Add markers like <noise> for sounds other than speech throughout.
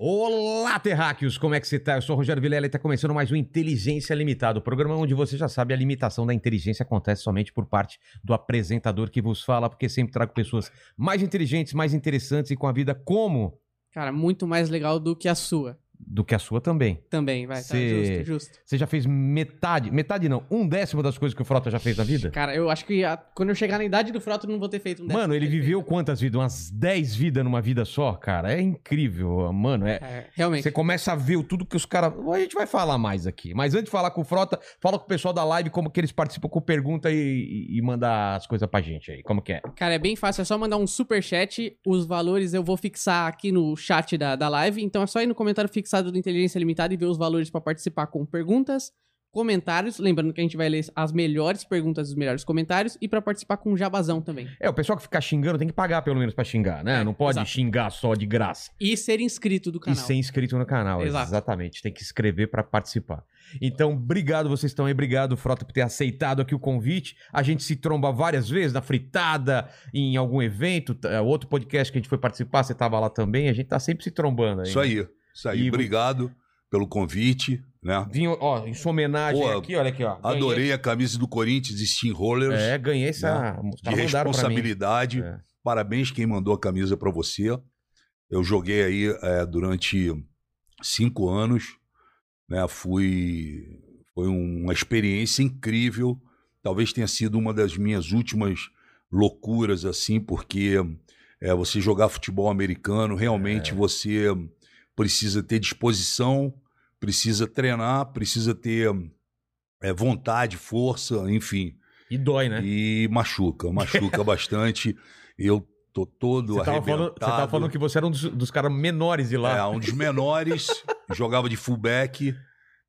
Olá, terráqueos! Como é que você tá? Eu sou o Rogério Vilela e está começando mais um Inteligência Limitada, o programa onde você já sabe a limitação da inteligência acontece somente por parte do apresentador que vos fala, porque sempre trago pessoas mais inteligentes, mais interessantes e com a vida como Cara, muito mais legal do que a sua. Do que a sua também. Também, vai. Tá Cê- justo, justo. Você já fez metade, metade não, um décimo das coisas que o Frota já fez na vida? Cara, eu acho que a- quando eu chegar na idade do Frota, eu não vou ter feito um décimo Mano, ele viveu quantas vidas? Umas 10 vidas numa vida só, cara. É incrível, mano. É, É, realmente. Você começa a ver tudo que os caras. A gente vai falar mais aqui. Mas antes de falar com o Frota, fala com o pessoal da live como que eles participam com pergunta e, e, mandar as coisas pra gente aí. Como que é? Cara, é bem fácil, é só mandar um super chat. Os valores eu vou fixar aqui no chat da, da live. Então é só ir no comentário fixado do Inteligência Limitada e ver os valores pra participar com perguntas, comentários. Lembrando que a gente vai ler as melhores perguntas dos melhores comentários e pra participar com jabazão também. É, o pessoal que fica xingando tem que pagar pelo menos pra xingar, né? É, Não pode exato. xingar só de graça. E ser inscrito do E canal. ser inscrito no canal. Exato. Exatamente. Tem que inscrever pra participar. Então, obrigado, vocês estão aí. Obrigado, Frota, por ter aceitado aqui o convite. A gente se tromba várias vezes na fritada, em algum evento. Outro podcast que a gente foi participar, você tava lá também. A gente tá sempre se trombando aí. Isso aí, isso aí. E- Obrigado pelo convite, né? Vinho, ó, em sua homenagem Pô, aqui, olha aqui, ó. Ganhei- Adorei a camisa do Corinthians Steamrollers É, ganhei essa. os de responsabilidade. É. Parabéns quem mandou a camisa pra você. Eu joguei aí é, durante cinco anos, né? Fui, foi uma experiência incrível. Talvez tenha sido uma das minhas últimas loucuras assim, porque é, você jogar futebol americano realmente É. você precisa ter disposição, precisa treinar, precisa ter é, vontade, força, enfim. E dói, né? E machuca, machuca <laughs> bastante. Eu tô todo Você tava, falando, você tava falando que você era um dos, dos caras menores de lá. É, um dos menores, <laughs> jogava de fullback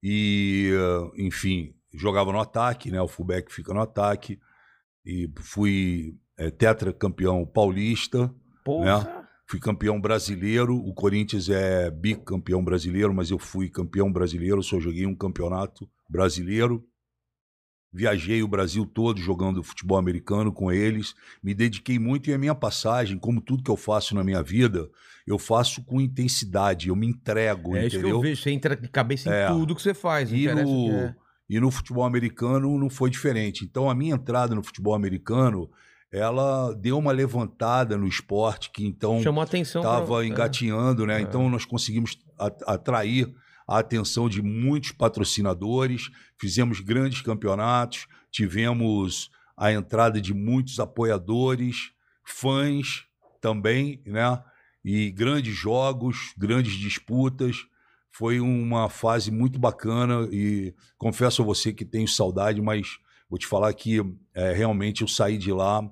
e, eh, enfim, jogava no ataque, né? O fullback fica no ataque. E fui é, tetracampeão paulista, Porra. Fui campeão brasileiro. O Corinthians é bicampeão brasileiro, mas eu fui campeão brasileiro, só joguei um campeonato brasileiro. Viajei o Brasil todo jogando futebol americano com eles. Me dediquei muito e a minha passagem, como tudo que eu faço na minha vida, eu faço com intensidade, eu me entrego, É isso que eu entendeu? vejo. Você entra de cabeça em É. tudo que você faz. E no, é. e no futebol americano não foi diferente. Então a minha entrada no futebol americano, ela deu uma levantada no esporte que então estava é. engatinhando, né? É. Então nós conseguimos atrair a atenção de muitos patrocinadores, fizemos grandes campeonatos, tivemos a entrada de muitos apoiadores, fãs também, né? E grandes jogos, grandes disputas. Foi uma fase muito bacana e confesso a você que tenho saudade, mas vou te falar que é, realmente eu saí de lá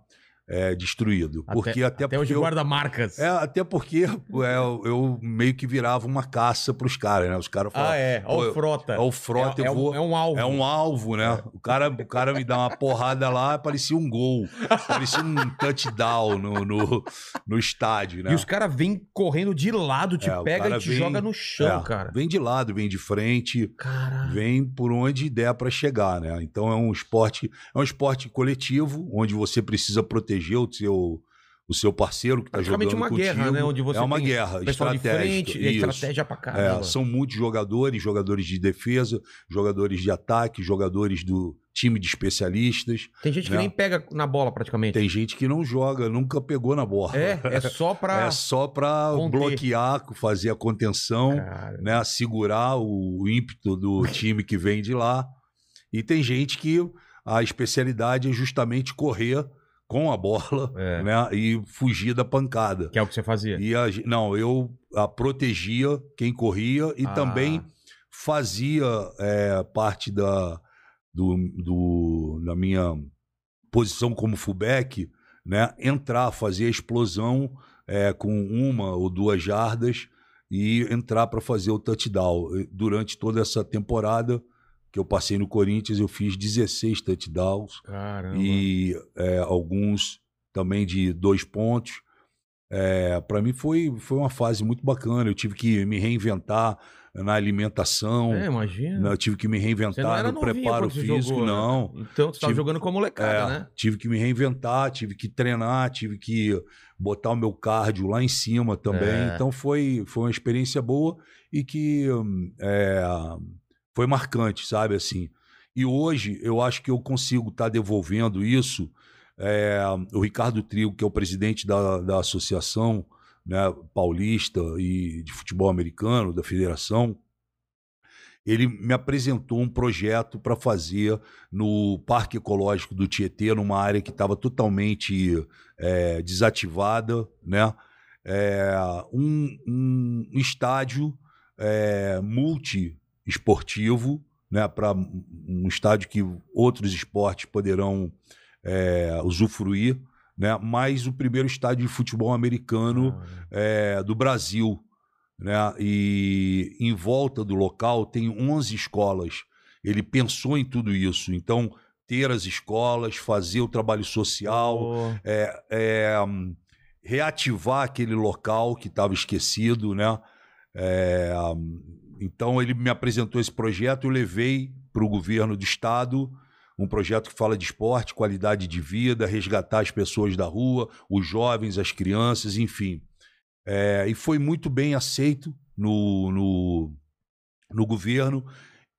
é, destruído. Porque até, Até porque hoje eu- guarda marcas. é, até porque é, eu, meio que virava uma caça pros caras, né? Os caras falavam, Ah, é. Ó, pô, o Frota. é o Frota, é, é eu um- vou... é um alvo. É um alvo, né? O, cara, o cara me dá uma porrada lá, parecia um gol. Parecia um touchdown no, no, no estádio, né? E os caras vêm correndo de lado, te É, pega e te vem- joga no chão, É, cara. Vem de lado, vem de frente, Caralho. vem por onde der para chegar, né? Então é um esporte, é um esporte coletivo, onde você precisa proteger o seu, o seu parceiro que está Praticamente jogando uma contigo. guerra, né? Onde você é uma guerra de frente, isso. estratégia pra caramba. É, são muitos jogadores, jogadores de defesa, jogadores de ataque, jogadores do time de especialistas. Tem gente que né? nem pega na bola praticamente. Tem gente que não joga, nunca pegou na bola. É, é só pra. <laughs> É só para bloquear, fazer a contenção, Cara, né, segurar o ímpeto do <laughs> time que vem de lá. E tem gente que a especialidade é justamente correr com a bola É. né, e fugir da pancada. Que é o que você fazia. E a não, eu a protegia quem corria e Ah. também fazia é, parte da, do, do- da minha posição como fullback, né, entrar, fazer a explosão é, com uma ou duas jardas e entrar para fazer o touchdown. E Durante toda essa temporada que eu passei no Corinthians, eu fiz 16 touchdowns Caramba. e é, alguns também de dois pontos. É, para mim foi, foi uma fase muito bacana. Eu tive que me reinventar na alimentação. É, imagina. Eu tive que me reinventar no preparo físico, jogou, né? não. Então, você tava Tive- jogando com a molecada, É, né? Tive que me reinventar, tive que treinar, tive que botar o meu cardio lá em cima também. É. Então foi, foi uma experiência boa e que é, foi marcante, sabe? Assim. E hoje eu acho que eu consigo estar devolvendo isso. É, o Ricardo Trigo, que é o presidente da, da Associação né, Paulista e de Futebol Americano, da Federação, ele me apresentou um projeto para fazer no Parque Ecológico do Tietê, numa área que estava totalmente é, desativada, né? É, um, um estádio é, multi-esportivo, né? Para um estádio que outros esportes poderão é, usufruir, né? Mais o primeiro estádio de futebol americano é, do Brasil, né? E em volta do local tem 11 escolas. Ele pensou em tudo isso. Então, ter as escolas, fazer o trabalho social, é, é, hum, reativar aquele local que estava esquecido, né? Então ele me apresentou esse projeto, eu levei para o governo do estado um projeto que fala de esporte, qualidade de vida, resgatar as pessoas da rua, os jovens, as crianças, enfim. É, e foi muito bem aceito no, no, no governo,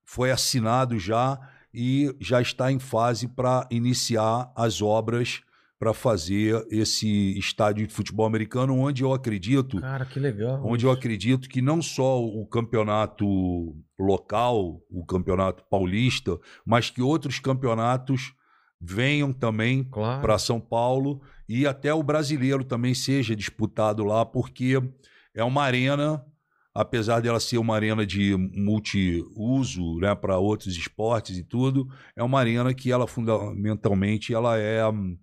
foi assinado já e já está em fase para iniciar as obras para fazer esse estádio de futebol americano, onde eu acredito, Cara, que legal. onde eu acredito que não só o campeonato local, o campeonato paulista, mas que outros campeonatos venham também Claro. para São Paulo e até o brasileiro também seja disputado lá, porque é uma arena, apesar dela ser uma arena de multiuso, né, para outros esportes e tudo, é uma arena que ela fundamentalmente ela é hum,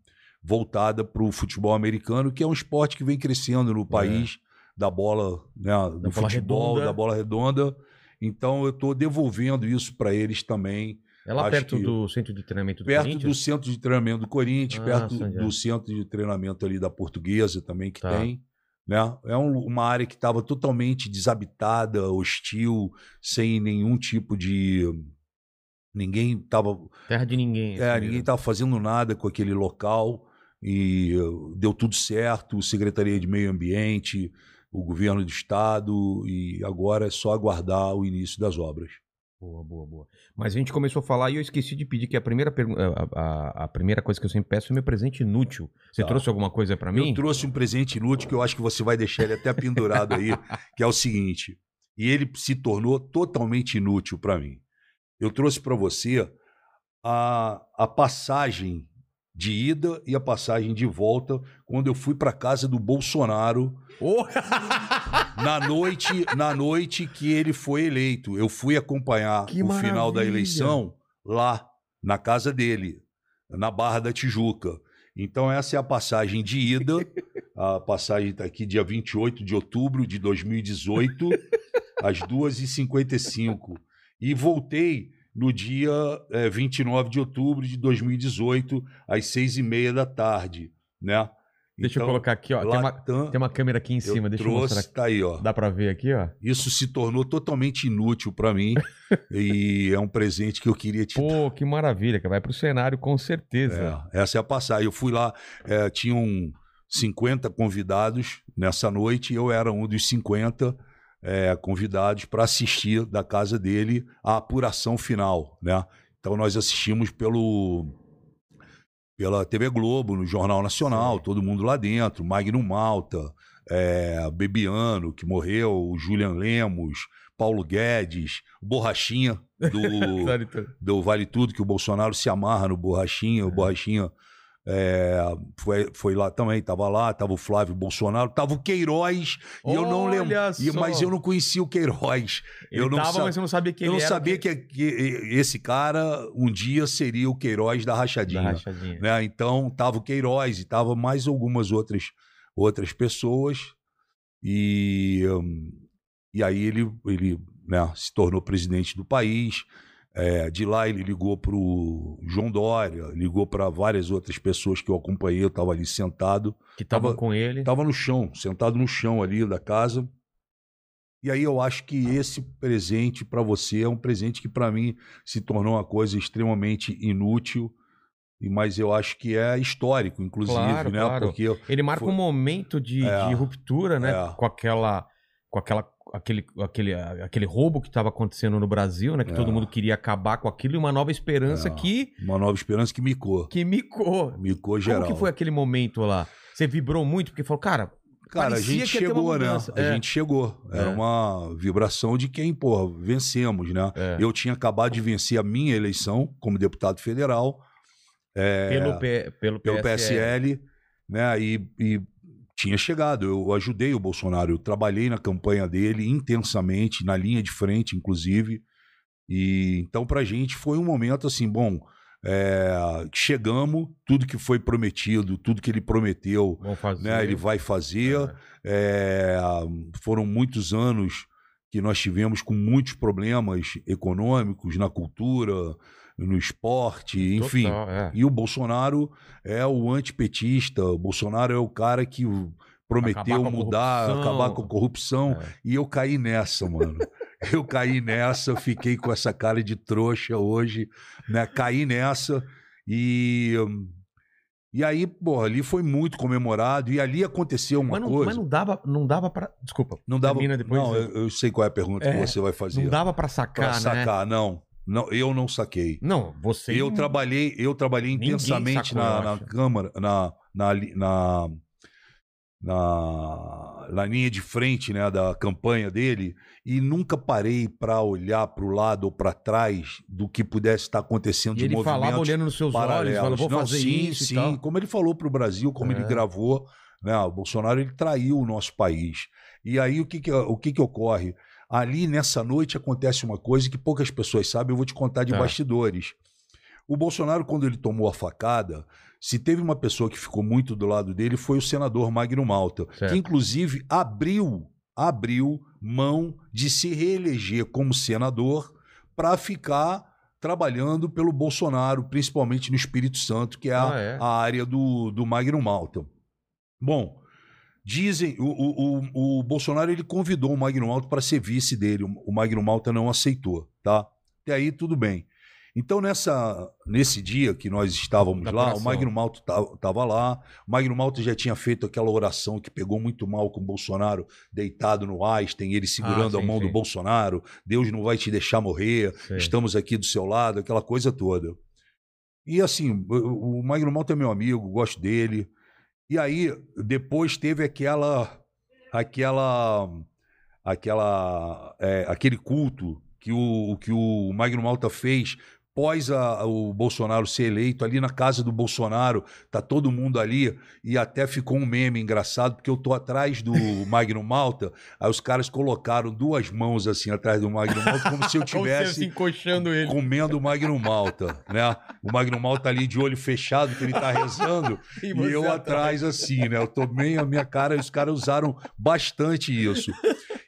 voltada para o futebol americano, que é um esporte que vem crescendo no país da bola, né, do É. bola futebol, redonda. da bola redonda. Então eu estou devolvendo isso para eles também É lá acho perto que- do centro de treinamento do perto do Corinthians? centro de treinamento do Corinthians, Ah, perto é. do centro de treinamento ali da Portuguesa também que Tá. tem. Né? É um- uma área que estava totalmente desabitada, hostil, sem nenhum tipo de. Ninguém estava Terra de ninguém. é, assim, ninguém né? estava fazendo nada com aquele local e uh, deu tudo certo. Secretaria de Meio Ambiente, o governo do estado e agora é só aguardar o início das obras. Boa, boa, boa. Mas a gente começou a falar e eu esqueci de pedir que a primeira, pergu- a, a- a primeira coisa que eu sempre peço é meu presente inútil. Você Tá. trouxe alguma coisa pra mim? Eu trouxe um presente inútil que eu acho que você vai deixar ele até pendurado aí, <laughs> que é o seguinte. E ele se tornou totalmente inútil para mim. Eu trouxe para você a, a passagem de ida e a passagem de volta quando eu fui para casa do Bolsonaro Oh! <laughs> na noite na noite que ele foi eleito. Eu fui acompanhar Que o final da maravilha! eleição lá na casa dele, na Barra da Tijuca. Então essa é a passagem de ida. <laughs> A passagem está aqui dia 28 de outubro de 2018, às 2h55. E voltei no dia eh, 29 de outubro de 2018, às 6h30 da tarde, né? Deixa eu Então, colocar aqui, ó. Tem uma, Latam, tem uma câmera aqui em eu cima, deixa eu trouxe, mostrar aqui. tá aí, ó. Dá pra ver aqui, ó. Isso se tornou totalmente inútil para mim <laughs> e é um presente que eu queria te dar. Pô, que maravilha, que vai pro cenário com certeza. É, essa é a passagem. Eu fui lá, é, tinham 50 convidados nessa noite e eu era um dos 50 é, convidados para assistir da casa dele a apuração final, né? Então nós assistimos pelo pela TV Globo, no Jornal Nacional, todo mundo lá dentro, Magno Malta, é, Bebiano, que morreu, o Julian Lemos, Paulo Guedes, Borrachinha do, <laughs> do Vale Tudo, que o Bolsonaro se amarra no Borrachinha, o Borrachinha é, foi, foi lá também, estava lá, estava o Flávio Bolsonaro, estava o Queiroz, e eu não lembro. Olha e- Mas eu não conhecia o Queiroz. Ele eu não tava, mas você não sabia quem eu ele sabia que, que esse cara um dia seria o Queiroz da Da Rachadinha. rachadinha. Né? Então tava o Queiroz e tava mais algumas outras outras pessoas e e aí ele ele né, se tornou presidente do país É, de lá ele ligou para o João Dória, ligou para várias outras pessoas que eu acompanhei, eu estava ali sentado, Que estavam Tava- com ele. estava no chão, sentado no chão ali da casa. E aí eu acho que esse presente para você é um presente que para mim se tornou uma coisa extremamente inútil, mas eu acho que é histórico, inclusive, Claro, né? claro. Porque eu- Ele marca Foi- um momento de, É. de ruptura, né? É. Com aquela. Com aquela. Aquele, aquele, aquele roubo que estava acontecendo no Brasil, né? Que É. todo mundo queria acabar com aquilo e uma nova esperança É. que, uma nova esperança que micou, que micou. micou geral. Como que foi aquele momento lá? Você vibrou muito porque falou, cara, Cara, a gente chegou, né? A É. gente chegou. Era É. uma vibração de quem, pô, vencemos, né? É. Eu tinha acabado de vencer a minha eleição como deputado federal. pelo, P- pelo, pelo PSL. PSL, né? E, e tinha chegado. Eu ajudei o Bolsonaro, eu trabalhei na campanha dele intensamente, na linha de frente, inclusive. E então, pra gente foi um momento assim, bom. é, chegamos, tudo que foi prometido, tudo que ele prometeu, né? Ele vai fazer. É. É, foram muitos anos que nós tivemos com muitos problemas econômicos na cultura, no esporte, enfim. Total, é. E o Bolsonaro é o antipetista, o Bolsonaro é o cara que prometeu Acabar mudar, corrupção. acabar com a corrupção. É. E eu caí nessa, mano. <laughs> Eu caí nessa, fiquei com essa cara de trouxa hoje, né? Caí nessa e. E aí, pô, ali foi muito comemorado e ali aconteceu uma Mas, não, coisa. mas não dava, não dava para, desculpa. Não dava. termina depois, não, eu, eu sei qual é a pergunta É, que você vai fazer. Não dava para pra sacar, né? sacar, não. Não, eu não saquei. Não, você Eu trabalhei, eu trabalhei Ninguém intensamente sacou, na, na. Câmara, na, na, na, na, na linha de frente né, da campanha dele e nunca parei para olhar para o lado ou para trás do que pudesse estar acontecendo E de ele falava olhando nos seus olhos, paralelos. falando, vou Não, fazer sim, isso sim, como ele falou para o Brasil, como ele É. gravou, né, o Bolsonaro ele traiu o nosso país. E aí o que que, o que que ocorre? Ali nessa noite acontece uma coisa que poucas pessoas sabem, eu vou te contar de Tá. bastidores. O Bolsonaro, quando ele tomou a facada, se teve uma pessoa que ficou muito do lado dele, foi o senador Magno Malta, Certo. que inclusive abriu, abriu mão de se reeleger como senador para ficar trabalhando pelo Bolsonaro, principalmente no Espírito Santo, que é a, Ah, é? a área do, do Magno Malta. Bom, dizem, o, o, o, Bolsonaro ele convidou o Magno Malta para ser vice dele, o, Magno Malta não aceitou, tá? E aí tudo bem. Então, nessa, nesse dia que nós estávamos Da lá, o Magno Malta estava lá. O Magno Malta já tinha feito aquela oração que pegou muito mal com o Bolsonaro deitado no Einstein, ele segurando Ah, a sim, mão sim. do Bolsonaro. Deus não vai te deixar morrer, Sei. estamos aqui do seu lado, aquela coisa toda. E assim, o Magno Malta é meu amigo, gosto dele. E aí, depois teve aquela. aquela. aquela. é, aquele culto que o, que o Magno Malta fez pós a- o Bolsonaro ser eleito, ali na casa do Bolsonaro, tá todo mundo ali, e até ficou um meme engraçado, porque eu tô atrás do <laughs> Magno Malta, aí os caras colocaram duas mãos assim atrás do Magno Malta, como se eu <laughs> tivesse encoxando ele. comendo o Magno Malta, né? O Magno Malta ali de olho fechado, que ele tá rezando, <laughs> e, você eu atrás assim, né? Eu bem, a minha cara, os caras usaram bastante isso.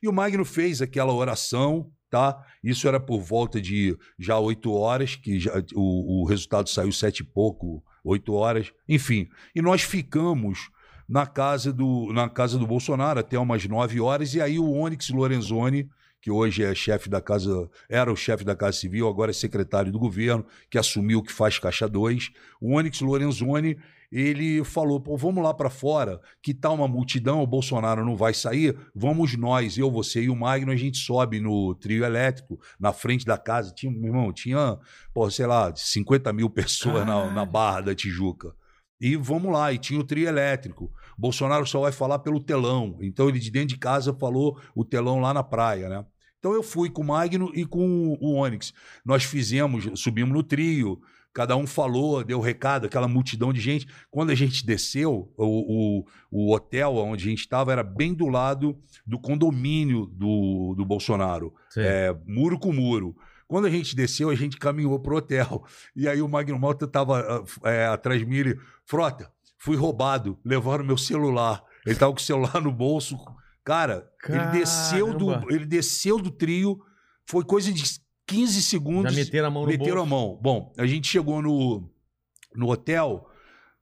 E o Magno fez aquela oração, tá? Isso era por volta de já oito horas, que já, o, o resultado saiu sete e pouco, oito horas, enfim. E nós ficamos na casa do, na casa do Bolsonaro até umas nove horas, e aí o Onyx Lorenzoni, que hoje é chefe da Casa, era o chefe da Casa Civil, agora é secretário do governo, que assumiu que faz Caixa 2. O Onyx Lorenzoni, ele falou: pô, vamos lá para fora, que tá uma multidão, o Bolsonaro não vai sair, vamos nós, eu, você e o Magno, a gente sobe no trio elétrico, na frente da casa. Tinha, meu irmão, tinha, pô, sei lá, 50 mil pessoas na, na Barra da Tijuca. E vamos lá, e tinha o trio elétrico. Bolsonaro só vai falar pelo telão. Então ele de dentro de casa falou o telão lá na praia, né? Então eu fui com o Magno e com o Onyx. Nós fizemos, subimos no trio, cada um falou, deu recado, aquela multidão de gente. Quando a gente desceu, o, o, o hotel onde a gente estava era bem do lado do condomínio do, do Bolsonaro, é, muro com muro. Quando a gente desceu, a gente caminhou pro hotel. E aí o Magno Malta estava atrás de mim, ele, Frota, fui roubado, levaram meu celular. Ele tava com o celular no bolso. Cara, ele desceu, do, ele desceu do trio, foi coisa de 15 segundos. Já meteram a mão no meteram bolso. a mão. Bom, a gente chegou no, no hotel,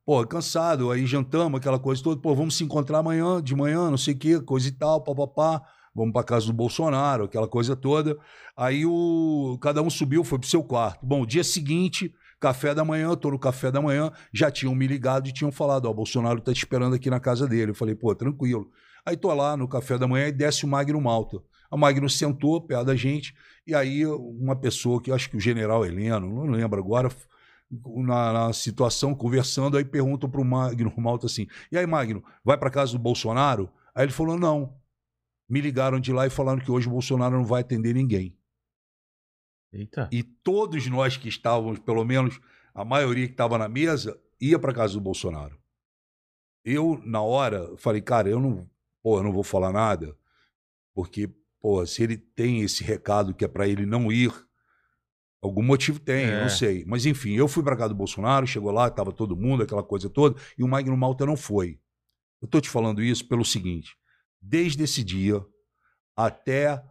pô, cansado, aí jantamos, aquela coisa toda. Pô, vamos se encontrar amanhã, de manhã, não sei o quê, coisa e tal, papapá. Vamos pra casa do Bolsonaro, aquela coisa toda. Aí o cada um subiu, foi pro seu quarto. Bom, dia seguinte, café da manhã, eu tô no café da manhã, já tinham me ligado e tinham falado, ó, o Bolsonaro tá te esperando aqui na casa dele. Eu falei, pô, tranquilo. Aí tô lá no café da manhã e desce o Magno Malta. A Magno sentou perto da gente, e aí uma pessoa que acho que o general Heleno, não lembro agora, na, na situação, conversando, aí perguntam pro Magno Malta assim: e aí, Magno, vai pra casa do Bolsonaro? Aí ele falou: não. Me ligaram de lá e falaram que hoje o Bolsonaro não vai atender ninguém. Eita. E todos nós que estávamos, pelo menos a maioria que estava na mesa, ia para casa do Bolsonaro. Eu, na hora, falei, cara, eu não, pô, eu não vou falar nada, porque, pô, se ele tem esse recado que é para ele não ir, algum motivo tem, eu É. não sei. Mas enfim, eu fui para casa do Bolsonaro, chegou lá, estava todo mundo, aquela coisa toda, e o Magno Malta não foi. Eu tô te falando isso pelo seguinte: desde esse dia até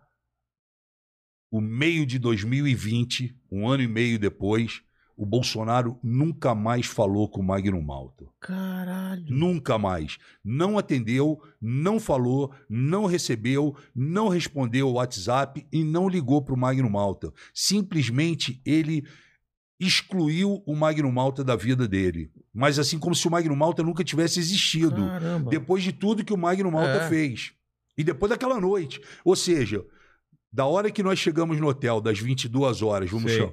o meio de 2020, um ano e meio depois, o Bolsonaro nunca mais falou com o Magno Malta. Caralho. Nunca mais. Não atendeu, não falou, não recebeu, não respondeu o WhatsApp e não ligou para o Magno Malta. Simplesmente ele excluiu o Magno Malta da vida dele. Mas assim como se o Magno Malta nunca tivesse existido Caramba. depois de tudo que o Magno Malta É. fez. E depois daquela noite. Ou seja, da hora que nós chegamos no hotel, das 22 horas, vamos chamar,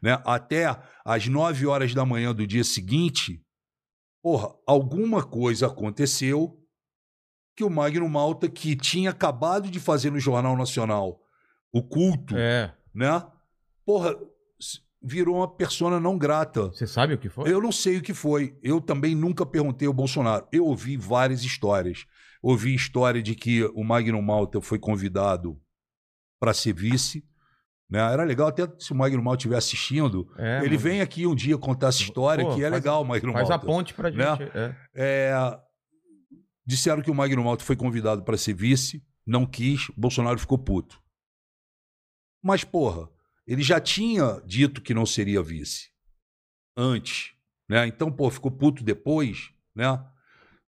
né, até as 9 horas da manhã do dia seguinte, porra, alguma coisa aconteceu que o Magno Malta, que tinha acabado de fazer no Jornal Nacional o culto, É. né? Porra, virou uma persona não grata. Você sabe o que foi? Eu não sei o que foi. Eu também nunca perguntei ao Bolsonaro. Eu ouvi várias histórias. Ouvi história de que o Magno Malta foi convidado para ser vice. Né? Era legal até se o Magno Malta estiver assistindo. É, ele mano. vem aqui um dia contar essa história, Pô, que é faz- legal, Magno Faz Malta. a ponte pra gente. Né? É. É, disseram que o Magno Malta foi convidado para ser vice, não quis, Bolsonaro ficou puto. Mas, porra, ele já tinha dito que não seria vice antes, né? Então, pô, ficou puto depois, né?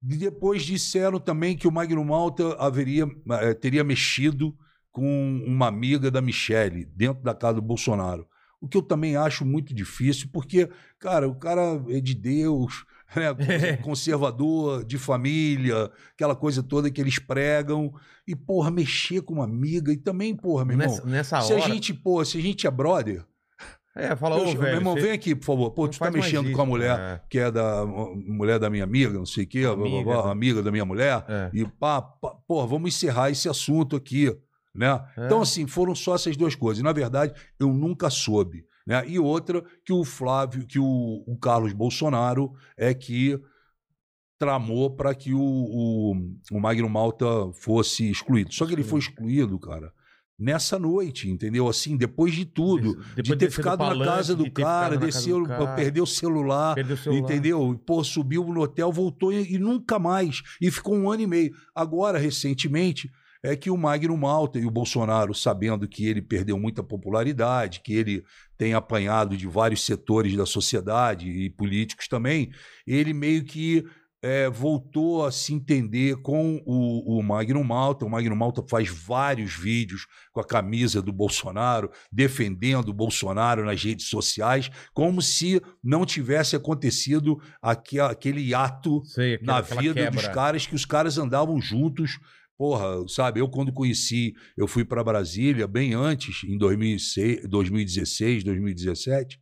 E depois disseram também que o Magno Malta haveria, eh, teria mexido com uma amiga da Michelle dentro da casa do Bolsonaro. O que eu também acho muito difícil, porque, cara, o cara é de Deus, <laughs> né? <laughs> conservador, de família, aquela coisa toda que eles pregam. E, porra, mexer com uma amiga. E também, porra, meu irmão, Nessa, nessa se hora. a gente, pô, se a gente é brother, É, fala, eu- ô, meu velho. irmão, você vem aqui, por favor. Pô, não tu tá mexendo isso, com a mulher É. que é da mulher da minha amiga, não sei o quê, blá, blá, Amiga, blá, né? amiga da minha mulher. É. E pá, pá, porra, vamos encerrar esse assunto aqui, né? É. Então, assim, foram só essas duas coisas. E, na verdade, eu nunca soube, né? E outra, que o Flávio, que o, o Carlos Bolsonaro é que tramou para que o, o, o Magno Malta fosse excluído. Só que ele foi excluído, cara, nessa noite, entendeu? Assim, depois de tudo. Depois de ter ficado na palanque, casa do cara, na casa desceu, do cara. perdeu o celular, Perdeu o celular. Entendeu? Pô, subiu no hotel, voltou e, e nunca mais. E ficou um ano e meio. Agora, recentemente, é que o Magno Malta e o Bolsonaro, sabendo que ele perdeu muita popularidade, que ele tem apanhado de vários setores da sociedade e políticos também, ele meio que é, voltou a se entender com o, o Magno Malta. O Magno Malta faz vários vídeos com a camisa do Bolsonaro, defendendo o Bolsonaro nas redes sociais, como se não tivesse acontecido aque- aquele ato Sei, aquela- na vida dos caras que os caras andavam juntos. Porra, sabe, eu quando conheci, eu fui para Brasília bem antes, em 2006, 2016, 2017.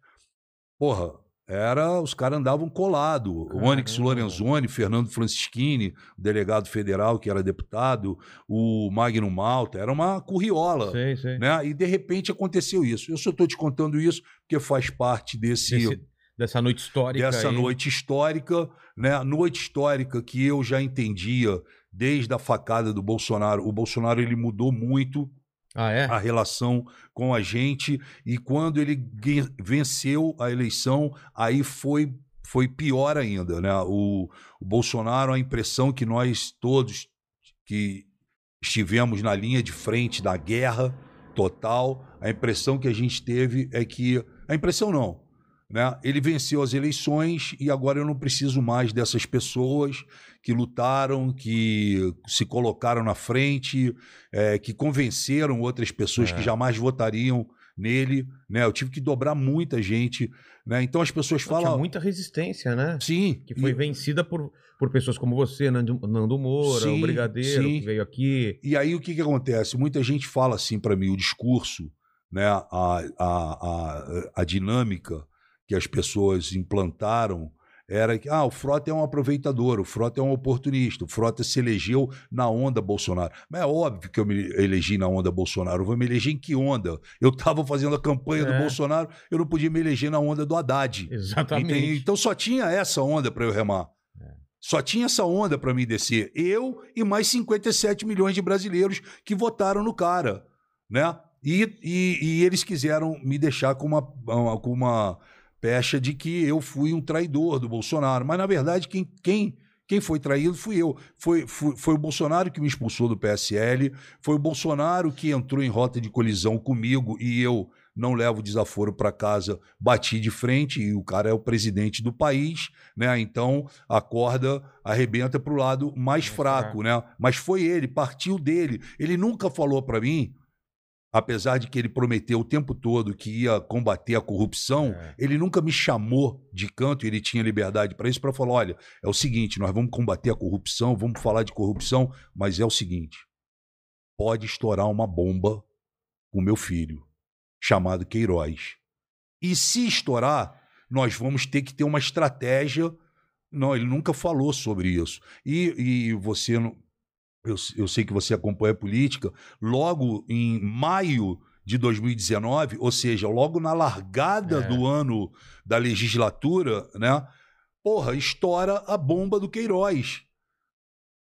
Porra, era os caras andavam colado. O Onyx. Lorenzoni, Fernando Francischini, delegado federal que era deputado, o Magno Malta, era uma curriola. Sei, sei. Né? E de repente aconteceu isso. Eu só estou te contando isso porque faz parte desse, Desse- dessa noite histórica. dessa aí. noite histórica, né? Noite histórica que eu já entendia desde a facada do Bolsonaro. O Bolsonaro ele mudou muito Ah, é? a relação com a gente e quando ele venceu a eleição, aí foi foi pior ainda, né? O, o Bolsonaro, a impressão que nós todos que estivemos na linha de frente da guerra, total. A impressão que a gente teve é que. A impressão não. Né? Ele venceu as eleições e agora eu não preciso mais dessas pessoas que lutaram, que se colocaram na frente, é, que convenceram outras pessoas É. que jamais votariam nele. Né? Eu tive que dobrar muita gente. Né? Então as pessoas Tinha falam. muita resistência, né? Sim. Que foi e- vencida por, por pessoas como você, Nando, Nando Moura, Sim, o Brigadeiro, sim. que veio aqui. E aí o que, que acontece? Muita gente fala assim para mim, o discurso, né, a, a, a, a dinâmica que as pessoas implantaram era que ah, o Frota é um aproveitador, o Frota é um oportunista, o Frota se elegeu na onda Bolsonaro. Mas é óbvio que eu me elegi na onda Bolsonaro. Eu vou me eleger em que onda? Eu estava fazendo a campanha do É. Bolsonaro, eu não podia me eleger na onda do Haddad. Exatamente. Entende? Então só tinha essa onda para eu remar. Só tinha essa onda para mim descer. Eu e mais 57 milhões de brasileiros que votaram no cara, né? E, e, e eles quiseram me deixar com uma, uma- com uma pecha de que eu fui um traidor do Bolsonaro. Mas, na verdade, quem, quem, quem foi traído fui eu. Foi, foi, foi o Bolsonaro que me expulsou do PSL, foi o Bolsonaro que entrou em rota de colisão comigo e eu não levo desaforo para casa, bati de frente e o cara é o presidente do país, né? Então a corda arrebenta para o lado mais Mais fraco, né? Mas foi ele, partiu dele. Ele nunca falou para mim, apesar de que ele prometeu o tempo todo que ia combater a corrupção, É. ele nunca me chamou de canto, ele tinha liberdade para isso, para falar: olha, é o seguinte, nós vamos combater a corrupção, vamos falar de corrupção, mas é o seguinte: pode estourar uma bomba com meu filho, chamado Queiroz. E se estourar, nós vamos ter que ter uma estratégia. Não, ele nunca falou sobre isso. E, e você. Eu, eu sei que você acompanha a política. Logo em maio de 2019, ou seja, logo na largada É. do ano da legislatura, né? Porra, estoura a bomba do Queiroz.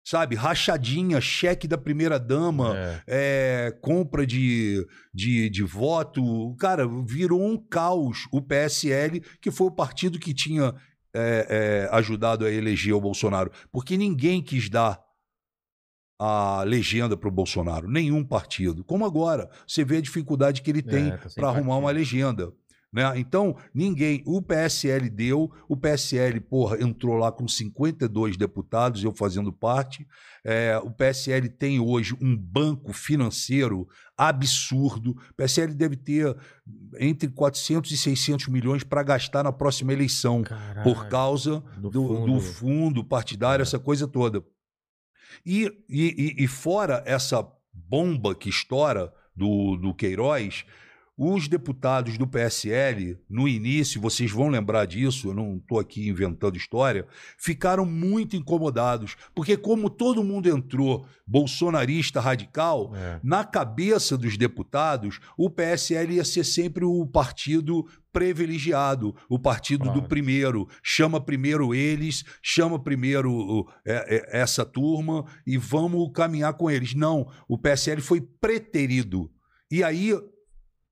Sabe? Rachadinha, cheque da primeira dama, É. é, compra de, de, de voto. Cara, virou um caos o PSL, que foi o partido que tinha é, é, ajudado a eleger o Bolsonaro. Porque ninguém quis dar a legenda para o Bolsonaro, nenhum partido. Como agora, você vê a dificuldade que ele tem tá sem para arrumar uma legenda. Né? Então, ninguém. O PSL deu, o PSL, porra, entrou lá com 52 deputados, eu fazendo parte. É, o PSL tem hoje um banco financeiro absurdo. O PSL deve ter entre 400 e 600 milhões para gastar na próxima eleição, Caralho. por causa Do do, fundo. do fundo partidário, É. essa coisa toda. E, e, e- fora essa bomba que estoura do, do Queiroz, os deputados do PSL, no início, vocês vão lembrar disso, eu não estou aqui inventando história, ficaram muito incomodados, porque como todo mundo entrou bolsonarista radical, É. na cabeça dos deputados, o PSL ia ser sempre o partido privilegiado, o partido do Claro. primeiro. Chama primeiro eles, chama primeiro é, é, essa turma e vamos caminhar com eles. Não, o PSL foi preterido. E aí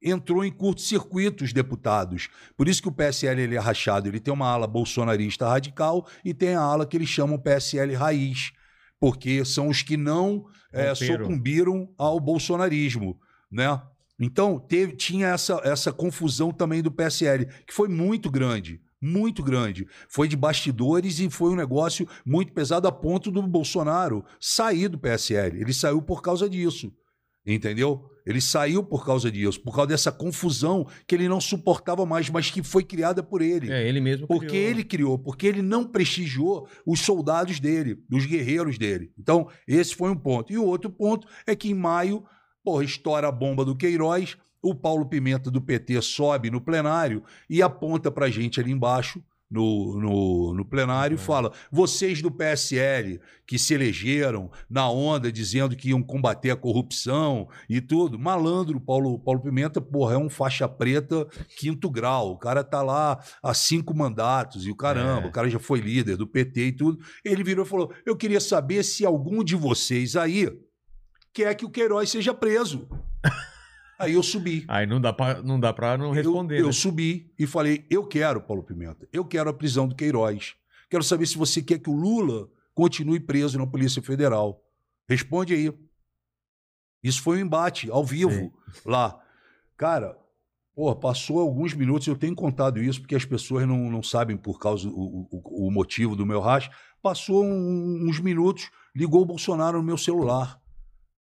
entrou em curto-circuito os deputados. Por isso que o PSL ele é rachado. Ele tem uma ala bolsonarista radical e tem a ala que eles chamam PSL raiz, porque são os que não é, sucumbiram ao bolsonarismo, né? Então teve, tinha essa, essa confusão também do PSL, que foi muito grande. Muito grande. Foi de bastidores e foi um negócio muito pesado a ponto do Bolsonaro sair do PSL. Ele saiu por causa disso. Entendeu? Ele saiu por causa disso, por causa dessa confusão que ele não suportava mais, mas que foi criada por ele. É, ele mesmo Porque criou. ele criou, porque ele não prestigiou os soldados dele, os guerreiros dele. Então, esse foi um ponto. E o outro ponto é que em maio, porra, estoura a bomba do Queiroz, o Paulo Pimenta do PT sobe no plenário e aponta pra gente ali embaixo. No, no, no plenário e fala: vocês do PSL que se elegeram na onda dizendo que iam combater a corrupção e tudo, malandro, Paulo, Paulo Pimenta, porra, é um faixa preta quinto grau. O cara tá lá há cinco mandatos e o caramba, É. o cara já foi líder do PT e tudo. Ele virou e falou: Eu queria saber se algum de vocês aí quer que o Queiroz seja preso. <laughs> aí eu subi. Aí não dá pra não, dá pra não responder. Eu, eu né? subi e falei: Eu quero, Paulo Pimenta, eu quero a prisão do Queiroz. Quero saber se você quer que o Lula continue preso na Polícia Federal. Responde aí. Isso foi um embate ao vivo lá. Cara, Pô, passou alguns minutos, eu tenho contado isso porque as pessoas não, não sabem por causa do o, o motivo do meu racha. Passou um, uns minutos, ligou o Bolsonaro no meu celular.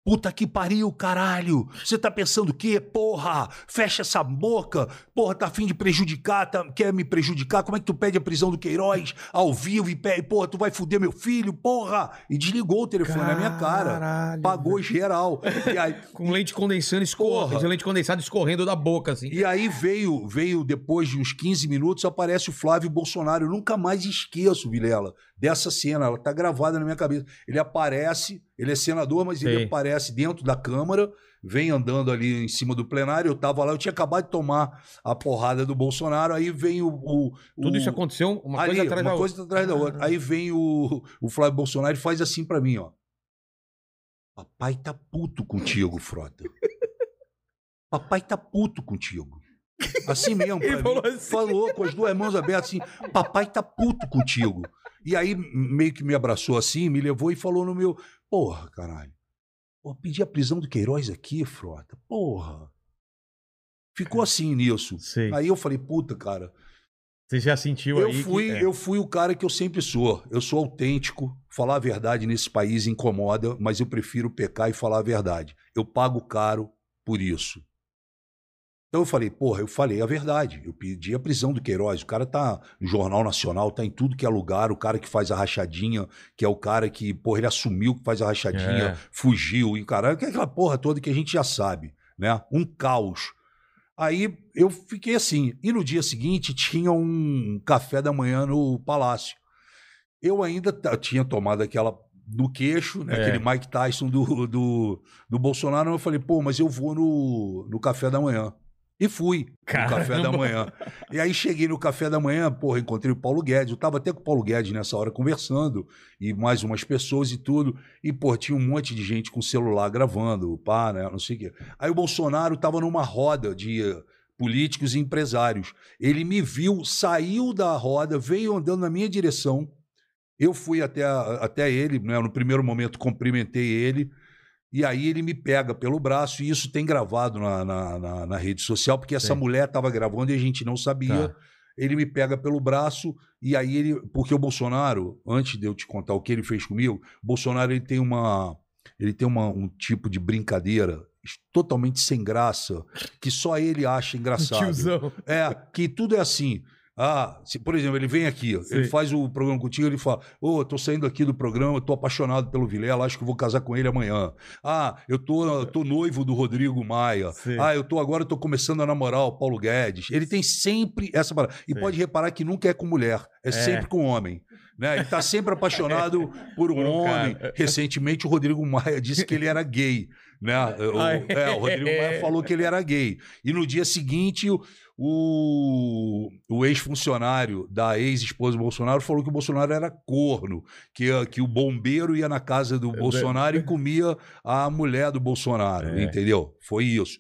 Puta que pariu, caralho! Você tá pensando o quê? Porra! Fecha essa boca! Porra, tá afim de prejudicar, tá, quer me prejudicar? Como é que tu pede a prisão do Queiroz ao vivo e pede, porra, tu vai fuder meu filho, porra! E desligou o telefone na minha cara. Caralho, Pagou geral. E aí, <laughs> Com leite condensando escorrendo, leite condensado escorrendo da boca, assim. E aí veio, veio depois de uns 15 minutos, aparece o Flávio Bolsonaro. Eu nunca mais esqueço, Vilela, dessa cena. Ela tá gravada na minha cabeça. Ele aparece, ele é senador, mas ele Sei. aparece dentro da Câmara, vem andando ali em cima do plenário. Eu tava lá, eu tinha acabado de tomar a porrada do Bolsonaro. Aí vem o. o- Tudo o- isso aconteceu uma ali, coisa atrás uma da coisa outra. atrás da outra. Aí vem o, o Flávio Bolsonaro e faz assim pra mim, ó. Papai tá puto contigo, Frota. <laughs> Papai tá puto contigo. Assim mesmo, Ele mim. falou assim. Falou com as duas mãos abertas assim, papai tá puto contigo. E aí meio que me abraçou assim, me levou e falou no meu, porra, caralho. Pô, pedi a prisão do Queiroz aqui, Frota. Porra. Ficou assim nisso. Sei. Aí eu falei, puta, cara, Você já sentiu eu aí fui, que... é. eu fui o cara que eu sempre sou. Eu sou autêntico. Falar a verdade nesse país incomoda, mas eu prefiro pecar e falar a verdade. Eu pago caro por isso. Então eu falei, porra, eu falei a verdade. Eu pedi a prisão do Queiroz. O cara tá no Jornal Nacional, tá em tudo que é lugar. O cara que faz a rachadinha, que é o cara que, porra, ele assumiu que faz a rachadinha, É. fugiu e caralho, que é aquela porra toda que a gente já sabe, né? Um caos. Aí eu fiquei assim. E no dia seguinte <laughs> tinha um café da manhã no palácio. Eu ainda tinha tomado aquela no queixo, né? É. aquele Mike Tyson do, do, do Bolsonaro. Eu falei, pô, mas eu vou no, no café da manhã. E fui no café da Caramba. manhã. E aí cheguei no café da manhã, porra, encontrei o Paulo Guedes. Eu tava até com o Paulo Guedes nessa hora conversando, e mais umas pessoas e tudo. E, pô, tinha um monte de gente com celular gravando, pá, né? Não sei o quê. Aí o Bolsonaro tava numa roda de eh, políticos e empresários. Ele me viu, saiu da roda, veio andando na minha direção. Eu fui até, até ele, né? no primeiro momento cumprimentei ele. E aí ele me pega pelo braço, e isso tem gravado na, na, na- na rede social, porque essa Sim. mulher estava gravando e a gente não sabia. Tá. Ele me pega pelo braço, e aí ele. Porque o Bolsonaro, antes de eu te contar o que ele fez comigo, Bolsonaro ele tem uma. Ele tem uma, um tipo de brincadeira totalmente sem graça, que só ele acha <laughs> engraçado. Tiozão. É, que tudo é assim. Ah, se, por exemplo, ele vem aqui, ó, ele faz o programa contigo, ele fala: Ô, eu tô saindo aqui do programa, eu tô apaixonado pelo Vilela, acho que vou casar com ele amanhã. Ah, eu tô, tô noivo do Rodrigo Maia. Sim. Ah, eu tô agora, eu tô começando a namorar o Paulo Guedes. Ele tem sempre essa parada. E Sim. pode reparar que nunca é com mulher, é, sempre com homem. Né? Ele tá sempre apaixonado <laughs> por um, Por um homem. cara. Recentemente, o Rodrigo Maia disse que ele era gay. Né? <laughs> O, é, o Rodrigo Maia falou que ele era gay. E no dia seguinte, o, o, o ex-funcionário da ex-esposa do Bolsonaro falou que o Bolsonaro era corno, que, que o bombeiro ia na casa do Bolsonaro e <laughs> comia a mulher do Bolsonaro, É. entendeu? Foi isso.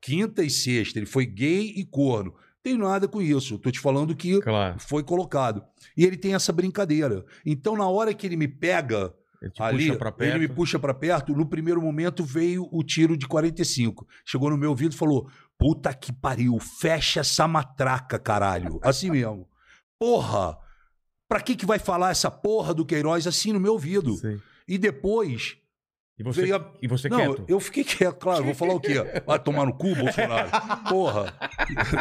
Quinta e sexta, ele foi gay e corno. Tem nada com isso. Tô te falando que Claro. foi colocado. E ele tem essa brincadeira. Então, na hora que ele me pega, ali, ele me puxa pra perto. No primeiro momento veio o tiro de 45. Chegou no meu ouvido e falou: Puta que pariu, fecha essa matraca, caralho. Assim mesmo. Porra! Pra que que vai falar essa porra do Queiroz assim no meu ouvido? Sei. E depois E você, veio a... e você Não, quieto? eu fiquei quieto, claro. Vou falar o quê? Vai tomar no cu, Bolsonaro? Porra.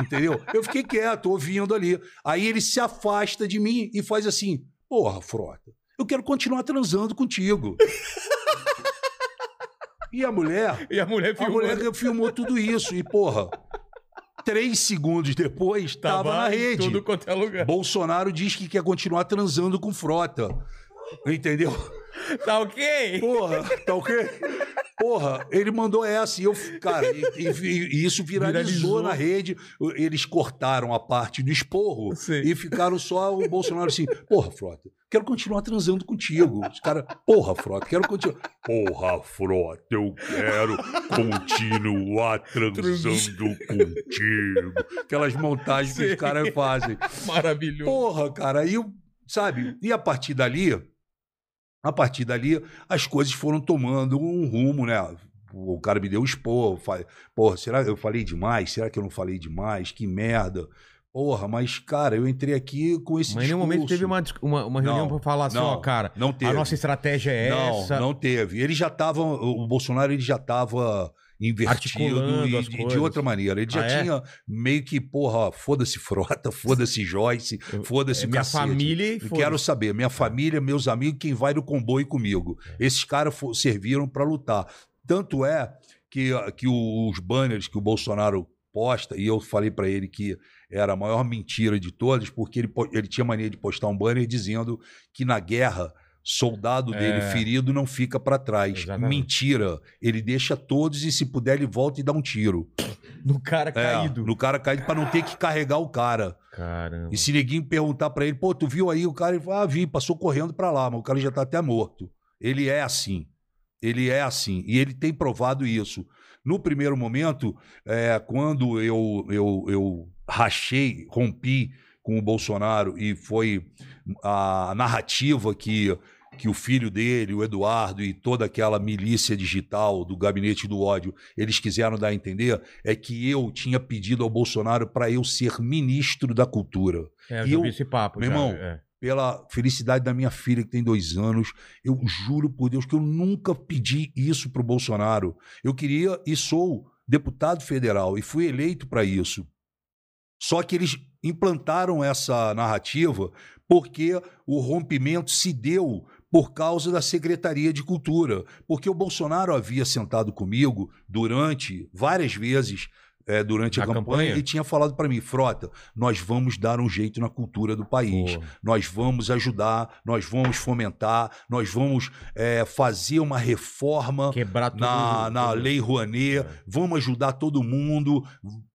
Entendeu? Eu fiquei quieto, ouvindo ali. Aí ele se afasta de mim e faz assim: Porra, Frota, eu quero continuar transando contigo. E a mulher, E a mulher a filmou. mulher filmou tudo isso. E, porra, três segundos depois, tava, na rede. Tudo quanto é lugar. Bolsonaro diz que quer continuar transando com Frota. Entendeu? Tá ok? Porra, tá ok? Porra, ele mandou essa e eu, cara, e, e- e isso viralizou, Viralizou. na rede. Eles cortaram a parte do esporro Sei. e ficaram só o Bolsonaro assim: Porra, Frota, quero continuar transando contigo. Os caras, porra, Frota, quero continuar. Porra, Frota, eu quero continuar transando contigo. Aquelas montagens que Sei. os caras fazem. Maravilhoso. Porra, cara, aí, sabe? E a partir dali, a partir dali, as coisas foram tomando um rumo, né? o cara me deu expor. Falei, Porra, será que eu falei demais? Será que eu não falei demais? Que merda. Porra, mas, cara, eu entrei aqui com esse Mas em nenhum momento teve uma, uma, uma reunião Não, pra falar assim, não, ó, cara, Não teve. a nossa estratégia é não, essa. não teve. Ele já estava, o Bolsonaro ele já estava invertido e de, de outra maneira. Ele já Ah, é? tinha meio que, porra, foda-se Frota, <laughs> foda-se Joyce, foda-se É minha cacete. família e quero saber, minha família, meus amigos, quem vai no comboio comigo. É. Esses caras serviram para lutar. Tanto é que, que os banners que o Bolsonaro posta, e eu falei para ele que era a maior mentira de todas, porque ele, ele tinha mania de postar um banner dizendo que na guerra soldado dele É. ferido não fica para trás. Exatamente. Mentira. Ele deixa todos e se puder ele volta e dá um tiro. No cara É, caído. no cara caído para não ter que carregar o cara. Caramba. E se ninguém perguntar pra ele, pô, tu viu aí o cara? Ele fala, ah, vi, passou correndo pra lá, mas o cara já tá até morto. Ele é assim. Ele é assim. E ele tem provado isso. No primeiro momento, é, quando eu, eu, eu rachei, rompi com o Bolsonaro e foi a narrativa que, que o filho dele, o Eduardo e toda aquela milícia digital do gabinete do ódio, eles quiseram dar a entender, é que eu tinha pedido ao Bolsonaro para eu ser ministro da cultura É, eu e eu- esse papo. meu já, irmão, é. pela felicidade da minha filha, que tem dois anos. Eu juro por Deus que eu nunca pedi isso pro Bolsonaro. Eu queria e sou deputado federal e fui eleito para isso. Só que eles implantaram essa narrativa porque o rompimento se deu por causa da Secretaria de Cultura. Porque o Bolsonaro havia sentado comigo durante várias vezes. eh, durante a Na campanha, campanha? e tinha falado para mim, Frota, nós vamos dar um jeito na cultura do país nós vamos ajudar, nós vamos fomentar, nós vamos é, fazer uma reforma quebrar na, na. Lei Rouanet, É. vamos ajudar todo mundo.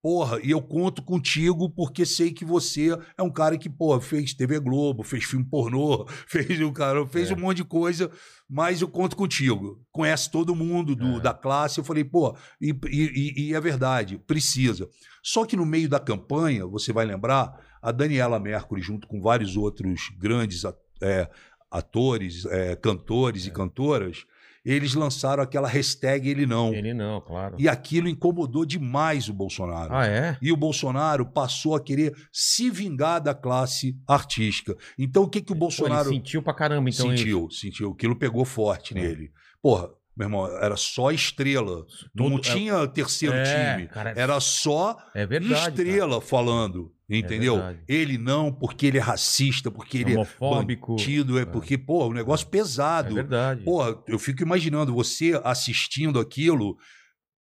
Porra, e eu conto contigo porque sei que você é um cara que, porra, fez TV Globo, fez filme pornô, <laughs> fez, o cara, fez É. um monte de coisa, mas eu conto contigo. Conhece todo mundo do- É. da classe. Eu falei, pô, e, e- e- é verdade, precisa. Só que no meio da campanha, você vai lembrar, a Daniela Mercury, junto com vários outros grandes é, atores, é, cantores e cantoras, eles lançaram aquela hashtag Ele Não. Ele não, claro. E aquilo incomodou demais o Bolsonaro. Ah, é? E o Bolsonaro passou a querer se vingar da classe artística. Então o que, que o Pô, Bolsonaro ele sentiu pra caramba, então. isso. sentiu? Sentiu. Aquilo pegou forte É. nele. Porra, meu irmão, era só estrela. Não Todo- tinha terceiro É, time. cara, Era só É verdade. estrela falando. Entendeu? verdade. ele não, porque ele é racista, porque cara. ele Homofóbico. é bandido, é porque, pô, um negócio É pesado. verdade. Porra, eu fico imaginando você assistindo aquilo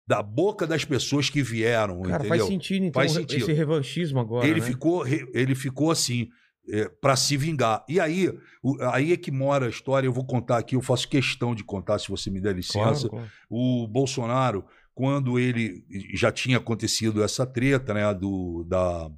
da boca das pessoas que vieram, Cara, entendeu? faz sentido, então, Faz sentido. esse revanchismo agora, ele, né? ficou, ele ficou assim, é, para se vingar. E aí, o- aí é que mora a história, eu vou contar aqui, eu faço questão de contar, se você me der licença. Claro, claro. O Bolsonaro, quando ele já tinha acontecido essa treta, né, do, da,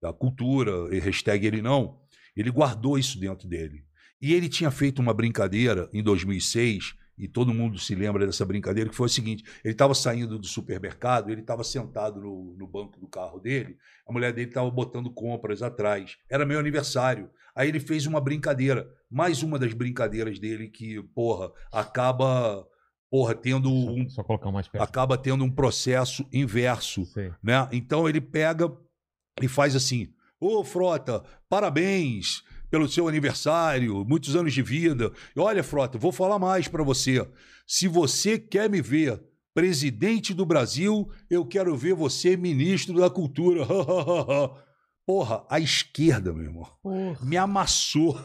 da cultura, e hashtag ele não, ele guardou isso dentro dele. E ele tinha feito uma brincadeira em 2006, e todo mundo se lembra dessa brincadeira, que foi o seguinte: ele estava saindo do supermercado, ele estava sentado no, no banco do carro dele, a mulher dele estava botando compras atrás. Era meu aniversário. Aí ele fez uma brincadeira, mais uma das brincadeiras dele que, porra, acaba, porra, tendo um, Só colocar mais perto. acaba tendo um processo inverso né? Então ele pega e faz assim: Ô Frota, parabéns pelo seu aniversário, muitos anos de vida. E olha, Frota, vou falar mais para você. Se você quer me ver presidente do Brasil, eu quero ver você ministro da cultura. <laughs> Porra, a esquerda, meu irmão, Porra. me amassou.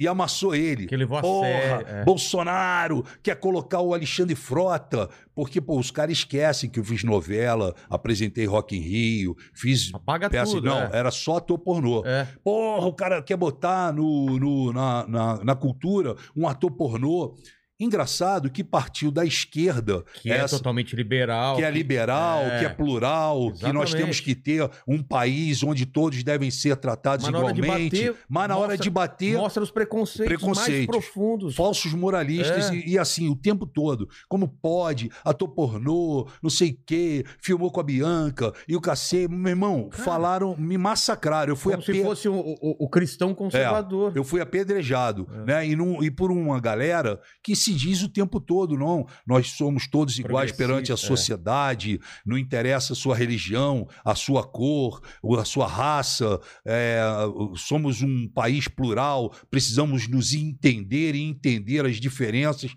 E amassou ele. Que levou a Porra, sério. é. Bolsonaro quer colocar o Alexandre Frota, porque pô, os caras esquecem que eu fiz novela, apresentei Rock in Rio, fiz Apaga peça. tudo. Não, é. era só ator pornô. É. Porra, o cara quer botar no, no- na, na, na cultura um ator pornô. Engraçado que partiu da esquerda, Que é essa- totalmente liberal. que é liberal, É. que é plural, que nós Exatamente. temos que ter um país onde todos devem ser tratados Mas na hora igualmente. bater, mas na hora mostra- de bater, Mostra os preconceitos, mais Preconceitos. profundos. falsos moralistas É. e, e assim, o tempo todo. Como pode, ator pornô, não sei o quê, filmou com a Bianca e o cacete. Meu irmão, Cara. falaram, me massacraram. Eu fui, Como se ape- fosse o, o- o cristão conservador. eu fui apedrejado, É. né? E, num- e por uma galera que se diz o tempo todo, não. Nós somos todos iguais perante a é. sociedade, não interessa a sua religião, a sua cor, ou a sua raça, é, somos um país plural, precisamos nos entender e entender as diferenças.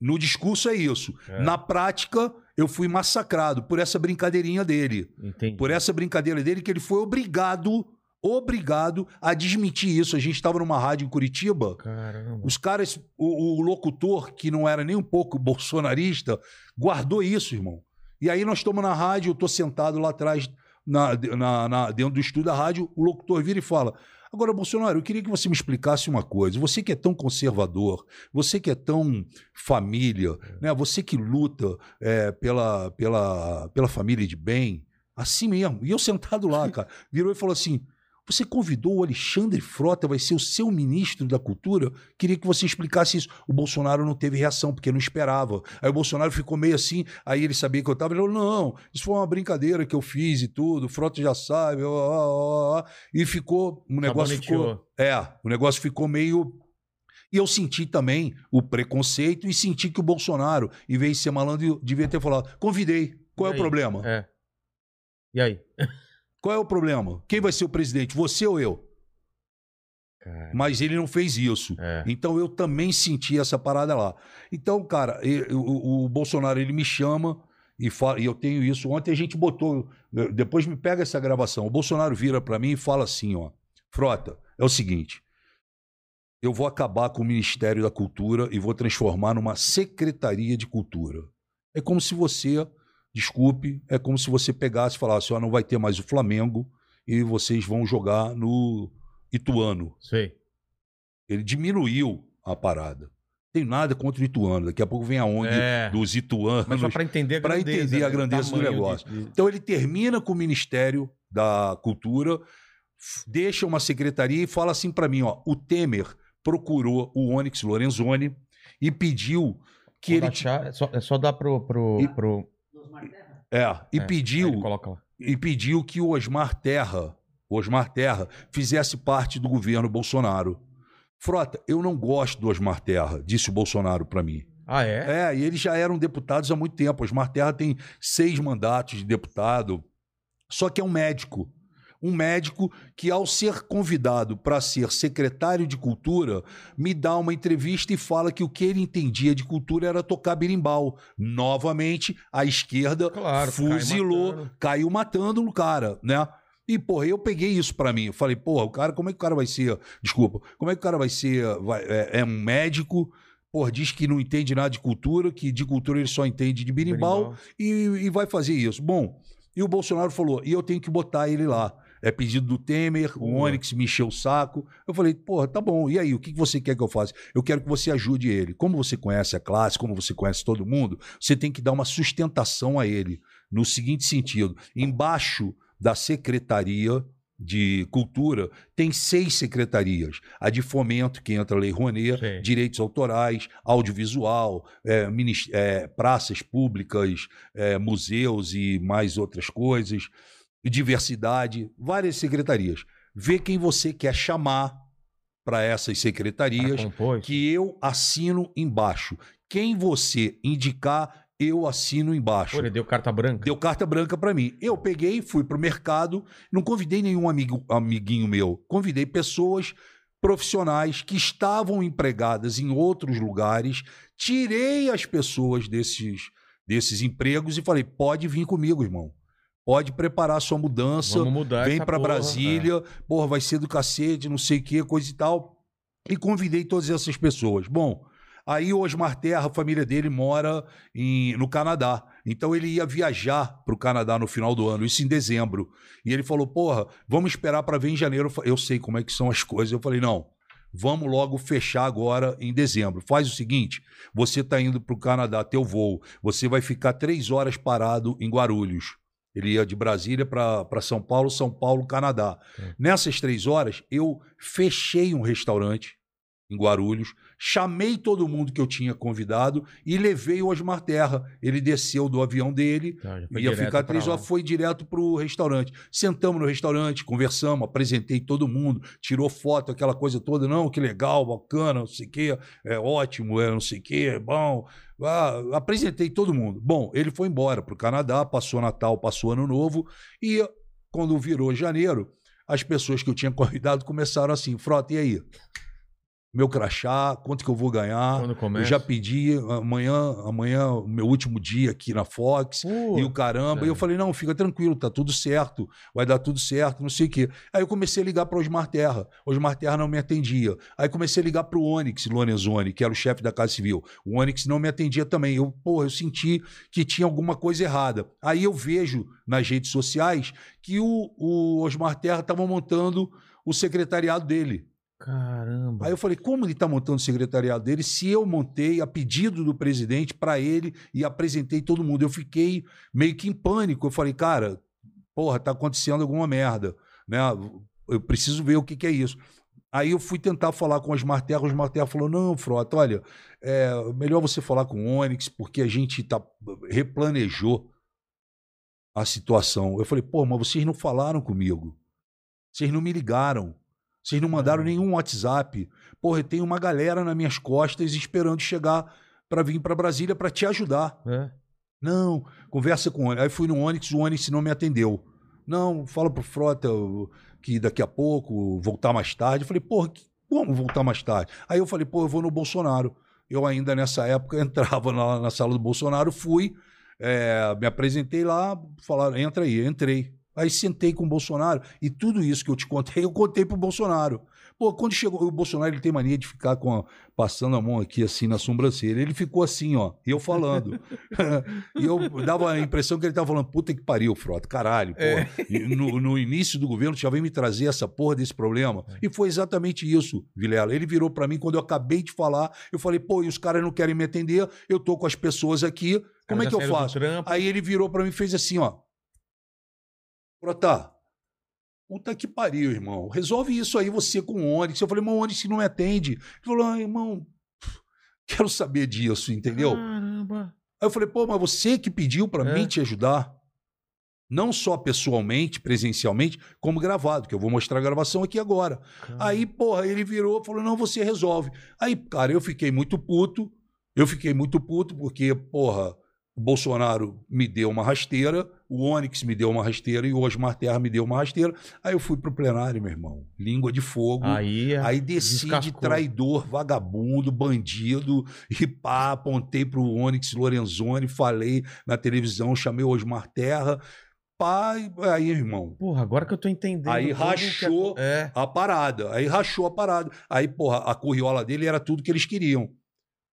No discurso é isso. É. Na prática, eu fui massacrado por essa brincadeirinha dele. Entendi. Por essa brincadeira dele, que ele foi obrigado, obrigado a desmentir isso. A gente estava numa rádio em Curitiba. Caramba. Os caras, o, o locutor, que não era nem um pouco bolsonarista, guardou isso, irmão. E aí nós estamos na rádio, eu estou sentado lá atrás, na, na- na- dentro do estúdio da rádio, o locutor vira e fala: Agora, Bolsonaro, eu queria que você me explicasse uma coisa. Você que é tão conservador, você que é tão família, né? você que luta é, pela, pela, pela família de bem, assim mesmo. E eu sentado lá, <laughs> cara, virou e falou assim: Você convidou o Alexandre Frota, vai ser o seu ministro da Cultura? Queria que você explicasse isso. O Bolsonaro não teve reação, porque não esperava. Aí o Bolsonaro ficou meio assim, aí ele sabia que eu estava. Ele falou: Não, isso foi uma brincadeira que eu fiz e tudo, o Frota já sabe, ó, ó, ó, e ficou. O negócio ficou. É, o negócio ficou meio. E eu senti também o preconceito e senti que o Bolsonaro, em vez de ser malandro, devia ter falado: convidei. Qual E é o aí? problema? É. E aí? <laughs> Qual é o problema? Quem vai ser o presidente? Você ou eu? Cara, Mas ele não fez isso. é. Então eu também senti essa parada lá. Então, cara, e- o, o Bolsonaro ele me chama e, fala, e eu tenho isso. Ontem a gente botou. Depois me pega essa gravação. O Bolsonaro vira pra mim e fala assim: ó, Frota, é o seguinte. Eu vou acabar com o Ministério da Cultura e vou transformar numa Secretaria de Cultura. É como se você, desculpe, é como se você pegasse e falasse: ó, não vai ter mais o Flamengo e vocês vão jogar no Ituano. Sei. Ele diminuiu a parada. Tenho nada contra o Ituano. Daqui a pouco vem a ONG É. dos Ituanos. Mas pra entender a grandeza. entender a né? grandeza do negócio. de- Então ele termina com o Ministério da Cultura, deixa uma secretaria e fala assim pra mim, ó, o Temer procurou o Onyx Lorenzoni e pediu que Quando ele é, só, é só dar pro. pro, E- pro... é, e É, pediu ele coloca lá. e pediu que o Osmar Terra, o Osmar Terra, fizesse parte do governo Bolsonaro. Frota, eu não gosto do Osmar Terra, disse o Bolsonaro pra mim. Ah, é? É, e eles já eram deputados há muito tempo. Osmar Terra tem seis mandatos de deputado, só que é um médico. Um médico que, ao ser convidado para ser secretário de cultura, me dá uma entrevista e fala que o que ele entendia de cultura era tocar berimbau. Novamente, a esquerda Claro, fuzilou, matando. caiu matando no cara, né? E, porra, eu peguei isso pra mim. Eu falei, porra, o cara, como é que o cara vai ser. Desculpa, como é que o cara vai ser. vai- é, é um médico, porra, diz que não entende nada de cultura, que de cultura ele só entende de berimbau, e, e vai fazer isso. Bom, e o Bolsonaro falou, e eu tenho que botar ele lá. É pedido do Temer, o. Onyx me encheu o saco. Eu falei, porra, tá bom. E aí, o que você quer que eu faça? Eu quero que você ajude ele. Como você conhece a classe, como você conhece todo mundo, você tem que dar uma sustentação a ele. No seguinte sentido: embaixo da Secretaria de Cultura tem seis secretarias. A de Fomento, que entra a Lei Rouanet, Sei. direitos autorais, audiovisual, é, é, praças públicas, é, museus e mais outras coisas, diversidade, várias secretarias. Vê quem você quer chamar para essas secretarias, que eu assino embaixo. Quem você indicar, eu assino embaixo. Pô, ele deu carta branca. Deu carta branca para mim. Eu peguei, fui pro mercado, não convidei nenhum amigo, amiguinho meu, convidei pessoas profissionais que estavam empregadas em outros lugares, tirei as pessoas desses, desses empregos e falei: pode vir comigo, irmão. Pode preparar sua mudança. Vamos mudar Vem pra porra, é. Brasília, porra, vai ser do cacete, não sei o que, coisa e tal. E convidei todas essas pessoas. Bom, aí o Osmar Terra, a família dele mora em- no Canadá. Então ele ia viajar pro Canadá no final do ano, isso em dezembro. E ele falou: porra, vamos esperar para ver em janeiro. Eu sei como é que são as coisas. Eu falei: não. Vamos logo fechar agora em dezembro. Faz o seguinte: você está indo para o Canadá, teu voo. Você vai ficar três horas parado em Guarulhos. Ele ia de Brasília para São Paulo, São Paulo, Canadá. É. Nessas três horas, eu fechei um restaurante em Guarulhos. Chamei todo mundo que eu tinha convidado e levei o Osmar Terra. Ele desceu do avião dele, ia ficar três horas, foi direto pro restaurante. Sentamos no restaurante, conversamos, apresentei todo mundo, tirou foto, aquela coisa toda. Não, que legal, bacana, não sei o quê, é ótimo, é não sei o quê, é bom. Ah, apresentei todo mundo. Bom, ele foi embora pro Canadá, passou Natal, passou Ano Novo e quando virou janeiro, as pessoas que eu tinha <laughs> convidado começaram assim, Frota, e aí? Meu crachá, quanto que eu vou ganhar? Eu já pedi amanhã, amanhã, o meu último dia aqui na Fox. Pô, E o caramba. E eu é. falei, não, fica tranquilo, tá tudo certo, vai dar tudo certo, não sei o quê. Aí eu comecei a ligar para Osmar Terra. Osmar Terra não me atendia. Aí comecei a ligar para o Onyx Lorenzoni, que era o chefe da Casa Civil. O Onyx não me atendia também. Eu, porra, eu senti que tinha alguma coisa errada. Aí eu vejo nas redes sociais que o, o Osmar Terra estava montando o secretariado dele. Caramba. Aí eu falei, como ele está montando o secretariado dele se eu montei a pedido do presidente para ele e apresentei todo mundo? Eu fiquei meio que em pânico. Eu falei, cara, porra, tá acontecendo alguma merda, né? Eu preciso ver o que, que é isso. Aí eu fui tentar falar com o Osmar Terra, o Osmar Terra falou, não, Frota, olha, é melhor você falar com o Onyx, porque a gente tá, replanejou a situação. Eu falei, pô, mas vocês não falaram comigo. Vocês não me ligaram. Vocês não mandaram nenhum WhatsApp. Porra, eu tenho uma galera nas minhas costas esperando chegar para vir para Brasília para te ajudar. É. Não, conversa com o Onyx. Aí fui no Onyx, o Onyx não me atendeu. Não, fala pro Frota que daqui a pouco voltar mais tarde. Eu falei, porra, que- como voltar mais tarde? Aí eu falei, pô, eu vou no Bolsonaro. Eu ainda nessa época <laughs> entrava na, na sala do Bolsonaro, fui, é, me apresentei lá, falaram, entra aí, entrei. Aí sentei com o Bolsonaro e tudo isso que eu te contei, eu contei pro Bolsonaro. Pô, quando chegou, o Bolsonaro ele tem mania de ficar com a- passando a mão aqui assim na sobrancelha. Ele ficou assim, ó, eu falando. <laughs> e eu dava a impressão que ele tava falando, puta que pariu, Frota, caralho, pô. E No, no início do governo já vem me trazer essa porra desse problema. E foi exatamente isso, Vilela. Ele virou pra mim quando eu acabei de falar, eu falei, pô, e os caras não querem me atender, eu tô com as pessoas aqui, como é que eu faço? Aí ele virou pra mim e fez assim, ó. Frota, puta que pariu, irmão. Resolve isso aí você com o Onyx. Eu falei, mas o Onyx não me atende. Ele falou, ah, irmão, quero saber disso, entendeu? Caramba. Aí eu falei, pô, mas você que pediu pra É. mim te ajudar. Não só pessoalmente, presencialmente, como gravado, que eu vou mostrar a gravação aqui agora. Aí, porra, ele virou e falou: não, você resolve. Aí, cara, eu fiquei muito puto. Eu fiquei muito puto porque, porra, Bolsonaro me deu uma rasteira, o Onyx me deu uma rasteira e o Osmar Terra me deu uma rasteira. Aí eu fui pro plenário, meu irmão. Língua de fogo. Aí, é Aí desci de descascou. traidor, vagabundo, bandido, e pá, apontei pro Onyx Lorenzoni, falei na televisão, chamei o Osmar Terra, pá, aí, irmão, Porra, agora que eu tô entendendo. Aí rachou. É. a parada. Aí rachou a parada. Aí, porra, a curriola dele era tudo que eles queriam.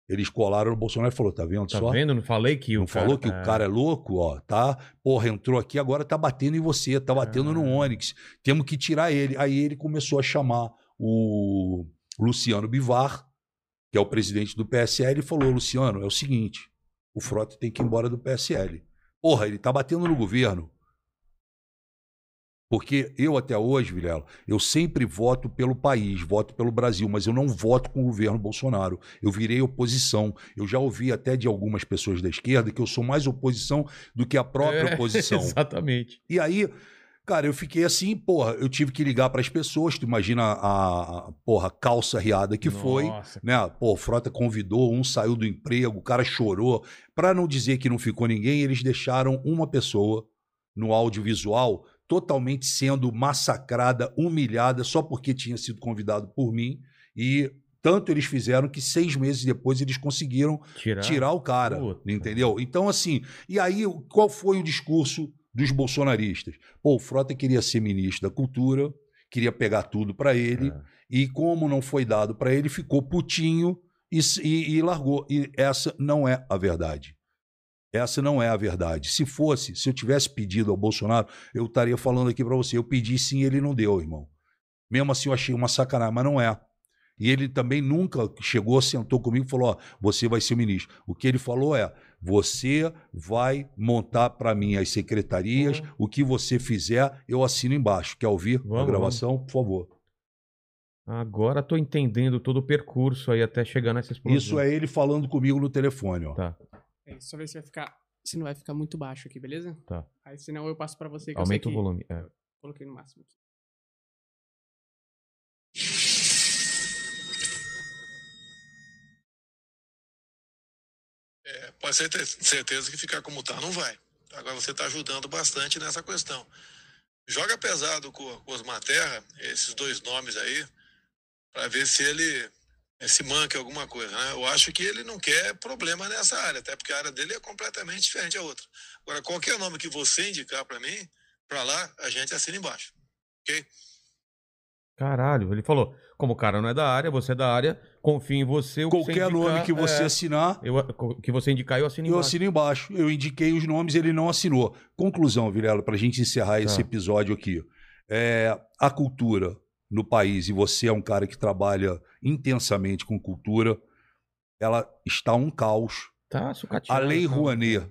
Eles colaram no Bolsonaro e falou: tá vendo Tá só? vendo? Não falei que Não o cara... falou que o cara é louco, ó, tá? Porra, entrou aqui, agora tá batendo em você, tá batendo no Ah. Onyx. Temos que tirar ele. Aí ele começou a chamar o Luciano Bivar, que é o presidente do PSL, e falou: Luciano, é o seguinte, o Frota tem que ir embora do PSL. Porra, ele tá batendo no governo. Porque eu até hoje, Vilela, eu sempre voto pelo país, voto pelo Brasil, mas eu não voto com o governo Bolsonaro. Eu virei oposição. Eu já ouvi até de algumas pessoas da esquerda que eu sou mais oposição do que a própria É, <laughs> oposição. Exatamente. E aí, cara, eu fiquei assim, porra, eu tive que ligar para as pessoas, tu imagina a, a porra, calça riada que foi, Nossa. né? Pô, Frota convidou, um saiu do emprego, o cara chorou. Para não dizer que não ficou ninguém, eles deixaram uma pessoa no audiovisual totalmente sendo massacrada, humilhada, só porque tinha sido convidado por mim. E tanto eles fizeram que seis meses depois eles conseguiram Tirar. tirar o cara, Puta. entendeu? Então, assim, e aí qual foi o discurso dos bolsonaristas? Pô, o Frota queria ser ministro da Cultura, queria pegar tudo para ele, É. e como não foi dado para ele, ficou putinho e, e- e largou. E essa não é a verdade. Essa não é a verdade. Se fosse, se eu tivesse pedido ao Bolsonaro, eu estaria falando aqui para você. Eu pedi sim, ele não deu, irmão. Mesmo assim, eu achei uma sacanagem, mas não é. E ele também nunca chegou, sentou comigo e falou: Ó, você vai ser o ministro. O que ele falou é: você vai montar para mim as secretarias, Uhum. o que você fizer, eu assino embaixo. Quer ouvir a Vamos, gravação? Por favor. Agora tô entendendo todo o percurso aí até chegar nessa explosão. Isso é ele falando comigo no telefone, ó. Tá. É, só ver se vai ficar. Se não vai ficar muito baixo aqui, beleza? Tá. Aí senão eu passo pra você que Aumenta eu o sei que volume. É. Coloquei no máximo aqui. É, pode ser ter certeza que ficar como tá, não vai. Agora você está ajudando bastante nessa questão. Joga pesado com, com Osmar Terra, esses dois nomes aí, para ver se ele se manca em alguma coisa. Né? Eu acho que ele não quer problema nessa área, até porque a área dele é completamente diferente da outra. Agora, qualquer nome que você indicar para mim, para lá, a gente assina embaixo. Ok? Caralho, ele falou: como o cara não é da área, você é da área, confio em você. o que você Qualquer nome indicar, que você é, assinar, eu, que você indicar, eu assino eu embaixo. assino embaixo. Eu indiquei os nomes, ele não assinou. Conclusão, Vilela, para a gente encerrar esse Tá. episódio aqui. É, a cultura no país, e você é um cara que trabalha intensamente com cultura, ela está um caos. Tá, A. Lei. Rouanet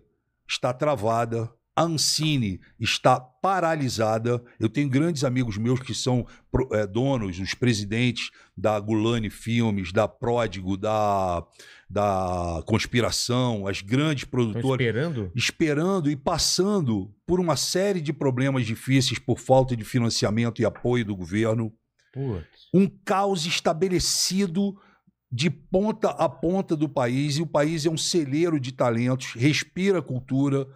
está travada. A Ancine está paralisada. Eu tenho grandes amigos meus que são eh, donos, os presidentes da Gulani Filmes, da Pródigo, da, da Conspiração, as grandes Estão produtoras, esperando? esperando e passando por uma série de problemas difíceis por falta de financiamento e apoio do governo Putz. um caos estabelecido de ponta a ponta do país, e o país é um celeiro de talentos, respira cultura.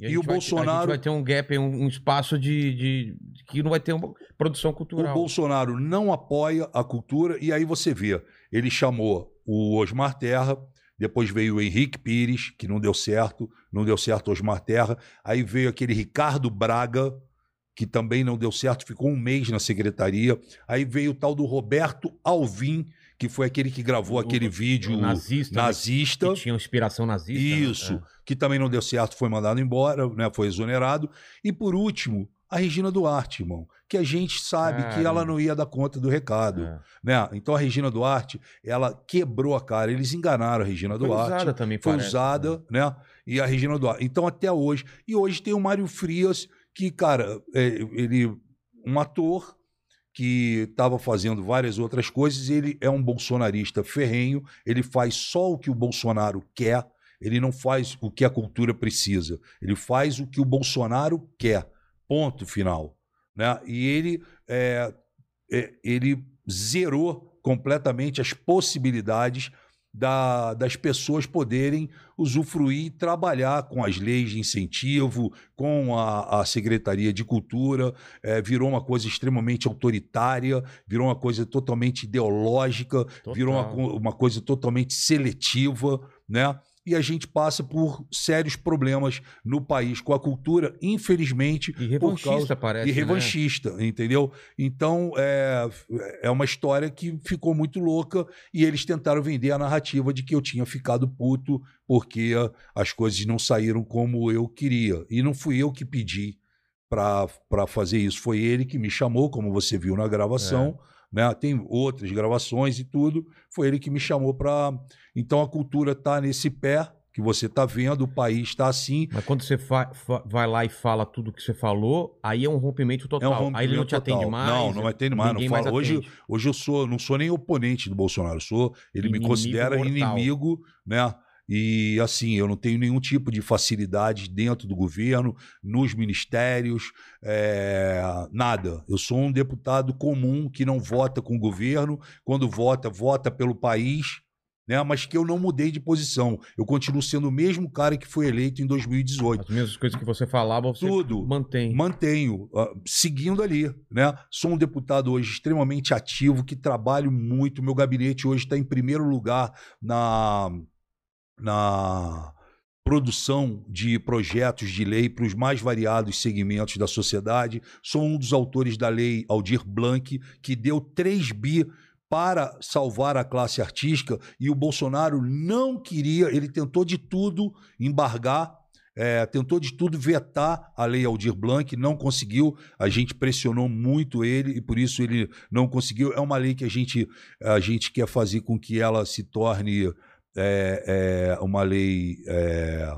E gente o vai- A Bolsonaro- gente vai ter um gap, um, um espaço de, de- de- que não vai ter uma produção O cultural. Bolsonaro não apoia a cultura, e aí você vê, ele chamou o Osmar Terra, depois veio o Henrique Pires, que não deu certo, não deu certo o Osmar Terra, aí veio aquele Ricardo Braga, que também não deu certo, ficou um mês na secretaria, aí veio o tal do Roberto Alvim, que foi aquele que gravou O- aquele vídeo nazista, né, nazista. Que tinha inspiração nazista. né? Isso, É. que também não deu certo, foi mandado embora, né, foi exonerado. E por último, a Regina Duarte, irmão, que a gente sabe que ela não ia dar conta do recado, É. né? Então a Regina Duarte, ela quebrou a cara, eles enganaram a Regina Foi Duarte. usada também, foi parece, usada, né? E a Regina Duarte. Então até hoje, e hoje tem o Mário Frias, que cara, é, ele um ator que estava fazendo várias outras coisas, ele é um bolsonarista ferrenho, ele faz só o que o Bolsonaro quer, ele não faz o que a cultura precisa, ele faz o que o Bolsonaro quer, ponto final. Né? E ele, é, é, ele zerou completamente as possibilidades da- das pessoas poderem usufruir e trabalhar com as leis de incentivo, com a, a Secretaria de Cultura, é, virou uma coisa extremamente autoritária, virou uma coisa totalmente ideológica, Total. virou uma, uma coisa totalmente seletiva, né? E a gente passa por sérios problemas no país com a cultura, infelizmente, E revanchista, causa- parece. e né? revanchista, entendeu? Então é, é uma história que ficou muito louca e eles tentaram vender a narrativa de que eu tinha ficado puto porque as coisas não saíram como eu queria. E não fui eu que pedi para fazer isso, foi ele que me chamou, como você viu na gravação. Né? Tem outras gravações e tudo. Foi ele que me chamou para. Então a cultura está nesse pé que você está vendo, o país está assim. Mas quando você vai lá e fala tudo que você falou, aí é um rompimento É total. um rompimento aí ele não te atende mais. Não, não atende mais. Não fala. Hoje, atende. hoje eu sou, não sou nem oponente do Bolsonaro. eu Sou, ele me Inimigo considera mortal. inimigo, né? E assim, eu não tenho nenhum tipo de facilidade dentro do governo, nos ministérios, é, nada. Eu sou um deputado comum que não vota com o governo. Quando vota, vota pelo país, né? Mas que eu não mudei de posição. Eu continuo sendo o mesmo cara que foi eleito em 2018. As mesmas coisas que você falava, você Tudo. mantém. Mantenho, ah, seguindo ali, né? Sou um deputado hoje extremamente ativo, que trabalho muito. Meu gabinete hoje está em primeiro lugar na, na produção de projetos de lei para os mais variados segmentos da sociedade. Sou um dos autores da lei Aldir Blanc, que deu 3 bi para salvar a classe artística e o Bolsonaro não queria, ele tentou de tudo embargar é, tentou de tudo vetar a lei Aldir Blanc, não conseguiu. A gente pressionou muito ele e por isso ele não conseguiu. É uma lei que a gente, a gente quer fazer com que ela se torne é, é, uma lei é,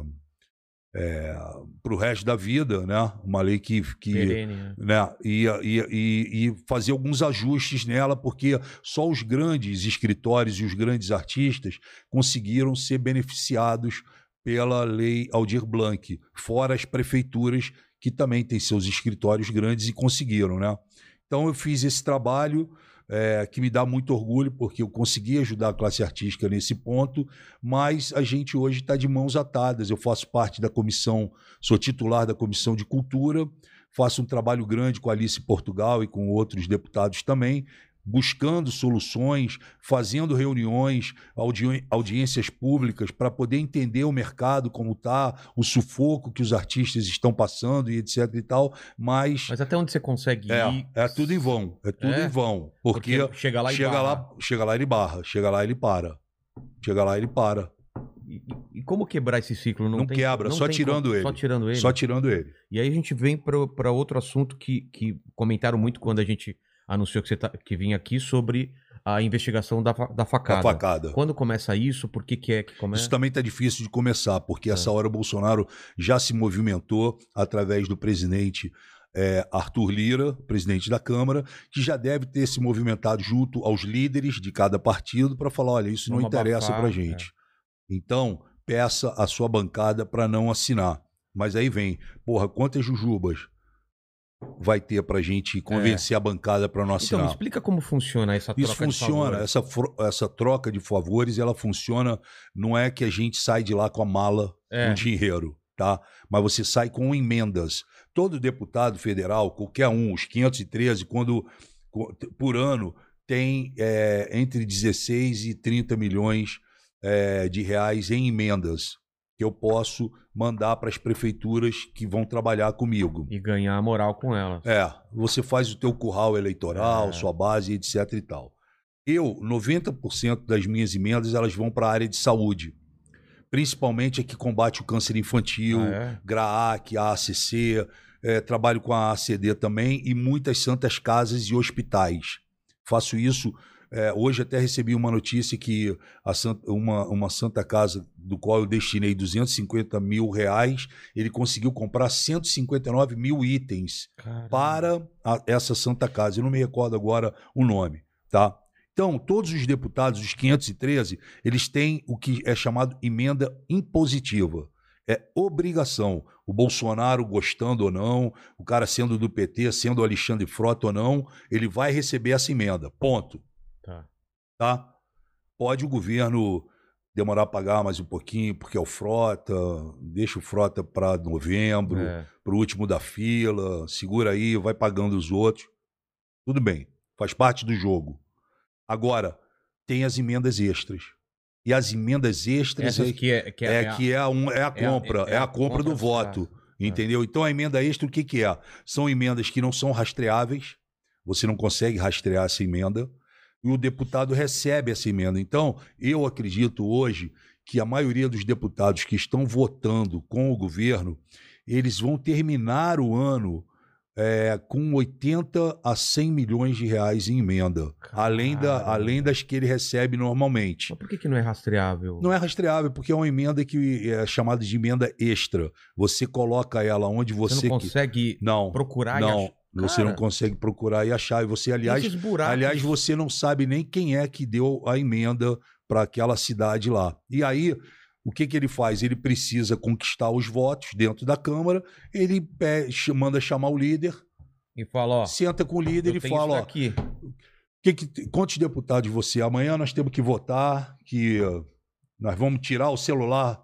para o resto da vida, né? Uma lei que, que Perene, né? né? E, e, e, e fazer alguns ajustes nela, porque só os grandes escritórios e os grandes artistas conseguiram ser beneficiados pela lei Aldir Blanc, fora as prefeituras que também têm seus escritórios grandes e conseguiram, né? Então eu fiz esse trabalho é, que me dá muito orgulho, porque eu consegui ajudar a classe artística nesse ponto, mas a gente hoje está de mãos atadas. Eu faço parte da comissão, sou titular da comissão de cultura, faço um trabalho grande com a Alice Portugal e com outros deputados também, buscando soluções, fazendo reuniões, audi audiências públicas para poder entender o mercado como está, o sufoco que os artistas estão passando e etc e tal, mas Mas até onde você consegue é, ir? é tudo em vão, é tudo É? em vão, porque, chega lá e chega barra. lá, chega lá ele barra, chega lá ele para. Chega lá ele para, E, e- como quebrar esse ciclo? Não, Não tem- quebra, só tem tirando como- ele. Só tirando ele. só tirando ele. E aí a gente vem para outro assunto que, que comentaram muito quando a gente anunciou que você tá, que vinha aqui sobre a investigação da, da facada. facada. Quando começa isso? Por que, que é que começa? Isso também está difícil de começar, porque É. essa hora o Bolsonaro já se movimentou através do presidente eh, Arthur Lira, presidente da Câmara, que já deve ter se movimentado junto aos líderes de cada partido para falar: olha, isso não Vamos interessa abafar, para gente. Então, peça a sua bancada para não assinar. Mas aí vem, porra, quantas jujubas vai ter para gente convencer a bancada para não É. Então, assinar? explica como funciona essa troca Isso de funciona, favores. essa, essa troca de favores, ela funciona, não é que a gente sai de lá com a mala É. com dinheiro, tá? Mas você sai com emendas. Todo deputado federal, qualquer um, os 513, quando por ano tem é, entre 16 e 30 milhões é, de reais em emendas que eu posso mandar para as prefeituras que vão trabalhar comigo. E ganhar moral com ela. É, você faz o teu curral eleitoral, É. sua base, etc e tal. Eu, 90% das minhas emendas, elas vão para a área de saúde. Principalmente a que combate o câncer infantil, Ah, é? GRAAC, ACC, é, trabalho com a ACD também e muitas santas casas e hospitais. Faço isso. É, hoje até recebi uma notícia que santa- uma, uma santa casa do qual eu destinei 250 mil reais, ele conseguiu comprar 159 mil itens Caramba. para a- essa Santa Casa. Eu não me recordo agora o nome, tá? Então, todos os deputados, os 513, eles têm o que é chamado emenda impositiva. É obrigação. O Bolsonaro, gostando ou não, o cara sendo do PT, sendo Alexandre Frota ou não, ele vai receber essa emenda. Ponto Tá. tá? Pode o governo demorar a pagar mais um pouquinho, porque é o Frota, deixa o Frota para novembro, É. para o último da fila, segura aí, vai pagando os outros. Tudo bem, faz parte do jogo. Agora, tem as emendas extras. E as emendas extras Essas é, que é, que é, é, a- que é a, um- é a é a- compra, é é, a a compra do compra, voto. tá. Entendeu? Então a emenda extra, o que, que é? São emendas que não são rastreáveis, você não consegue rastrear essa emenda, e o deputado recebe essa emenda. Então, eu acredito hoje que a maioria dos deputados que estão votando com o governo, eles vão terminar o ano é, com 80 a 100 milhões de reais em emenda, além, da, além das que ele recebe normalmente. Mas por que, que não é rastreável? Não é rastreável, porque é uma emenda que é chamada de emenda extra. Você coloca ela onde Você, você, não que- consegue Não, procurar e não. Achar. Você Cara, não consegue procurar e achar. E você, aliás, aliás, você não sabe nem quem é que deu a emenda para aquela cidade lá. E aí, o que, que ele faz? Ele precisa conquistar os votos dentro da Câmara, ele ch- manda chamar o líder, E fala, ó. senta com o líder e fala: ó, que que, quantos deputados você? Amanhã nós temos que votar que uh, nós vamos tirar o celular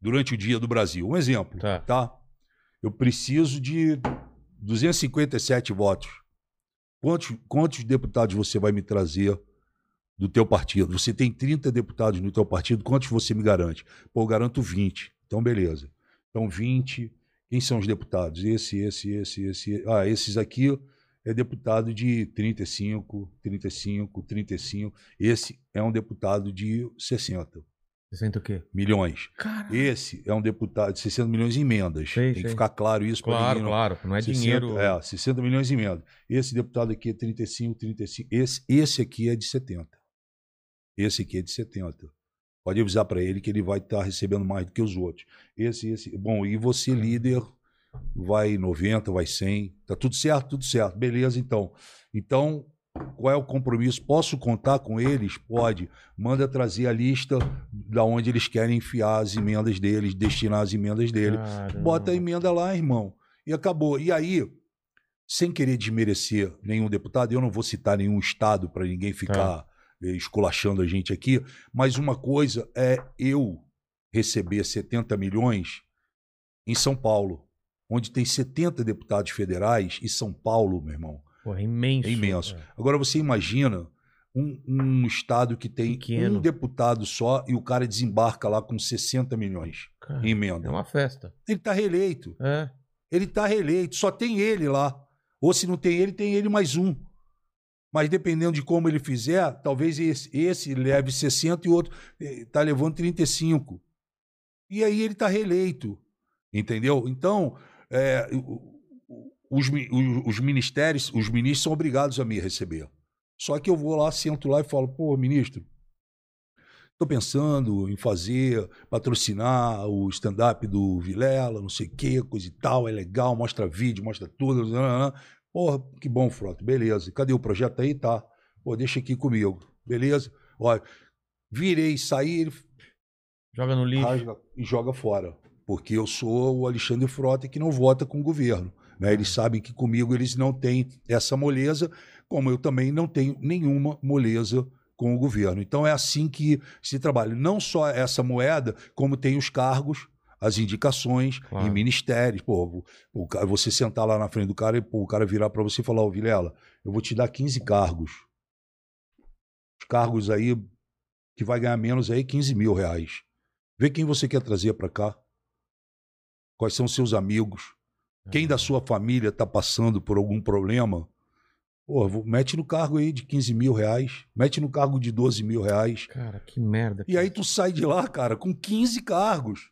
durante o dia do Brasil. Um exemplo, Tá. tá? Eu preciso de 257 votos. Quantos, quantos deputados você vai me trazer do teu partido? Você tem 30 deputados no teu partido, quantos você me garante? Pô, eu garanto 20. Então, beleza. Então, 20. Quem são os deputados? Esse, esse, esse, esse. Ah, esses aqui é deputado de 35, 35, 35. Esse é um deputado de 60 Você sente o quê? milhões. Cara. Esse é um deputado de 60 milhões em emendas. Sei, Tem que sei. ficar claro isso para Claro, claro. Não é 60, dinheiro. É, 60 milhões em emenda. Esse deputado aqui é 35, 35. Esse, esse aqui é de 70. Esse aqui é de 70. Pode avisar para ele que ele vai estar recebendo mais do que os outros. Esse, esse. Bom, e você, líder, vai 90, vai 100. Tá tudo certo? Tudo certo. Beleza, então. Então, qual é o compromisso? Posso contar com eles? Pode. Manda trazer a lista da onde eles querem enfiar as emendas deles, destinar as emendas dele. Caramba. Bota a emenda lá, irmão. E acabou. E aí, sem querer desmerecer nenhum deputado, eu não vou citar nenhum estado para ninguém ficar eh, esculachando a gente aqui, mas uma coisa é eu receber 70 milhões em São Paulo, onde tem 70 deputados federais, e São Paulo, meu irmão, Porra, é imenso. é imenso. É. Agora você imagina um, um estado que tem Pequeno. um deputado só e o cara desembarca lá com 60 milhões Cara, em é emenda. uma festa. Ele está reeleito. É. Ele está reeleito, só tem ele lá. Ou se não tem ele, tem ele mais um. Mas dependendo de como ele fizer, talvez esse, esse leve 60 e o outro está levando 35. E aí ele está reeleito. Entendeu? Então, é, os, os ministérios, os ministros são obrigados a me receber. Só que eu vou lá, sento lá e falo, pô, ministro, estou pensando em fazer, patrocinar o stand-up do Vilela, não sei o quê, coisa e tal, é legal, mostra vídeo, mostra tudo. Porra, que bom, Frota, beleza. Cadê o projeto aí? Tá. Pô, deixa aqui comigo, beleza? Olha, virei, saí, Joga no lixo. e joga fora. Porque eu sou o Alexandre Frota que não vota com o governo. Né? Eles sabem que comigo eles não têm essa moleza, como eu também não tenho nenhuma moleza com o governo. Então é assim que se trabalha. Não só essa moeda, como tem os cargos, as indicações Claro. em ministérios. Pô, o- o você sentar lá na frente do cara e pô, o cara virar para você e falar, ô Vilela, eu vou te dar 15 cargos. Os cargos aí que vai ganhar menos aí 15 mil reais. Vê quem você quer trazer para cá. Quais são seus amigos? Quem da sua família está passando por algum problema? Pô, mete no cargo aí de 15 mil reais. Mete no cargo de 12 mil reais. Cara, que merda. E aí tu sai de lá, cara, com 15 cargos.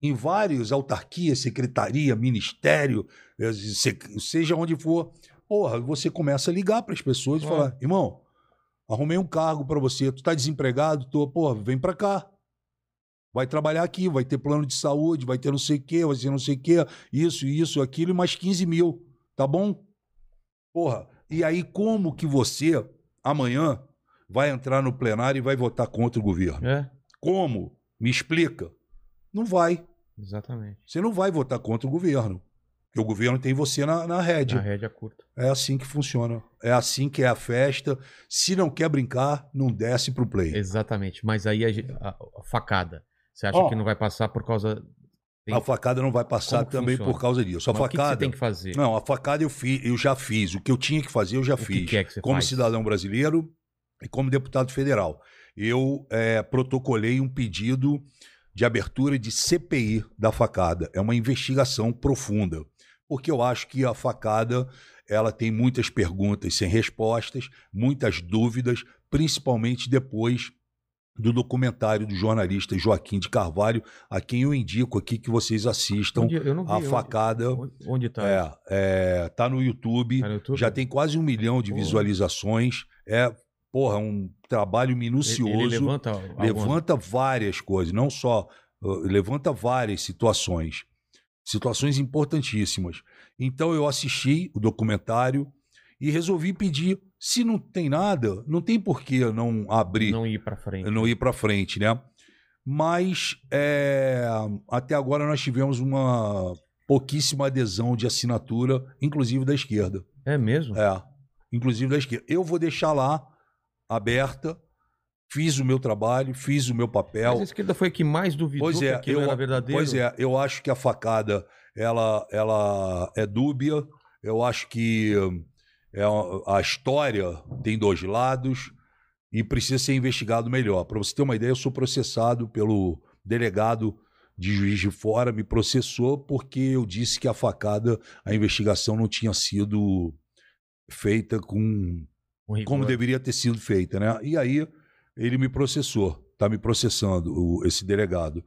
Em vários, autarquia, secretaria, ministério, eh, se- seja onde for. Porra, você começa a ligar para as pessoas e falar: irmão, arrumei um cargo para você, tu tá desempregado, tô, porra, vem para cá. Vai trabalhar aqui, vai ter plano de saúde, vai ter não sei o quê, vai ter não sei o quê, isso, isso, aquilo, e mais 15 mil, tá bom? Porra, e aí como que você, amanhã, vai entrar no plenário e vai votar contra o governo? É, Como? Me explica. Não vai. exatamente. Você não vai votar contra o governo. Porque o governo tem você na, na A rédea. rédea curta. É assim que funciona. É assim que é a festa. Se não quer brincar, não desce pro play. Exatamente. Mas aí a, a- a facada. Você acha Ó. que não vai passar por causa. Tem- A facada não vai passar também funciona? por causa disso. A Mas o que facada. você tem que fazer? Não, a facada eu, fiz, eu já fiz. O que eu tinha que fazer, eu já que fiz. que é que você como faz? cidadão brasileiro e como deputado federal. Eu eh, protocolei um pedido de abertura de CPI da facada. É uma investigação profunda. Porque eu acho que a facada ela tem muitas perguntas sem respostas, muitas dúvidas, principalmente depois do documentário do jornalista Joaquim de Carvalho, a quem eu indico aqui que vocês assistam Onde- vi. a facada. Onde, onde tá? É, é, tá no YouTube, Tá no YouTube? já tem quase um milhão de visualizações. É, porra, um trabalho Ele- minucioso. Ele levanta. algumas- levanta várias coisas, não só. uh, levanta várias situações. Situações importantíssimas. Então eu assisti o documentário e resolvi pedir. Se não tem nada, não tem por que não abrir Não ir pra frente. não ir para frente, né? Mas é, até agora nós tivemos uma pouquíssima adesão de assinatura, inclusive da esquerda. É mesmo? É, inclusive da esquerda. Eu vou deixar lá aberta, fiz o meu trabalho, fiz o meu papel. Mas a esquerda foi a que mais duvidou Pois que é, aquilo eu, era verdadeiro. pois é, eu acho que a facada ela, ela é dúbia. Eu acho que é, a história tem dois lados e precisa ser investigado melhor. Para você ter uma ideia, eu sou processado pelo delegado de Juiz de Fora, me processou porque eu disse que a facada, a investigação não tinha sido feita com como deveria ter sido feita, né? E aí ele me processou, tá me processando o- esse delegado.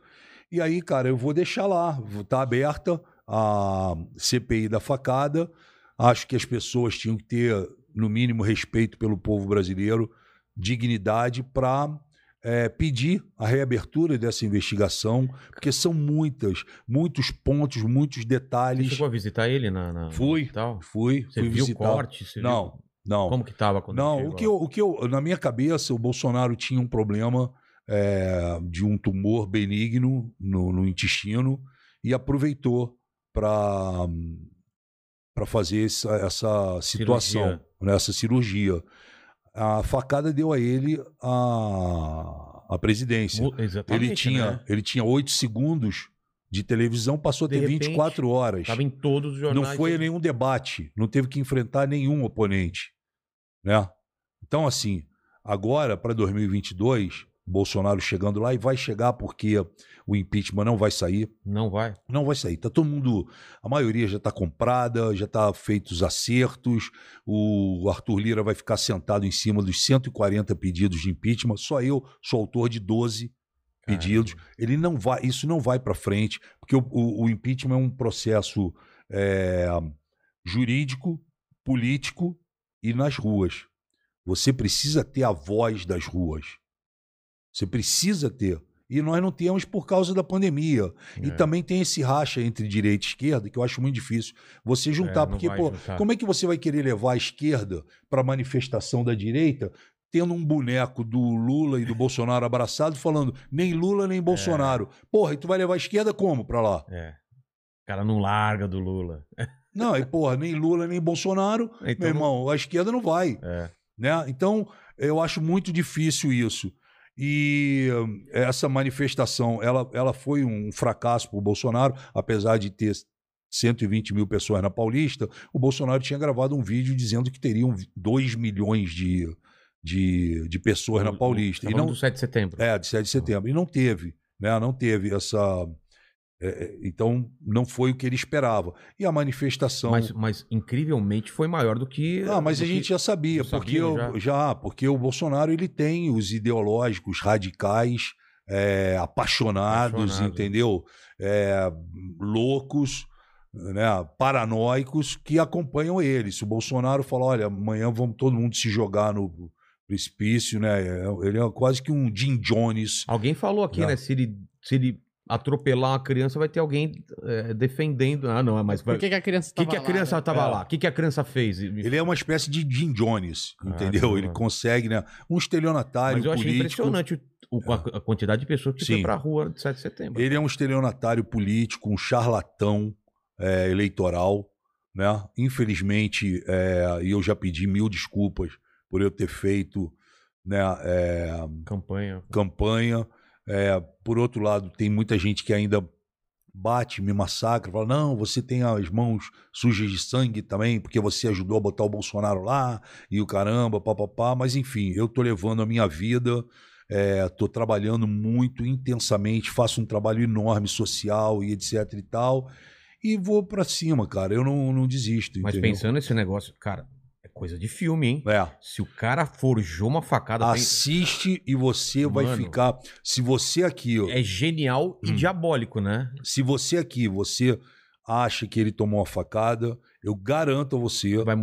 E aí, cara, eu vou deixar lá, tá aberta a CPI da facada. Acho que as pessoas tinham que ter, no mínimo, respeito pelo povo brasileiro, dignidade para é, pedir a reabertura dessa investigação, porque são muitas, muitos pontos, muitos Você detalhes. chegou a visitar ele na. na Fui. hospital? Fui, Você fui viu o visitar. corte? Você Não, viu não. Como que tava quando Não, o que, eu, o que eu, na minha cabeça, o Bolsonaro tinha um problema é, de um tumor benigno no, no intestino e aproveitou para para fazer essa, essa situação, Cirurgia. né, essa cirurgia. A facada deu a ele a, a presidência. Exatamente. Ele tinha, né? ele tinha oito segundos de televisão, passou a De ter repente, 24 horas. Tava em todos os Não jornais. foi tudo. nenhum debate, não teve que enfrentar nenhum oponente, né? Então assim, agora para 2022, Bolsonaro chegando lá e vai chegar porque o impeachment não vai sair, Não vai. não vai sair. Tá todo mundo, a maioria já está comprada, já tá feitos acertos. O Arthur Lira vai ficar sentado em cima dos 140 pedidos de impeachment. Só eu sou autor de 12 pedidos. Ele não vai, isso não vai para frente, porque o, o- o impeachment é um processo é, jurídico, político e nas ruas. Você precisa ter a voz das ruas. Você precisa ter. E nós não temos por causa da pandemia. E É. também tem esse racha entre direita e esquerda que eu acho muito difícil você juntar. É, porque, pô, juntar. como é que você vai querer levar a esquerda para a manifestação da direita tendo um boneco do Lula e do Bolsonaro abraçado falando nem Lula nem Bolsonaro? Porra, e tu vai levar a esquerda como para lá? É. O cara não larga do Lula. <laughs> Não, e porra, nem Lula nem Bolsonaro, Então, meu irmão, a esquerda não vai. É. né? Então, eu acho muito difícil isso. E essa manifestação, ela, ela foi um fracasso para o Bolsonaro, apesar de ter 120 mil pessoas na Paulista, o Bolsonaro tinha gravado um vídeo dizendo que teriam 2 milhões de, de, de pessoas na Paulista. tá E não, do 7 de setembro. é, de 7 de setembro. E não teve, né? Não teve essa... é, é, então, não foi o que ele esperava. E a manifestação... Mas, mas incrivelmente foi maior do que. Ah, mas a que- gente já sabia, já porque sabia, eu- já. porque o Bolsonaro ele tem os ideológicos radicais, é, apaixonados, Apaixonado. entendeu? É, loucos, né, paranoicos que acompanham ele. Se o Bolsonaro falar, olha, amanhã vamos todo mundo se jogar no precipício, né? é- Ele é quase que um Jim Jones. Alguém falou aqui, Não. né? Se ele, se ele atropelar uma criança, vai ter alguém é, defendendo. Ah, não, mas. vai- Por que, que a criança O que, que a criança né? tava É. lá? O que, que a criança fez? Ele é uma espécie de Jim Jones, Ah, entendeu? Ele consegue, né? Um estelionatário Mas eu achei político. impressionante o, o- a, a quantidade de pessoas que foi Sim. pra rua de 7 de setembro. Ele é um estelionatário político, um charlatão é, eleitoral, né? Infelizmente, é, e eu já pedi mil desculpas por eu ter feito né, é, Campanha. campanha. É, por outro lado, tem muita gente que ainda bate, me massacra, fala: não, você tem as mãos sujas de sangue também, porque você ajudou a botar o Bolsonaro lá e o caramba, papapá. Mas enfim, eu tô levando a minha vida, é, tô trabalhando muito intensamente, faço um trabalho enorme social e etc e tal. E vou pra cima, cara. Eu não, não desisto. Mas entendeu? pensando nesse negócio, cara, coisa de filme, hein? É. Se o cara forjou uma facada, tem- Assiste e você vai Mano. ficar. Se você aqui, é genial e Hum. diabólico, né? Se você aqui, você acha que ele tomou uma facada, eu garanto a você Vai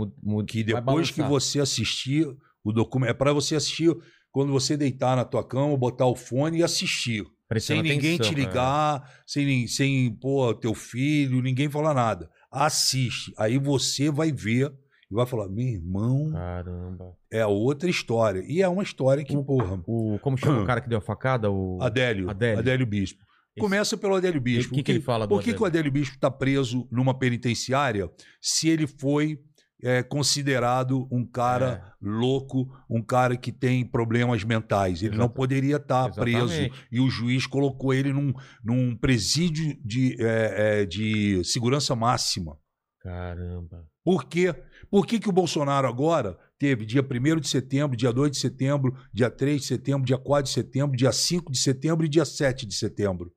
que vai depois que balançar. você assistir o documento, é para você assistir quando você deitar na tua cama, botar o fone e assistir. Prestando sem ninguém atenção, te é. ligar, sem, nin- sem pô, teu filho, ninguém falar nada. Assiste. Aí você vai ver e vai falar: meu irmão, Caramba. é outra história. E é uma história que, porra. O, como chama o <clears throat> cara que deu a facada? O... Adélio, Adélio. Adélio, Bispo. Esse- Começa pelo Adélio Bispo. O que que ele fala Por que, que o Adélio Bispo está preso numa penitenciária se ele foi é, considerado um cara É. louco, um cara que tem problemas mentais? Ele não Exata- poderia estar preso. Exatamente. E o juiz colocou ele num, num presídio de, é, é, de segurança máxima. Caramba. Por quê? Por que, que o Bolsonaro agora teve dia 1 de setembro, dia 2 de setembro, dia 3 de setembro, dia 4 de setembro, dia 5 de setembro e dia 7 de setembro?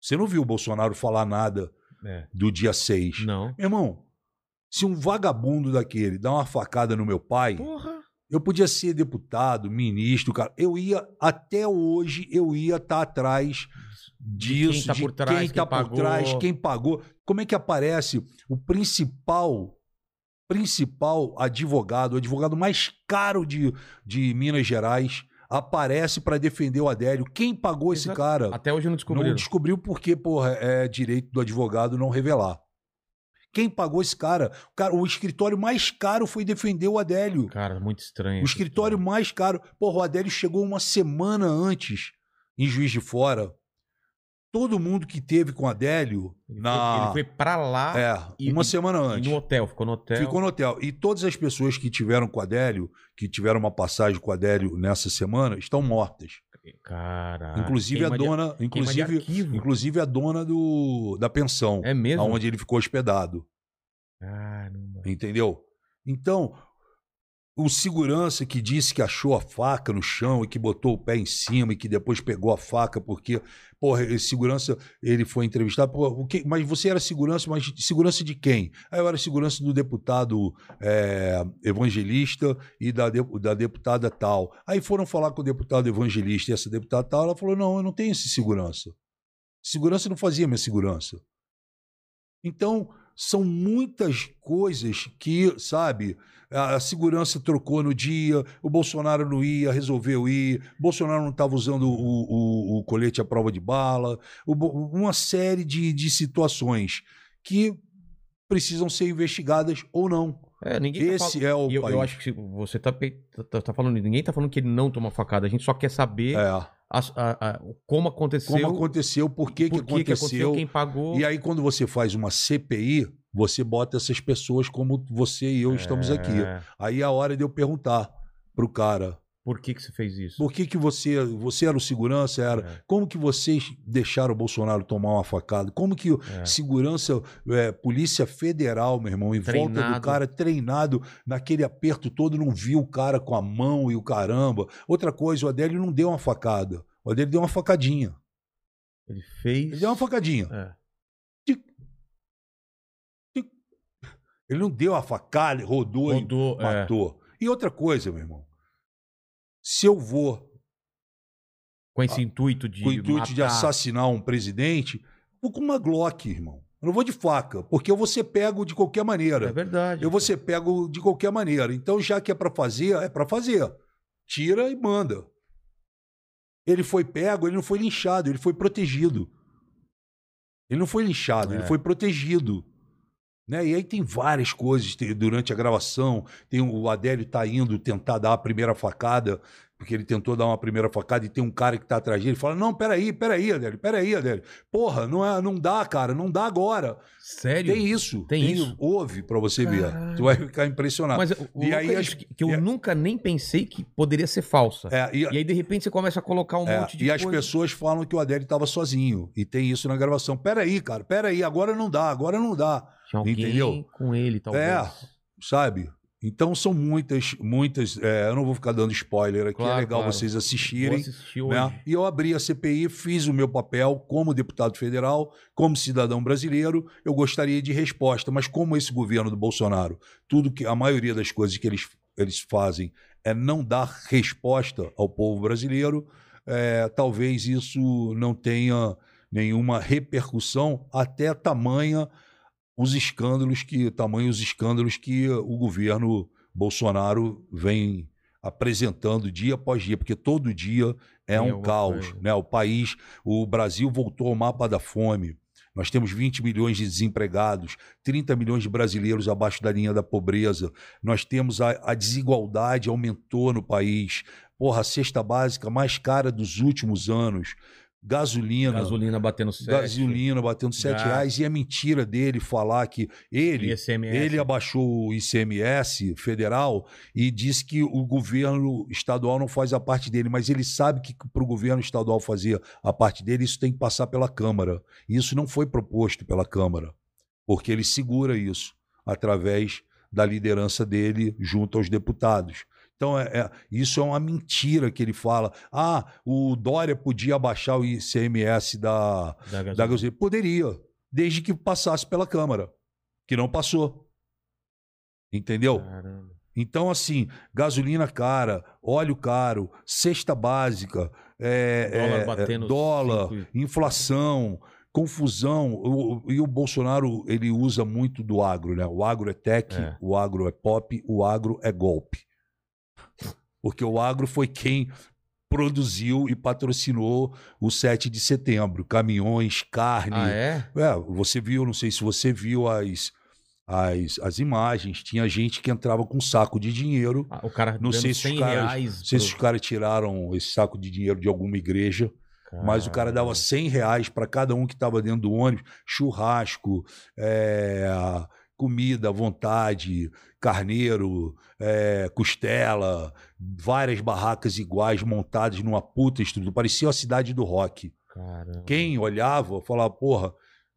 Você não viu o Bolsonaro falar nada É. do dia 6. Não. Meu irmão, se um vagabundo daquele dá uma facada no meu pai, Porra. eu podia ser deputado, ministro, cara. Eu ia, até hoje, eu ia estar atrás disso, quem tá por trás, quem quem tá por pagou. trás, quem pagou. Como é que aparece o principal principal advogado, o advogado mais caro de, de Minas Gerais, aparece para defender o Adélio. Quem pagou esse Exato. cara? Até hoje não descobriram. Não descobriu porque, porra, é direito do advogado não revelar. Quem pagou esse cara? O, cara, o escritório mais caro foi defender o Adélio. Cara, muito estranho. O escritório história. mais caro. Porra, o Adélio chegou uma semana antes em Juiz de Fora. Todo mundo que teve com o Adélio Ele, na. foi, ele foi pra lá É, e- uma semana antes. no hotel. Ficou no hotel. Ficou no hotel. E todas as pessoas que tiveram com o Adélio, que tiveram uma passagem com o Adélio nessa semana, estão mortas. Cara. inclusive a queima de- dona, de inclusive, inclusive a dona do, da pensão, É mesmo? onde ele ficou hospedado. Caramba. Entendeu? Então, o segurança que disse que achou a faca no chão e que botou o pé em cima e que depois pegou a faca porque, porra, esse segurança, ele foi entrevistado, pô, o que, mas você era segurança, mas segurança de quem? Aí eu era segurança do deputado é, evangelista e da, de- da deputada tal. Aí foram falar com o deputado evangelista e essa deputada tal, ela falou, não, eu não tenho esse segurança. Segurança não fazia minha segurança. Então, são muitas coisas que, sabe, a segurança trocou no dia, o Bolsonaro não ia, resolveu ir, Bolsonaro não estava usando o, o- o colete à prova de bala, uma série de, de situações que precisam ser investigadas ou não. É, ninguém tá Esse falando- é o E eu, país. eu acho que você tá, pe- tá, tá falando. Ninguém tá falando que ele não toma facada. A gente só quer saber É, a- a- a- como aconteceu. como aconteceu, por que, que por que que aconteceu. quem pagou. E aí, quando você faz uma CPI, você bota essas pessoas como você e eu estamos aqui. É, Aí é a hora de eu perguntar pro cara, Por que, que você fez isso? por que que você, você era o segurança, era, É. como que vocês deixaram o Bolsonaro tomar uma facada? Como que É. segurança, é, polícia federal, meu irmão, em volta do Treinado. cara, treinado naquele aperto todo, não viu o cara com a mão e o caramba. Outra coisa, o Adélio não deu uma facada, o Adélio deu uma facadinha. Ele fez. Ele deu uma facadinha. É. Ele não deu uma facada, rodou, e Rodou. é. matou. E outra coisa, meu irmão, se eu vou Com esse intuito de. com o intuito de matar. assassinar um presidente, vou com uma Glock, irmão. Eu não vou de faca, porque eu vou ser pego de qualquer É maneira. verdade. Eu vou ser pego de qualquer maneira. Então, já que é pra fazer, é pra fazer. Tira e manda. Ele foi pego, ele não foi linchado, ele foi protegido. Ele não foi linchado, É. ele foi protegido. Né? E aí tem várias coisas tem- durante a gravação. Tem o Adélio tá indo tentar dar a primeira facada, porque ele tentou dar uma primeira facada e tem um cara que tá atrás dele. Fala: Não, peraí, peraí, Adélio, peraí, Adélio. Porra, não, é, não dá, cara, não dá agora. Sério? Tem isso. Tem isso? Ouve pra você ver. Tu vai ficar impressionado. Mas o, E aí é as- isso, que, eu a- nunca nem pensei que poderia ser falsa. É, e, E aí, de repente, você começa a colocar um é, monte de e as coisa. pessoas falam que o Adélio estava sozinho. E tem isso na gravação. Peraí, cara, peraí, agora não dá, agora não dá. Tinha alguém entendeu? com ele, talvez. É. Sabe? Então são muitas, muitas. é, eu não vou ficar dando spoiler aqui, é Claro, legal claro. vocês assistirem. assistir. Né? E eu abri a CPI, fiz o meu papel como deputado federal, como cidadão brasileiro. Eu gostaria de resposta, mas como esse governo do Bolsonaro, tudo que a maioria das coisas que eles, eles fazem é não dar resposta ao povo brasileiro, é, talvez isso não tenha nenhuma repercussão, até tamanha os escândalos que tamanho os escândalos que o governo Bolsonaro vem apresentando dia após dia, porque todo dia é um caos, coisa. né? O país, o Brasil voltou ao mapa da fome. Nós temos 20 milhões de desempregados, 30 milhões de brasileiros abaixo da linha da pobreza. Nós temos a, a desigualdade aumentou no país. Porra, a cesta básica mais cara dos últimos anos. Gasolina. Gasolina batendo sete. Gasolina batendo 7 Gás. reais. E é mentira dele falar que ele, ICMS. ele abaixou o ICMS federal e disse que o governo estadual não faz a parte dele, mas ele sabe que para o governo estadual fazer a parte dele, isso tem que passar pela Câmara. E isso não foi proposto pela Câmara, porque ele segura isso através da liderança dele junto aos deputados. Então, é, é- isso é uma mentira que ele fala. Ah, o Dória podia abaixar o ICMS da, Da gasolina. da gasolina. Poderia, desde que passasse pela Câmara, que não passou. Entendeu? Caramba. Então, assim, gasolina cara, óleo caro, cesta básica, é, Dólar é, batendo é, dólar, cinco inflação, confusão. O- o- e o Bolsonaro, ele usa muito do agro, né? O agro é tech, É. o agro é pop, o agro é golpe. Porque o agro foi quem produziu e patrocinou o 7 de setembro. Caminhões, carne. Ah, é? É, você viu, não sei se você viu as, as, as imagens, tinha gente que entrava com um saco de dinheiro. Ah, o cara Não sei se 100 os caras, reais. não sei se os caras tiraram esse saco de dinheiro de alguma igreja, mas o cara dava 100 reais para cada um que estava dentro do ônibus, churrasco, é, comida à vontade, carneiro, é, costela, várias barracas iguais montadas numa puta estrutura, parecia a cidade do rock. Caramba. Quem olhava falava, porra,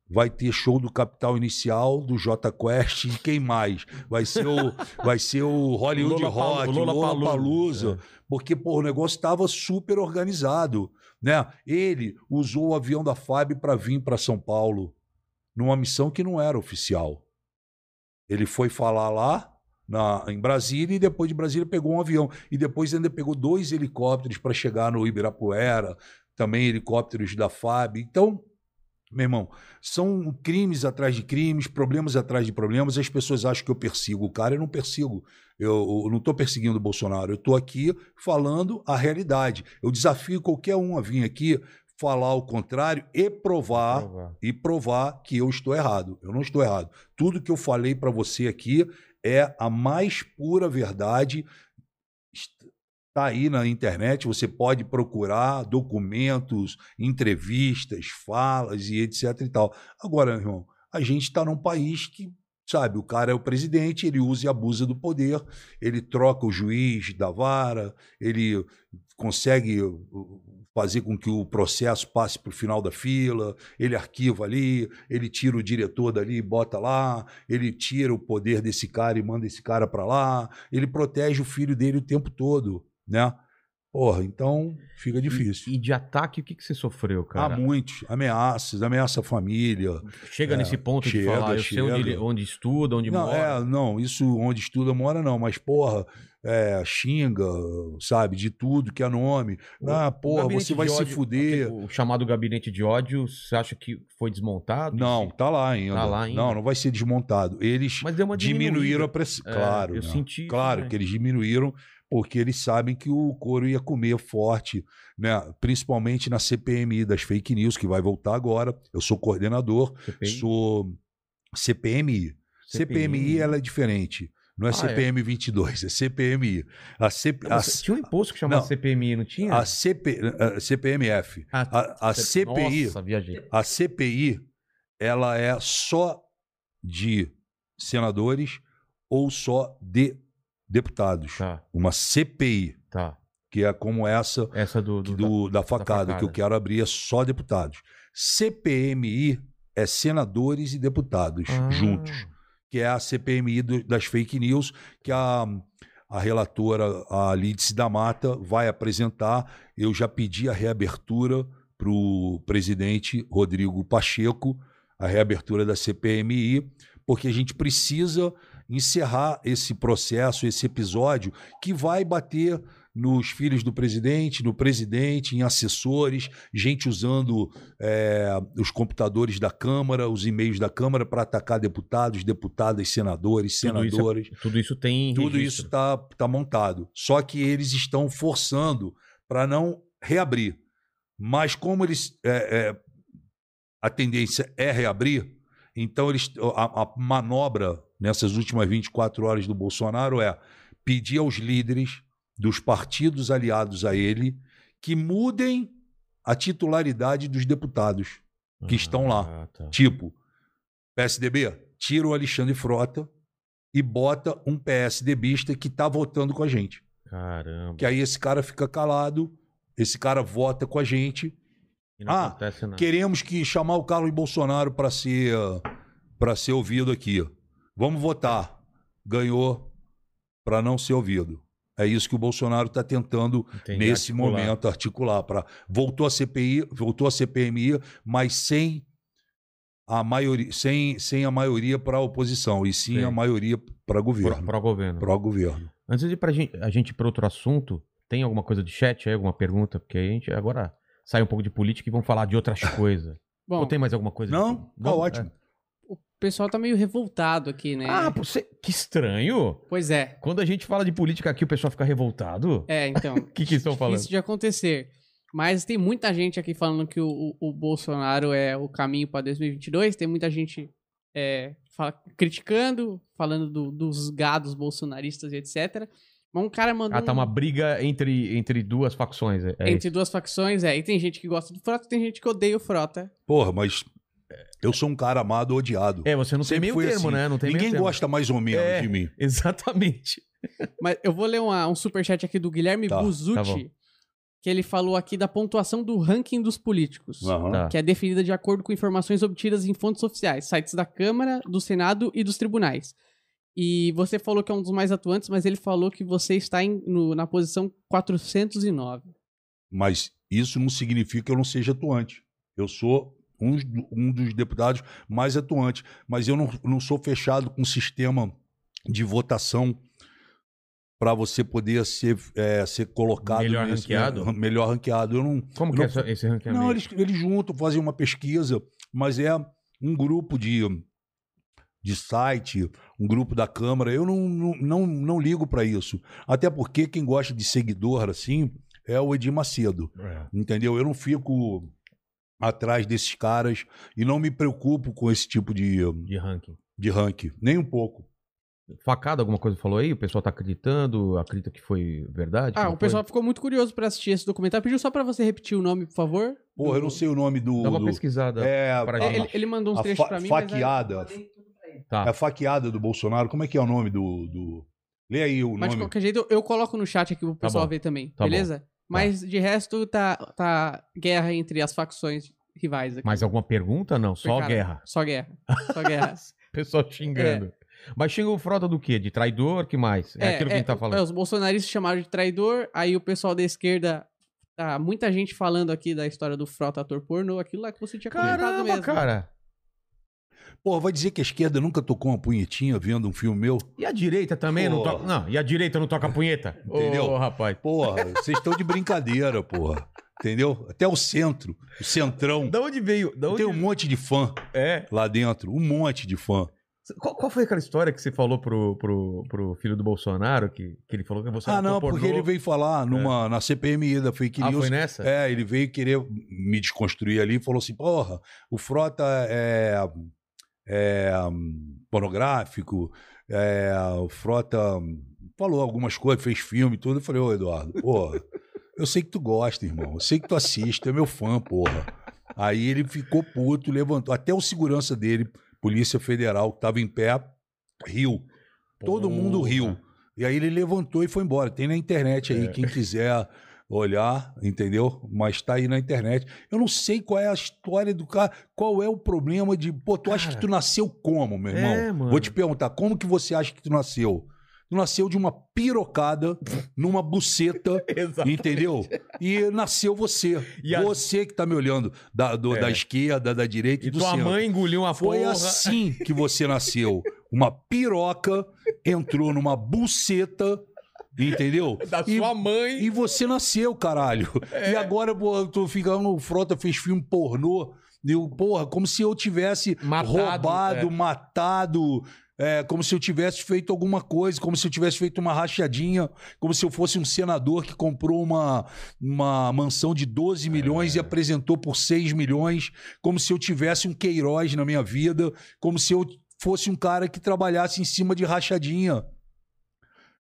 vai ter show do Capital Inicial, do J Quest e quem mais? Vai ser o, vai ser o Hollywood Lollapalooza, Rock, Lollapalooza. Lollapalooza, porque porra, o negócio estava super organizado, né? Ele usou o avião da FAB para vir para São Paulo numa missão que não era oficial. Ele foi falar lá na, em Brasília e depois de Brasília pegou um avião e depois ainda pegou dois helicópteros para chegar no Ibirapuera, também helicópteros da FAB. Então, meu irmão, são crimes atrás de crimes, problemas atrás de problemas. As pessoas acham que eu persigo o cara, eu não persigo. Eu, eu não estou perseguindo o Bolsonaro. Eu estou aqui falando a realidade. Eu desafio qualquer um a vir aqui falar o contrário e provar Provar. e provar que eu estou errado. Eu não estou errado. Tudo que eu falei para você aqui é a mais pura verdade. Está aí na internet, você pode procurar documentos, entrevistas, falas e etc e tal. Agora, meu irmão, a gente está num país que, sabe, o cara é o presidente, ele usa e abusa do poder, ele troca o juiz da vara, ele consegue fazer com que o processo passe para o final da fila, ele arquiva ali, ele tira o diretor dali e bota lá, ele tira o poder desse cara e manda esse cara para lá, ele protege o filho dele o tempo todo, né? Porra, então fica difícil. E, e de ataque, o que, que você sofreu, cara? Há muitos ameaças, ameaça a família. Chega É, nesse ponto de chega, falar, eu sei onde, chega. onde estuda, onde Não, mora. é, não, isso onde estuda mora não, mas porra, é, xinga, sabe, de tudo que é nome. Ah, O porra, gabinete você vai de se ódio, fuder. O chamado gabinete de ódio, você acha que foi desmontado? Não, tá lá ainda. Tá lá ainda. Não, não vai ser desmontado. Eles diminuíram a pressão. É, claro. eu né? senti Claro também. que eles diminuíram porque eles sabem que o couro ia comer forte, né? Principalmente na CPMI das fake news, que vai voltar agora. Eu sou coordenador, CPI? sou CPMI. CPMI ela é diferente. Não é Ah, é? CPM 22, é CPMI. A, CP, Não, a, Tinha um imposto que chamava Não. CPMI, não tinha? a CP, a CPMF. Ah, A, a C- CPI, Nossa, viajei. a CPI, ela é só de senadores ou só de deputados. Tá, Uma CPI, tá. que é como essa Essa do... do, do, da, facada, facada. que eu quero abrir, é só deputados. CPMI é senadores e deputados Ah, juntos, que é a CPMI do- das fake news, que a, a relatora, a Lídice da Mata, vai apresentar. Eu já pedi a reabertura para o presidente Rodrigo Pacheco, a reabertura da CPMI, porque a gente precisa encerrar esse processo, esse episódio, que vai bater nos filhos do presidente, no presidente, em assessores, gente usando é, os computadores da Câmara, os e-mails da Câmara para atacar deputados, deputadas, senadores, Tudo isso é- senadores. Tudo isso tem Tudo registro. isso está tá montado. Só que eles estão forçando para não reabrir. Mas como eles é, é, a tendência é reabrir, então eles a, a manobra nessas últimas 24 horas do Bolsonaro é pedir aos líderes dos partidos aliados a ele que mudem a titularidade dos deputados. que estão lá. Ah, tá. Tipo, PSDB, tira o Alexandre Frota e bota um PSDBista que está votando com a gente. Caramba. Que aí esse cara fica calado, esse cara vota com a gente. Não Ah. Queremos que chamar o Carlos Bolsonaro para ser para ser ouvido aqui. Vamos votar. Ganhou para não ser ouvido. É isso que o Bolsonaro está tentando Entendi, nesse articular. momento articular para voltou a CPI, voltou a CPMI, mas sem a maioria, sem, sem a maioria para a oposição e sim Sim. a maioria para governo, pro governo. para o governo. Antes de ir pra gente, a gente para outro assunto, tem alguma coisa de chat aí, alguma pergunta? Porque a gente agora sai um pouco de política e vamos falar de outras <laughs> coisas. Bom, Ou tem mais alguma coisa? Não, tá Vamos- ótimo. é. O pessoal tá meio revoltado aqui, né? Ah, você... que estranho. Pois é. Quando a gente fala de política aqui, o pessoal fica revoltado. É, então. <laughs> O que que estão falando? Isso de acontecer. Mas tem muita gente aqui falando que o, o- o Bolsonaro é o caminho para 2022. Tem muita gente é, fa- criticando, falando do- dos gados bolsonaristas e etc. Mas um cara mandou. Ah, tá um- uma briga entre, entre duas facções. É, é entre duas facções, é. E tem gente que gosta do Frota e tem gente que odeia o Frota. Porra, mas eu sou um cara amado ou odiado. É, você não tem Sempre meio fui termo, assim. né? Não tem Ninguém meio termo. gosta mais ou menos É. de mim. Exatamente. <laughs> Mas eu vou ler uma- um superchat aqui do Guilherme Tá, tá. Buzucci, que ele falou aqui da pontuação do ranking dos políticos. Aham. Tá. que é definida de acordo com informações obtidas em fontes oficiais, sites da Câmara, do Senado e dos tribunais. E você falou que é um dos mais atuantes, mas ele falou que você está em- no- na posição 409. Mas isso não significa que eu não seja atuante. Eu sou um, um dos deputados mais atuantes. Mas eu não, não sou fechado com um sistema de votação para você poder ser, é, ser colocado Melhor nesse- ranqueado? né, melhor ranqueado. Eu não, Como eu que é não- essa- esse ranqueamento? Não, eles, eles juntam, fazem uma pesquisa, mas é um grupo de, de site, um grupo da Câmara. Eu não, não, não, não ligo para isso. Até porque quem gosta de seguidor assim é o Edir Macedo. É. Entendeu? Eu não fico atrás desses caras e não me preocupo com esse tipo de, De ranking. de ranking, nem um pouco. Facada, alguma coisa falou aí? O pessoal tá acreditando? Acredita que foi verdade? Ah, o pessoal foi? ficou muito curioso pra assistir esse documentário. Pediu só pra você repetir o nome, por favor. Porra, eu não sei o nome do. Dá uma do- pesquisada. é, pra a- gente. Ele, ele mandou uns a trechos fa- pra mim, mas... é- faqueada. Tá. É a faqueada do Bolsonaro. Como é que é o nome do. do... Lê aí o Mas de nome. qualquer jeito, eu- coloco no chat aqui pro Tá pessoal bom. ver também, Tá bom. beleza? Mas de resto, tá, tá guerra entre as facções rivais aqui. Mais alguma pergunta? Não, só Cara, guerra. Só guerra. Só guerra. <laughs> Pessoal xingando. Mas xinga o Frota do quê? De traidor? que mais? É, aquilo que a gente tá é, falando. os bolsonaristas chamaram de traidor, aí o pessoal da esquerda. Tá, muita gente falando aqui da história do Frota ator pornô, aquilo lá que você tinha comentado Caramba, mesmo. cara. Pô, vai dizer que a esquerda nunca tocou uma punhetinha vendo um filme meu? E a direita também não Porra. toca. Não, e a direita não toca punheta? <laughs> Entendeu? Ô, rapaz. Porra, vocês estão de brincadeira, porra. Entendeu? Até o centro, o centrão. Da onde veio? Da onde... Tem um monte de fã É. lá dentro, um monte de fã. Qual, qual foi aquela história que você falou pro, pro, pro filho do Bolsonaro? Que, que ele falou que você Ah, não, porque pornô? ele veio falar numa, na CPMI da fake Ah, news. foi nessa? É, ele veio querer me desconstruir ali e falou assim: porra, o Frota é, é pornográfico, é, o Frota falou algumas coisas, fez filme e tudo. Eu falei: Ô, Eduardo, porra, eu sei que tu gosta, irmão, eu sei que tu assiste, tu é meu fã, porra. Aí ele ficou puto, levantou. Até o segurança dele, Polícia Federal, que tava em pé, riu. Todo mundo riu. E aí ele levantou e foi embora. Tem na internet aí, quem quiser olhar, entendeu? Mas tá aí na internet. Eu não sei qual é a história do cara, qual é o problema de. Pô, tu acha Cara. que tu nasceu como, meu irmão? É, mano. Vou te perguntar, como que você acha que tu nasceu? Tu nasceu de uma pirocada numa buceta, <laughs> entendeu? E nasceu você. E a- Você que tá me olhando da, do- É. da esquerda, da direita e, E do tua centro. mãe engoliu uma Foi porra. assim que você nasceu. Uma piroca entrou numa buceta, entendeu? <laughs> Da E- sua mãe. E você nasceu, caralho. É. E agora, pô, tu ficando, o Frota fez filme pornô. Eu, porra, como se eu tivesse Matado, roubado, é. matado. é, como se eu tivesse feito alguma coisa, como se eu tivesse feito uma rachadinha, como se eu fosse um senador que comprou uma, uma mansão de 12 milhões É. e apresentou por 6 milhões, como se eu tivesse um Queiroz na minha vida, como se eu fosse um cara que trabalhasse em cima de rachadinha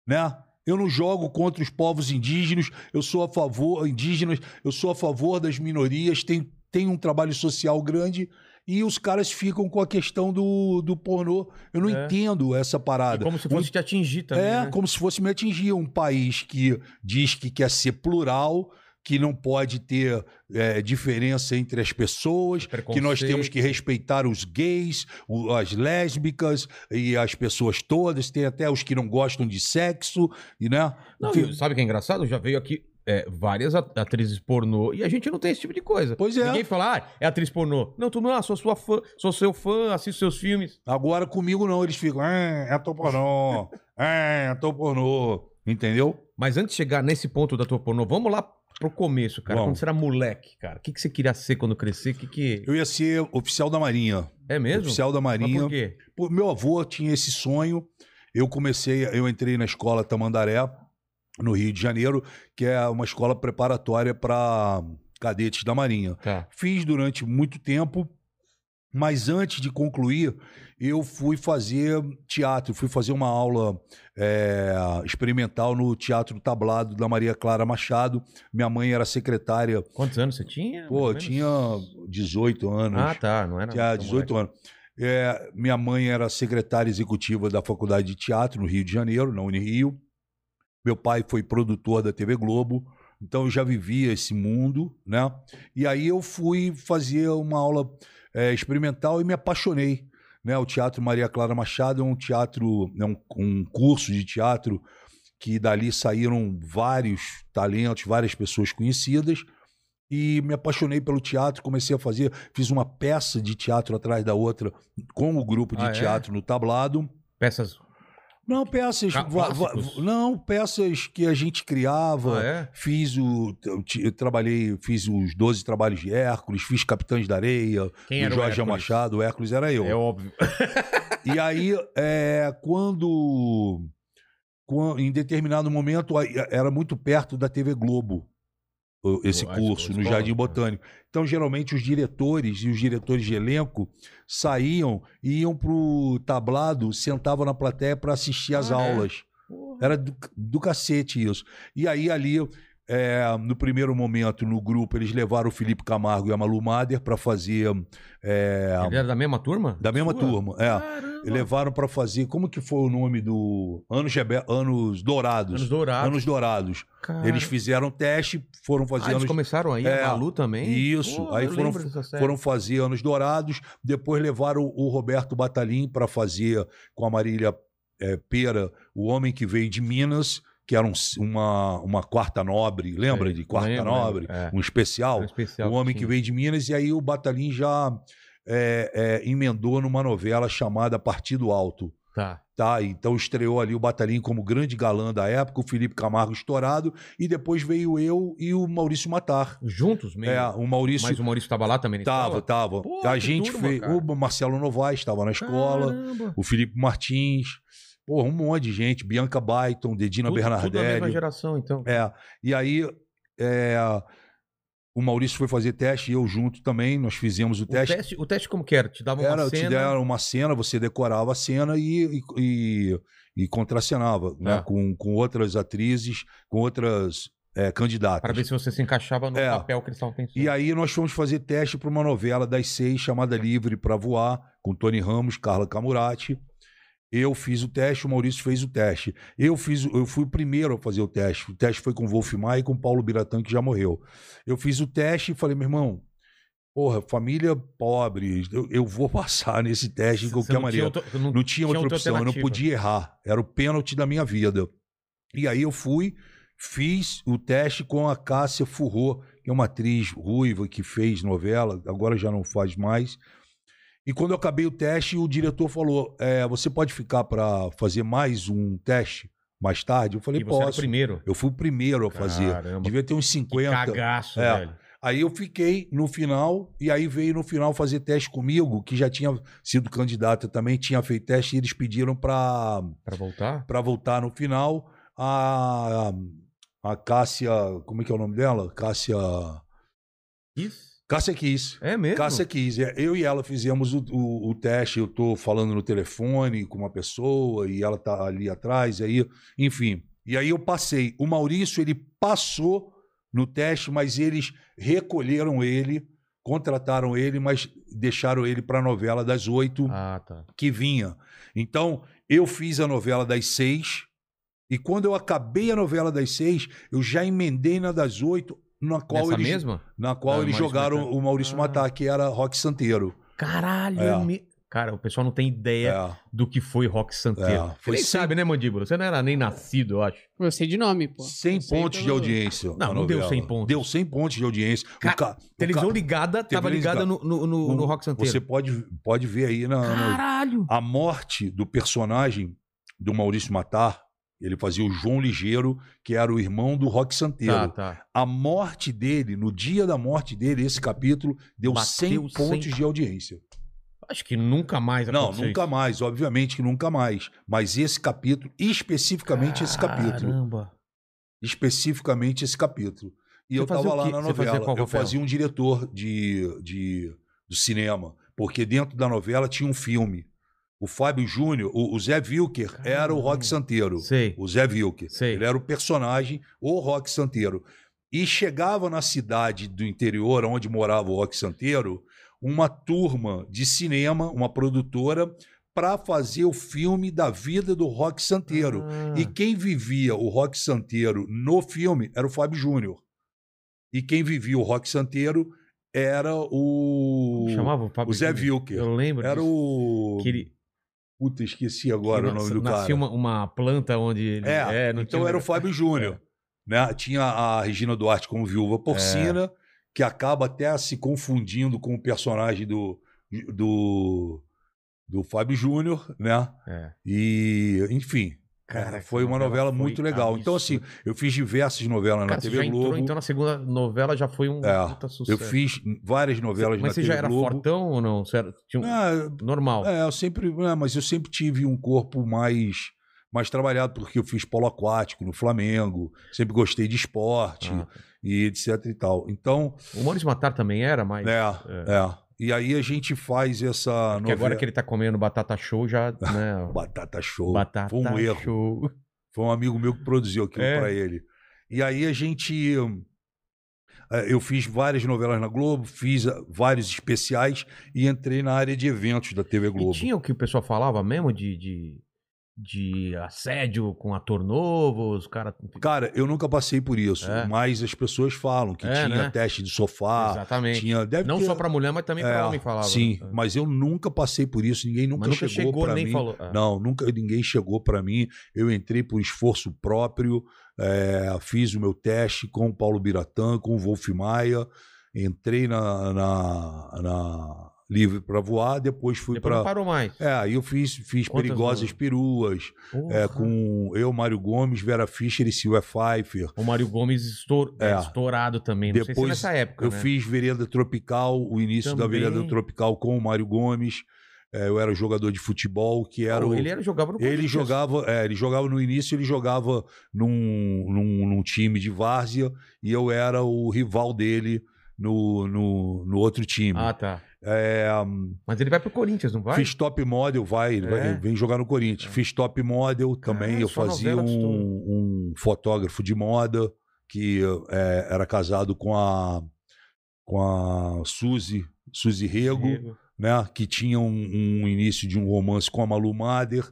né? Eu não jogo contra os povos indígenas, eu sou a favor indígenas, eu sou a favor das minorias, tem, tem um trabalho social grande e os caras ficam com a questão do, do pornô. Eu não É. entendo essa E parada. como se fosse te atingir também. É, né? como se fosse me atingir. Um país que diz que quer ser plural, que não pode ter é, diferença entre as pessoas, que nós temos que respeitar os gays, o- as lésbicas e as pessoas todas. Tem até os que não gostam de sexo, e né? Não, Enfim, sabe o que é engraçado? Já veio aqui é, várias at- atrizes pornô e a gente não tem esse tipo de coisa. Pois é. Ninguém fala, ah, é atriz pornô. Não, tu não, ah, sou sua fã, sou seu fã, assisto seus filmes. Agora comigo não, eles ficam, é, é ator pornô, <laughs> é, ator pornô, entendeu? Mas antes de chegar nesse ponto da tua pornô, vamos lá pro começo, cara. Vamos. Quando você era moleque, cara. O que, que você queria ser quando crescer? Que que... Eu ia ser oficial da Marinha. É mesmo? Oficial da Mas Marinha. por quê? Meu avô tinha esse sonho. Eu comecei, eu entrei na escola Tamandaré, no Rio de Janeiro, que é uma escola preparatória para cadetes da Marinha. Tá. Fiz durante muito tempo, mas antes de concluir, eu fui fazer teatro, fui fazer uma aula é, experimental no Teatro Tablado da Maria Clara Machado. Minha mãe era secretária, Quantos anos você tinha? pô, ou tinha menos? 18 anos. Ah, tá. Não era. Tinha tão 18 moleque. anos. É, minha mãe era secretária executiva da Faculdade de Teatro no Rio de Janeiro, na Unirio. Meu pai foi produtor da TV Globo, então eu já vivia esse mundo, né? E aí eu fui fazer uma aula é, experimental e me apaixonei. Né? O Teatro Maria Clara Machado é um teatro, é um, um curso de teatro que dali saíram vários talentos, várias pessoas conhecidas e me apaixonei pelo teatro, comecei a fazer, fiz uma peça de teatro atrás da outra com o grupo de Ah, é? teatro no tablado. Peças. Não, peças, não, peças que a gente criava. Ah, é? Fiz o, eu eu trabalhei, fiz os 12 trabalhos de Hércules, fiz Capitães da Areia, Quem o Jorge Hércules? Machado, o Hércules era eu. É óbvio. <laughs> E aí, é, quando, quan- em determinado momento, era muito perto da TV Globo, o- esse curso, no Jardim? Botânico. Então, geralmente, os diretores e os diretores de elenco saíam e iam pro tablado, sentavam na plateia para assistir às Ah, é? aulas. Era do, do cacete isso. E aí, ali, é, no primeiro momento, no grupo, eles levaram o Felipe Camargo e a Malu Mader para fazer. é, Ele era da mesma turma? da mesma Sua? turma, é. Caramba. Levaram para fazer. Como que foi o nome do. Anos, Gebe- Anos Dourados. Anos Dourados. Anos Dourados. Eles fizeram teste, foram fazer Ah, eles anos. começaram aí, É, a Malu também? Isso. Pô, aí foram, foram fazer Anos Dourados. Depois levaram o Roberto Batalin para fazer com a Marília é, Pera, O Homem que Veio de Minas, que era um- uma, uma quarta nobre. Lembra de quarta lembro, nobre? é. Um especial. Um especial O Homem que tinha. Veio de Minas, e aí o Batalin já é, é, emendou numa novela chamada Partido Alto. Tá. Tá, então estreou ali o Batalin como grande galã da época, o Felipe Camargo estourado, e depois veio eu e o Maurício Matar. Juntos mesmo? É, o Maurício Mas o Maurício tava lá também tava, tava. Pô, a que gente turma, fez. cara. O Marcelo Novaes estava na escola, Caramba. o Felipe Martins, porra, um monte de gente, Bianca Byton, Dedina Tudo- Tudo da mesma Bernardelli. geração, então. É, e aí é, o Maurício foi fazer teste e eu junto também, nós fizemos o O teste. teste, o teste como que era? Te dava uma Era, cena... te deram uma cena, você decorava a cena e, e, e, e contracenava, né? Tá. Com, com outras atrizes, com outras é, candidatas. Para ver se você se encaixava no É. papel que eles estavam pensando. E aí nós fomos fazer teste para uma novela das seis chamada Livre para Voar, com Tony Ramos, Carla Camurati. Eu fiz o teste, o Maurício fez o teste. Eu fiz, eu fui o primeiro a fazer o teste. O teste foi com o Wolf Maia e com o Paulo Biratã, que já morreu. Eu fiz o teste e falei, meu irmão, porra, família pobre, eu, eu vou <laughs> passar nesse teste de qualquer maneira. Tinha outra, não, Não tinha outra opção, eu não podia errar. Era o pênalti da minha vida. E aí eu fui, fiz o teste com a Cássia Furró, que é uma atriz ruiva que fez novela, agora já não faz mais. E quando eu acabei o teste, o diretor falou: é, Você pode ficar para fazer mais um teste mais tarde? Eu falei: E você era o Posso. primeiro. Eu fui o primeiro a fazer. Caramba. Devia ter uns Que 50. cagaço, É. velho. Aí eu fiquei no final, e aí veio no final fazer teste comigo, que já tinha sido candidata também, tinha feito teste, e eles pediram para Pra voltar? para voltar no final. A, a Cássia, como é que é o nome dela? Cássia. Isso? Cássia Kiss. É mesmo? Cássia Kiss. É, Eu e ela fizemos o, o, o teste. Eu tô falando no telefone com uma pessoa e ela tá ali atrás. Aí, enfim. E aí eu passei. O Maurício, ele passou no teste, mas eles recolheram ele, contrataram ele, mas deixaram ele para a novela das oito Ah, tá. que vinha. Então, eu fiz a novela das seis, e quando eu acabei a novela das seis, eu já emendei na das oito, na qual Nessa eles, mesma? na qual Ah, eles Maurício jogaram Matar. o Maurício Ah. Matar, que era Rock Santeiro. Caralho, É. é me- Cara, o pessoal não tem ideia É, do que foi Rock Santeiro. É, Você foi nem sem- sabe, né, Mandíbula? Você não era nem nascido, eu acho. Eu sei de nome, pô. 100 Eu sei pontos de audiência. Não, não deu novela. 100 pontos. Deu 100 pontos de audiência. Ca- ca- Televisão ligada, tava Televisão ligada no, no, no- no Rock Santeiro. Você pode, pode ver aí na, na- Caralho! a morte do personagem do Maurício Matar, Ele fazia o João Ligeiro, que era o irmão do Rock Santeiro. Tá, tá. A morte dele, no dia da morte dele, esse capítulo deu Bateu 100 pontos 100. de audiência. Acho que nunca mais Não, nunca isso. mais, obviamente que nunca mais. Mas esse capítulo, especificamente esse capítulo. Caramba. Especificamente esse capítulo. E Você eu fazia tava o lá na novela. Eu fazia um diretor de, de, do cinema. Porque dentro da novela tinha um filme. O Fábio Júnior, o, o Zé Wilker era o Rock Santeiro. Sei. O Zé Wilker. Sei. Ele era o personagem, o Rock Santeiro. E chegava na cidade do interior, onde morava o Rock Santeiro, uma turma de cinema, uma produtora, para fazer o filme da vida do Rock Santeiro. Ah. E quem vivia o Rock Santeiro no filme era o Fábio Júnior. E quem vivia o Rock Santeiro era o. Chamava o Fábio o Zé. Wilker. Eu lembro Era disso. o. Que ele, Puta, esqueci agora que o nome do cara. nascia uma, uma planta onde ele... É, não então tinha- era o Fábio Júnior. Né? Tinha a Regina Duarte como viúva porcina, É. que acaba até se confundindo com o personagem do, do, do Fábio Júnior, né? É. E, enfim, Cara, é, foi uma novela novela foi muito legal. Então, assim, eu fiz diversas novelas Cara, na você TV já Globo. entrou, então na segunda novela já foi um É, puta sucesso. eu fiz várias novelas Mas na você TV já era Globo. fortão ou não? Você era, tinha um- Ah, normal. É, eu sempre, é, mas eu sempre tive um corpo mais mais trabalhado porque eu fiz polo aquático no Flamengo, sempre gostei de esporte Ah. e etc e tal. Então, O Maurício Matar também era, mas... é, é. E aí a gente faz essa Porque novela agora que ele tá comendo batata show, já, né? <laughs> Batata Show. batata Foi um erro. show. Foi um amigo meu que produziu aquilo É. pra ele. E aí a gente. eh, Eu fiz várias novelas na Globo, fiz ah, vários especiais e entrei na área de eventos da TV E Globo. tinha o que o pessoal falava mesmo de, de, de assédio com ator novo, os caras... Cara, eu nunca passei por isso, É. mas as pessoas falam que É, tinha né? teste de sofá, Exatamente. tinha. Deve Não ter- só pra mulher, mas também pra É, homem falava. Sim, né? mas eu nunca passei por isso, ninguém nunca, nunca chegou, chegou nem mim. falou. Ah. Não, nunca ninguém chegou pra mim. Eu entrei por esforço próprio, é, fiz o meu teste com o Paulo Biratã, com o Wolf Maia, entrei na, na, na Livre para Voar, depois fui Depois não para. parou mais. É, aí eu fiz, fiz Quantas Perigosas no- Peruas, é, com eu, Mário Gomes, Vera Fischer e Silvia Pfeiffer. O Mário Gomes estour... é, É. estourado também. Não se Depois nessa época, Eu né? fiz Vereda Tropical, o início da Também. Vereda Tropical com o Mário Gomes. É, eu era jogador de futebol, que era Pô, o. Ele era, jogava no Ele jogava, é, ele jogava no início, ele jogava num, num, num time de várzea e eu era o rival dele no, no, no outro time. Ah, tá. É, Mas ele vai pro Corinthians, não vai? fiz top model, vai, ele vai- É? vem jogar no Corinthians. Fiz top model também, eu fazia um, um fotógrafo de moda que é, era casado com a com a Suzy, Suzy Rego Diego. né, que tinha um, um início de um romance com a Malu Mader,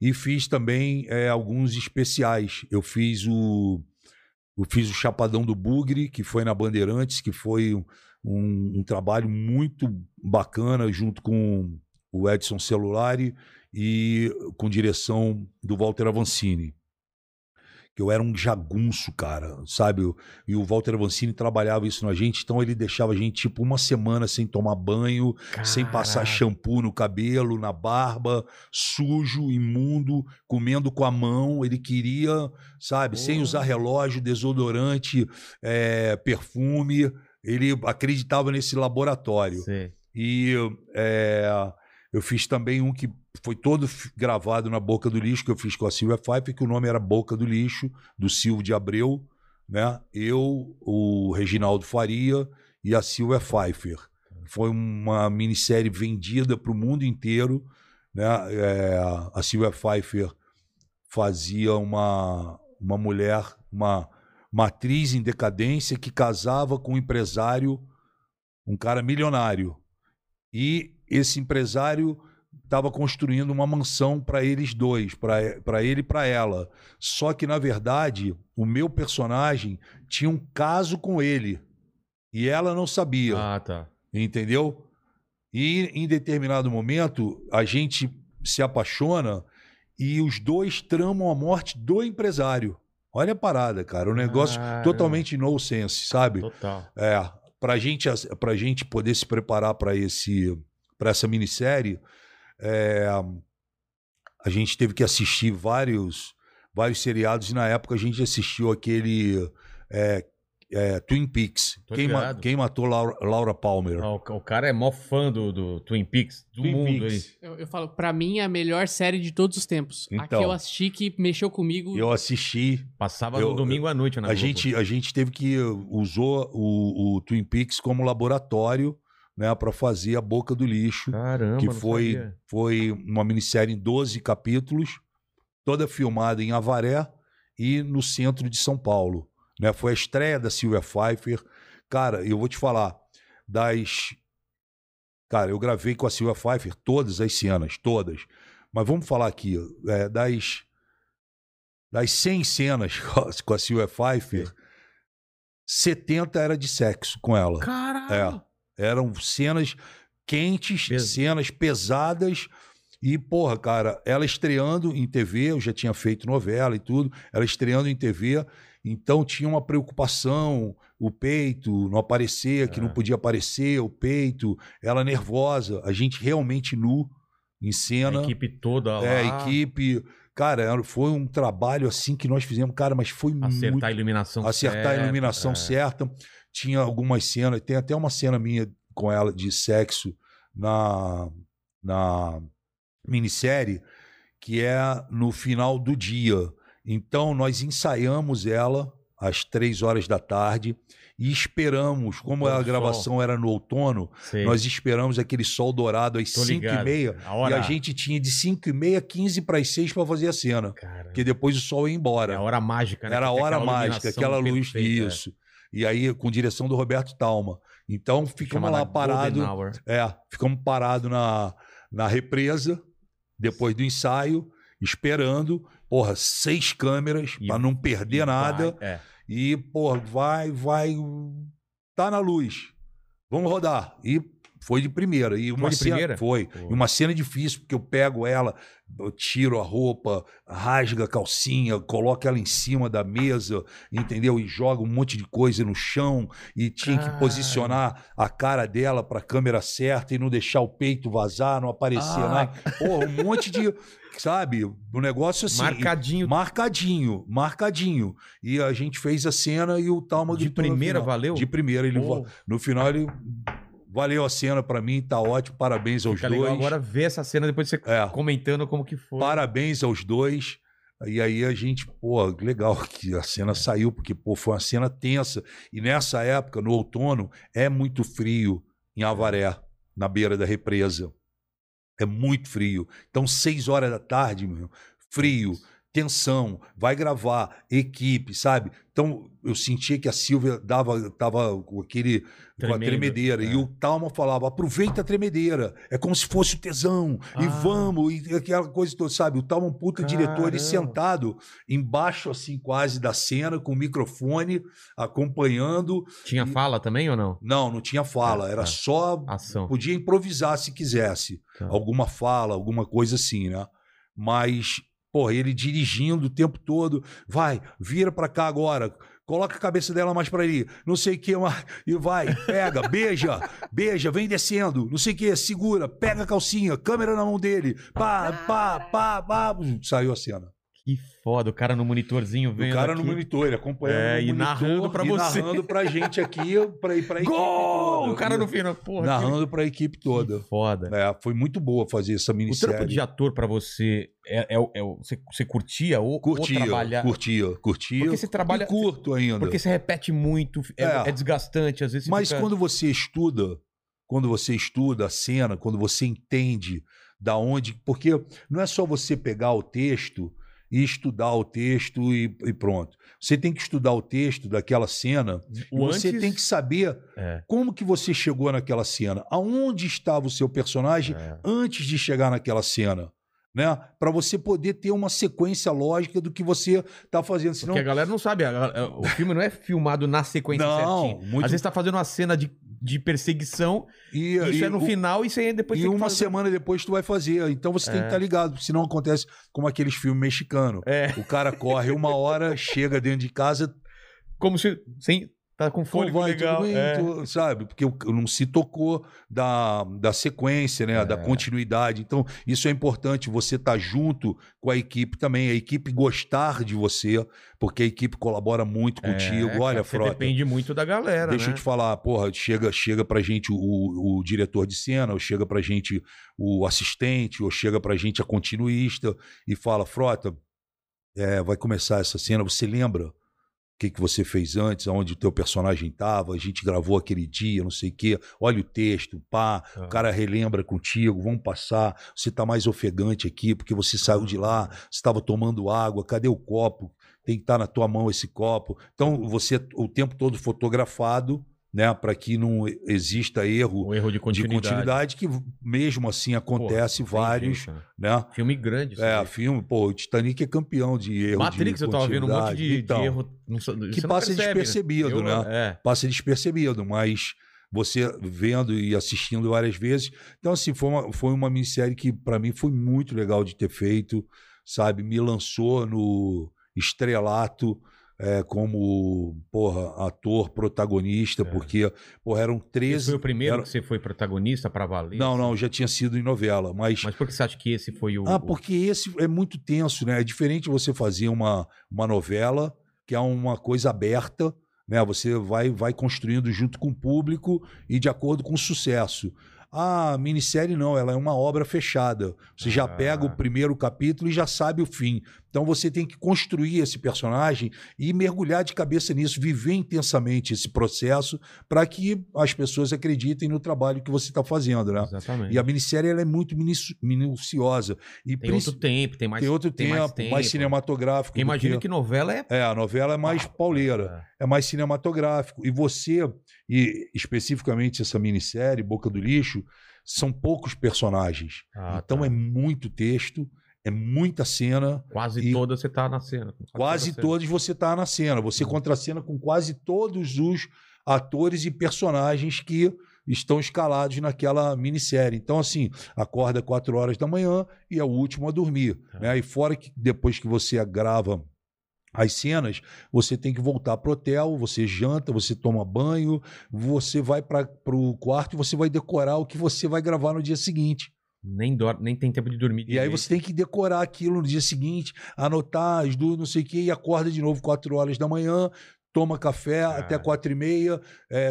e fiz também é, alguns especiais. Eu fiz o eu fiz o Chapadão do Bugre, que foi na Bandeirantes, que foi um, um trabalho muito bacana junto com o Edson Celulari e com direção do Walter Avancini. Que eu era um jagunço, cara, sabe? E o Walter Avancini trabalhava isso na gente, então ele deixava a gente tipo uma semana sem tomar banho, sem passar shampoo no cabelo, na barba, sujo, imundo, comendo com a mão. Ele queria, sabe, sem usar relógio, desodorante, é, perfume. Ele acreditava nesse laboratório. Sei. E é, eu fiz também um que foi todo gravado na Boca do Lixo, que eu fiz com a Silvia Pfeiffer, que o nome era Boca do Lixo, do Silvio de Abreu, né? Eu, o Reginaldo Faria e a Silvia Pfeiffer. Foi uma minissérie vendida para o mundo inteiro, né? É, a Silvia Pfeiffer fazia uma, uma mulher, uma, uma atriz em decadência que casava com um empresário, um cara milionário. E esse empresário estava construindo uma mansão para eles dois, para ele e para ela. Só que, na verdade, o meu personagem tinha um caso com ele. E ela não sabia. Ah, tá. Entendeu? E em determinado momento a gente se apaixona e os dois tramam a morte do empresário. Olha a parada, cara. Um negócio Caramba. totalmente no sense, sabe? Total. É, pra gente, pra gente poder se preparar para esse para essa minissérie, é, a gente teve que assistir vários vários seriados e na época a gente assistiu aquele é, é, Twin Peaks. Quem, ma- quem matou Laura, Laura Palmer? Ó, O, cara é mó fã do, do Twin Peaks, do Twin mundo Peaks. aí. Eu, eu falo, pra mim é a melhor série de todos os tempos. A Então. que eu assisti que mexeu comigo. Eu assisti. Passava Eu- no domingo à noite na A Globo. gente, a gente teve que usou o, o Twin Peaks como laboratório, né, para fazer a Boca do Lixo, Caramba, que não foi sabia. foi uma minissérie em 12 capítulos, toda filmada em Avaré e no centro de São Paulo, né? Foi a estreia da Silvia Pfeiffer. Cara, eu vou te falar das Cara, eu gravei com a Silvia Pfeiffer todas as cenas, todas. Mas vamos falar aqui, é, das das 100 cenas <laughs> com a Silvia Pfeiffer, 70 era de sexo com ela. Caralho! É. Eram cenas quentes, Pes- cenas pesadas. E, porra, cara, ela estreando em TV, eu já tinha feito novela e tudo, ela estreando em TV, então tinha uma preocupação, o peito não aparecer, que É. não podia aparecer, o peito, ela nervosa, a gente realmente nu em cena. A equipe toda lá. É, a equipe. Cara, foi um trabalho assim que nós fizemos, cara, mas foi Acertar muito a iluminação acertar certa, a iluminação é. certa. Tinha algumas cenas, tem até uma cena minha com ela de sexo na, na minissérie, que é no final do dia. Então, nós ensaiamos ela às três horas da tarde e esperamos, como a gravação era no outono, Sei. nós esperamos aquele sol dourado às Tô cinco e ligado. meia. A hora... E a gente tinha de 5 e meia, 15 para as 6 para fazer a cena. Cara, Porque depois o sol ia é embora. a hora mágica, né? Era a Que hora aquela mágica, aquela luz. perfeita, é. Isso. E aí, com direção do Roberto Talma. Então, ficamos Chamada lá parado. Golden Hour. É, ficamos parados na, na represa, depois do ensaio, esperando. Porra, seis câmeras para não perder nada. vai- É. E, porra, vai, vai. Tá na luz. Vamos rodar. E foi de primeira. E uma de cena, primeira? Foi. Pô. E uma cena difícil, porque eu pego ela, eu tiro a roupa, rasga a calcinha, coloco ela em cima da mesa, entendeu? E joga um monte de coisa no chão. E tinha que posicionar a cara dela pra câmera certa e não deixar o peito vazar, não aparecer Ah. nada. Porra, um monte de. Sabe? Um negócio assim. Marcadinho. Marcadinho, marcadinho. E a gente fez a cena e o Talma De primeira, valeu? De primeira. Ele, va- no final, ele. Valeu a cena pra mim, tá ótimo. Parabéns aos Fica dois. legal agora ver essa cena depois de você É. comentando como que foi. Parabéns aos dois. E aí a gente, pô, legal que a cena saiu, porque, pô, foi uma cena tensa. E nessa época, no outono, é muito frio em Avaré, na beira da represa. É muito frio. Então, seis horas da tarde, meu, frio, tensão, vai gravar, equipe, sabe? Então, eu sentia que a Silvia dava, tava com aquele com a Tremendo, tremedeira. é. E o Talma falava: aproveita a tremedeira. É como se fosse o tesão. E Ah. vamos, e aquela coisa toda, sabe? O Talma, um puta diretor, ele Caramba. sentado embaixo, assim, quase da cena, com o microfone, acompanhando. Tinha fala também ou não? Não, não tinha fala, Ah, era tá. só Ação. Podia improvisar se quisesse. Tá. Alguma fala, alguma coisa assim, né? Mas, porra, ele dirigindo o tempo todo. Vai, vira pra cá agora. Coloca a cabeça dela mais pra ali. Não sei o que mais. E vai, pega, <laughs> beija, beija, vem descendo. Não sei o que, segura, pega a calcinha, câmera na mão dele. Pá, pá, pá, pá. Saiu a cena. Que foda, o cara no monitorzinho vendo o cara aqui. no monitor, ele acompanhando É, e monitor narrando pra e você. narrando pra gente aqui, pra ir pra <laughs> equipe Gol! toda. O cara no final, porra. Narrando pra equipe que- toda. que Foda. É, foi muito boa fazer essa O minissérie. trampo de ator pra você é, é, o- é o- você, você curtia ou, ou Curtia, trabalhar? curtia, curtia. Porque você trabalha- E curto ainda. Porque você repete muito, é, É. é desgastante, às vezes Mas fica- quando você estuda, quando você estuda a cena, quando você entende da onde. Porque não é só você pegar o texto e estudar o texto e, e pronto. Você tem que estudar o texto daquela cena o e você antes- tem que saber É, como que você chegou naquela cena. Aonde estava o seu personagem é. antes de chegar naquela cena. Né? Para você poder ter uma sequência lógica do que você está fazendo. Senão, Porque a galera não sabe, a- a- o filme não é filmado na sequência Não, certinho. muito- Às vezes tá fazendo uma cena de, de perseguição, e, isso e é no o- final e você aí depois E uma fazer- semana depois tu vai fazer. Então você tem que É. estar ligado, senão acontece como aqueles filmes mexicanos. É, O cara corre uma hora, chega dentro de casa, como se... Sem, Tá com fôlego vai, legal. tudo bem, é. tu- sabe? Porque não se tocou da, da sequência, né? Da continuidade. Então, isso é importante, você estar junto com a equipe também, a equipe gostar de você, porque a equipe colabora muito contigo. É, Olha, Frota, depende muito da galera, deixa né? eu te falar, porra, chega, chega pra gente o, o diretor de cena, ou chega pra gente o assistente, ou chega pra gente a continuista e fala, Frota, é, vai começar essa cena, você lembra que, que você fez antes, aonde o teu personagem estava, a gente gravou aquele dia, não sei o quê, olha o texto, pá, Ah. o cara relembra contigo, vamos passar, você tá mais ofegante aqui, porque você saiu de lá, você estava tomando água, cadê o copo? Tem que estar na tua mão esse copo. Então, você o tempo todo fotografado, né, para que não exista erro Um erro de de continuidade. continuidade, que mesmo assim acontece Pô, vários, né? né? Filme grande. É, aí. filme, pô, o Titanic é campeão de erro Matrix, de eu tava vendo um monte de, de Então, erro. não sou- que passa percebe, despercebido, Eu- né? É. passa despercebido, mas você vendo e assistindo várias vezes. Então, assim, foi uma, foi uma minissérie que, para mim, foi muito legal de ter feito, sabe? Me lançou no estrelato é, como, porra, ator protagonista, É. porque, porra, eram Esse 13... foi o primeiro era- que você foi protagonista pra valer? Não, não, já tinha sido em novela, mas... Mas por que você acha que esse foi o. Ah, porque esse é muito tenso, né? É diferente você fazer uma, uma novela, que é uma coisa aberta, né? Você vai, vai construindo junto com o público e de acordo com o sucesso. A minissérie não, ela é uma obra fechada. Você já Ah. pega o primeiro capítulo e já sabe o fim. Então você tem que construir esse personagem e mergulhar de cabeça nisso, viver intensamente esse processo para que as pessoas acreditem no trabalho que você está fazendo, né? Exatamente. E a minissérie ela é muito minuciosa. E Tem outro tempo, tem mais tem outro tem tempo, mais mais, tempo. cinematográfico. Eu do imagino que... que novela é. É, a novela é mais pauleira, é mais cinematográfico. E você, e especificamente essa minissérie, Boca do Lixo, são poucos personagens. Ah, então tá. é muito texto, é muita cena. Quase e- toda você tá na cena. Quase toda cena. todos você está na cena. Você contracena com quase todos os atores e personagens que estão escalados naquela minissérie. Então, assim, acorda quatro horas da manhã e é o último a dormir. Tá. Né? E fora que depois que você grava as cenas, você tem que voltar pro hotel, você janta, você toma banho, você vai para o quarto e você vai decorar o que você vai gravar no dia seguinte. Nem, nem tem tempo de dormir. E aí você tem que decorar aquilo no dia seguinte, anotar as duas, não sei o quê, e acorda de novo 4 horas da manhã, toma café Cara. até 4 e meia,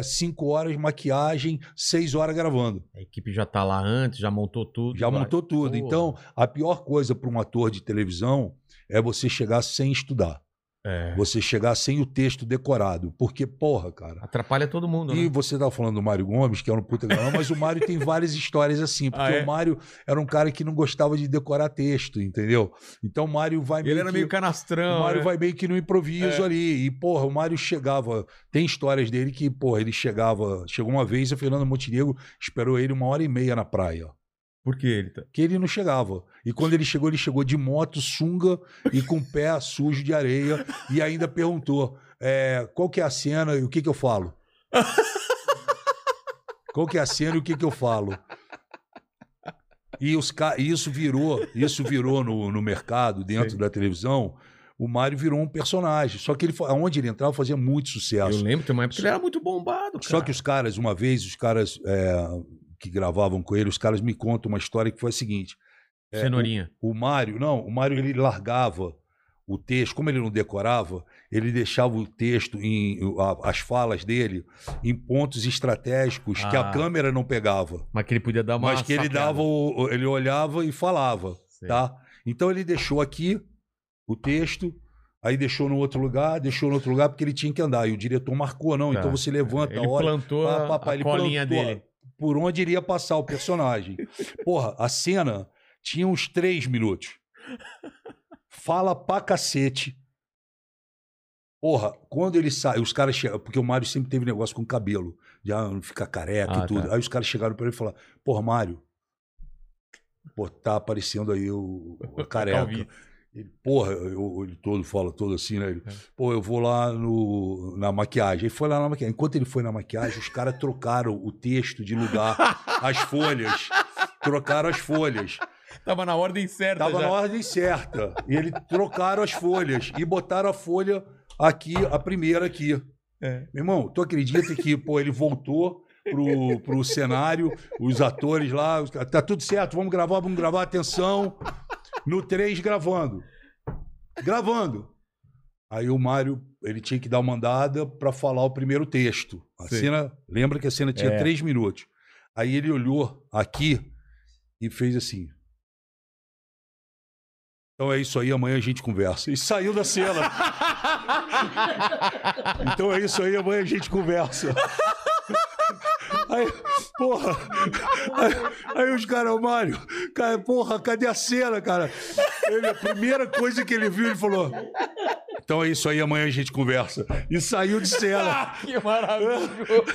5 horas maquiagem, 6 horas gravando. A equipe já tá lá antes, já montou tudo. Já vai. montou tudo. Porra. Então, a pior coisa para um ator de televisão é você chegar sem estudar. É. Você chegar sem o texto decorado. Porque, porra, cara. Atrapalha todo mundo, E né? você tava falando do Mário Gomes, que é um puta galã, mas o Mário tem várias histórias assim, <laughs> porque Ah, é? o Mário era um cara que não gostava de decorar texto, entendeu? Então o Mário vai Ele era que, meio o canastrão. Mário né? vai meio que no improviso É. ali. E, porra, o Mário chegava. Tem histórias dele que, porra, ele chegava. Chegou uma vez, a Fernanda Montenegro esperou ele uma hora e meia na praia. Por que ele tá. Que ele não chegava. E quando ele chegou, ele chegou de moto, sunga e com o pé sujo de areia. E ainda perguntou: é, qual que é a cena e o que, que eu falo? <laughs> Qual que é a cena e o que, que eu falo? E os ca... isso virou, isso virou no, no mercado, dentro Sim. da televisão. O Mário virou um personagem. Só que ele, fa- onde ele entrava fazia muito sucesso. Eu lembro, tem uma época que ele era muito bombado. Cara. Só que os caras, uma vez, os caras é, que gravavam com ele, os caras me contam uma história que foi a seguinte: é, Cenourinha. o, o Mário, não, o Mário ele largava o texto, como ele não decorava, ele deixava o texto em as falas dele em pontos estratégicos que a Ah. câmera não pegava, Mas que ele podia dar uma. mas que ele dava, o- ele olhava e falava, Sei. tá? Então ele deixou aqui o texto. Aí deixou no outro lugar, deixou no outro lugar porque ele tinha que andar. E o diretor marcou, não. Tá. Então você levanta Ele plantou pá, a, pá, pá, a ele colinha plantou dele. Por onde iria passar o personagem. Porra, a cena tinha uns três minutos. Fala pra cacete. Porra, quando ele sai, os caras chegam, porque o Mário sempre teve negócio com cabelo, já não ficar careca Ah, e tudo. tá. Aí os caras chegaram pra ele e falaram: Porra, Mário, pô, tá aparecendo aí o, o <laughs> careca. Ele, porra, eu, ele todo fala todo assim, né? É. Ele, Pô, eu vou lá no, na maquiagem. Ele foi lá na maquiagem. Enquanto ele foi na maquiagem, os caras trocaram o texto de lugar, as <laughs> folhas. Trocaram as folhas. Tava na ordem certa Tava já. na ordem certa. E eles trocaram as folhas e botaram a folha aqui, a primeira aqui. É. Meu irmão, tu acredita que, pô, ele voltou pro, pro cenário, os atores lá, tá tudo certo, vamos gravar, vamos gravar, atenção. No 3, gravando. Gravando. Aí o Mário, ele tinha que dar uma andada pra falar o primeiro texto. A Sim. cena, lembra que a cena tinha É. três minutos. Aí ele olhou aqui e fez assim. Então é isso aí, amanhã a gente conversa. E saiu da cena. <laughs> Então é isso aí, amanhã a gente conversa. Aí, porra. Aí, aí os caras, Mário, cara, porra, cadê a cena, cara? Ele, a primeira coisa que ele viu, ele falou: Então é isso aí, amanhã a gente conversa. E saiu de cena. <laughs> que maravilhoso. <laughs>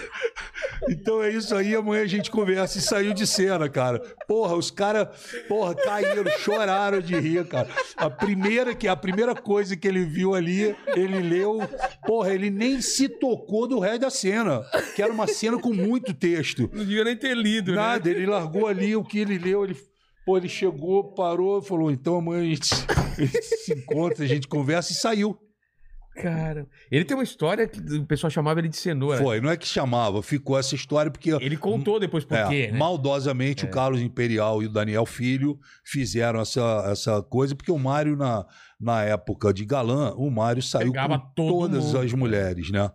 Então é isso aí, amanhã a gente conversa. E saiu de cena, cara. Porra, os caras, porra, caíram, choraram de rir, cara. A primeira, que, a primeira coisa que ele viu ali, ele leu. Porra, ele nem se tocou do resto da cena. Que era uma cena com muito texto. Não devia nem ter lido, né? Nada, ele largou ali o que ele leu, ele. Pô, ele chegou, parou, falou: então amanhã a gente, <laughs> a gente se encontra, a gente conversa e saiu. Cara. Ele tem uma história que o pessoal chamava ele de cenoura. Foi, não é que chamava, ficou essa história porque Ele contou depois por É, quê, né? Maldosamente, o Carlos Imperial e o Daniel Filho fizeram essa, essa coisa, porque o Mário, na, na época de galã, o Mário saiu Pegava com todas mundo. as mulheres, né?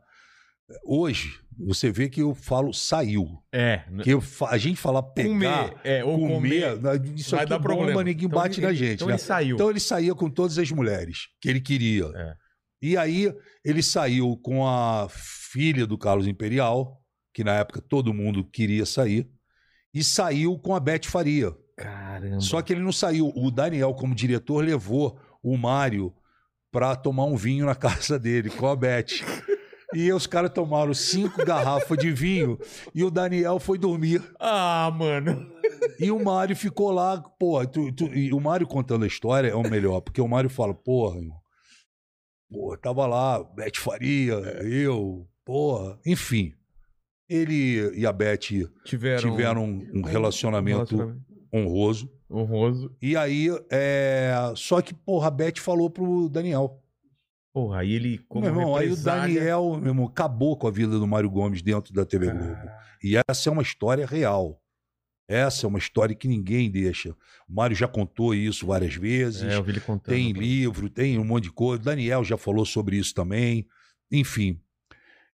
Hoje, você vê que eu falo saiu. É. Que eu a gente fala pegar, Comer, é, ou comer, comer, isso vai aqui dar bomba, problema. ninguém Então bate ele- na gente, Então né? ele saiu. Então ele saía com todas as mulheres que ele queria. É. E aí ele saiu com a filha do Carlos Imperial, que na época todo mundo queria sair, e saiu com a Beth Faria. Caramba. Só que ele não saiu. O Daniel, como diretor, levou o Mário para tomar um vinho na <laughs> casa dele com a Beth. E os caras tomaram cinco garrafas de vinho e o Daniel foi dormir. Ah, mano. E o Mário ficou lá, porra, tu- tu- e o Mário contando a história é o melhor, porque o Mário fala, porra, irmão, porra, tava lá, Beth Faria, eu, porra, enfim. Ele e a Beth Tiveram, tiveram um, um relacionamento honroso. honroso. E aí, é... só que, porra, a Beth falou pro Daniel. Porra, aí ele, como meu irmão, aí o Daniel, meu irmão, acabou com a vida do Mário Gomes dentro da TV Globo. E essa é uma história real. Essa é uma história que ninguém deixa. O Mário já contou isso várias vezes. É, eu vi ele contando. tem livro, tem um monte de coisa. O Daniel já falou sobre isso também. Enfim.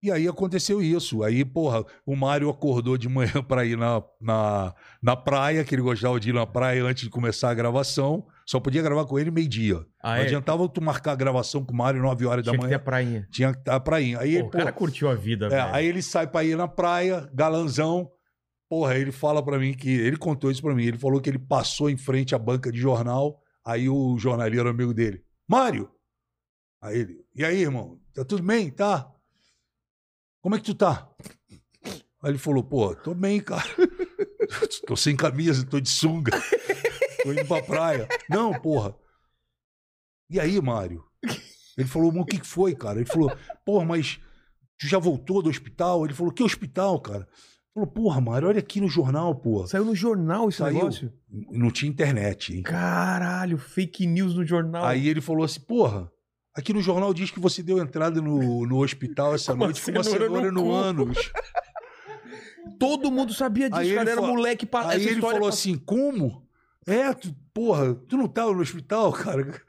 E aí aconteceu isso. Aí, porra, o Mário acordou de manhã <laughs> para ir na, na, na praia, que ele gostava de ir na praia antes de começar a gravação. Só podia gravar com ele meio-dia. Ah, Não é? adiantava tu marcar a gravação com o Mário 9 horas Tinha da que ter manhã. a prainha. Tinha que estar pra ir. Aí Pô, ele, o cara pô, curtiu a vida, é, velho. aí ele sai pra ir na praia, galanzão. Porra, ele fala pra mim que. Ele contou isso pra mim. Ele falou que ele passou em frente à banca de jornal. Aí o jornaleiro amigo dele, Mário! Aí ele, e aí, irmão? Tá tudo bem? Tá? Como é que tu tá? Aí ele falou, pô, tô bem, cara. <laughs> tô sem camisa, tô de sunga. Tô indo pra praia. Não, porra. E aí, Mário? Ele falou, o que que foi, cara? Ele falou, porra, mas tu já voltou do hospital? Ele falou, que hospital, cara? Ele falou, porra, Mário, olha aqui no jornal, porra. Saiu no jornal esse Saiu. negócio? Não tinha internet, hein? Caralho, fake news no jornal. Aí ele falou assim, porra, aqui no jornal diz que você deu entrada no, no hospital essa noite com uma cenoura no no, ânus. Todo mundo sabia disso, Aí cara. Era falou- moleque para Aí ele falou passou- assim, como? É, tu, porra, tu não tava no hospital, <laughs> cara,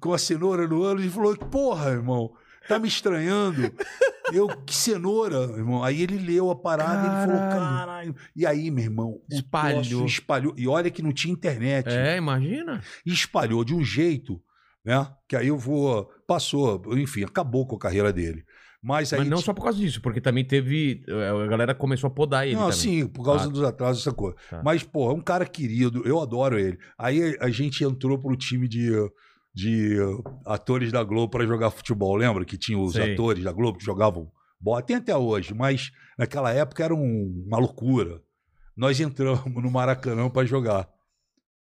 com a cenoura no ânus? Ele falou, porra, irmão, tá me estranhando. <laughs> Eu, que cenoura, irmão. Aí ele leu a parada e ele falou, Caralho. E aí, meu irmão, Espalhou. espalhou. E olha que não tinha internet. É, imagina. E espalhou de um jeito, né? Que aí eu vou. Passou, enfim, acabou com a carreira dele. Mas aí. Mas não só por causa disso, porque também teve. eh, A galera começou a podar ele. Não, também. sim, por causa Ah. dos atrasos, essa coisa. Tá. Mas, pô, é um cara querido, eu adoro ele. Aí a gente entrou pro time de, de atores da Globo para jogar futebol. Lembra que tinha os Sei. atores da Globo que jogavam bola? Tem até hoje, mas naquela época era um- uma loucura. Nós entramos <laughs> no Maracanã para jogar.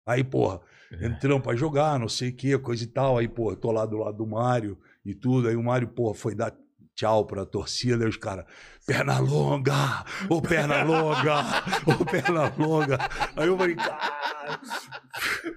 Aí, porra, É. entramos para jogar, não sei o que, coisa e tal. Aí, pô, eu tô lá do lado do Mário e tudo. Aí o Mário, porra, foi dar tchau pra torcida. Aí os caras, perna longa, ô perna longa, ô perna longa. Aí eu falei, cara,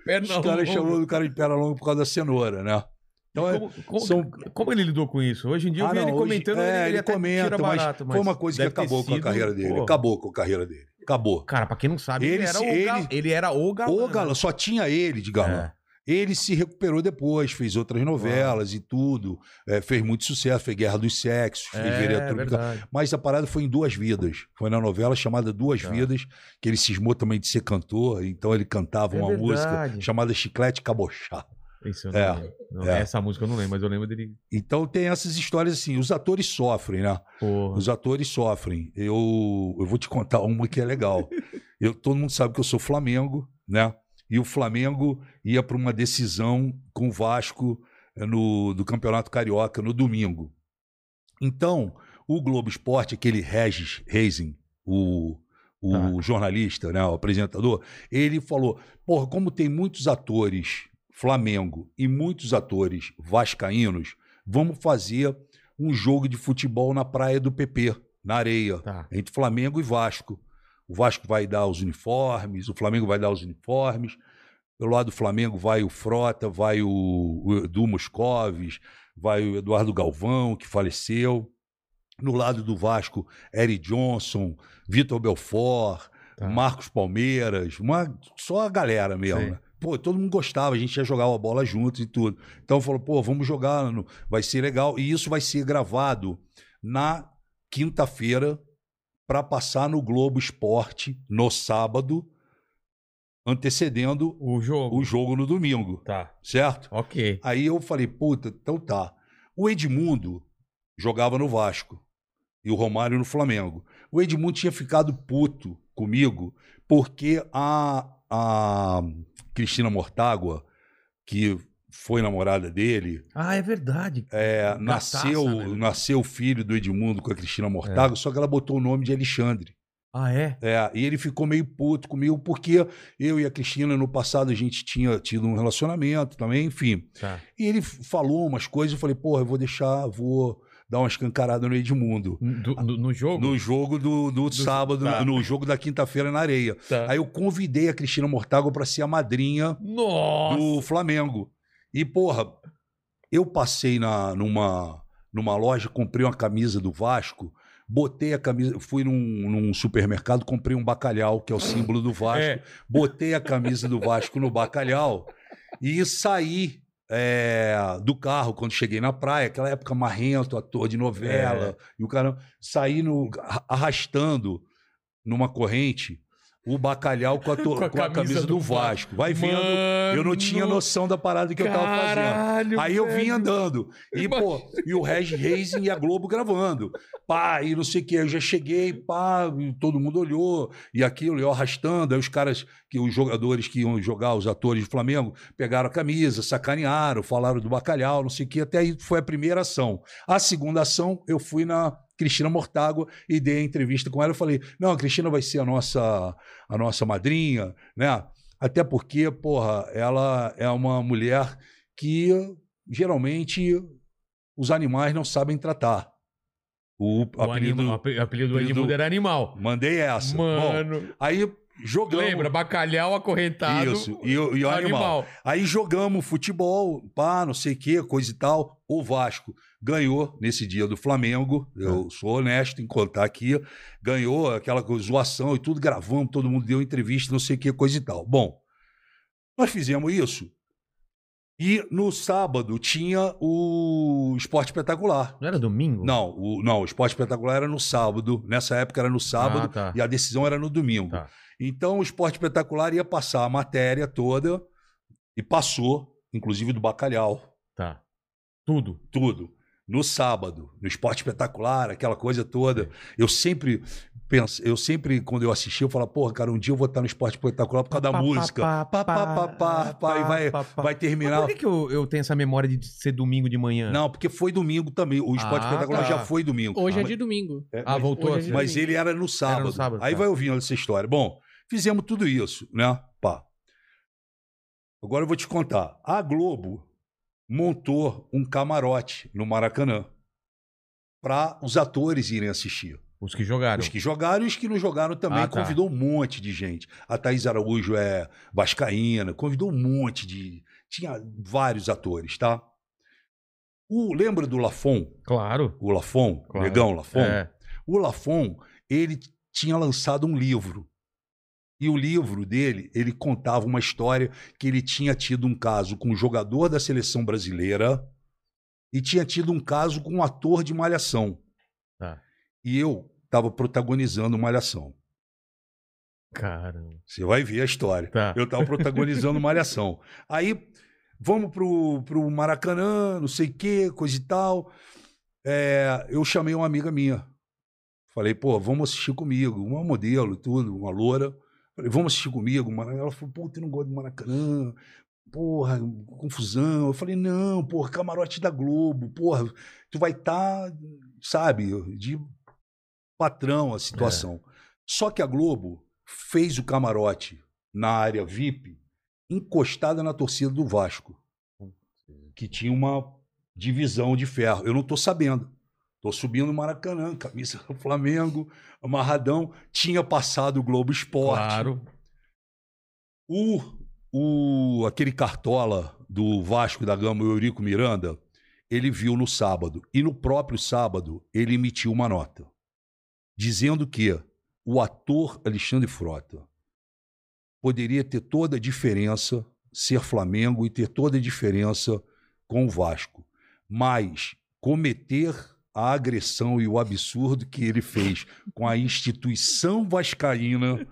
Perna os caras chamando o cara de perna longa por causa da cenoura, né? Então, é- Como, como- são- como ele lidou com isso? Hoje em dia eu Ah, vi não, ele hoje- comentando, é, ele, ele comenta, tira mas barato, foi uma coisa que acabou com a sido, carreira dele. pô. Acabou com a carreira dele. Acabou. Cara, pra quem não sabe, ele, Ele era, o galã, ele- ele era o galã. O galã, só tinha ele de galã. É. Ele se recuperou depois, fez outras novelas e tudo, é, fez muito sucesso, fez Guerra dos Sexos, fez É, Vereador. Mas a parada foi em Duas Vidas. Foi na novela chamada Duas Tá. Vidas, que ele cismou também de ser cantor, então ele cantava É uma música verdade. chamada Chiclete Cabochá. Isso É. Não, é. Essa música eu não lembro, mas eu lembro dele. Então tem essas histórias assim, os atores sofrem, né? Porra. Os atores sofrem. Eu, eu vou te contar uma que é legal. Eu, todo mundo sabe que eu sou Flamengo, né? E o Flamengo ia para uma decisão com o Vasco eh, no, do Campeonato Carioca no domingo. Então, o Globo Esporte, aquele Regis Reising, o, o Tá. jornalista, né, o apresentador, ele falou: porra, como tem muitos atores Flamengo e muitos atores vascaínos, vamos fazer um jogo de futebol na praia do PP, na areia, Tá. entre Flamengo e Vasco. O Vasco vai dar os uniformes, o Flamengo vai dar os uniformes. Pelo lado do Flamengo vai o Frota, vai o, o Edu Moscovis, vai o Eduardo Galvão, que faleceu. No lado do Vasco, Eric Johnson, Vitor Belfort, Tá. Marcos Palmeiras, uma, só a galera mesmo. Sim. né? Pô, todo mundo gostava, a gente ia jogar a bola juntos e tudo. Então falou, pô, vamos jogar, vai ser legal. E isso vai ser gravado na quinta-feira para passar no Globo Esporte no sábado, antecedendo O jogo. o jogo no domingo, Tá. certo? Ok. Aí eu falei, puta, então tá. O Edmundo jogava no Vasco e o Romário no Flamengo. O Edmundo tinha ficado puto comigo porque a, a Cristina Mortágua, que foi namorada dele, Ah, é verdade. é, Gataça, nasceu, né? nasceu o filho do Edmundo com a Cristina Mortágua, só que ela botou o nome de Alexandre. Ah, é? É, e ele ficou meio puto comigo, porque eu e a Cristina, no passado, a gente tinha tido um relacionamento também, enfim. Tá. E ele falou umas coisas, eu falei, porra, eu vou deixar, vou dar uma escancarada no Edmundo. Do- do- no jogo? No jogo do, do, sábado, tá. no jogo da quinta-feira na areia. Tá. Aí eu convidei a Cristina Mortágua para ser a madrinha Nossa! do Flamengo. E, porra, eu passei na, numa, numa loja, comprei uma camisa do Vasco, botei a camisa, fui num, num supermercado, comprei um bacalhau, que é o símbolo do Vasco, É. botei a camisa do Vasco no bacalhau e saí é, do carro quando cheguei na praia, aquela época marrento, ator de novela, e o cara saí no, arrastando numa corrente o bacalhau com a, to- <laughs> Com a com a camisa camisa, do do Vasco. Vai vendo, eu não tinha noção da parada que eu tava fazendo. Caralho, Aí eu vim velho. andando. E, pô, e o Reg Reis e a Globo gravando. Pá, e não sei o que. Eu já cheguei, pá, todo mundo olhou. E aquilo, eu arrastando. Aí os caras, que os jogadores que iam jogar, os atores do Flamengo, pegaram a camisa, sacanearam, falaram do bacalhau, não sei o que. Até aí foi a primeira ação. A segunda ação, eu fui na Cristina Mortágua e dei a entrevista com ela. Eu falei: não, a Cristina vai ser a nossa, a nossa madrinha, né? Até porque, porra, ela é uma mulher que geralmente os animais não sabem tratar. O, O apelido. anima- o apelido do apelido- Edmundo era animal. Mandei essa. Bom, Mano, aí jogamos. lembra? Bacalhau acorrentado. Isso, e, o- e o animal. animal. Aí jogamos futebol, pá, não sei o que, coisa e tal. O Vasco ganhou nesse dia do Flamengo. Eu sou honesto em contar aqui. Ganhou aquela zoação e tudo, gravamos, todo mundo deu entrevista, não sei o que, coisa e tal. Bom, nós fizemos isso. E no sábado tinha o Esporte Espetacular. Não era domingo? Não, o, não, o Esporte Espetacular era no sábado. Nessa época era no sábado Ah, tá. e a decisão era no domingo. Tá. Então o Esporte Espetacular ia passar a matéria toda e passou, inclusive do bacalhau, Tá. Tudo. tudo. No sábado, no Esporte Espetacular, aquela coisa toda. Eu sempre penso, eu sempre, quando eu assisti, eu falava, porra, cara, um dia eu vou estar no Esporte Espetacular por causa da Pá, música. pá, Pá, pá, pá, pá, pá, e vai, vai Mas terminar. por que, que eu, eu tenho essa memória de ser domingo de manhã? Não, porque foi domingo também. O Esporte Ah, Espetacular tá. já foi domingo. Hoje é Mas- de domingo. é, Ah, mas- voltou é Mas ele era no sábado. sábado, Aí tá. vai ouvindo essa história. Bom, fizemos tudo isso, né? Pá. Agora eu vou te contar. A Globo montou um camarote no Maracanã para os atores irem assistir. Os que jogaram. Os que jogaram e os que não jogaram também. Ah, tá. Convidou um monte de gente. A Thaís Araújo é vascaína, convidou um monte de... Tinha vários atores, tá? O, lembra do Lafon? Claro. O Lafon? Claro. Negão Lafon? É. O Lafon, ele tinha lançado um livro. E o livro dele, ele contava uma história que ele tinha tido um caso com um jogador da seleção brasileira e tinha tido um caso com um ator de Malhação. Tá. E eu estava protagonizando Malhação. Caramba. Você vai ver a história. Tá. Eu estava protagonizando <laughs> Malhação. Aí, vamos pro, pro Maracanã, não sei o quê, coisa e tal. É, eu chamei uma amiga minha. Falei, pô, vamos assistir comigo. Uma modelo tudo, uma loura. Falei, vamos assistir comigo. Mara- Ela falou, pô, tu não gosta de Maracanã? Porra, confusão. Eu falei, não, porra, camarote da Globo. Porra, tu vai estar, sabe, de patrão a situação. Só que a Globo fez o camarote na área VIP encostada na torcida do Vasco, que tinha uma divisão de ferro. Eu não tô sabendo. Tô subindo no Maracanã, camisa do Flamengo, amarradão. Tinha passado o Globo Esporte. Claro. O, o, aquele cartola do Vasco da Gama, o Eurico Miranda, ele viu no sábado. E no próprio sábado, ele emitiu uma nota. Dizendo que o ator Alexandre Frota poderia ter toda a diferença ser Flamengo e ter toda a diferença com o Vasco. Mas cometer a agressão e o absurdo que ele fez com a instituição vascaína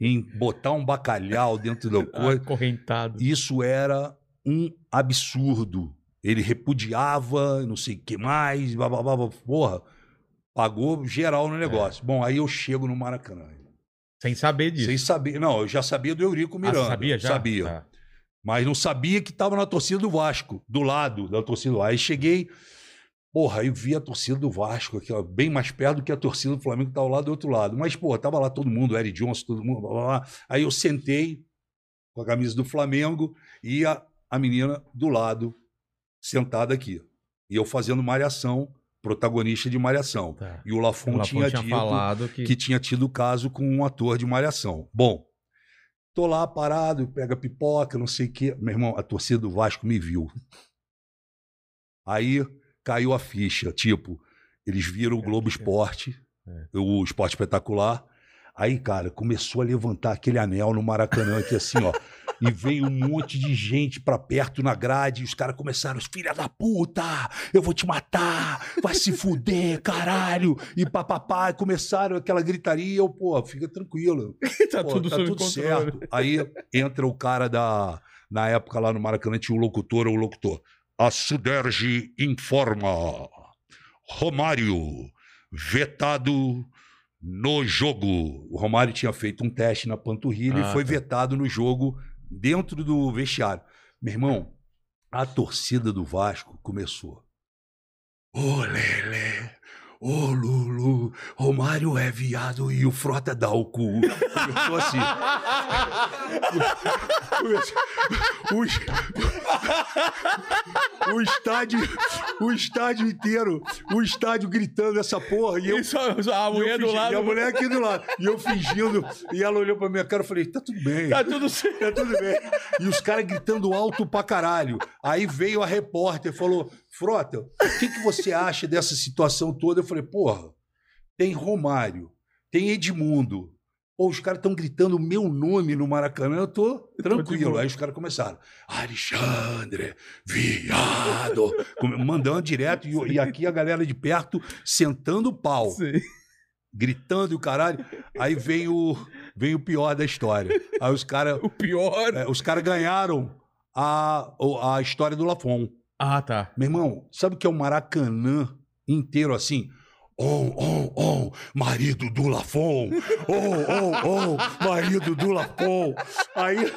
em botar um bacalhau dentro da <laughs> coisa, Acorrentado. isso era um absurdo. Ele repudiava, não sei o que mais, blá, blá, blá, porra, pagou geral no negócio. Bom, aí eu chego no Maracanã. Sem saber disso. Sem saber, não, eu já sabia do Eurico Ah, Miranda. você sabia já? Sabia. Tá. Mas não sabia que estava na torcida do Vasco, do lado da torcida do Vasco. Aí cheguei, porra, aí vi a torcida do Vasco, aqui, ó, bem mais perto do que a torcida do Flamengo que ao lado do outro lado. Mas, pô, tava lá todo mundo, Eric Johnson, todo mundo, blá, blá, blá. Aí eu sentei com a camisa do Flamengo e a, a menina do lado, sentada aqui. E eu fazendo malhação, protagonista de malhação. Tá. E o Lafon O Lafon tinha, tinha dito falado que... que tinha tido caso com um ator de malhação. Bom, tô lá parado, pega pipoca, não sei o quê. Meu irmão, a torcida do Vasco me viu. Aí caiu a ficha, tipo, eles viram o Globo Esporte, o Esporte Espetacular. Aí, cara, começou a levantar aquele anel no Maracanã aqui assim, ó. E veio um monte de gente pra perto na grade. E os caras começaram, filha da puta, eu vou te matar, vai se fuder, caralho. E papapá, e começaram aquela gritaria. Eu, pô, fica tranquilo. <laughs> tá Pô, tudo tá tudo certo. Aí entra o cara da. Na época lá no Maracanã tinha o locutor, o locutor. A Suderge informa. Romário, vetado no jogo. O Romário tinha feito um teste na panturrilha Ah, e foi tá. vetado no jogo dentro do vestiário. Meu irmão, a torcida do Vasco começou. Ô Lele, ô Lulu, Romário é viado e o Frota dá o cu. Começou assim. o, o estádio, o estádio inteiro, o estádio gritando essa porra e eu a eu mulher do lado. E a mulher aqui do lado. E eu fingindo. E ela olhou pra minha cara e falei: tá tudo bem. Tá tudo certo. Tá tudo bem. E os caras gritando alto pra caralho. Aí veio a repórter e falou: Frota, o que, que você acha dessa situação toda? Eu falei: porra, tem Romário, tem Edmundo. Pô, os caras estão gritando o meu nome no Maracanã, eu tô tranquilo. Aí os caras começaram: Alexandre, viado. Mandando direto. E, e aqui a galera de perto sentando o pau Sim. gritando e o caralho. Aí vem o, vem o pior da história. Aí os caras O pior. os cara ganharam a, a história do Lafon. Ah, tá. Meu irmão, sabe o que é o Maracanã inteiro assim? On, on, on, marido do Lafon. On, on, on, marido do Lafon. Aí,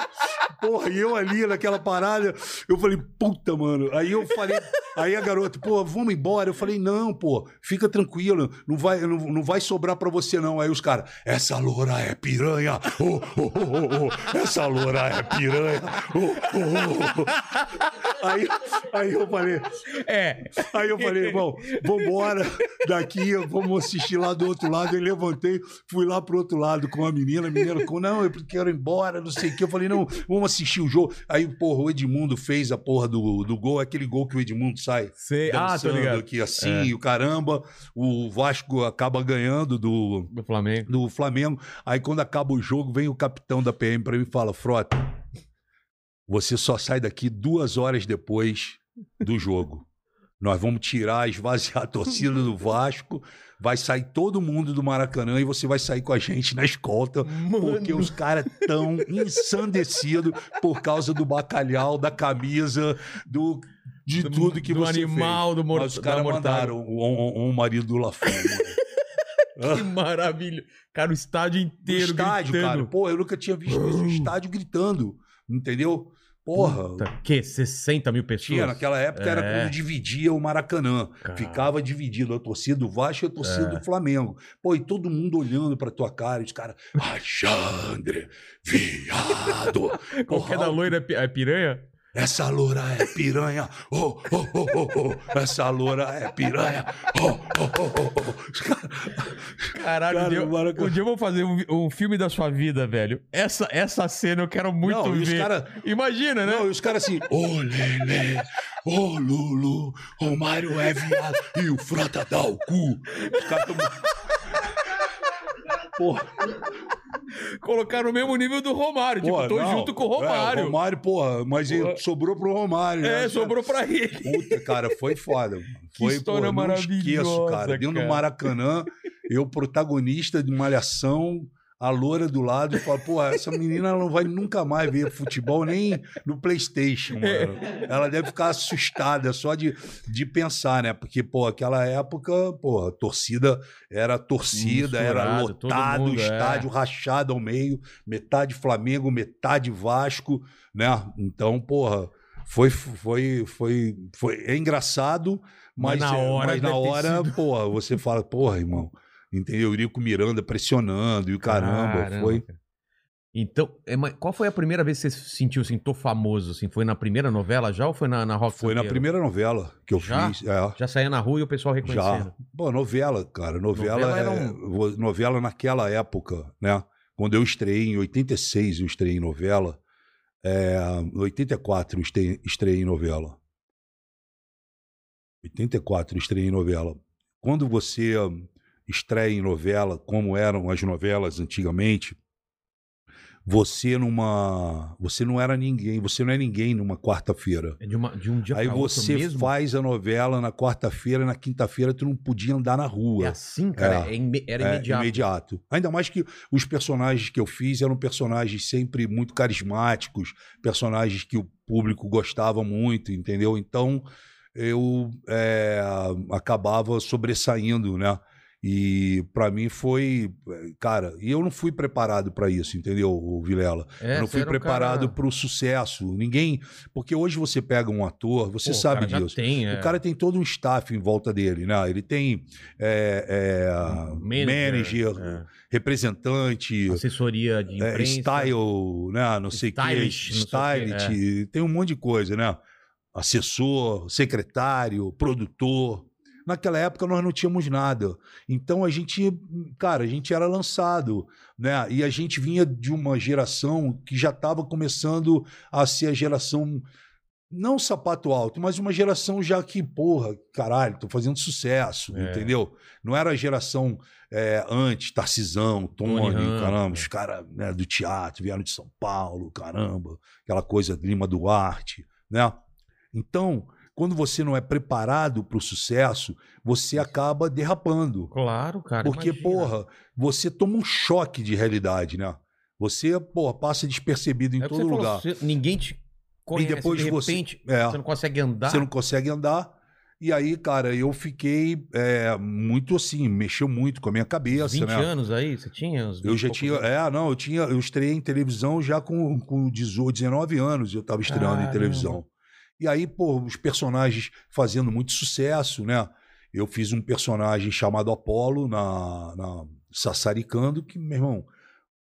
porra, e eu ali naquela parada, eu falei, puta, mano. Aí eu falei, aí a garota, pô, vamos embora. Eu falei, não, pô, fica tranquilo, não vai, não, não vai sobrar pra você não. Aí os caras, essa loura é piranha. Oh, oh, oh, oh, oh, essa loura é piranha. Oh, oh, oh, oh. Aí, aí eu falei, É. Aí eu falei, irmão, vambora daqui Aí vamos assistir lá do outro lado. Eu levantei, fui lá pro outro lado com a menina. A menina ficou, não, eu quero ir embora, não sei o que. Eu falei, não, vamos assistir o jogo. Aí, porra, o Edmundo fez a porra do, do gol, aquele gol que o Edmundo sai Sei. Ah, tô ligado. aqui assim, É. e o caramba. O Vasco acaba ganhando do, Do Flamengo. do Flamengo. Aí quando acaba o jogo, vem o capitão da PM pra mim e fala: Frota, você só sai daqui duas horas depois do jogo. Nós vamos tirar, esvaziar a torcida do Vasco, vai sair todo mundo do Maracanã e você vai sair com a gente na escolta, porque os caras tão ensandecidos por causa do bacalhau, da camisa, do, de Do- tudo que do você animal, do fez. mor- Mas os da caras mandaram um, um, um marido do Lafon. <laughs> Que maravilha. Cara, o estádio inteiro estádio, gritando. cara. Pô, eu nunca tinha visto isso, o estádio gritando. Entendeu? Porra. Puta, que? 60 mil pessoas? Tinha, naquela época era É. quando dividia o Maracanã. Ficava dividido a torcida do Vasco e a torcida É. do Flamengo. Pô, e todo mundo olhando pra tua cara, e os caras, Alexandre, viado. Qual que é da loira é é piranha? Essa loura é piranha. Oh, oh, oh, oh, oh. Essa loura é piranha. Oh, oh, oh, oh, oh. Os caras- Caralho, Cara, um, dia, o Maracanã- um dia eu vou fazer um, um filme da sua vida, velho. Essa, essa cena eu quero muito Não, os ver. caras Imagina, né? Não, e os caras assim, ô Lele, ô Lulu, o Mário é viado e o Frota dá o cu. Os caras tão... Porra, Colocaram no mesmo nível do Romário. tipo, porra, tô não. junto com o Romário. É, o Romário, porra, mas Porra. sobrou pro Romário. né? É, sobrou pra ele. Puta, cara, foi foda. mano. Que Foi, história pô, eu não esqueço, maravilhosa, cara. Dentro cara. do Maracanã, eu, protagonista de Malhação, a loura do lado, e falo, pô, essa menina não vai nunca mais ver futebol nem no Playstation, É. mano. Ela deve ficar assustada só de, de pensar, né? Porque, pô, aquela época, pô, a torcida era torcida, era Misturado, lotado, mundo, é. estádio rachado ao meio, metade Flamengo, metade Vasco, né? Então, porra, foi, foi, foi, foi é engraçado, Mas mas, na é, hora mas na hora, sido. porra, você fala, porra, irmão, entendeu? Eurico Miranda pressionando e o caramba, foi. cara. Então, é, qual foi a primeira vez que você se sentiu assim, tô famoso? Assim? Foi na primeira novela já ou foi na, na Rock Foi na Santeiro? primeira novela que eu Já? fiz. É. Já saía na rua e o pessoal reconhecendo. Já. Pô, novela, cara. Novela, Novela é- um- novela naquela época, né? Quando eu estreiei, em 86, eu estreiei em novela. É, em 84, eu estreiei, estreiei em novela. 84, eu estreiei em novela. Quando você estreia em novela, como eram as novelas antigamente, você numa. Você não era ninguém, você não é ninguém numa quarta-feira. É de, uma- de um dia Aí você mesmo? faz a novela na quarta-feira, na quinta-feira tu não podia andar na rua. É assim, cara? É. É Era É, imediato. imediato. Ainda mais que os personagens que eu fiz eram personagens sempre muito carismáticos, personagens que o público gostava muito, entendeu? Então eu é, acabava sobressaindo, né? E pra mim foi, cara, e eu não fui preparado pra isso, entendeu, o Vilela? É, eu não fui um preparado cara- pro sucesso. Ninguém, porque hoje você pega um ator, você Pô, o sabe disso. Tem, é. O cara tem todo um staff em volta dele, né? Ele tem é, é, Manager, manager, é. representante, assessoria de é, imprensa. style, né? Não sei o que, o stylist, tem um monte de coisa, né? Assessor, secretário, produtor. Naquela época nós não tínhamos nada. Então a gente, cara, a gente era lançado, né? E a gente vinha de uma geração que já estava começando a ser a geração não sapato alto, mas uma geração já que, porra, caralho, tô fazendo sucesso, É. entendeu? Não era a geração é, antes, Tarcisão, Tony, Tony caramba, os caras né, do teatro vieram de São Paulo, caramba, aquela coisa de Lima Duarte, né? Então, quando você não é preparado para o sucesso, você acaba derrapando. Claro, cara. Porque, imagina. porra, você toma um choque de realidade, né? Você, porra, passa despercebido em É todo você falou, lugar. você- ninguém te conhece, depois de você- repente, é. você não consegue andar. Você não consegue andar. E aí, cara, eu fiquei é, muito assim, mexeu muito com a minha cabeça, 20 né? anos aí, você tinha uns 20 Eu já e tinha. anos. É, não, eu tinha. Eu estreiei em televisão já com, com 18, 19 anos. Eu tava estreando Caramba. em televisão. E aí, pô, os personagens fazendo muito sucesso, né? Eu fiz um personagem chamado Apolo na, na Sassaricando, que, meu irmão,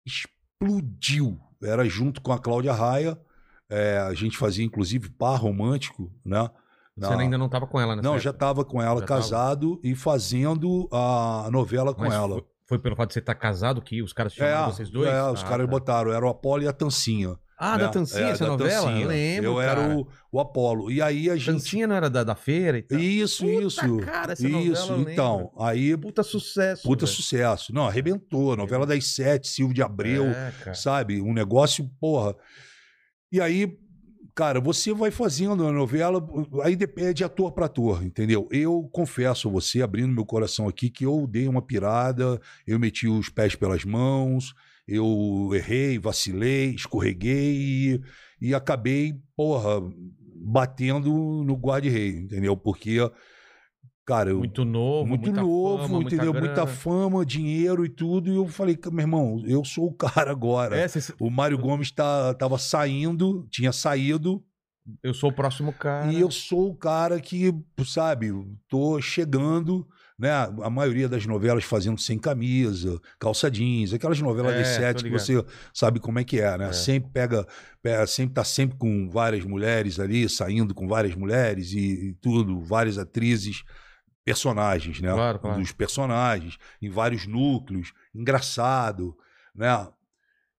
explodiu. Era junto com a Cláudia Raia. É, a gente fazia, inclusive, par romântico, né? Você ainda não tava com ela nessa Não, época? já estava com ela Já tava? casado e fazendo a novela com Mas ela. Foi, foi pelo fato de você estar casado que os caras chamaram vocês dois? é, os Ah, caras tá. botaram, era o Apolo e a Tancinha. Ah, né? da Tancinha, É, essa da novela? Tancinha. Eu lembro, Eu cara. era o, o Apolo. E aí a gente... Tancinha não era da, da feira e tal? Isso, Puta, isso. cara, essa novela isso, lembro. então. Aí, Puta sucesso. puta velho. sucesso. Não, arrebentou. Novela das sete, Silvio de Abreu, É, sabe? Um negócio, porra. E aí, cara, você vai fazendo a novela, aí depende de ator para ator, entendeu? Eu confesso a você, abrindo meu coração aqui, que eu dei uma pirada, eu meti os pés pelas mãos, eu errei, vacilei, escorreguei e, e acabei, porra, batendo no guarda-rei, entendeu? Porque, cara, eu, Muito novo, muito novo, fama, entendeu? Muita, Muita fama, dinheiro e tudo. E eu falei, meu irmão, eu sou o cara agora. É, cê- O Mário Gomes tá, tava saindo, tinha saído, eu sou o próximo cara. e eu sou o cara que, sabe, tô chegando, né? A maioria das novelas fazendo sem camisa, calça jeans, aquelas novelas É, tô sete que você sabe como é que é, né? É. Sempre pega, pega- sempre tá sempre com várias mulheres ali, saindo com várias mulheres e, e tudo, várias atrizes, personagens, né? Claro, claro. Dos personagens, em vários núcleos, engraçado, né?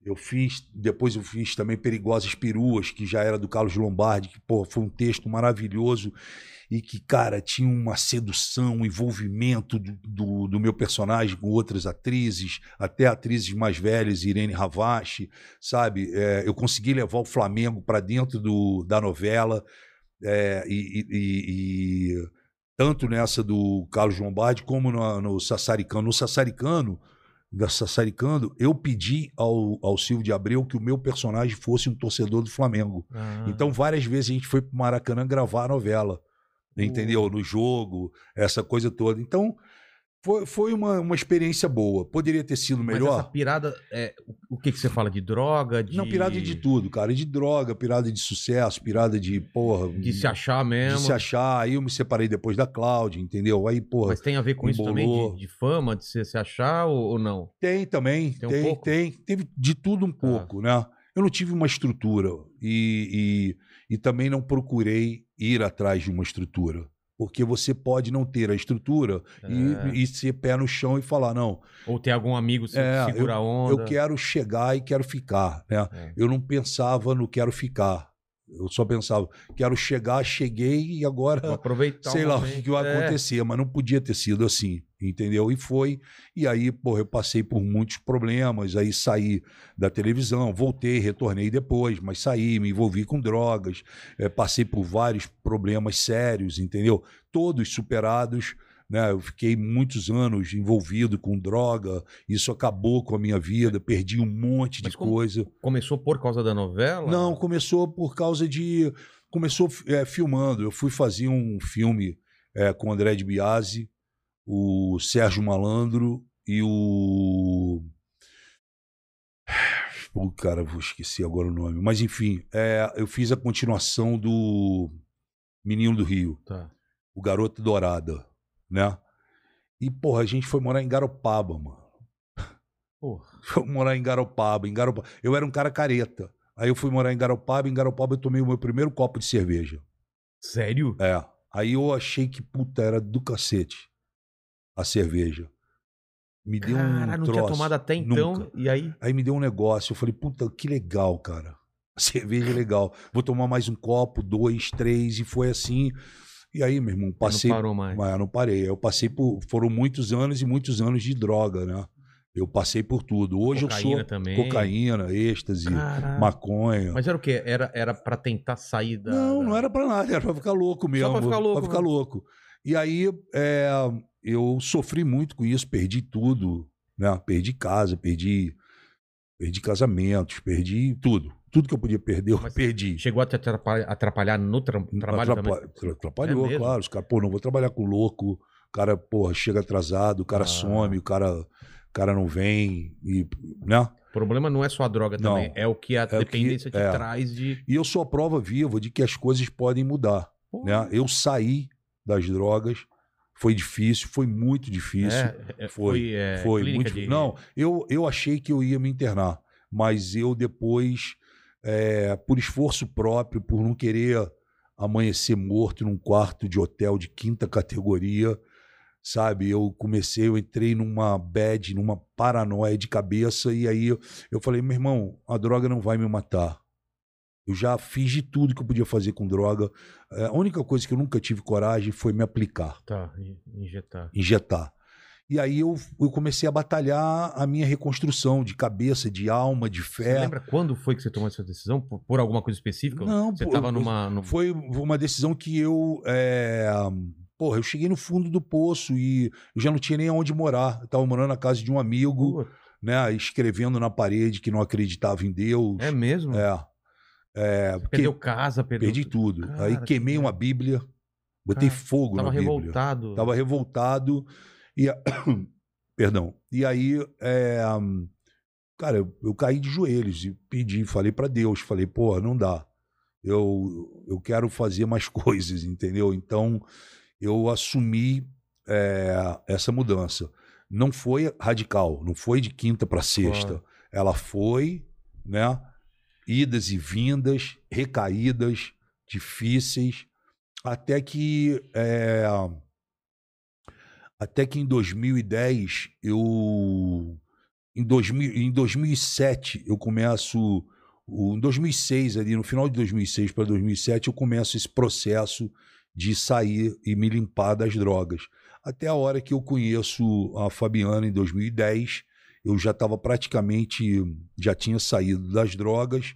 Eu fiz, depois eu fiz também Perigosas Peruas, que já era do Carlos Lombardi, que pô, foi um texto maravilhoso e que, cara, tinha uma sedução, um envolvimento do, do, do meu personagem com outras atrizes, até atrizes mais velhas, Irene Ravache, sabe? É, eu consegui levar o Flamengo para dentro do, da novela é, e, e- e- tanto nessa do Carlos Lombardi como no, no Sassaricano. No Sassaricano, da Sassaricano, eu pedi ao, ao Silvio de Abreu que o meu personagem fosse um torcedor do Flamengo. Ah. Então, várias vezes a gente foi pro Maracanã gravar a novela. Entendeu? No jogo, essa coisa toda. Então, foi, foi uma, uma experiência boa. Poderia ter sido Mas melhor? essa pirada, é, o que, que você fala? De droga? De... Não, pirada de tudo, cara. De droga, pirada de sucesso, pirada de, porra. De se achar mesmo. de se achar. Aí eu me separei depois da Cláudia, entendeu? Aí, porra. Mas tem a ver com isso também, embolou. de, de fama, de se, se achar ou, ou não? Tem também, Tem tem, um tem, pouco? Teve de tudo um pouco, né? Eu não tive uma estrutura e, e, e também não procurei ir atrás de uma estrutura. Porque você pode não ter a estrutura É. e, e ser pé no chão e falar, não, Ou ter algum amigo que É, segura a onda? eu quero chegar e quero ficar, né? É. Eu não pensava no quero ficar. Eu só pensava, quero chegar, cheguei e agora Vou aproveitar sei o lá o que, que vai É. acontecer, mas não podia ter sido assim, entendeu? E foi. E aí, porra, eu passei por muitos problemas, aí saí da televisão, voltei, retornei depois, mas saí, me envolvi com drogas, eh, passei por vários problemas sérios, entendeu? Todos superados. Né? Eu fiquei muitos anos envolvido com droga, isso acabou com a minha vida, perdi um monte de Mas como- coisa. Começou por causa da novela? Não, começou por causa de. Começou é, filmando. Eu fui fazer um filme é, com o André de Biasi, o Sérgio Malandro e o. <sighs> Pô, cara, vou esquecer agora o nome. Mas enfim, é, eu fiz a continuação do Menino do Rio, Tá. o Garoto Dourada, né? E, porra, a gente foi morar em Garopaba, mano. Porra. <laughs> Fui morar em Garopaba, em Garopaba. Eu era um cara careta. Aí eu fui morar em Garopaba, em Garopaba eu tomei o meu primeiro copo de cerveja. Sério? É. Aí eu achei que, puta, era do cacete a cerveja. Me deu Cara, um não troço. tinha tomado até então. Nunca. E aí? Aí me deu um negócio. Eu falei, puta, que legal, cara. A <laughs> cerveja é legal. Vou tomar mais um copo, dois, três, e foi assim. E aí, meu irmão, passei. Não parou mais. Mas não parei. Eu passei por. Foram muitos anos e muitos anos de droga, né? Eu passei por tudo. Hoje Cocaína eu sou também. cocaína, êxtase, Caralho. maconha. Mas era o quê? Era, era pra tentar sair da. Não, não era pra nada, era pra ficar louco mesmo. pra ficar louco, Pra ficar louco. E aí é, eu sofri muito com isso, perdi tudo, né? Perdi casa, perdi, perdi casamentos, perdi tudo. Tudo que eu podia perder, eu Mas perdi. Chegou a te atrapalhar, atrapalhar no tra- trabalho Atrapa- também? tra- Atrapalhou, É claro. Os caras, pô, não vou trabalhar com louco. O cara, porra, chega atrasado, o cara Ah. some, o cara, o cara não vem, e, né? O problema não é só a droga Não. também, é o que a que- dependência te é. traz de. E eu sou a prova viva de que as coisas podem mudar. Né? Eu saí das drogas, foi difícil, foi muito difícil. É, é, foi, foi, é, foi muito de- difícil. Não, eu, eu achei que eu ia me internar, mas eu depois, é, por esforço próprio, por não querer amanhecer morto num quarto de hotel de quinta categoria, sabe? Eu comecei, eu entrei numa bad, numa paranoia de cabeça, e aí eu, eu falei, meu irmão, a droga não vai me matar. Eu já fiz de tudo que eu podia fazer com droga. É, A única coisa que eu nunca tive coragem foi me aplicar, Tá, in- injetar. injetar. E aí eu, eu comecei a batalhar a minha reconstrução de cabeça, de alma, de Você fé. lembra quando foi que você tomou essa decisão? Por, por alguma coisa específica? Não, Você pô, tava eu- numa. num- Foi uma decisão que eu. É... Porra, eu cheguei no fundo do poço e eu já não tinha nem aonde morar. Eu tava morando na casa de um amigo, Pô, né? Escrevendo na parede que não acreditava em Deus. É mesmo? É. É, Você porque Perdeu casa, perdeu. perdi tudo. Cara, Aí queimei que uma Bíblia, botei Cara, fogo Tava na Bíblia. revoltado. Tava revoltado. E, a- <coughs> Perdão. E aí, é, cara, eu, eu caí de joelhos e pedi, falei pra Deus, falei, pô, não dá. Eu, eu quero fazer mais <laughs> coisas, entendeu? Então, eu assumi é, essa mudança. Não foi radical, não foi de quinta para sexta. Claro. Ela foi, né? Idas e vindas, recaídas, difíceis, até que é, até que em 2010 eu em, 2000, em 2007 eu começo em 2006 ali no final de 2006 para 2007 eu começo esse processo de sair e me limpar das drogas. Até a hora que eu conheço a Fabiana em 2010 eu já estava praticamente já tinha saído das drogas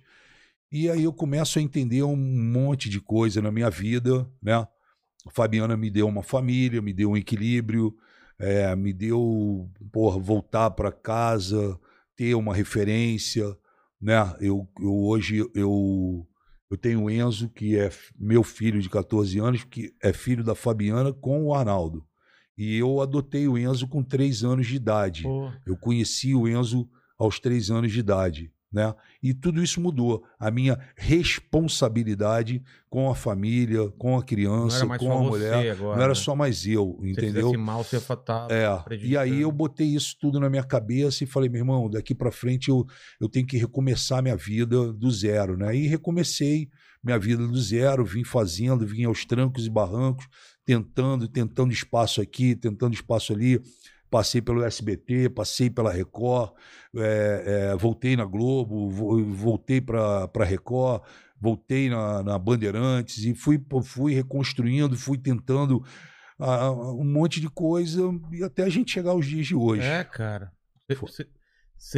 e aí eu começo a entender um monte de coisa na minha vida né Fabiana me deu uma família, me deu um equilíbrio, é, me deu porra, voltar para casa, ter uma referência, né? Eu, eu hoje eu eu tenho o Enzo que é meu filho de 14 anos, que é filho da Fabiana com o Arnaldo. E eu adotei o Enzo com 3 anos de idade. Pô, Eu conheci o Enzo aos três anos de idade, né? E tudo isso mudou. A minha responsabilidade com a família, com a criança, com a mulher. agora. não era né? só mais eu, Se entendeu? mal, você ia estar É, e aí eu botei isso tudo na minha cabeça e falei, meu irmão, daqui pra frente eu, eu tenho que recomeçar minha vida do zero, né? E recomecei minha vida do zero, vim fazendo, vim aos trancos e barrancos, tentando, tentando espaço aqui, tentando espaço ali. Passei pelo SBT, passei pela Record, é, é, voltei na Globo, vo- voltei para a Record, voltei na, na Bandeirantes e fui, fui reconstruindo, fui tentando ah, um monte de coisa e até a gente chegar aos dias de hoje. É, cara. Você-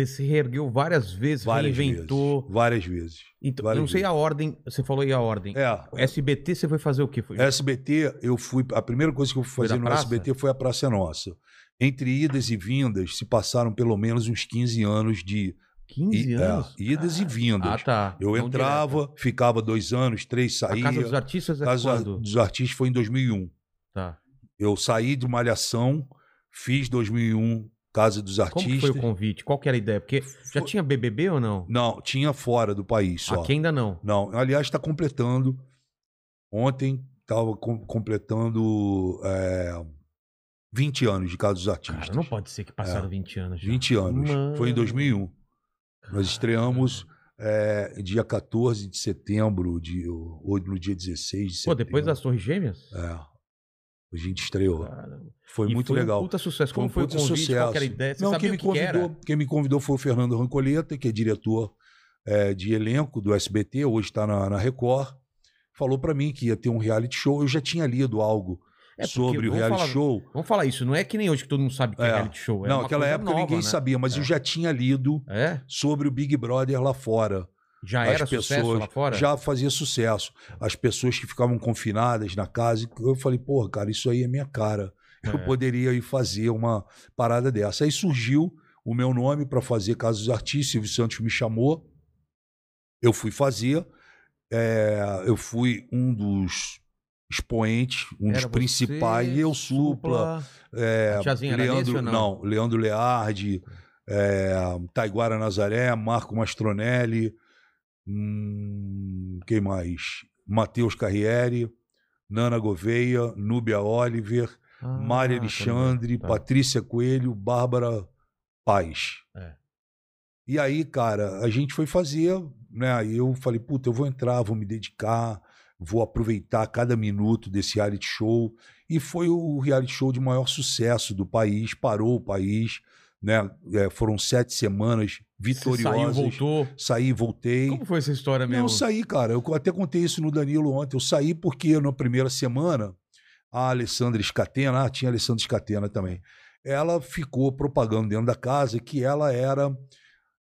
se reergueu várias vezes, várias reinventou. vezes. Várias vezes. Então, várias eu não sei vezes. a ordem. Você falou aí a ordem. É, SBT você foi fazer o quê? Foi... SBT, eu fui. A primeira coisa que eu fui fazer no praça? SBT foi a Praça Nossa. Entre idas e vindas, se passaram pelo menos uns 15 anos de 15 i- é, anos? idas e Ah, vindas. tá. Eu Não entrava, ficava dois anos, três direto. saía. A Casa dos Artistas é Casa quando? dos Artistas foi em 2001. Tá. Eu saí de Malhação, fiz 2001 Casa dos Como Artistas. que foi o convite? Qual que era a ideia? Porque já Foi- tinha BBB ou não? Não, tinha fora do país só. Aqui ainda não. Não, aliás, está completando. Ontem estava completando é, 20 anos de Casa dos Artistas. Cara, não pode ser que passaram É. 20 anos já. 20 anos. Foi em Mano. 2001. Nós estreamos é, dia 14 de setembro, de, ou no dia 16 de Pô, setembro. depois das Torres Gêmeas? É, a gente estreou. Caramba. Foi E muito foi legal. Um puta sucesso. Como Foi foi, um o puta convite? Qual que sucesso. ideia? Você Não, quem me, o que, que convidou, quem me convidou foi o Fernando Rancoleta, que é diretor é, de elenco do SBT, hoje está na, na Record. Falou para mim que ia ter um reality show. Eu já tinha lido algo É, sobre o reality falar- show. Vamos falar isso, não é que nem hoje que todo mundo sabe que é, É. reality show. É Não, naquela época nova, ninguém né? sabia, mas É. eu já tinha lido É? sobre o Big Brother lá fora. Já As era sucesso pessoas lá fora? Já fazia sucesso. As pessoas que ficavam confinadas na casa. Eu falei, porra, cara, isso aí é minha cara. Eu É. poderia ir fazer uma parada dessa. Aí surgiu o meu nome para fazer Casa dos Artistas. Silvio Santos me chamou. Eu fui fazer. É, eu fui um dos expoentes, um dos Era principais. você, eu, Supla, é, A tiazinha era Leandro, ou não? Leandro Leardi, é, Taiguara Nazaré, Marco Mastronelli, hum, quem mais? Matheus Carriere, Nana Gouveia, Núbia Oliver, Ah, Mária tô Alexandre, tá. Patrícia Coelho, Bárbara Paz. É. E aí, cara, a gente foi fazer, né? Aí eu falei, puta, eu vou entrar, vou me dedicar, vou aproveitar cada minuto desse reality show. E foi o reality show de maior sucesso do país, parou o país, né? É, foram sete semanas Você vitoriosas. saiu, voltou. Saí, voltei. Como foi essa história Não, mesmo? eu saí, cara. Eu até contei isso no Danilo ontem. Eu saí porque na primeira semana, a Alessandra Scatena, ah, tinha a Alessandra Scatena também, ela ficou propagando dentro da casa que ela era.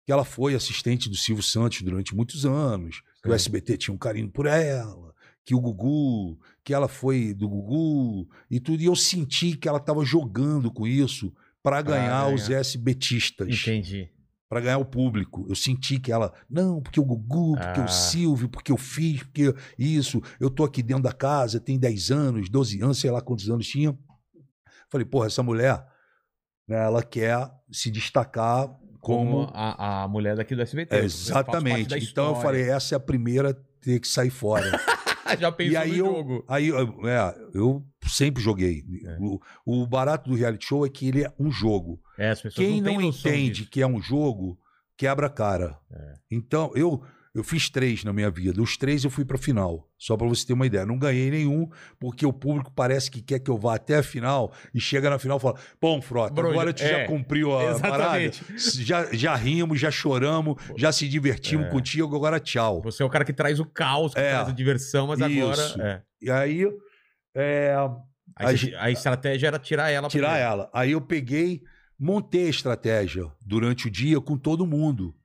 que ela foi assistente do Silvio Santos durante muitos anos, que o. SBT tinha um carinho por ela, que o Gugu, que ela foi do Gugu e tudo. E eu senti que ela estava jogando com isso para ganhar, ganhar. os SBTistas Entendi. para ganhar o público. Eu senti que ela, não, porque o Gugu, porque Ah. o Silvio, porque eu fiz, porque isso, eu tô aqui dentro da casa, tem 10 anos, 12 anos, sei lá quantos anos tinha. Falei, porra, essa mulher, né, ela quer se destacar Como como. a, a mulher daqui do SBT. É, exatamente. Então eu falei, essa é a primeira a ter que sair fora. <laughs> <laughs> Já pensou e aí no eu, jogo. aí eu- é, eu sempre joguei. É. O, o barato do reality show é que ele é um jogo. É, Quem não, não entende disso. que é um jogo, quebra a cara. É. Então, eu eu fiz três na minha vida. Os três eu fui pra final. Só pra você ter uma ideia. Não ganhei nenhum, porque o público parece que quer que eu vá até a final e chega na final e fala: Bom, Frota, Bro, agora tu é, já cumpriu a exatamente. parada. Já, já rimos, já choramos, já se divertimos É. contigo, agora tchau. Você é o cara que traz o caos, que É. traz a diversão, mas Isso. agora. é. E aí, é, A a estratégia era tirar ela. tirar primeiro. ela. Aí eu peguei, montei a estratégia durante o dia com todo mundo.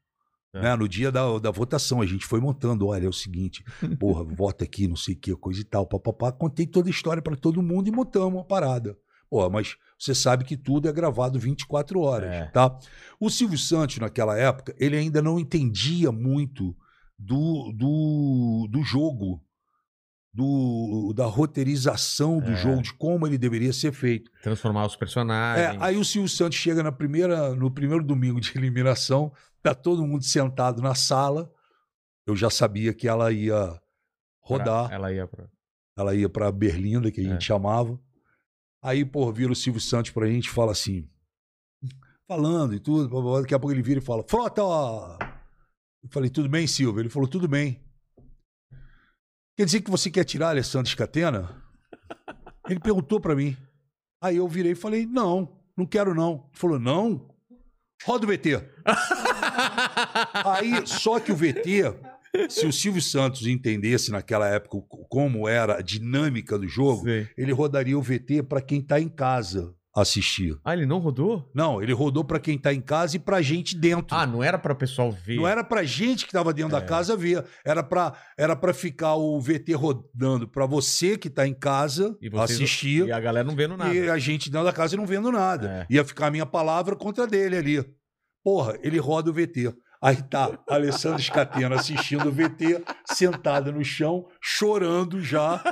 Tá. Né? No dia da, da votação, a gente foi montando. Olha, é o seguinte, <laughs> porra, vota aqui, não sei o que, coisa e tal, papapá. Contei toda a história para todo mundo e montamos uma parada. Porra, mas você sabe que tudo é gravado 24 horas, É. tá? O Silvio Santos, naquela época, ele ainda não entendia muito do, do, do jogo, do, da roteirização do É. jogo, de como ele deveria ser feito. Transformar os É, personagens. aí o Silvio Santos chega na primeira, no primeiro domingo de eliminação, tá todo mundo sentado na sala. Eu já sabia que ela ia Pra- rodar, Ela ia pra. ela ia para Berlinda, que a gente É. chamava. Aí, pô, vira o Silvio Santos pra gente e fala assim, falando e tudo, blá, blá, blá, daqui a pouco ele vira e fala: "Frota!" Eu falei: "Tudo bem, Silvio?" Ele falou: "Tudo bem." Quer dizer que você quer tirar Alessandro Scatena? Ele perguntou pra mim. Aí eu virei e falei: "Não, não quero não." Ele falou: "Não? Roda o VT." Aí, só que o VT, se o Silvio Santos entendesse naquela época como era a dinâmica do jogo, Sei. ele rodaria o VT para quem tá em casa assistir. Ah, ele não rodou? Não, ele rodou para quem tá em casa e pra gente dentro. Ah, não era pra pessoal ver. Não era pra gente que tava dentro É. da casa ver, era pra era para ficar o VT rodando pra você que tá em casa E assistir E a galera não vendo nada. e a gente dentro da casa não vendo nada. É. Ia ficar a minha palavra contra dele ali. Porra, ele roda o VT. Aí tá, Alessandro Scatena assistindo o VT, sentada no chão, chorando já.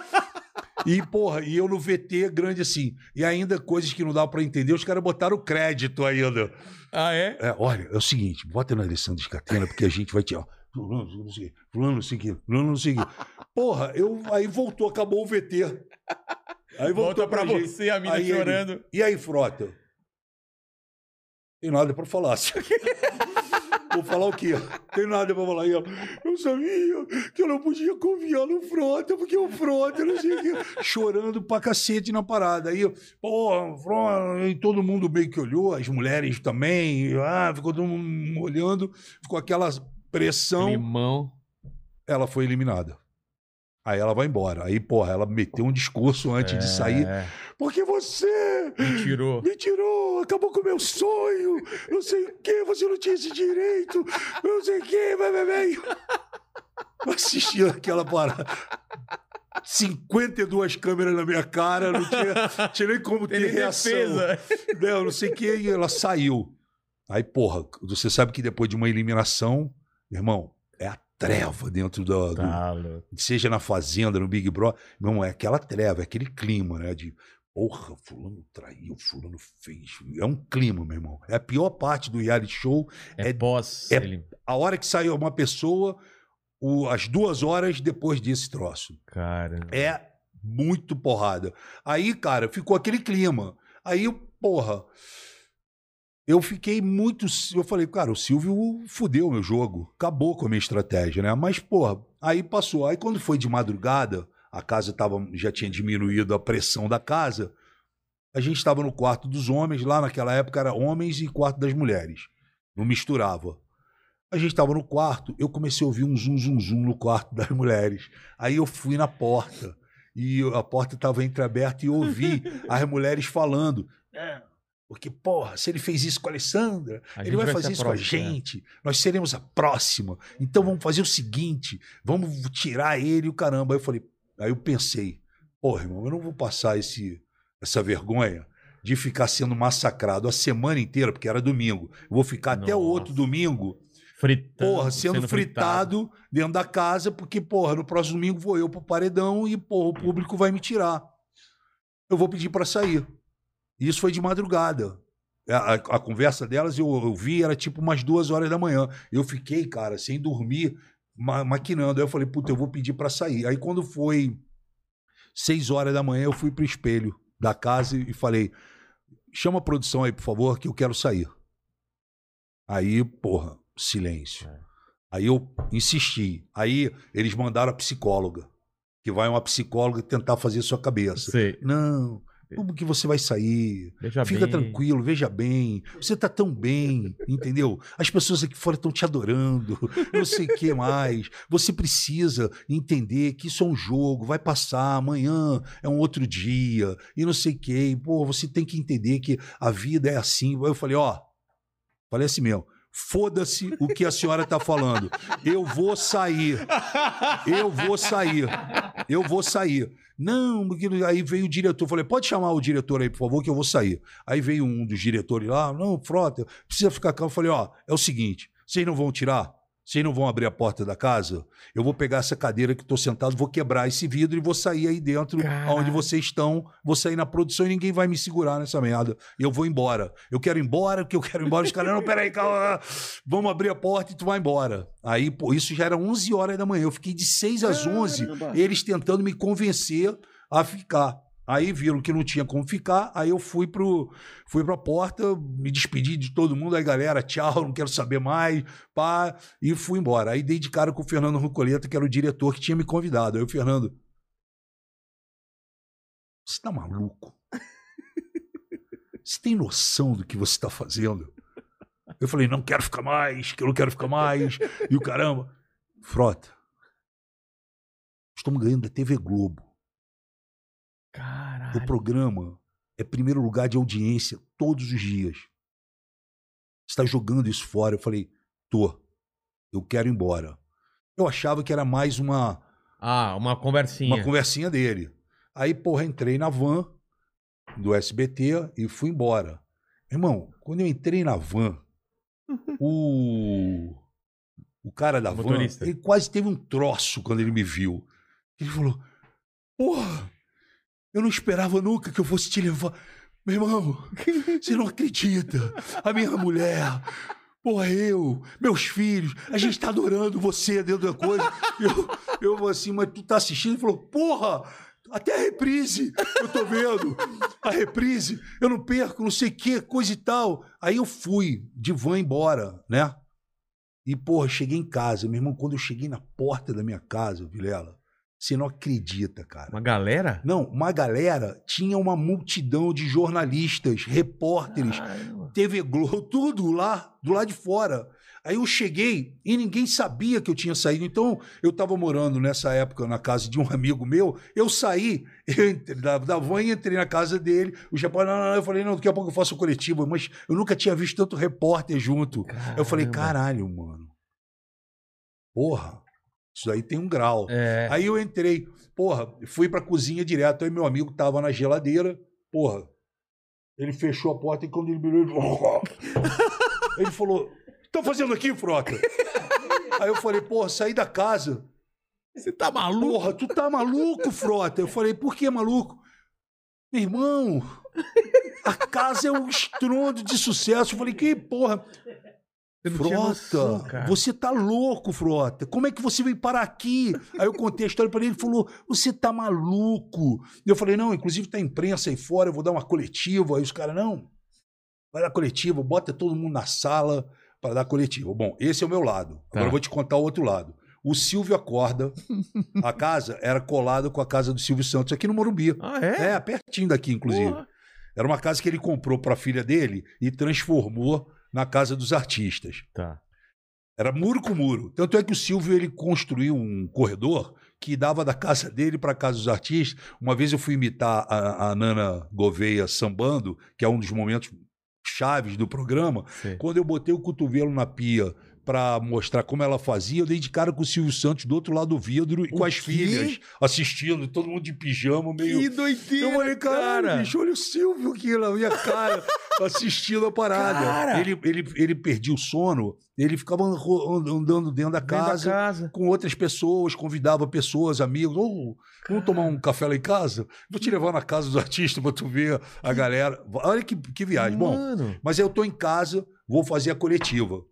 E, porra, e eu no VT grande assim. E ainda coisas que não dá pra entender, os caras botaram crédito ainda. Ah, é? É, olha, é o seguinte, bota no Alessandro Scatena, porque a gente vai te. Ó, fulano, não sei fulano, não sei fulano, não sei. Porra, eu, aí voltou, acabou o VT. Aí voltou Volta pra gente. você, a mina Aí ele- chorando. E aí, Frota? Tem nada pra falar. <laughs> Vou falar o quê? Tem nada pra falar. E ela, eu sabia que eu não podia confiar no Frota, porque o Frota, não sei o quê. Chorando pra cacete na parada. Aí, pô, Frota, e todo mundo meio que olhou, as mulheres também. Ah, ficou todo mundo olhando, ficou aquela pressão. Limão. Ela foi eliminada. Aí ela vai embora. Aí, porra, ela meteu um discurso antes de sair. Porque você me tirou. me tirou, acabou com o meu sonho, não sei o que, você não tinha esse direito, não sei o que, vai, vai, vai. Eu assisti aquela parada. 52 câmeras na minha cara, não tinha, tinha nem como ter Ele reação. defesa. Não, não sei o que, e ela saiu. Aí, porra, você sabe que depois de uma eliminação, irmão, é a treva dentro do, do- Tá, seja na Fazenda, no Big Brother, não é aquela treva, é aquele clima, né? De porra, fulano traiu, fulano fez. É um clima, meu irmão. É a pior parte do reality show. É, É- pós. é- ele- A hora que sai uma pessoa, o- as duas horas depois desse troço. Cara. É muito porrada. Aí, cara, ficou aquele clima. Aí, porra, eu fiquei muito. Eu falei, cara, o Silvio fudeu meu jogo. Acabou com a minha estratégia, né? Mas, porra, aí passou. Aí, quando foi de madrugada, a casa tava, já tinha diminuído a pressão da casa. A gente estava no quarto dos homens, lá naquela época era homens e quarto das mulheres. Não misturava. A gente estava no quarto, eu comecei a ouvir um zum, zum, zum no quarto das mulheres. Aí eu fui na porta e a porta estava entreaberta e eu ouvi <laughs> as mulheres falando. "É, porque, porra, se ele fez isso com a Alessandra, A ele vai, vai fazer isso com a próxima, é. gente. Nós seremos a próxima. Então vamos fazer o seguinte: vamos tirar ele e o caramba. Aí eu falei, aí eu pensei, porra, irmão, eu não vou passar esse, essa vergonha de ficar sendo massacrado a semana inteira, porque era domingo. Eu vou ficar até o outro Nossa. domingo, Fritando, porra, sendo, fritado, dentro da casa, porque, porra, no próximo domingo vou eu pro paredão e, porra, o público vai me tirar. Eu vou pedir para sair. E Isso foi de madrugada. A, a- a conversa delas eu, eu vi, era tipo umas duas horas da manhã. Eu fiquei, cara, sem dormir, ma- maquinando. Aí eu falei, puta, eu vou pedir para sair. Aí quando foi seis horas da manhã, eu fui pro espelho da casa e falei, chama a produção aí, por favor, que eu quero sair. Aí, porra, silêncio. É. Aí eu insisti. Aí eles mandaram a psicóloga, que vai uma psicóloga tentar fazer sua cabeça. Sei. Não, como que você vai sair? Veja Fica bem. tranquilo, veja bem. Você tá tão bem, entendeu? As pessoas aqui fora estão te adorando, <laughs> não sei o que mais. Você precisa entender que isso é um jogo, vai passar, amanhã é um outro dia, e não sei o que. Pô, você tem que entender que a vida é assim. Eu falei, ó, falei assim mesmo. Foda-se o que a senhora tá falando. Eu vou sair. Eu vou sair. Eu vou sair. Não, porque aí veio o diretor. Falei, pode chamar o diretor aí, por favor, que eu vou sair. Aí veio um dos diretores lá. Não, Frota, precisa ficar calmo. Falei, ó, é o seguinte: vocês não vão tirar? Vocês não vão abrir a porta da casa? Eu vou pegar essa cadeira que estou sentado, vou quebrar esse vidro e vou sair aí dentro, Caralho. onde vocês estão. Vou sair na produção e ninguém vai me segurar nessa merda. Eu vou embora. Eu quero ir embora, porque eu quero ir embora. Os caras, não, peraí, calma. Vamos abrir a porta e tu vai embora. Aí, pô, isso já era 11 horas da manhã. Eu fiquei de 6 às 11, eles tentando me convencer a ficar. Aí viram que não tinha como ficar, aí eu fui pro fui pra porta, me despedi de todo mundo, aí galera, tchau, não quero saber mais, pá, e fui embora. Aí dei de cara com o Fernando Rucoleta, que era o diretor que tinha me convidado. Aí o Fernando, você tá maluco? Você tem noção do que você tá fazendo? Eu falei, não quero ficar mais, que eu não quero ficar mais, e o caramba. Frota, estamos ganhando da TV Globo. Caralho. O programa é primeiro lugar de audiência todos os dias. Você está jogando isso fora. Eu falei, tô. Eu quero ir embora. Eu achava que era mais uma, Ah, uma conversinha. uma conversinha dele. Aí, porra, entrei na van do SBT e fui embora. Irmão, quando eu entrei na van, <laughs> o, o cara da O van, motorista. ele quase teve um troço quando ele me viu. Ele falou: Porra, eu não esperava nunca que eu fosse te levar. Meu irmão, você não acredita. A minha mulher, porra, eu, meus filhos, a gente tá adorando você dentro da coisa. Eu, eu vou assim, mas tu tá assistindo? Ele falou: Porra, até a reprise eu tô vendo. A reprise, eu não perco, não sei o que, coisa e tal. Aí eu fui de van embora, né? E, porra, cheguei em casa. Meu irmão, quando eu cheguei na porta da minha casa, Vilela, você não acredita, cara. Uma galera? Não, uma galera tinha uma multidão de jornalistas, repórteres, Caramba. TV Globo, tudo lá, do lado de fora. Aí eu cheguei e ninguém sabia que eu tinha saído. Então, eu estava morando nessa época na casa de um <laughs> amigo meu. Eu saí eu entrei da, da van e entrei na casa dele. O Japão, não, não, não. Eu falei, não, daqui a pouco eu faço o coletivo. Mas eu nunca tinha visto tanto repórter junto. Eu falei, Caramba. caralho, mano. Porra, isso aí tem um grau. É. Aí eu entrei, porra, fui pra cozinha direto. Aí meu amigo tava na geladeira, porra. Ele fechou a porta e quando ele olhou, ele, <laughs> ele falou: tá fazendo aqui, Frota? Aí eu falei, porra, saí da casa. Você tá maluco? Porra, tu tá maluco, Frota? Eu falei, por que maluco? Meu irmão, a casa é um estrondo de sucesso. Eu falei, que porra. Frota, noção, você tá louco, Frota. Como é que você veio parar aqui? Aí eu contei a história pra ele, ele falou, você tá maluco. Eu falei, não, inclusive tá imprensa aí fora, eu vou dar uma coletiva. Aí os caras, não, vai dar coletiva, bota todo mundo na sala para dar coletiva. Bom, esse é o meu lado. Agora Tá. eu vou te contar o outro lado. O Silvio acorda. A casa era colada com a casa do Silvio Santos aqui no Morumbi. Ah, é? É, pertinho daqui, inclusive. Porra. Era uma casa que ele comprou para a filha dele e transformou na casa dos artistas. Tá. Era muro com muro. Tanto é que o Silvio ele construiu um corredor que dava da casa dele para a casa dos artistas. Uma vez eu fui imitar a, a Nana Gouveia sambando, que é um dos momentos chaves do programa. Sei. Quando eu botei o cotovelo na pia para mostrar como ela fazia, eu dei de cara com o Silvio Santos do outro lado do vidro e com as quê? filhas assistindo, todo mundo de pijama, meio. Que doideira, Eu falei, cara. bicho, olha o Silvio aqui na minha cara, <laughs> assistindo a parada. Cara. Ele, ele, ele perdia o sono, ele ficava andando dentro da Dentro da casa, casa. com outras pessoas, convidava pessoas, amigos. Ô, vamos tomar um café lá em casa? Vou te levar na casa dos artistas pra tu ver a galera. Olha que, que viagem. Bom, Mano. mas eu tô em casa, vou fazer a coletiva.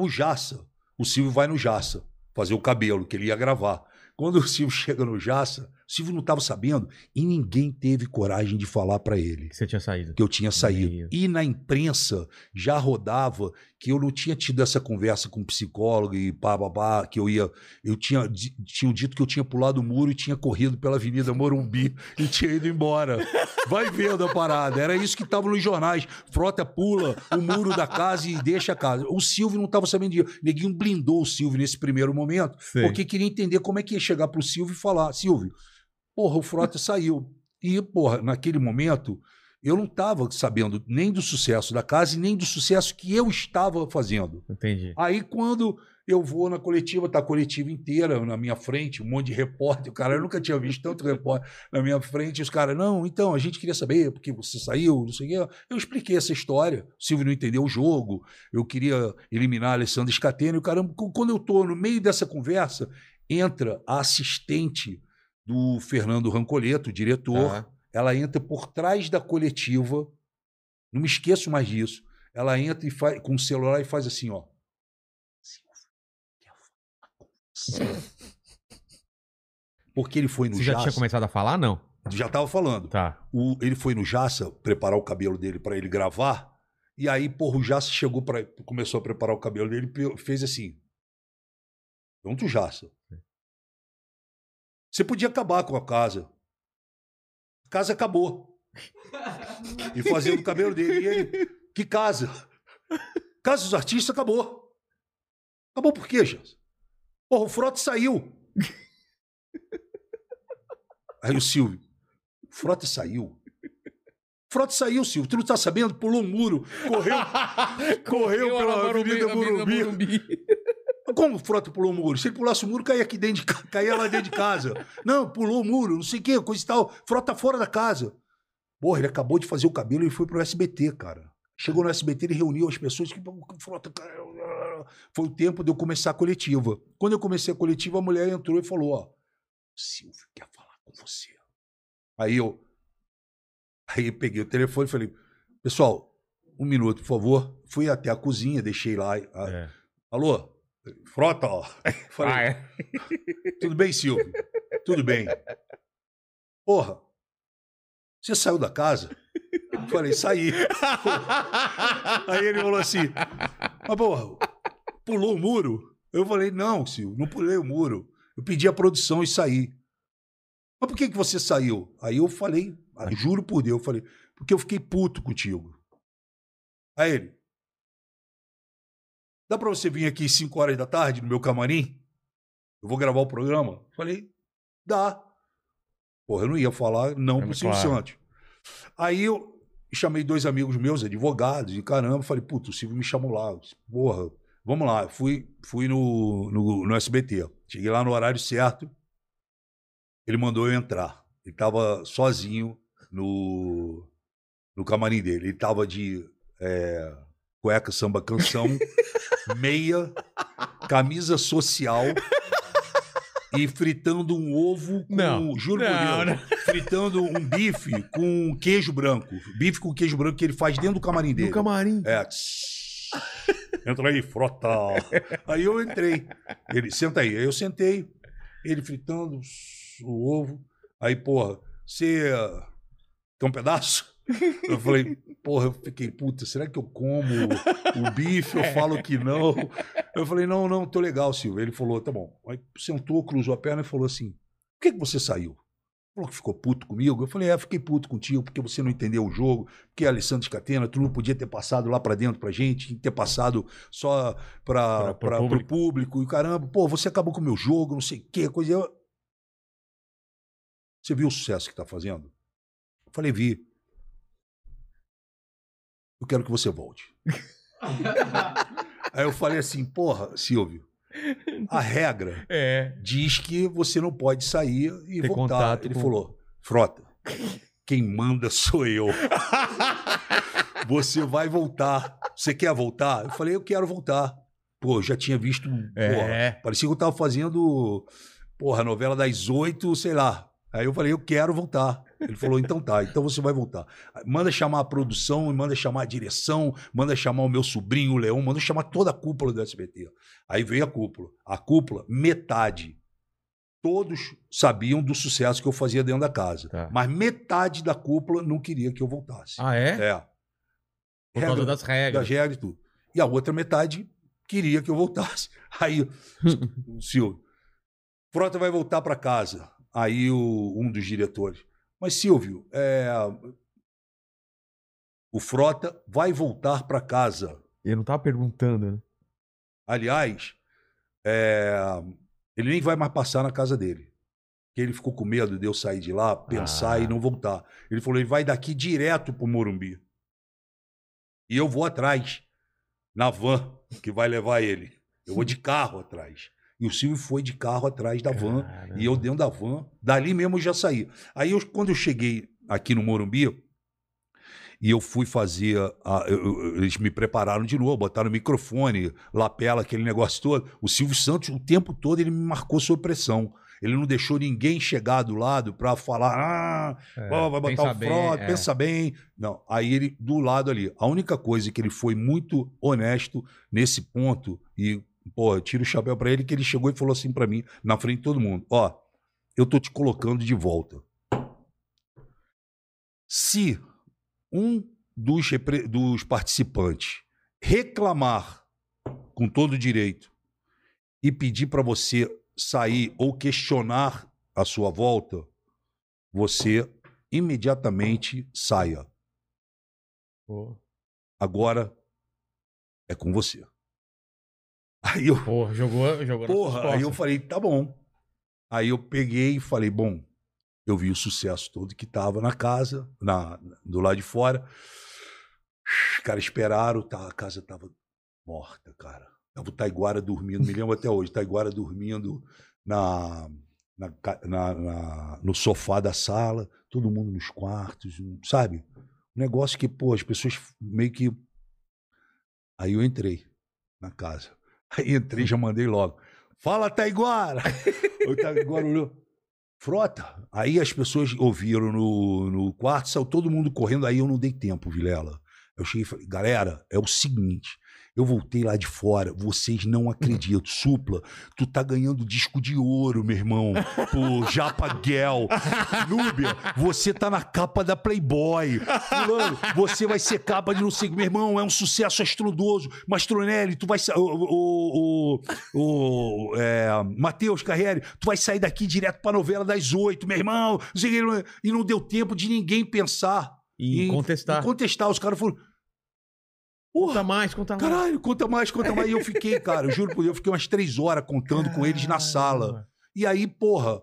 O Jaça, o Silvio vai no Jaça fazer o cabelo, que ele ia gravar. Quando o Silvio chega no Jaça, Silvio não estava sabendo e ninguém teve coragem de falar para ele Que você tinha saído. que eu tinha saído. E na imprensa já rodava que eu não tinha tido essa conversa com o psicólogo e pá, pá, pá, que eu ia. Eu tinha, tinham dito que eu tinha pulado o muro e tinha corrido pela Avenida Morumbi <laughs> e tinha ido embora. Vai vendo a parada. Era isso que estava nos jornais. Frota pula o muro da casa e deixa a casa. O Silvio não estava sabendo disso. Neguinho blindou o Silvio nesse primeiro momento, Sei. porque queria entender como é que ia chegar pro Silvio e falar: Silvio, porra, o Frota saiu. E, porra, naquele momento, eu não estava sabendo nem do sucesso da casa e nem do sucesso que eu estava fazendo. Entendi. Aí, quando eu vou na coletiva, tá a coletiva inteira na minha frente, um monte de repórter, o cara, eu nunca tinha visto tanto repórter na minha frente, os caras, não, então, a gente queria saber porque você saiu, não sei o quê. Eu expliquei essa história, o Silvio não entendeu o jogo, eu queria eliminar a Alessandra Scatena, e o caramba, quando eu tô no meio dessa conversa, entra a assistente do Fernando Rancoleto, o diretor, Tá. ela entra por trás da coletiva, não me esqueço mais disso. Ela entra e faz, com o celular e faz assim, ó. Silvio, quer falar com você? Porque ele foi no Você já Jaça. tinha começado a falar? Não. Já estava falando. Tá. O- ele foi no Jaça preparar o cabelo dele para ele gravar. E aí, porra, o Jaça chegou para começou a preparar o cabelo dele e fez assim. Pronto, Jaça. Você podia acabar com a casa. A casa acabou. <laughs> E fazendo o cabelo dele. E ele, que casa? Casa dos artistas acabou. Acabou por quê, Jaça? Porra, o Frota saiu. Aí o Silvio, o Frota saiu. Frota saiu, Silvio. Tu não tá sabendo? Pulou um muro, correu, <laughs> correu pela Avenida Morumbi. Como o Frota pulou o muro? Se ele pulasse o muro, caía aqui dentro de ca- caía lá dentro de casa. <laughs> Não, pulou o muro, não sei o quê, coisa e tal. Frota fora da casa. Porra, ele acabou de fazer o cabelo e foi pro SBT, cara. Chegou no SBT, ele reuniu as pessoas que Frota. Foi o tempo de eu começar a coletiva. Quando eu comecei a coletiva, a mulher entrou e falou: Ó, Silvio quer falar com você. Aí eu. Aí eu peguei o telefone e falei: Pessoal, um minuto, por favor. Fui até a cozinha, deixei lá. a- É. Alô? Frota, ó. <laughs> Falei, Ah, é? <laughs> tudo bem, Silvio? Tudo bem. Porra, você saiu da casa? Falei, saí. <laughs> Aí ele falou assim, mas porra, pulou o muro? Eu falei, não, Silvio, não pulei o muro. Eu pedi a produção e saí. Mas por que, que você saiu? Aí eu falei, ah, juro por Deus, eu falei, porque eu fiquei puto contigo. Aí ele, dá pra você vir aqui às 5 horas da tarde no meu camarim? Eu vou gravar o programa? Falei, dá. Porra, eu não ia falar não É, pro Silvio claro. Santos. Aí eu chamei dois amigos meus, advogados, e caramba, falei, puta, o Silvio me chamou lá. Disse, Porra, vamos lá. Fui, fui no, no, no SBT. Cheguei lá no horário certo. Ele mandou eu entrar. Ele tava sozinho no, no camarim dele. Ele tava de é, cueca, samba, canção, <laughs> meia, camisa social e fritando um ovo com, Não, juro não, por Deus, fritando um bife com queijo branco. Bife com queijo branco que ele faz dentro do camarim dele. No camarim. É. tss. Entra aí, frota. Aí eu entrei. Ele, senta aí. Aí eu sentei. Ele fritando o ovo. Aí, porra, você quer um pedaço? Eu falei, porra, eu fiquei, puta, será que eu como o bife? Eu <laughs> falo que não. Eu falei, não, não, tô legal, Silvio. Ele falou, tá bom. Aí sentou, cruzou a perna e falou assim: por que, que você saiu? Falou que ficou puto comigo. Eu falei, é, fiquei puto contigo porque você não entendeu o jogo, porque Alessandro Scatena, tu não podia ter passado lá pra dentro pra gente, que ter passado só pra, Pra- pro pra, pro público. público. E caramba, pô, você acabou com o meu jogo, não sei o quê, coisa. Você viu o sucesso que tá fazendo? Eu falei, vi. Eu quero que você volte. <laughs> Aí eu falei assim, porra, Silvio, a regra <laughs> É. diz que você não pode sair e Ter voltar. Ele com- falou, Frota, quem manda sou eu. <laughs> você vai voltar. Você quer voltar? Eu falei, eu quero voltar. Pô, já tinha visto, É. porra, parecia que eu tava fazendo, porra, novela das oito, sei lá. Aí eu falei, eu quero voltar. Ele falou, então tá, então você vai voltar. Manda chamar a produção, manda chamar a direção, manda chamar o meu sobrinho, o Leão, manda chamar toda a cúpula do SBT. Aí veio a cúpula. A cúpula, metade. Todos sabiam do sucesso que eu fazia dentro da casa. Tá. Mas metade da cúpula não queria que eu voltasse. Ah, é? É. Por causa Regra- das regras. das regras e tudo. E a outra metade queria que eu voltasse. <laughs> Aí, <laughs> Silvio, Frota vai voltar para casa. Aí o- um dos diretores. Mas, Silvio, é, o Frota vai voltar para casa. Eu não tava perguntando, né? Aliás, é, ele nem vai mais passar na casa dele. Porque ele ficou com medo de eu sair de lá, pensar Ah. e não voltar. Ele falou: ele vai daqui direto pro Morumbi. E eu vou atrás, na van que vai levar ele. Eu vou de <laughs> carro atrás. E o Silvio foi de carro atrás da van. Caramba. E eu dentro da van, dali mesmo eu já saí. Aí eu- quando eu cheguei aqui no Morumbi, e eu fui fazer. a- eu- eles me prepararam de novo, botaram o microfone, lapela, aquele negócio todo. O Silvio Santos, o tempo todo, ele me marcou sob pressão. Ele não deixou ninguém chegar do lado para falar, ah, É, vai botar o bem, frota, é. pensa bem. Não, aí ele, do lado ali. A única coisa que ele foi muito honesto nesse ponto, e, pô, eu tiro o chapéu para ele, que ele chegou e falou assim para mim, na frente de todo mundo: Ó, eu tô te colocando de volta. Se um dos, dos participantes reclamar com todo direito e pedir para você sair ou questionar a sua volta, você imediatamente saia. Agora é com você. Aí eu, Porra, jogou, jogou porra, aí eu falei, tá bom. Aí eu peguei e falei, bom, eu vi o sucesso todo que tava na casa, na, do lado de fora. Os caras esperaram, tá, a casa tava morta, cara. Tava o Taiguara dormindo, me lembro até hoje, Taiguara dormindo na, na, na- na- no sofá da sala, todo mundo nos quartos, sabe? Um negócio que, pô, as pessoas meio que. Aí eu entrei na casa. Aí entrei, já mandei logo. Fala, Taiguara! <laughs> o Taiguara olhou. Frota. Aí as pessoas ouviram no, no quarto, saiu todo mundo correndo. Aí eu não dei tempo, Vilela. Eu cheguei e falei, galera, é o seguinte. Eu voltei lá de fora, vocês não acreditam. <laughs> Supla, tu tá ganhando disco de ouro, meu irmão. Pô, Japa Gel. Núbia, você tá na capa da Playboy. Fulano, você vai ser capa de não sei o que. Meu irmão, é um sucesso estrondoso. Mastronelli, tu vai sair. O, o, o, é, Matheus Carriere, tu vai sair daqui direto pra novela das oito, meu irmão. E não deu tempo de ninguém pensar. E em- contestar. em contestar. Os caras foram. Conta Porra, mais, conta mais. caralho, conta mais, conta mais. E eu fiquei, cara, eu juro por Deus, eu fiquei umas três horas contando com eles na sala. E aí, porra,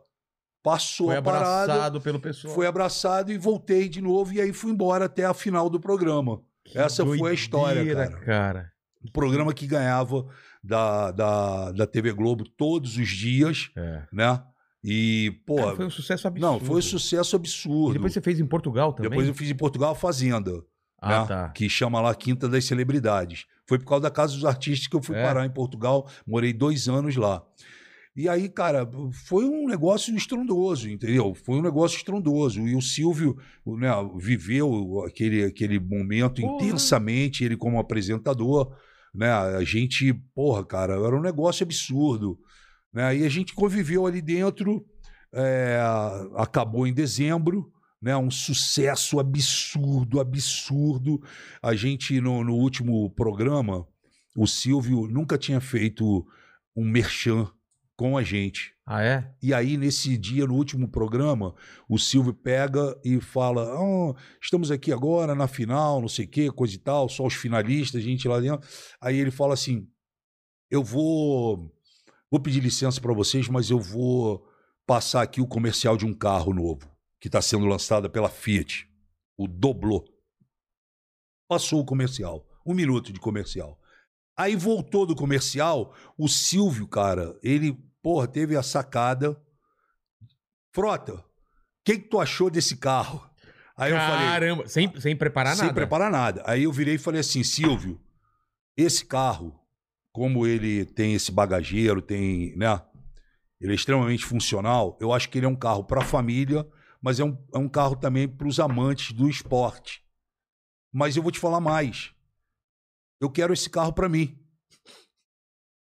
passou Foi a parada, abraçado pelo pessoal. foi abraçado e voltei de novo. E aí fui embora até a final do programa. Que Essa foi a história, doideira, cara. cara. Um programa que ganhava da, da, da TV Globo todos os dias, É. né? E, pô, Cara, foi um sucesso absurdo. não, foi um sucesso absurdo. E depois você fez em Portugal também? Depois eu fiz em Portugal a Fazenda. Ah, né? tá. Que chama lá Quinta das Celebridades. Foi por causa da Casa dos Artistas que eu fui É? parar em Portugal. Morei dois anos lá. E aí, cara, foi um negócio estrondoso, entendeu? Foi um negócio estrondoso. E o Silvio né, viveu aquele, aquele momento Porra. intensamente, ele como apresentador. Né? A gente, porra, cara, era um negócio absurdo. Né? E a gente conviveu ali dentro, é, acabou em dezembro, né? Um sucesso absurdo, absurdo. A gente, no, no último programa, o Silvio nunca tinha feito um merchan com a gente. Ah, é? E aí, nesse dia, no último programa, o Silvio pega e fala: "Ah, estamos aqui agora na final, não sei o quê, coisa e tal, só os finalistas, a gente lá dentro. Aí ele fala assim: eu vou, vou pedir licença para vocês, mas eu vou passar aqui o comercial de um carro novo que está sendo lançado pela Fiat, o Doblô. Passou o comercial, um minuto de comercial. Aí voltou do comercial, o Silvio, cara, ele, porra, teve a sacada. Frota, o que, que tu achou desse carro? Aí eu falei, Caramba, sem, sem preparar sem nada. preparar nada. Aí eu virei e falei assim, Silvio, esse carro, como ele tem esse bagageiro, tem, né? Ele é extremamente funcional. Eu acho que ele é um carro para família, mas é um, é um carro também para os amantes do esporte. Mas eu vou te falar mais. Eu quero esse carro para mim.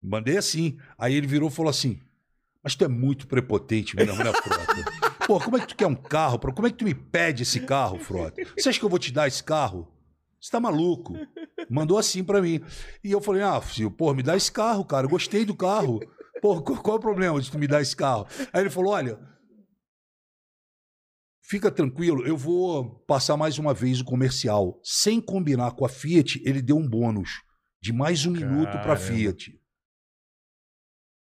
Mandei assim. Aí ele virou e falou assim: Mas tu é muito prepotente mesmo, né, Frota? <laughs> Pô, como é que tu quer um carro? Como é que tu me pede esse carro, Frota? Você acha que eu vou te dar esse carro? Você tá maluco? Mandou assim pra mim. E eu falei, ah, filho, pô, me dá esse carro, cara. Eu gostei do carro. Pô, qual é o problema de tu me dar esse carro? Aí ele falou, olha, fica tranquilo, eu vou passar mais uma vez o comercial. Sem combinar com a Fiat, ele deu um bônus de mais um minuto pra Caramba. Fiat.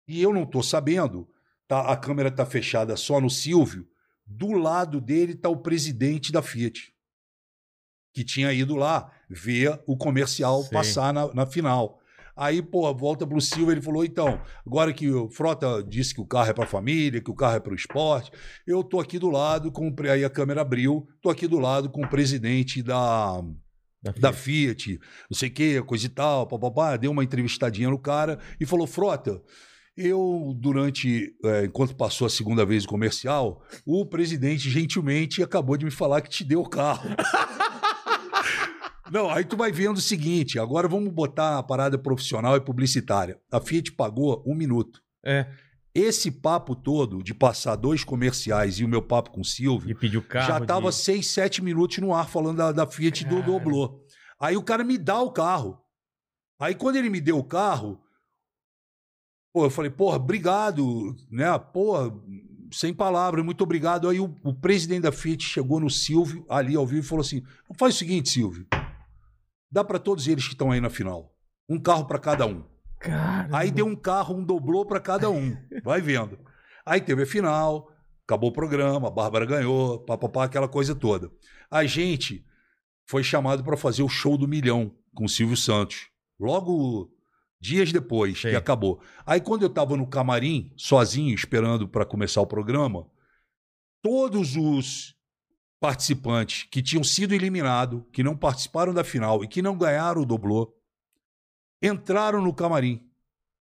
E eu não tô sabendo, tá, a câmera tá fechada só no Silvio. Do lado dele tá o presidente da Fiat que tinha ido lá ver o comercial Sim. passar na, na final. Aí, pô, volta pro Silva, ele falou: então, agora que o Frota disse que o carro é pra família, que o carro é pro esporte, eu tô aqui do lado com. Aí a câmera abriu, tô aqui do lado com o presidente da, Da da Fiat, não sei o que, coisa e tal, papapá, deu uma entrevistadinha no cara e falou: Frota, eu, durante, eh, enquanto passou a segunda vez o comercial, o presidente gentilmente acabou de me falar que te deu o carro. <laughs> Não, aí tu vai vendo o seguinte, agora vamos botar a parada profissional e publicitária. A Fiat pagou um minuto. É, Esse papo todo de passar dois comerciais e o meu papo com o Silvio, de pedir o carro. já tava de... seis, sete minutos no ar falando da, da Fiat do Cara. Doblô. Aí o cara me dá o carro. Aí quando ele me deu o carro, pô, eu falei, porra, obrigado, né? Porra, sem palavras, muito obrigado. Aí o, o presidente da Fiat chegou no Silvio, ali ao vivo, e falou assim: faz o seguinte, Silvio, dá para todos eles que estão aí na final. Um carro para cada um. Caramba. Aí deu um carro, um doblô para cada um. <laughs> Vai vendo. Aí teve a final, acabou o programa, a Bárbara ganhou, papapá, aquela coisa toda. A gente foi chamado para fazer o show do milhão com o Silvio Santos. Logo dias depois Sim. que acabou. Aí quando eu tava no camarim, sozinho, esperando para começar o programa, todos os participantes que tinham sido eliminados, que não participaram da final e que não ganharam o doblô, entraram no camarim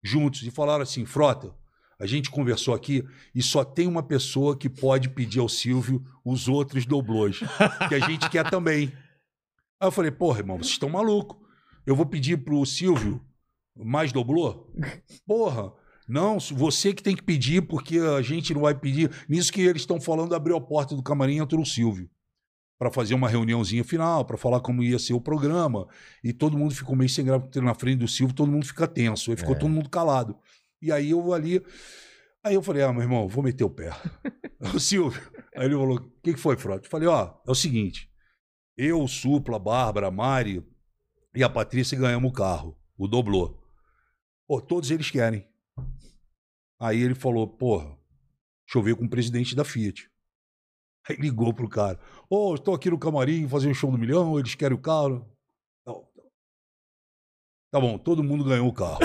juntos e falaram assim: Frota, a gente conversou aqui e só tem uma pessoa que pode pedir ao Silvio os outros doblôs, que a gente quer também. Aí eu falei: Porra, irmão, vocês estão malucos. Eu vou pedir pro Silvio mais doblô? Porra. Não, você que tem que pedir, porque a gente não vai pedir. Nisso que eles estão falando, abriu a porta do camarim e entrou o Silvio para fazer uma reuniãozinha final, para falar como ia ser o programa. E todo mundo ficou meio sem graça porque na frente do Silvio, todo mundo fica tenso. Aí ficou É. todo mundo calado. E aí eu ali. Aí eu falei, ah, meu irmão, vou meter o pé. <laughs> o Silvio. Aí ele falou: o que, que foi, Frota? Eu falei, ó, é o seguinte. Eu, Supla, Bárbara, Mari e a Patrícia ganhamos o carro, o doblô. Pô, todos eles querem. Aí ele falou, porra, deixa eu ver com o presidente da Fiat. Aí ligou pro cara. Ô, estou aqui no camarim fazer um show do milhão, eles querem o carro. Não. Tá bom, todo mundo ganhou o carro.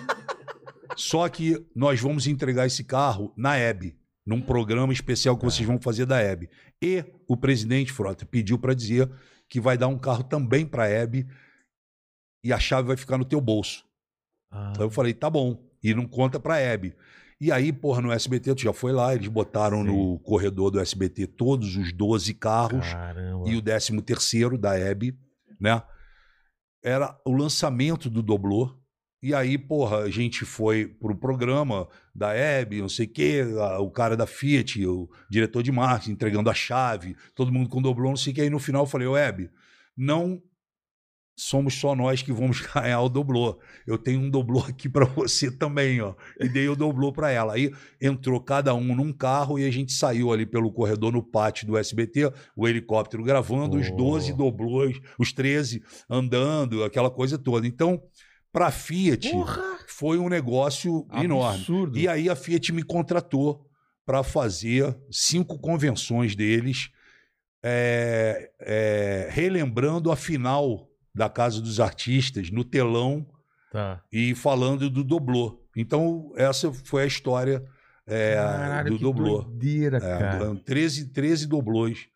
<laughs> Só que nós vamos entregar esse carro na EB, num programa especial que vocês vão fazer da EB. E o presidente Frota pediu para dizer que vai dar um carro também para a EB e a chave vai ficar no teu bolso. Ah, Aí eu falei, tá bom. E não conta pra Hebe. E aí, porra, no SBT, tu já foi lá, eles botaram Sim. no corredor do SBT todos os 12 carros caramba. e o 13 terceiro da Hebe, né? Era o lançamento do Doblô E aí, porra, a gente foi pro programa da Hebe, não sei o quê, a- o cara da Fiat, o diretor de marketing, entregando a chave, todo mundo com doblô, não sei o quê. Aí no final eu falei, ô Hebe, não somos só nós que vamos <laughs> ganhar o doblô. Eu tenho um doblô aqui para você também, ó. E dei o doblô para ela. Aí entrou cada um num carro e a gente saiu ali pelo corredor no pátio do SBT, o helicóptero gravando, os Oh. 12 doblôs, os 13 andando, aquela coisa toda. Então, para Fiat foi um negócio enorme. Absurdo. E aí a Fiat me contratou para fazer cinco convenções deles, é, é, relembrando a final da Casa dos Artistas no telão Tá. e falando do doblô. Então, essa foi a história é, Caralho, do que doblô. doideira, É, cara. do- 13, 13 doblôs.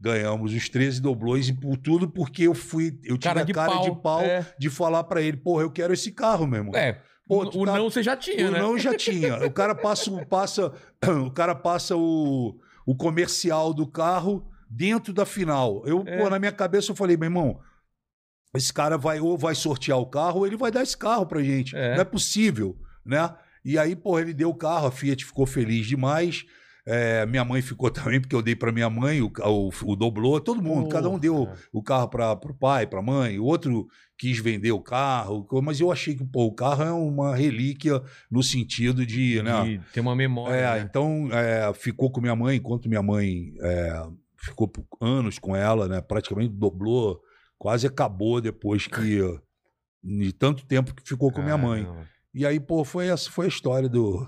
Ganhamos os 13 doblôs e por tudo porque eu fui. Eu Cara tive de a cara pau, de pau é. de falar para ele, porra, eu quero esse carro, meu irmão. É, Pô, o, o tá- não você já tinha, O né? não já <laughs> tinha. O cara passa, o- passa, <clears throat> o cara passa o, o comercial do carro dentro da final. Eu, É. pô, na minha cabeça, eu falei, meu irmão, esse cara vai ou vai sortear o carro ou ele vai dar esse carro pra gente. É. Não é possível, né? E aí, pô, ele deu o carro, a Fiat ficou feliz demais. É, minha mãe ficou <laughs> também, porque eu dei pra minha mãe o, o, o doblô, todo mundo, Pô, cada um deu o carro para o pai, para a mãe, o outro quis vender o carro, mas eu achei que pô, o carro é uma relíquia no sentido de. Né, ter uma memória. é, né? Então, é, ficou com minha mãe, enquanto minha mãe é, ficou por anos com ela, né, praticamente dobrou, quase acabou depois que. De tanto tempo que ficou com minha mãe. Caramba. E aí, pô, foi essa foi a história do,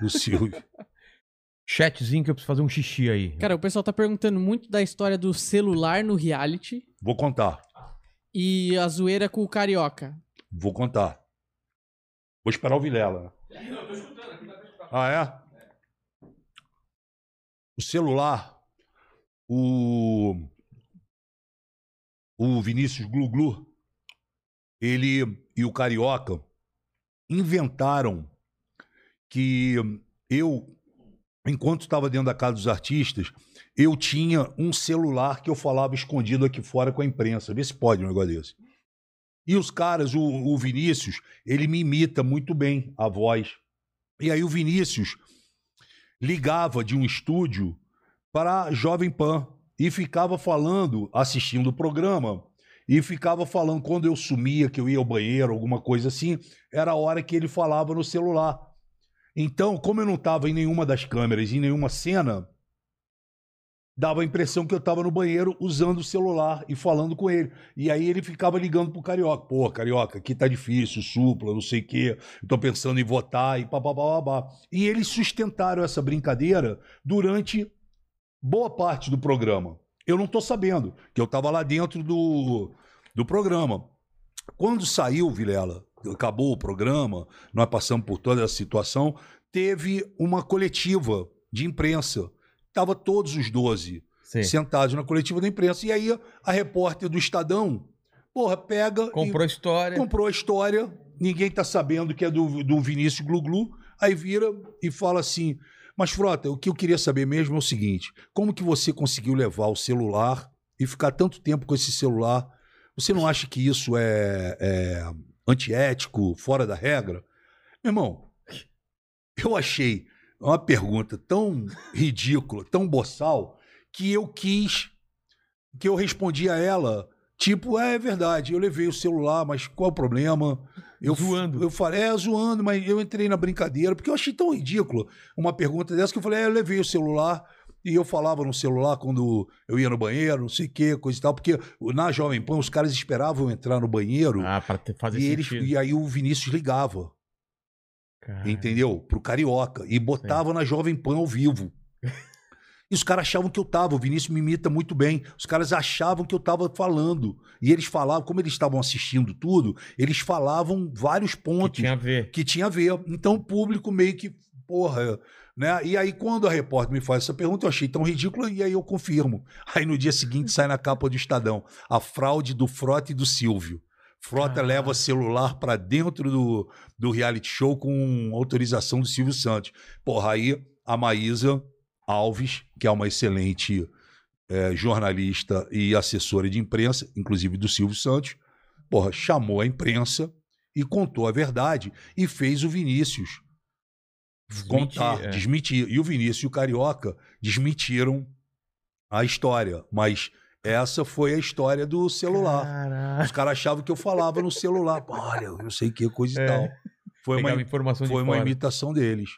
do Silvio. <laughs> Chatzinho que eu preciso fazer um xixi aí. Cara, o pessoal tá perguntando muito da história do celular no reality Vou contar, e a zoeira com o Carioca. vou contar. Vou esperar o Vilela. Ah, é? O celular, o. O Vinícius Glu-Glu, ele e o Carioca inventaram que eu, enquanto estava dentro da casa dos artistas, eu tinha um celular que eu falava escondido aqui fora com a imprensa. Vê se pode um negócio desse. E os caras, o, o Vinícius, ele me imita muito bem a voz. E aí o Vinícius ligava de um estúdio para Jovem Pan e ficava falando, assistindo o programa, e ficava falando quando eu sumia, que eu ia ao banheiro, alguma coisa assim, era a hora que ele falava no celular. Então, como eu não estava em nenhuma das câmeras, em nenhuma cena, dava a impressão que eu estava no banheiro usando o celular e falando com ele. E aí ele ficava ligando pro Carioca. Pô, Carioca, aqui tá difícil, supla, não sei o quê. Tô pensando em votar e papapá. E eles sustentaram essa brincadeira durante boa parte do programa. Eu não tô sabendo, que eu tava lá dentro do, do programa. Quando saiu, Vilela, acabou o programa, nós passamos por toda essa situação, teve uma coletiva de imprensa. Tava todos os 12 Sim. sentados na coletiva da imprensa. E aí a repórter do Estadão, porra, pega Comprou e história. comprou a história, ninguém tá sabendo que é do, do Vinícius Glu-Glu, aí vira e fala assim, mas Frota, o que eu queria saber mesmo é o seguinte, como que você conseguiu levar o celular e ficar tanto tempo com esse celular? Você não acha que isso é, é antiético, fora da regra? Meu irmão, eu achei uma pergunta tão ridícula, tão boçal, que eu quis, que eu respondi a ela, tipo, é, é verdade, eu levei o celular, mas qual o problema? Eu, Zoando. Eu falei, é, zoando, mas eu entrei na brincadeira, porque eu achei tão ridículo uma pergunta dessa que eu falei, é, eu levei o celular, e eu falava no celular quando eu ia no banheiro, não sei o quê, coisa e tal, porque na Jovem Pan os caras esperavam entrar no banheiro Ah, pra fazer e, eles, e aí o Vinícius ligava Cara, entendeu? Pro Carioca. E botava na Jovem Pan ao vivo. <laughs> E os caras achavam que eu tava. O Vinícius me imita muito bem. Os caras achavam que eu tava falando. E eles falavam, como eles estavam assistindo tudo, eles falavam vários que pontos tinha a ver. que tinha a ver. Então o público meio que, porra, né? E aí quando a repórter me faz essa pergunta, eu achei tão ridículo e aí eu confirmo. <laughs> Aí no dia seguinte sai na capa do Estadão a fraude do Frota e do Silvio. Frota Caralho. leva celular pra dentro do, do reality show com autorização do Silvio Santos. Porra, aí a Maísa Alves, que é uma excelente eh, jornalista e assessora de imprensa, inclusive do Silvio Santos, porra, chamou a imprensa e contou a verdade e fez o Vinícius Desmentir, contar, é. desmentir. E o Vinícius e o Carioca desmentiram a história, mas essa foi a história do celular. Caraca. Os caras achavam que eu falava no celular. <laughs> Olha, eu sei que coisa e É. tal. Foi uma, foi uma fora. imitação deles.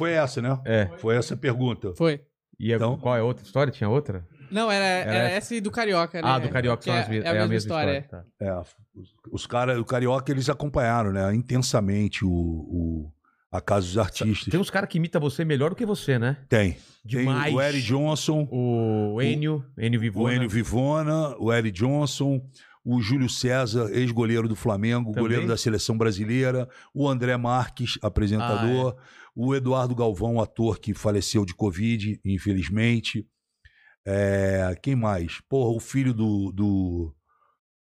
Foi essa, né? É. Foi essa a pergunta. Foi. E Então- qual é a outra história? Tinha outra? Não, era, era, Era essa e do Carioca, né? Ah, do Carioca são é, as mes- é a mesma, história. tá. É, os, os caras, o Carioca, eles acompanharam, né? Intensamente o, o, a casa dos artistas. Tem uns caras que imitam você melhor do que você, né? Tem. Demais. Tem o Eric Johnson, O Enio, Enio Vivona. o Enio Vivona, o Eric Johnson, o Júlio César, ex-goleiro do Flamengo, Também? goleiro da seleção brasileira, o André Marques, apresentador, Ah, o Eduardo Galvão, ator que faleceu de Covid, infelizmente. É, quem mais? Porra, o filho do, do.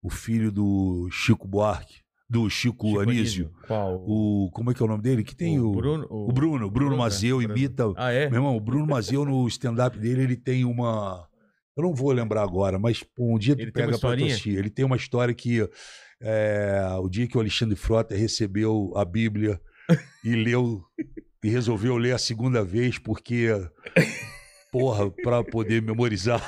O filho do Chico Buarque, do Chico, Chico Anísio. Qual? O, como é que é o nome dele? Que tem o, Bruno. o Bruno, o Bruno Bruno, Mazeu é, Bruno. imita. Ah, é? Meu irmão, o Bruno Mazeu no stand-up dele, ele tem uma. Eu não vou lembrar agora, mas pô, um dia tu Ele uma pega pra tu assistir. Ele tem uma história que é, o dia que o Alexandre Frota recebeu a Bíblia <laughs> e leu e resolveu ler a segunda vez porque porra, pra poder memorizar.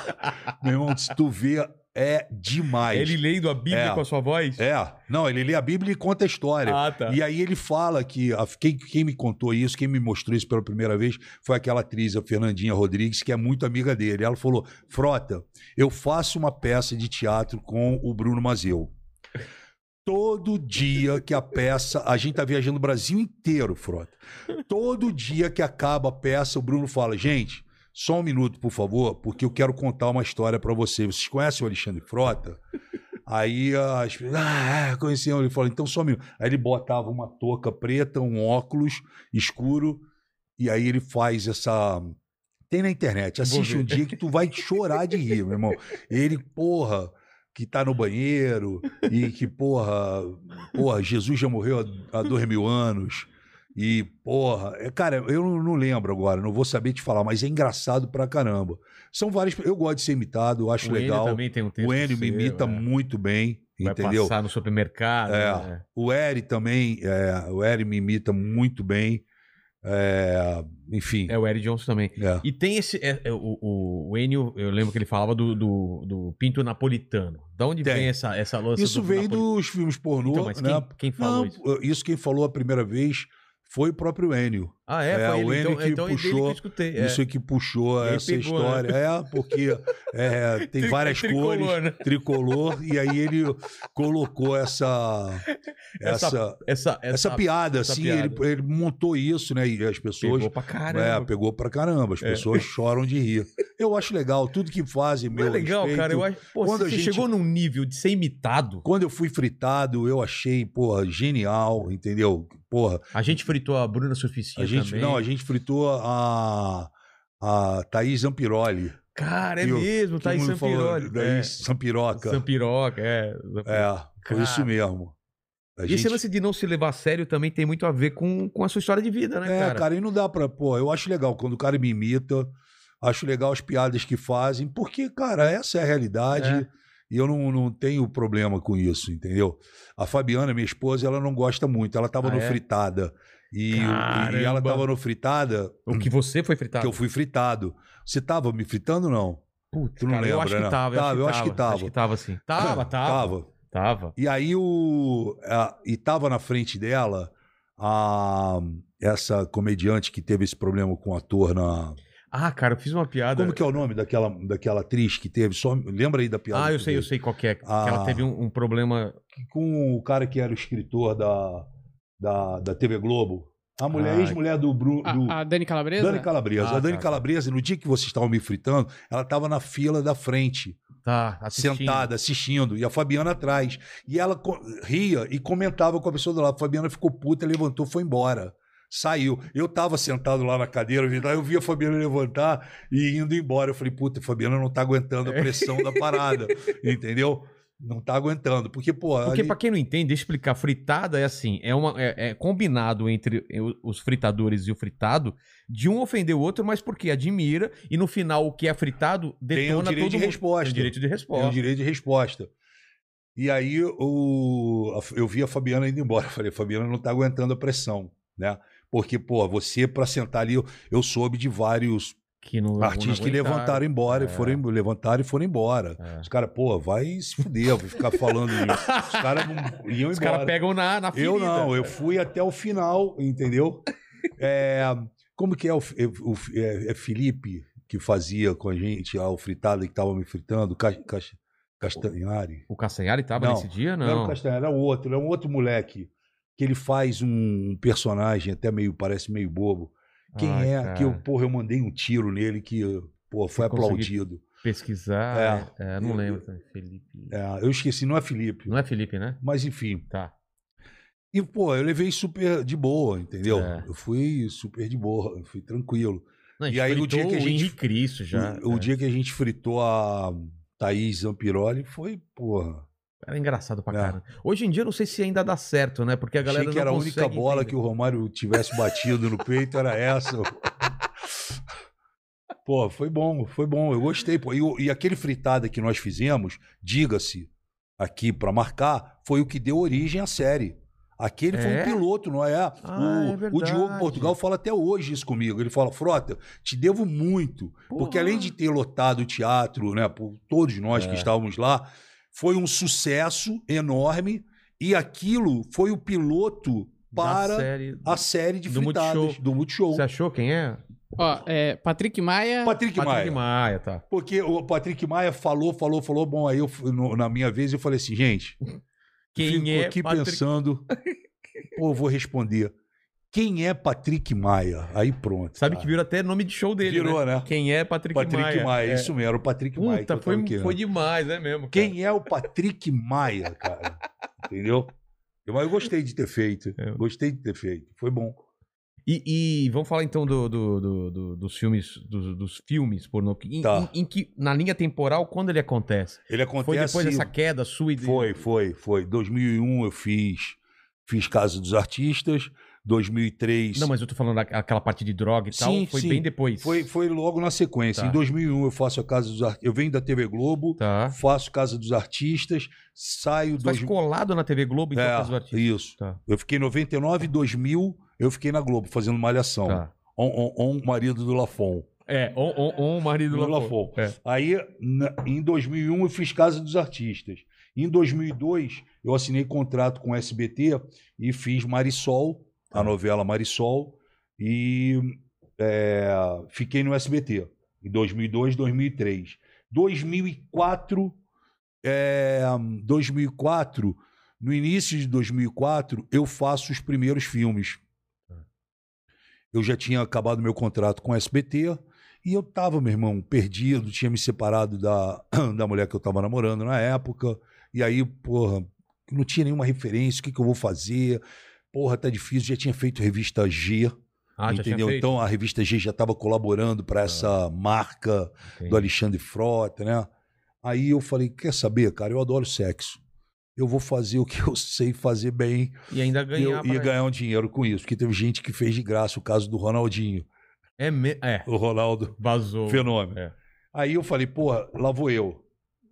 Meu irmão, se tu vê é demais. Ele lendo a Bíblia É. com a sua voz? É, não, ele lê a Bíblia e conta a história. Ah, tá. E aí ele fala que a- quem, quem me contou isso, quem me mostrou isso pela primeira vez, foi aquela atriz, a Fernandinha Rodrigues, que é muito amiga dele. Ela falou: Frota, eu faço uma peça de teatro com o Bruno Mazeu. Todo dia que a peça. A gente tá viajando o Brasil inteiro, Frota. Todo dia que acaba a peça, o Bruno fala: gente, só um minuto, por favor, porque eu quero contar uma história pra você. Vocês conhecem o Alexandre Frota? Aí as pessoas, ah, é, conheciam. Ele falou, então só um minuto. Aí ele botava uma touca preta, um óculos escuro, e aí ele faz essa. Tem na internet, assiste um dia que tu vai chorar de rir, meu irmão. Ele, porra, que tá no banheiro, e que, porra, porra, Jesus já morreu há, dois mil anos. E, porra, é, cara, eu não, não lembro agora, não vou saber te falar, mas é engraçado pra caramba. São vários. Eu gosto de ser imitado, eu acho o legal. Enio também tem um texto O Enio me seu, imita é. muito bem, Vai entendeu? passar no supermercado. É. né? O Eri também, é, o Eri me imita muito bem. É, enfim. É o Eric Johnson também. é. E tem esse. é, é, o, o, o Enio, eu lembro que ele falava do, do, do pinto napolitano. Da onde Tem. vem essa, essa lança Isso do veio napoli- dos filmes pornô, Então, mas né? quem, quem falou Não, isso? isso quem falou a primeira vez foi o próprio Enio. Ah, é? é, Foi o ele. Então, que então é que puxou eu escutei. É. Isso é que puxou essa pegou, história. É, porque é, tem várias tricolor, cores, né? tricolor, e aí ele colocou essa, Essa- essa, Essa, essa, piada, essa assim, piada. Ele, ele montou isso, né? E as pessoas Pegou pra caramba. É, pegou pra caramba. As É. pessoas choram de rir. Eu acho legal, tudo que fazem, Não meu é legal, respeito. cara. Eu acho. Pô, Quando você gente- chegou num nível de ser imitado. Quando eu fui fritado, eu achei, porra, genial, entendeu? Porra, A gente fritou a Bruna Surficinha a gente, também. não, a gente fritou a, a Thaís Zampiroli. Cara, é E mesmo, em mundo falou, Sampiroli. É. Thaís Sampiroca. Sampiroca, é. É, foi Cara. isso mesmo. A E esse lance de não se levar a sério também tem muito a ver com, com a sua história de vida, né, É, cara? cara? e não dá pra. Pô, eu acho legal quando o cara me imita, acho legal as piadas que fazem, porque, cara, essa é a realidade É. e eu não, não tenho problema com isso, entendeu? A Fabiana, minha esposa, ela não gosta muito, ela tava Ah, no é? fritada. E, e ela tava no fritada, O que você foi fritado. que eu fui fritado. Você tava me fritando ou não? Putz, Tu não cara, eu lembra, acho que né? tava. Tava, eu acho que tava. tava. Acho que tava, sim. Tava, tava. Tava. Tava. E aí o. a- e tava na frente dela a, essa comediante que teve esse problema com o ator na. Ah, cara, eu fiz uma piada. Como que é o nome daquela, daquela atriz que teve? Só, lembra aí da piada? Ah, eu que sei, eu sei qual que é. Que Ah. ela teve um, um problema. Que Com o cara que era o escritor da, da, da TV Globo. A mulher, Ah. ex-mulher do, Bru, do A, a Dani Calabresa? Dani Calabresa. Ah, a Dani tá, tá. Calabresa, no dia que vocês estavam me fritando, ela estava na fila da frente. Tá, assistindo. sentada, assistindo, e a Fabiana atrás. E ela co- ria e comentava com a pessoa do lado. A Fabiana ficou puta, levantou, foi embora. Saiu. Eu tava sentado lá na cadeira, eu vi a Fabiana levantar e indo embora. Eu falei, puta, a Fabiana não tá aguentando a pressão da parada. <laughs> Entendeu? Não tá aguentando. Porque, pô. Porque, ali- pra quem não entende, deixa eu explicar. Fritada é assim: é, uma, é, é combinado entre o- os fritadores e o fritado de um ofender o outro, mas porque admira e no final o que é fritado tem o detona direito todo de resposta. Tem o direito de Tem resposta. o direito de resposta. E aí o, eu vi a Fabiana indo embora. <laughs> Eu falei, Fabiana não tá aguentando a pressão, né? Porque, pô, você pra sentar ali, eu, eu soube de vários Que não, artistas não que levantaram embora, É. e foram, levantaram e foram embora. É. Os caras, pô, vai se fuder, vai ficar falando isso. <laughs> Os caras iam Os caras pegam na, na ferida. Eu não, eu fui até o final, entendeu? <laughs> É, como que é o, o- é, é Felipe que fazia com a gente o fritada que tava me fritando, Ca- Ca- Castanhari? O Castanhari tava Não, nesse dia? Não, era Não. o Castanhari, era outro, era um outro moleque que ele faz um personagem até meio, parece meio bobo. Quem Ai, é? cara. Que eu, porra, eu mandei um tiro nele que, pô, foi Você aplaudido. Pesquisar. É, não Eu- lembro. também. Felipe. É, eu esqueci, não é Felipe. Não é Felipe, né? Mas enfim. Tá. E, pô, eu levei super de boa, entendeu? É. Eu fui super de boa, eu fui tranquilo. Não, E aí, o dia que a gente- Cristo já. o, o é. dia que a gente fritou a Thaís Zampiroli foi, porra. Era engraçado pra É. caramba. Hoje em dia eu não sei se ainda dá certo, né? Porque a galera Achei que era a única bola entender. que o Romário tivesse batido no peito, era essa. <laughs> Pô, foi bom, foi bom, eu gostei. Pô. E, e aquele fritada que nós fizemos, diga-se aqui pra marcar, foi o que deu origem à série. Aquele foi É? um piloto, não é? Ah, o, é o. Diogo Portugal fala até hoje isso comigo. Ele fala, Frota, te devo muito. Porque Porra. além de ter lotado o teatro, né, por todos nós É. que estávamos lá, foi um sucesso enorme. E aquilo foi o piloto para série... a série de Do fritadas Multishow. do Multishow. Você achou quem é? Ó, é, Patrick Maia. Patrick, Patrick Maia. Maia, tá. Porque o Patrick Maia falou, falou, falou. Bom, aí eu, na minha vez eu falei assim, gente, Quem fico é aqui Patrick- pensando, <laughs> pô, eu vou responder. Quem é Patrick Maia? Aí pronto. Sabe cara. que virou até nome de show dele, Virou, né? né? Quem é Patrick, Patrick Maia? Maia, É. isso mesmo, era o Patrick Maia. Puta, eu foi, foi demais, é mesmo. cara. Quem é o Patrick Maia, cara? <laughs> Entendeu? Eu- Mas eu gostei de ter feito. É. Gostei de ter feito. Foi bom. E, e vamos falar então do, do- do- do- dos filmes, dos, filmes pornô. Em, Tá. em- em que, na linha temporal, quando ele acontece? Ele acontece. Foi depois dessa queda sua e Foi, foi, foi. 2001 eu fiz, fiz Casa dos Artistas. 2003 Não, mas eu tô falando daquela parte de droga e tal. Sim, Foi sim. bem depois. foi, foi logo na sequência. Tá. Em 2001 eu faço a Casa dos Artistas. Eu venho da TV Globo, Tá. faço Casa dos Artistas, saio... Você faz dois- colado na TV Globo então É, faz o artista. isso. Tá. Eu fiquei em 99, 2000, eu fiquei na Globo fazendo Malhação. Tá. On, on, on, marido do Lafon. É, on, on, on marido Do do Lafon. Lafon. É. Aí, na- em 2001, eu fiz Casa dos Artistas. Em 2002, eu assinei contrato com o SBT e fiz Marisol, a novela Marisol, e é, fiquei no SBT em 2002, 2003. 2004, é, 2004, no início de 2004, eu faço os primeiros filmes. Eu já tinha acabado meu contrato com o SBT e eu tava, meu irmão, perdido, tinha me separado da, <clears throat> da mulher que eu tava namorando na época. E aí, porra, não tinha nenhuma referência, o que, que eu vou fazer? Porra, tá difícil, já tinha feito revista G, Ah, entendeu? Então a revista G já estava colaborando para essa marca Entendi. do Alexandre Frota, né? Aí eu falei, quer saber, cara, eu adoro sexo. Eu vou fazer o que eu <laughs> sei fazer bem E ainda e ganhar. eu pra- ganhar um dinheiro com isso. Porque teve gente que fez de graça o caso do Ronaldinho. É, me... é, O Ronaldo vazou. Fenômeno. É. Aí eu falei, porra, lá vou eu.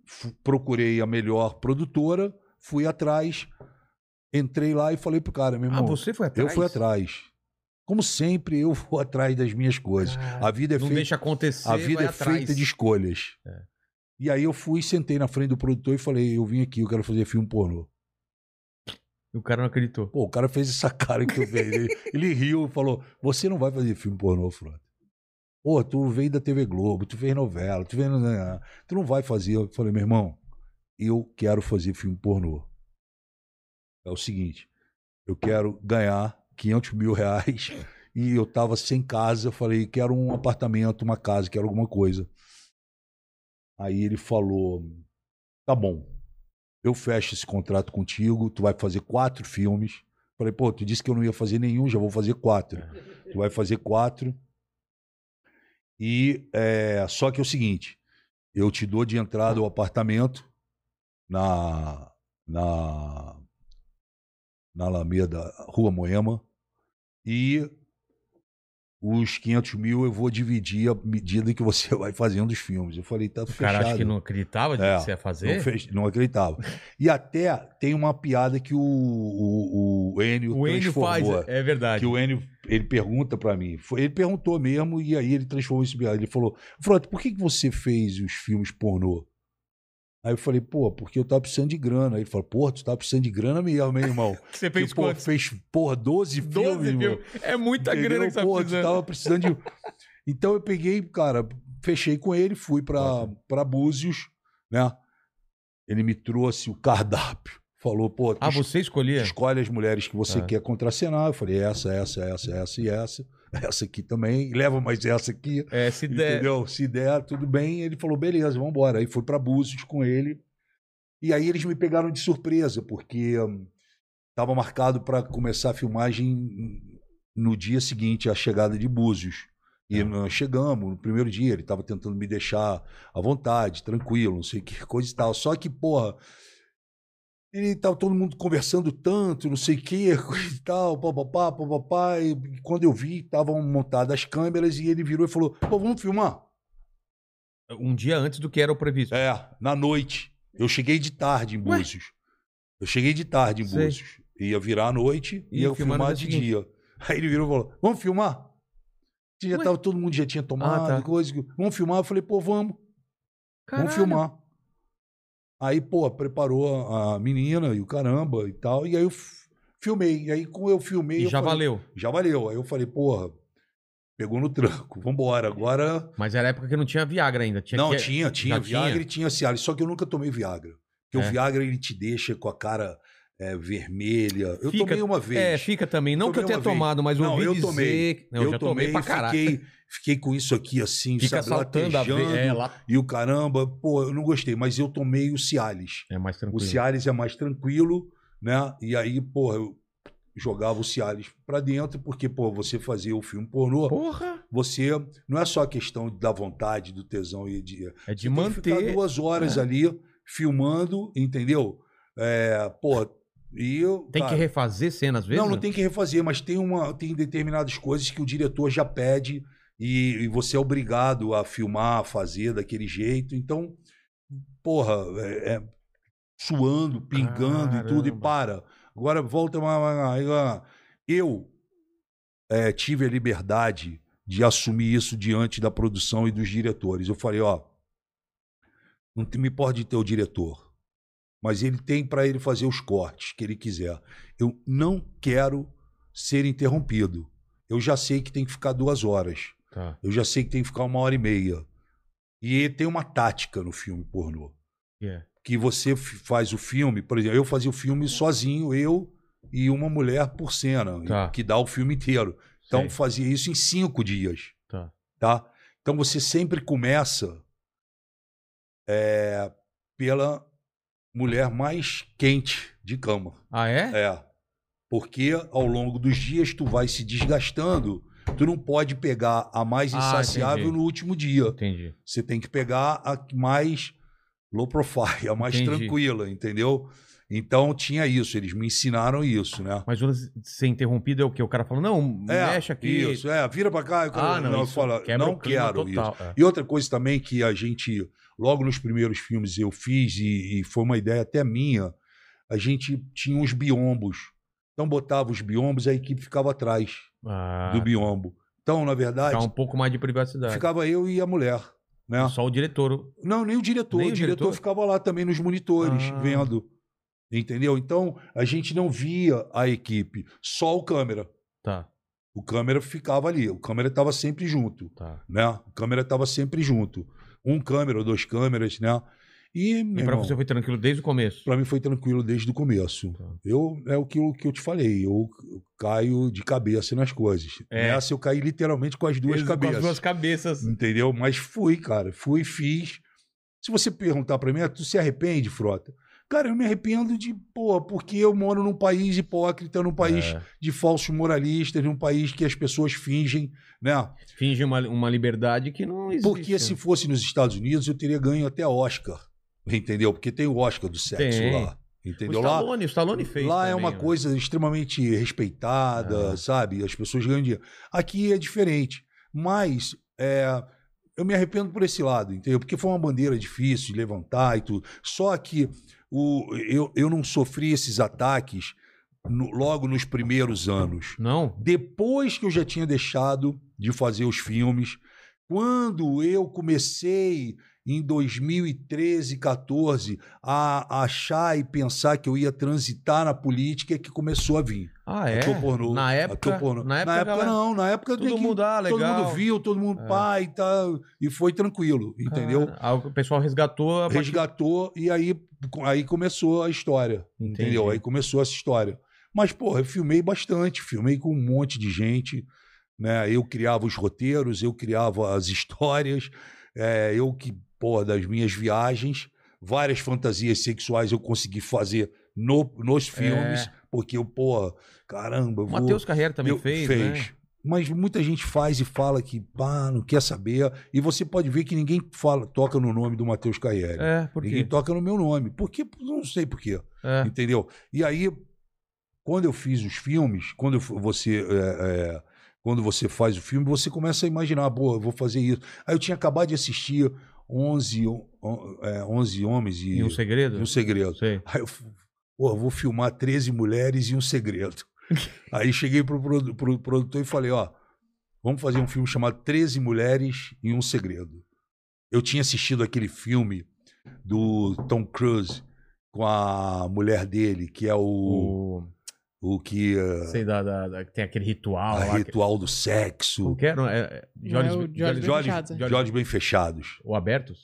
Fu- Procurei a melhor produtora, fui atrás, entrei lá e falei pro cara, meu Ah, irmão, você foi eu atrás? fui atrás. Como sempre, eu vou <laughs> atrás das minhas coisas. Cara, a vida é Não feita deixa acontecer. A vida é atrás. feita de escolhas. É. E aí eu fui, sentei na frente do produtor e falei, eu vim aqui, eu quero fazer filme pornô. O cara não acreditou. Pô, o cara fez essa <laughs> cara que eu fiz. Ele, ele riu e falou, você não vai fazer filme pornô, Frota. Pô, tu veio da TV Globo, tu fez novela, tu, veio... tu não vai fazer. Eu falei, meu irmão, eu quero fazer filme pornô. É o seguinte, eu quero ganhar 500 mil reais <laughs> e eu tava sem casa, eu falei, quero um apartamento, uma casa, quero alguma coisa. Aí ele falou, tá bom, eu fecho esse contrato contigo, tu vai fazer quatro filmes. Falei, pô, tu disse que eu não ia fazer nenhum, já vou fazer quatro. Tu vai fazer quatro. E é, só que é o seguinte, eu te dou de entrada o apartamento na na na Alameda, Rua Moema, e os 500 mil eu vou dividir à medida que você <laughs> vai fazendo os filmes. Eu falei, tá O fechado. cara acha que não acreditava de É, que você ia fazer? Não, fez- não acreditava. E até tem uma piada que o, o, o Enio o Enio faz, transformou. é verdade. Que o Enio, ele pergunta pra mim. Ele perguntou mesmo e aí ele transformou isso em piada. Ele falou, Frota, por que, que você fez os filmes pornô? Aí eu falei, pô, porque eu tava precisando de grana. Aí ele falou, pô, tu tava precisando de grana mesmo, hein, irmão? <laughs> Você Porque, fez pô, fez, porra, 12 12 filmes, irmão. É muita Entendeu? grana que você tá Pô, tu precisando. tava precisando de. <laughs> Então eu peguei, cara, fechei com ele, fui pra, pra Búzios, né? Ele me trouxe o cardápio. Falou, pô, Ah, você escolhia? escolhe as mulheres que você Tá. quer contracenar. Eu falei, essa, essa, essa, essa e essa. Essa aqui também. Leva mais essa aqui. É, se der. Entendeu? Se der, tudo bem. Ele falou, beleza, vamos embora. Aí fui pra Búzios com ele. E aí eles me pegaram de surpresa, porque estava marcado para começar a filmagem no dia seguinte à chegada de Búzios. E É. nós chegamos no primeiro dia, ele estava tentando me deixar à vontade, tranquilo, não sei que coisa e tal. Só que, porra, ele tava todo mundo conversando tanto, não sei o que, <laughs> coisa e tal, papapá, papapá. E quando eu vi, estavam montadas as câmeras e ele virou e falou: pô, vamos filmar? Um dia antes do que era o previsto. É, na noite. Eu cheguei de tarde em Ué? Búzios. Eu cheguei de tarde em Sei. Búzios. Ia virar à noite e Ia ia filmar de seguinte. dia. Aí ele virou e falou: Vamos filmar? Já Ué? tava, todo mundo já tinha tomado, Ah, tá. coisa. Vamos filmar? Eu falei, pô, vamos. Caralho. Vamos filmar. Aí, pô, preparou a menina e o caramba e tal. E aí eu filmei. E aí, quando eu filmei. E eu já falei, valeu. Já valeu. Aí eu falei, porra, pegou no tranco. <laughs> Vambora. Agora. Mas era época que não tinha Viagra ainda. Tinha não, que... tinha, tinha já Viagra tinha? e tinha Cialis. Só que eu nunca tomei Viagra. Porque É. o Viagra ele te deixa com a cara é, vermelha. Eu Fica- tomei uma vez. É, fica também. Não que eu Tomei tenha tomado, mas Não, ouvi eu dizer... tomei. Não, eu já tomei, pra caralho. Fiquei, fiquei com isso aqui assim, Fica sabe, a latejando, veia. É, lá... E o caramba, pô, eu não gostei, mas eu tomei o Cialis. é mais O tranquilo. Cialis é mais tranquilo, né? E aí, pô, eu jogava o Cialis pra dentro, porque, pô, você fazia o filme pornô, Porra! você não é só a questão da vontade, do tesão e de. É de Você que ficar manter... duas horas É. ali filmando, entendeu? É, pô, e eu. Tem que cara, refazer cena às vezes? não, não tem que refazer, mas tem, uma, tem determinadas coisas que o diretor já pede e, e você é obrigado a filmar, a fazer daquele jeito. Então, porra, é, é suando, pingando e tudo, e Caramba. para. Agora volta. uma- Eu é, tive a liberdade de assumir isso diante da produção e dos diretores. Eu falei, ó, não me pode ter o diretor, mas ele tem para ele fazer os cortes que ele quiser. Eu não quero ser interrompido. Eu já sei que tem que ficar duas horas. Tá. Eu já sei que tem que ficar uma hora e meia. E tem uma tática no filme pornô. Yeah. Que você faz o filme, por exemplo, eu fazia o filme sozinho, eu e uma mulher por cena, Tá. que dá o filme inteiro. Então fazia isso em cinco dias Tá. tá? Então você sempre começa é, pela mulher mais quente de cama. Ah, é? É. Porque ao longo dos dias tu vai se desgastando. Tu não pode pegar a mais Ah, insaciável entendi. no último dia. Entendi. Você tem que pegar a mais low profile, a mais Entendi. tranquila, entendeu? Então tinha isso, eles me ensinaram isso, né? Mas ser interrompido é o quê? O cara fala, não, mexe aqui. Isso, é, vira pra cá. eu quero- Ah, não, não o clima quero total. isso. É. E outra coisa também que a gente, logo nos primeiros filmes eu fiz, e, e foi uma ideia até minha, a gente tinha uns biombos. Então botava os biombos, a equipe ficava atrás Ah, do biombo. Então, na verdade, um pouco mais de privacidade. ficava eu e a mulher. Né? Só o diretor. Não, nem o diretor. Nem o o diretor, diretor? ficava lá também nos monitores, Ah. vendo. Entendeu? Então, a gente não via a equipe, só o câmera. Tá, O câmera ficava ali, o câmera estava sempre junto. tá. né? O câmera estava sempre junto. Um câmera ou dois câmeras, né? E, E pra irmão, você foi tranquilo desde o começo? pra mim foi tranquilo desde o começo. Tá. Eu é o que, eu- que eu te falei, eu caio de cabeça nas coisas. É. Nessa eu caí literalmente com as duas cabeças. Com as duas cabeças. Entendeu? Mas fui, cara, fui, fiz. Se você perguntar pra mim, ah, tu se arrepende, Frota? Cara, eu me arrependo de, pô, porque eu moro num país hipócrita, num país É. de falsos moralistas, num país que as pessoas fingem, né? Finge uma, uma liberdade que não existe. Porque se fosse nos Estados Unidos, eu teria ganho até Oscar. Entendeu? Porque tem o Oscar do sexo Tem. lá. O Entendeu? Lá, Stallone, o Stallone fez Lá é também, uma né? coisa extremamente respeitada, Ah. sabe? As pessoas ganham dinheiro. Aqui é diferente. Mas é, eu me arrependo por esse lado, entendeu? Porque foi uma bandeira difícil de levantar e tudo. Só que o, eu, eu não sofri esses ataques no- logo nos primeiros anos. Não? Depois que eu já tinha deixado de fazer os filmes, quando eu comecei em 2013, 14 a achar e pensar que eu ia transitar na política, é que começou a vir. Ah, é? Ator pornô. Na época, pornô. na época, Na época galera, não, na época tudo tinha que- mundo, ah, todo legal. mundo viu, todo mundo É. pai e tal, e foi tranquilo, entendeu? Ah, o pessoal resgatou Resgatou e aí, aí começou a história, Entendi. entendeu? Aí começou essa história. Mas, porra, eu filmei bastante, filmei com um monte de gente, né? Eu criava os roteiros, eu criava as histórias, é, eu que, porra, das minhas viagens, várias fantasias sexuais eu consegui fazer no- nos filmes, porque eu, porra, caramba, O vou... Matheus Carreira também eu- fez, fez. né? Mas muita gente faz e fala que, pá, não quer saber. E você pode ver que ninguém fala, toca no nome do Matheus Carriere. É, por Ninguém quê? toca no meu nome. Porque não sei por quê. É. Entendeu? E aí, quando eu fiz os filmes, quando eu você. é, é, quando você faz o filme, você começa a imaginar, pô, eu vou fazer isso. Aí eu tinha acabado de assistir 11, on- on- é, 11 Homens e, E um segredo? e um Segredo. Sei. Aí eu, pô, eu vou filmar 13 mulheres e um segredo. <laughs> Aí cheguei pro, produ- pro produtor e falei, ó, vamos fazer um filme chamado 13 Mulheres e um Segredo. Eu tinha assistido aquele filme do Tom Cruise com a mulher dele, que é o, O... o que é, Sei, da, da- da- tem aquele ritual a lá. que- ritual do sexo, Como que era? É, é, Não é o de olhos bem fechados, fechados. Ou abertos?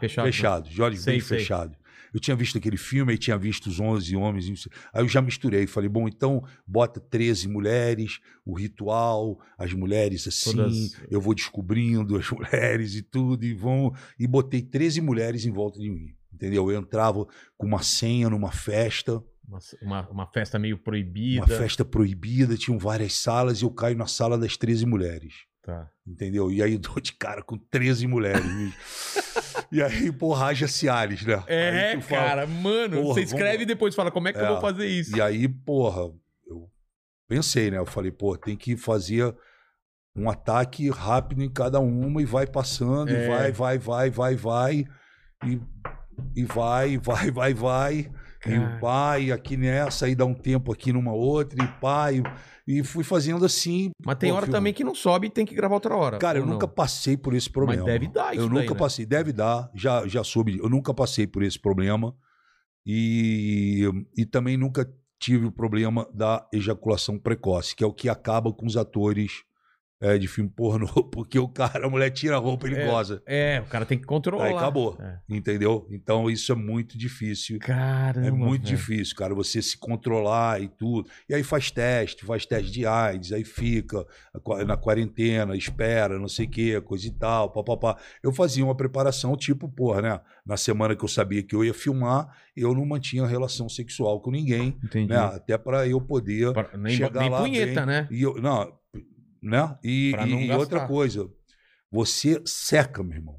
Fechado. Fechados, de olhos Sei, bem sei. fechados. Eu tinha visto aquele filme, aí tinha visto os 11 homens. Aí eu já misturei. Falei, bom, então bota 13 mulheres, o ritual, as mulheres assim, Todas- eu vou descobrindo as <laughs> mulheres e tudo, e vão. E botei 13 mulheres em volta de mim. Entendeu? Eu entrava com uma senha numa festa, Uma, uma, festa meio proibida. uma festa proibida, tinham várias salas, e eu caio na sala das 13 mulheres. Tá. Entendeu? E aí eu dou de cara com 13 mulheres. <laughs> e aí, porra, haja Cialis, né? É, fala- cara, mano, você escreve vamos- e depois fala como é que eu É. vou fazer isso. E aí, porra, eu pensei, né? Eu falei, pô, tem que fazer um ataque rápido em cada uma e vai passando, É. e vai, vai, vai, vai, vai, e, e vai, <laughs> vai, vai, vai, Cara. e vai, aqui nessa, aí dá um tempo aqui numa outra, e pai, e fui fazendo assim. Mas tem Pô, hora filme. também que não sobe e tem que gravar outra hora. Cara, eu não? nunca passei por esse problema. deve dar isso Eu daí, nunca né? passei, deve dar, já, já soube, eu nunca passei por esse problema e, e também nunca tive o problema da ejaculação precoce, que é o que acaba com os atores é, de filme pornô, <laughs> porque o cara, a mulher tira a roupa, ele É. goza, É, o cara tem que controlar. Aí acabou. É. entendeu? Então isso é muito difícil. Caramba. É muito velho. difícil, cara, você se controlar e tudo. E aí faz teste, faz teste de AIDS, aí fica na quarentena, espera, não sei o que, coisa e tal, papapá. Eu fazia uma preparação, tipo, porra, né? Na semana que eu sabia que eu ia filmar, eu não mantinha relação sexual com ninguém, Entendi. né? Até para eu poder Pra- nem chegar nem lá punheta, bem. né? E eu, não, né? E, e gastar. outra coisa, você seca, meu irmão.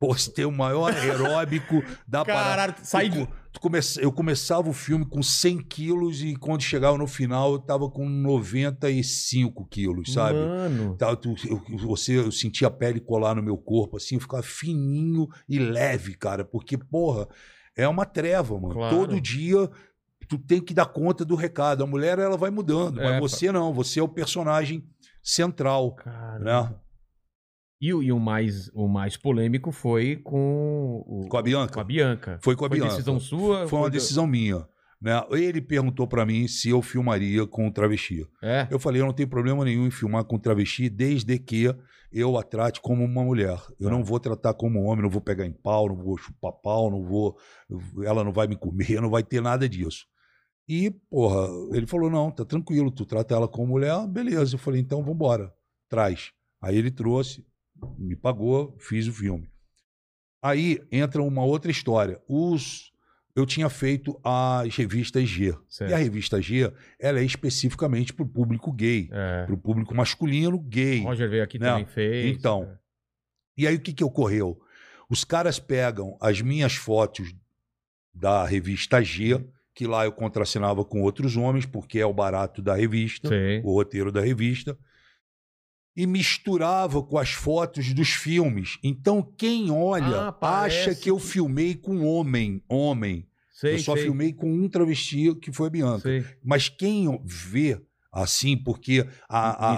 Pô, você tem o maior <laughs> aeróbico da parada. Caralho, sai co- tu come- Eu começava o filme com 100 quilos e quando chegava no final eu tava com 95 quilos, sabe? Mano. Tá, tu- eu, você, eu sentia a pele colar no meu corpo, assim, eu ficava fininho e leve, cara, porque, porra, é uma treva, mano. Claro. Todo dia tu tem que dar conta do recado. A mulher, ela vai mudando, É, mas você não, você é o personagem central, né? E, o- e o, mais, o mais polêmico foi com, o, Com a Bianca. com a Bianca. Foi com a Foi Bianca. decisão sua? Foi uma do- decisão minha. Né? Ele perguntou pra mim se eu filmaria com travesti. É? Eu falei, eu não tenho problema nenhum em filmar com travesti, desde que eu a trate como uma mulher. Eu Tá. não vou tratar como homem, não vou pegar em pau, não vou chupar pau, não vou. Ela não vai me comer, <laughs> não vai ter nada disso. E, porra, ele falou: não, tá tranquilo, tu trata ela como mulher, beleza. Eu falei, então vambora, traz. Aí ele trouxe, me pagou, fiz o filme. Aí entra uma outra história. Os. Eu tinha feito as revistas G. Certo. E a revista G, ela é especificamente para o público gay, É. para o público masculino gay. Roger veio aqui Né? também fez. Então, É. E aí o que, que ocorreu? Os caras pegam as minhas fotos da revista G, que lá eu contracenava com outros homens, porque é o barato da revista, Sei. o roteiro da revista, e misturava com as fotos dos filmes. Então, quem olha Ah, acha que eu filmei com homem, homem. Sei, eu só sei, filmei com um travesti, que foi a Bianca. sei. Mas quem vê assim, porque a,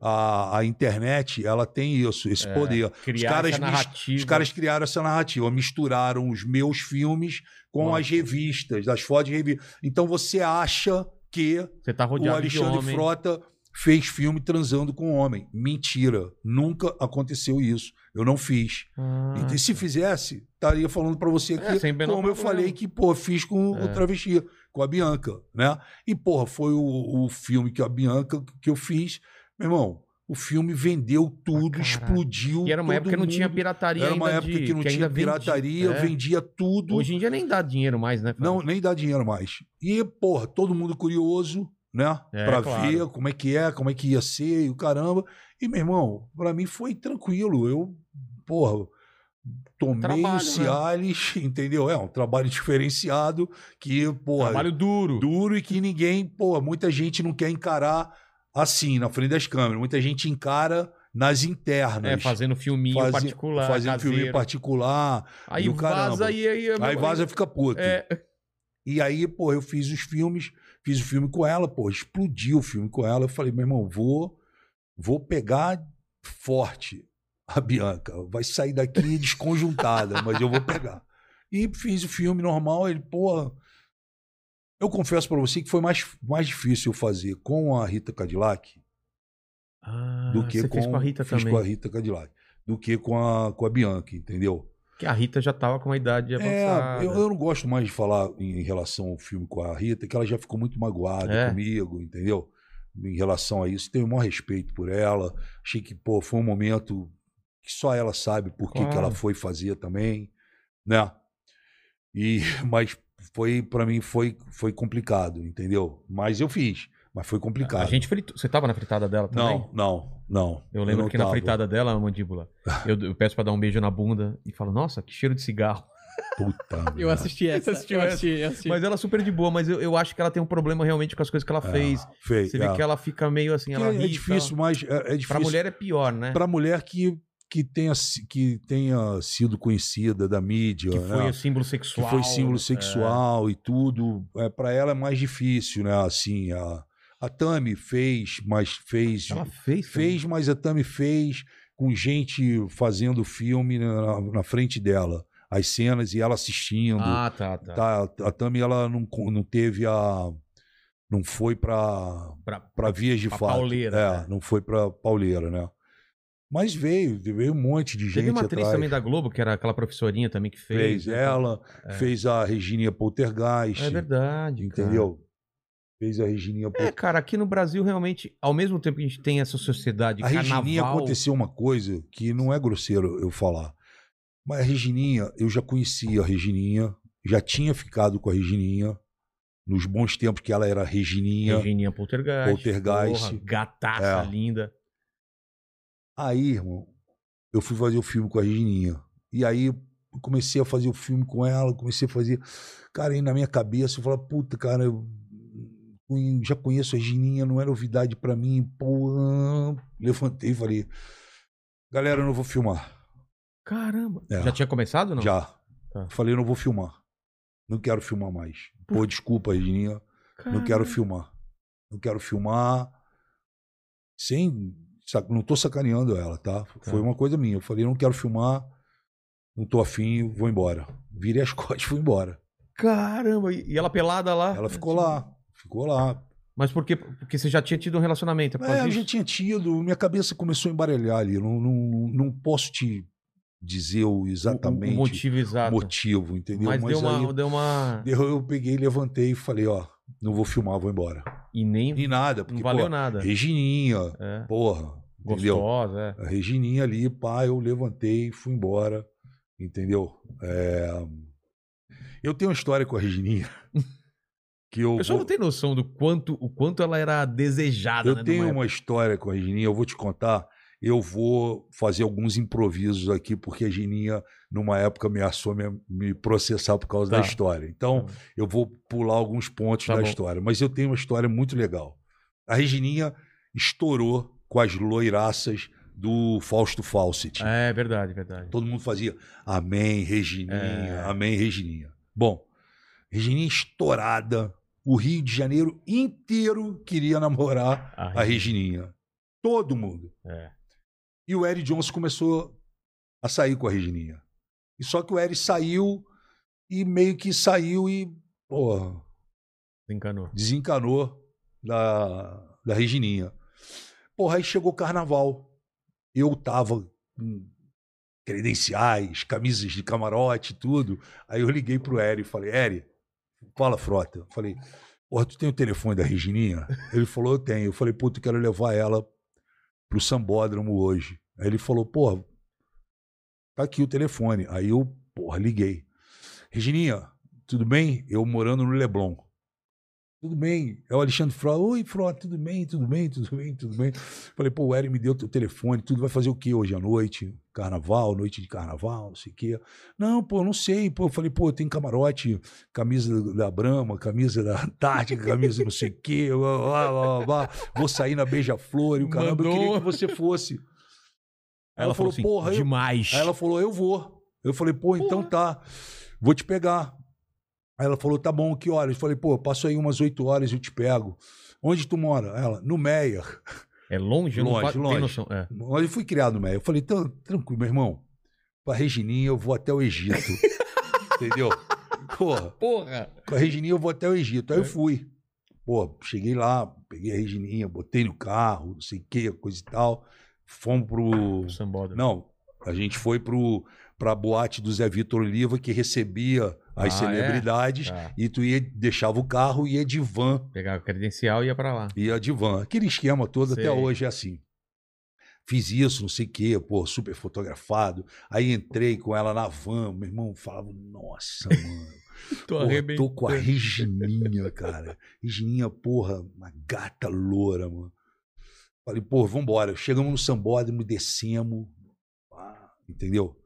a, a, internet ela tem isso, esse É, poder. Criar caras essa mis- narrativa. Os caras criaram essa narrativa, misturaram os meus filmes com as revistas, as fotos de revista. Então você acha que tá o Alexandre. Frota fez filme transando com homem. Mentira. Nunca aconteceu isso. Eu não fiz. Ah, E se fizesse, estaria falando pra você aqui, É, sem menor como eu problema. falei que, pô, fiz com É. o travesti, com a Bianca, né? E, porra, foi o, o filme que a Bianca que eu fiz. Meu irmão, o filme vendeu tudo, caralho. explodiu. E era uma época que não tinha pirataria Era uma época de- que não tinha ainda vendia. pirataria, É. vendia tudo. Hoje em dia nem dá dinheiro mais, né? cara? Não, nem dá dinheiro mais. E, porra, todo mundo curioso, né? É, pra claro. ver como é que é, como é que ia ser e o caramba. E, meu irmão, pra mim foi tranquilo. Eu, porra, tomei Trabalho, né? o Cialis, entendeu? É um trabalho diferenciado que, porra, Trabalho duro. duro e que ninguém, pô, muita gente não quer encarar assim, na frente das câmeras. Muita gente encara nas internas. É, fazendo filminho particular. Fazendo caseiro. filminho particular. Aí vaza e aí. Aí vaza fica puto. É, E aí, pô, eu fiz os filmes, fiz o filme com ela, pô, explodiu o filme com ela. Eu falei, meu irmão, vou, vou pegar forte a Bianca. Vai sair daqui desconjuntada, mas eu vou pegar. E fiz o filme normal, ele, pô. Eu confesso pra você que foi mais, mais difícil eu fazer com a Rita Cadillac Ah, do que com, com a Rita fiz também. com a Rita Cadillac, do que com a, com a Bianca, entendeu? Que a Rita já tava com uma idade avançada. É, eu, eu não gosto mais de falar em relação ao filme com a Rita, que ela já ficou muito magoada É. comigo, entendeu? Em relação a isso. Tenho o maior respeito por ela. Achei que, pô, foi um momento que só ela sabe por que, que Claro. ela foi fazer também, né? E, <laughs> mas foi, para mim, foi, foi complicado, entendeu? Mas eu fiz, mas foi complicado. A gente fritou. Você tava na fritada dela também? Não, não, não. Eu lembro não que na tava. fritada dela, a mandíbula, <laughs> eu, eu peço pra dar um beijo na bunda e falo, nossa, que cheiro de cigarro. Puta <laughs> Eu assisti essa. assistiu eu essa? assisti, eu assisti. Mas ela é super de boa, mas eu, eu acho que ela tem um problema realmente com as coisas que ela fez. Fez, Você vê é. que ela fica meio assim, Que ela é, é difícil, mas é, é difícil. Pra mulher é pior, né? Pra mulher que, que, tenha, que tenha sido conhecida da mídia, Que né? foi símbolo que sexual. foi símbolo é. sexual e tudo, é, para ela é mais difícil, né? Assim, a, a Tami fez, mas fez, Ela fez. fez, mas a Tami fez com gente fazendo filme na, na frente dela, as cenas e ela assistindo. Ah, tá, tá. Tá, a Tami ela não, não teve a, não foi para para vias de pra fato. pauleira, é, né? não foi para pauleira, né? Mas veio, veio um monte de gente Teve uma atriz atrás. também da Globo, que era aquela professorinha também que fez. fez né? ela, É. fez a Regininha Poltergeist, É verdade. cara. entendeu? Fez a Regininha É, Poltergeist. cara, aqui no Brasil, realmente, ao mesmo tempo que a gente tem essa sociedade a Regininha carnaval... aconteceu uma coisa que não é grosseiro eu falar. Mas a Regininha, eu já conhecia a Regininha, já tinha ficado com a Regininha nos bons tempos que ela era Regininha. Regininha Poltergeist. Poltergeist. Porra, gataça É. linda. Aí, irmão, eu fui fazer o filme com a Regininha. E aí eu comecei a fazer o filme com ela, comecei a fazer. Cara, aí na minha cabeça eu falei, puta, cara, eu já conheço a Regininha, não é novidade pra mim. Pô, levantei e falei, galera, eu não vou filmar. Caramba. É. Já tinha começado, não? Já. Tá. Falei, não vou filmar. Não quero filmar mais. Pô, desculpa, Regininha. Não quero filmar. Não quero filmar. Sem. Não tô sacaneando ela, tá? Foi uma coisa minha. Eu falei, não quero filmar. Não tô afim, vou embora. Virei as <laughs> costas e fui embora. Caramba. E ela pelada lá? Ela ficou lá. Ficou lá. Mas por quê? Porque você já tinha tido um relacionamento. É É, eu já tinha tido. Minha cabeça começou a embaralhar ali. Não, não, não posso te dizer o O- exatamente O, motivo exato. motivo, entendeu? Mas, deu, uma, aí deu uma... <laughs> eu, eu peguei, levantei e falei, ó, não vou filmar, vou embora. E nem... E nada, porque, não valeu pô, nada. Regininha, É. porra, entendeu? Gostosa, é. A Regininha ali, pá, eu levantei fui embora, entendeu? É, Eu tenho uma história com a Regininha <laughs> que eu O pessoal vou- não tem noção do quanto, o quanto ela era desejada, eu né? tenho uma história com a Regininha, eu vou te contar eu vou fazer alguns improvisos aqui, porque a Gininha, numa época, ameaçou me, me processar por causa Tá. da história. Então, eu vou pular alguns pontos Tá da bom. história. Mas eu tenho uma história muito legal. A Regininha estourou com as loiraças do Fausto Fawcett. É verdade, verdade. Todo mundo fazia Amém, Regininha, É. Amém, Regininha. Bom, Regininha estourada. O Rio de Janeiro inteiro queria namorar A a Regininha. Todo mundo. É. E o Eric Johnson começou a sair com a Regininha. E só que o Eric saiu e meio que saiu e, porra, Desencanou. desencanou da, da Regininha. Porra, aí chegou o carnaval. Eu tava com credenciais, camisas de camarote tudo. Aí eu liguei pro Eri e falei, Eri, fala, Frota. Eu falei, porra, tu tem o telefone da Regininha? Ele falou, eu tenho. Eu falei, puta, eu quero levar ela pro Sambódromo hoje. Aí ele falou, porra, tá aqui o telefone. Aí eu, porra, liguei. Regininha, tudo bem? Eu morando no Leblon. Tudo bem. É o Alexandre Frota. Oi, Frota, tudo bem, tudo bem, tudo bem, tudo bem. Falei, pô, o Eric me deu o telefone, tudo vai fazer o quê hoje à noite? Carnaval, noite de carnaval, não sei o quê. Não, pô, não sei. Pô, eu falei, pô, tem camarote, camisa da Brahma, camisa da <laughs> Antártica, camisa não sei o quê. blá, blá, blá, blá. Vou sair na Beija-Flor e o caramba, eu Mandou. queria que você fosse. Ela, falou, assim, porra, eu, demais. Aí ela falou, eu vou. Eu falei, pô, então tá. Vou te pegar. Aí ela falou, tá bom, que horas? Eu falei, pô, passo aí umas 8 horas e eu te pego. Onde tu mora? Ela, no Meyer. É longe? Eu não Longe, longe. É. Eu fui criado Meyer. Eu falei, "Tran- tranquilo, meu irmão. Pra Regininha eu vou até o Egito. <laughs> Entendeu? Porra, Porra! com a Regininha eu vou até o Egito. É. Aí eu fui. Pô, cheguei lá, peguei a Regininha, botei no carro, não sei o que, coisa e tal. Fomos pro. Sambódromo. Não, a gente foi pro, pra boate do Zé Vitor Oliva, que recebia as Ah, celebridades, Tá. e tu ia, deixava o carro e ia de van. Pegava a credencial e ia pra lá. Ia de van. Aquele esquema todo Sei. até hoje é assim. Fiz isso, não sei o quê, pô, super fotografado. Aí entrei com ela na van, meu irmão falava, nossa, mano. <laughs> Tô Porra, tô com a. Regininha, cara. Regininha, porra, uma gata loura, mano. Falei, pô, vambora. Chegamos no sambódromo, descemos. Ah, entendeu?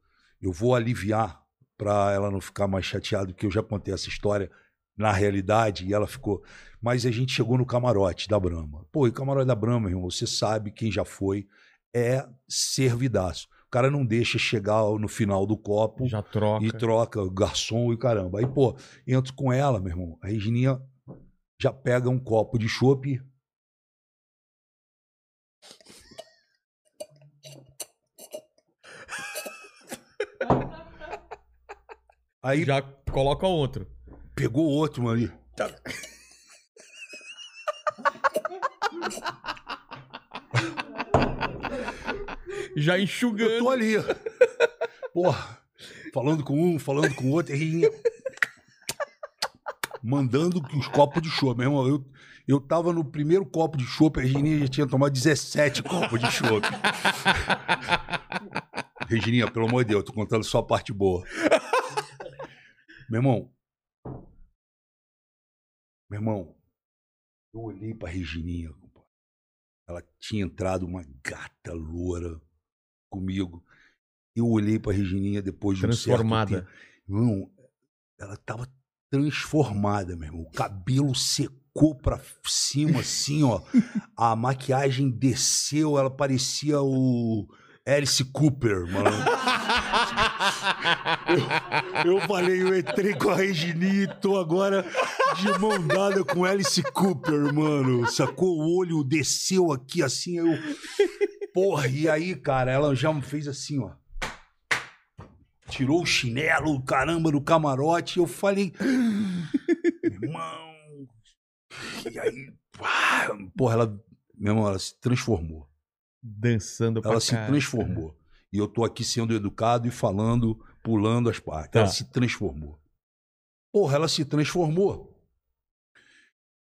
Eu vou aliviar pra ela não ficar mais chateada, porque eu já contei essa história na realidade e ela ficou. Mas a gente chegou no camarote da Brahma. Pô, e o camarote da Brahma, irmão, você sabe, quem já foi, é servidaço. O cara não deixa chegar no final do copo Já troca. e troca o garçom e caramba. Aí, pô, entro com ela, meu irmão. A Regininha já pega um copo de chopp. Aí Já coloca outro. pegou outro ali. Já Eu enxugando. tô ali. Porra, falando com um, falando com o outro, e mandando os copos de chopp. Meu irmão, eu, eu tava no primeiro copo de chopp, a Regininha já tinha tomado 17 copos de chopp. Regininha, pelo amor de Deus, tô contando só a parte boa. Meu irmão. Meu irmão, eu olhei pra Regininha, compadre. Ela tinha entrado uma gata loura comigo. Eu olhei pra Regininha depois de um Transformada. tempo. Irmão, ela tava transformada, meu irmão. O cabelo secou pra cima, assim, ó. <laughs> A maquiagem desceu, ela parecia o Alice Cooper, mano. <laughs> Eu falei, eu entrei com a Regininha e tô agora de mão dada com Alice Cooper, mano. Sacou? O olho desceu aqui assim, eu. Porra, e aí, cara, ela já me fez assim, ó. Tirou o chinelo, caramba, do camarote. Eu falei, irmão. E aí, pá, porra, ela, meu irmão, ela se transformou. Dançando pra Ela se transformou. E eu tô aqui sendo educado e falando, pulando as partes. Tá. Ela se transformou. Porra, ela se transformou.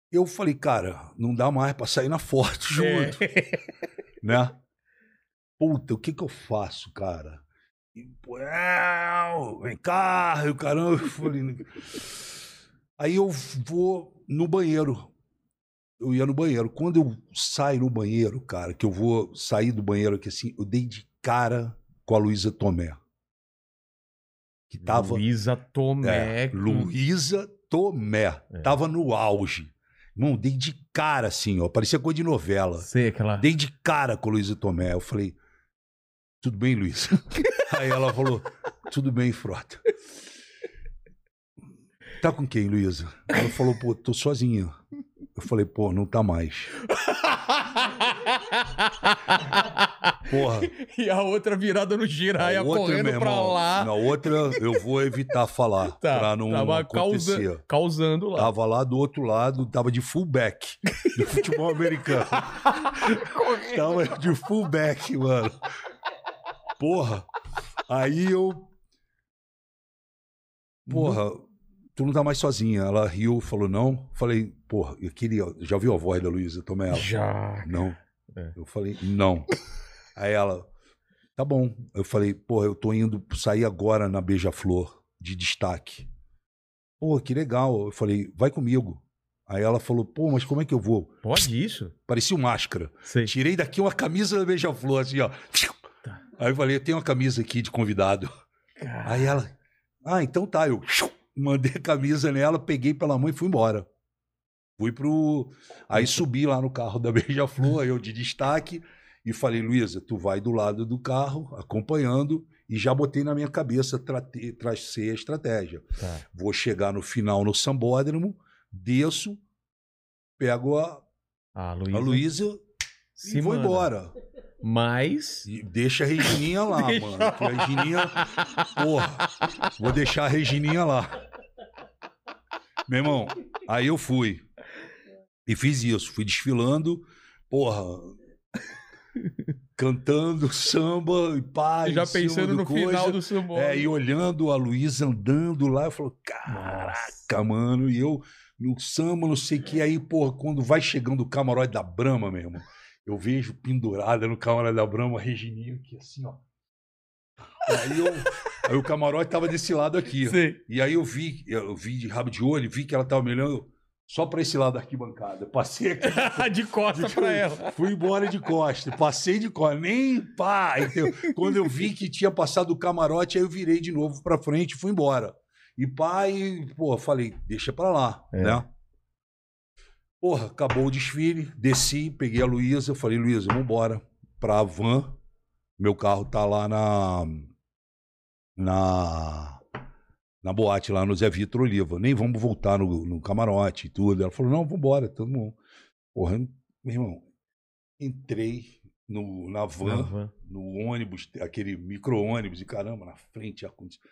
Eu falei, cara, não dá mais pra sair na foto junto, <laughs> né? Puta, o que que eu faço, cara? E, pô, "Não, vem cá, e o caramba. Eu falei, aí eu vou no banheiro. eu ia no banheiro. Quando eu saio no banheiro, cara, que eu vou sair do banheiro aqui assim, eu dei de cara com a Luísa Tomé. Que tava. Luísa Tomé. É, Luísa Tomé. É. Tava no auge. Irmão, dei de cara assim, ó. Parecia coisa de novela. Sei aquela. Dei de cara com a Luísa Tomé. Eu falei, tudo bem, Luísa? <laughs> Aí ela falou, tudo bem, Frota. Tá com quem, Luísa? Ela falou, pô, tô sozinha. Eu falei, pô, não tá mais. <laughs> Porra. <laughs> e a outra virada no giraia a outra, correndo meu pra irmão, lá. Na outra, eu vou evitar falar, <laughs> Tá, pra não tava acontecer. causa- causando lá. Tava lá do outro lado, tava de fullback <laughs> do futebol americano. tava de fullback, mano. Porra. Aí eu. Porra, tu não tá mais sozinha. Ela riu, falou não. Falei, porra, eu queria. Já viu a voz da Luísa Tomé? Já. Não. É. Eu falei, não. Aí ela, tá bom. Eu falei, porra, eu tô indo sair agora na Beija-Flor, de destaque. Pô, que legal. Eu falei, vai comigo. Aí ela falou, pô, mas como é que eu vou? Pode isso? Parecia um máscara. Sei. Tirei daqui uma camisa da Beija-Flor, assim, ó. Tá. Aí eu falei, eu tenho uma camisa aqui de convidado. Aí ela, ah, então tá. Eu mandei a camisa nela, peguei pela mão e fui embora. Fui pro. Aí subi lá no carro da Beija-Flor, eu de destaque, e falei, Luísa, tu vai do lado do carro, acompanhando, e já botei na minha cabeça, tracei a estratégia. Tá. Vou chegar no final no sambódromo, desço, pego a, A Luísa. a Luísa se e vou manda. embora. Mas. E deixa a Regininha lá, <laughs> Deixa mano. Que a Regininha. Porra, vou deixar a Regininha lá. Meu irmão, aí eu fui. E fiz isso. Fui desfilando, porra. Cantando samba e pá. já pensando do no coisa. final do sambódromo. É, e olhando a Luísa andando lá, eu falo, caraca, mano. E eu no samba, não sei o que. Aí, porra, quando vai chegando o camarote da Brahma, meu irmão, eu vejo pendurada no camarote da Brahma a Regininha aqui, assim, ó. Aí, eu, aí o camarote tava desse lado aqui. Sei. E aí eu vi, eu vi de rabo de olho, vi que ela tava me olhando só pra esse lado da arquibancada. Passei aqui. <laughs> de costa pra ela. Fui embora de costa, passei de costa, nem pá. entendeu? Quando eu vi que tinha passado o camarote, aí eu virei de novo pra frente e fui embora. E pá, e, pô, falei, deixa pra lá, É. né? Porra, acabou o desfile, desci, peguei a Luísa, falei, Luísa, vamos embora pra van. Meu carro tá lá na. Na. Na boate lá no Zé Vitor Oliva. Nem vamos voltar no, no camarote e tudo. Ela falou, não, vambora, todo mundo. Porra, meu irmão, entrei no, na van, Na van. no ônibus, aquele micro-ônibus, e caramba, na frente, ar-condicionado.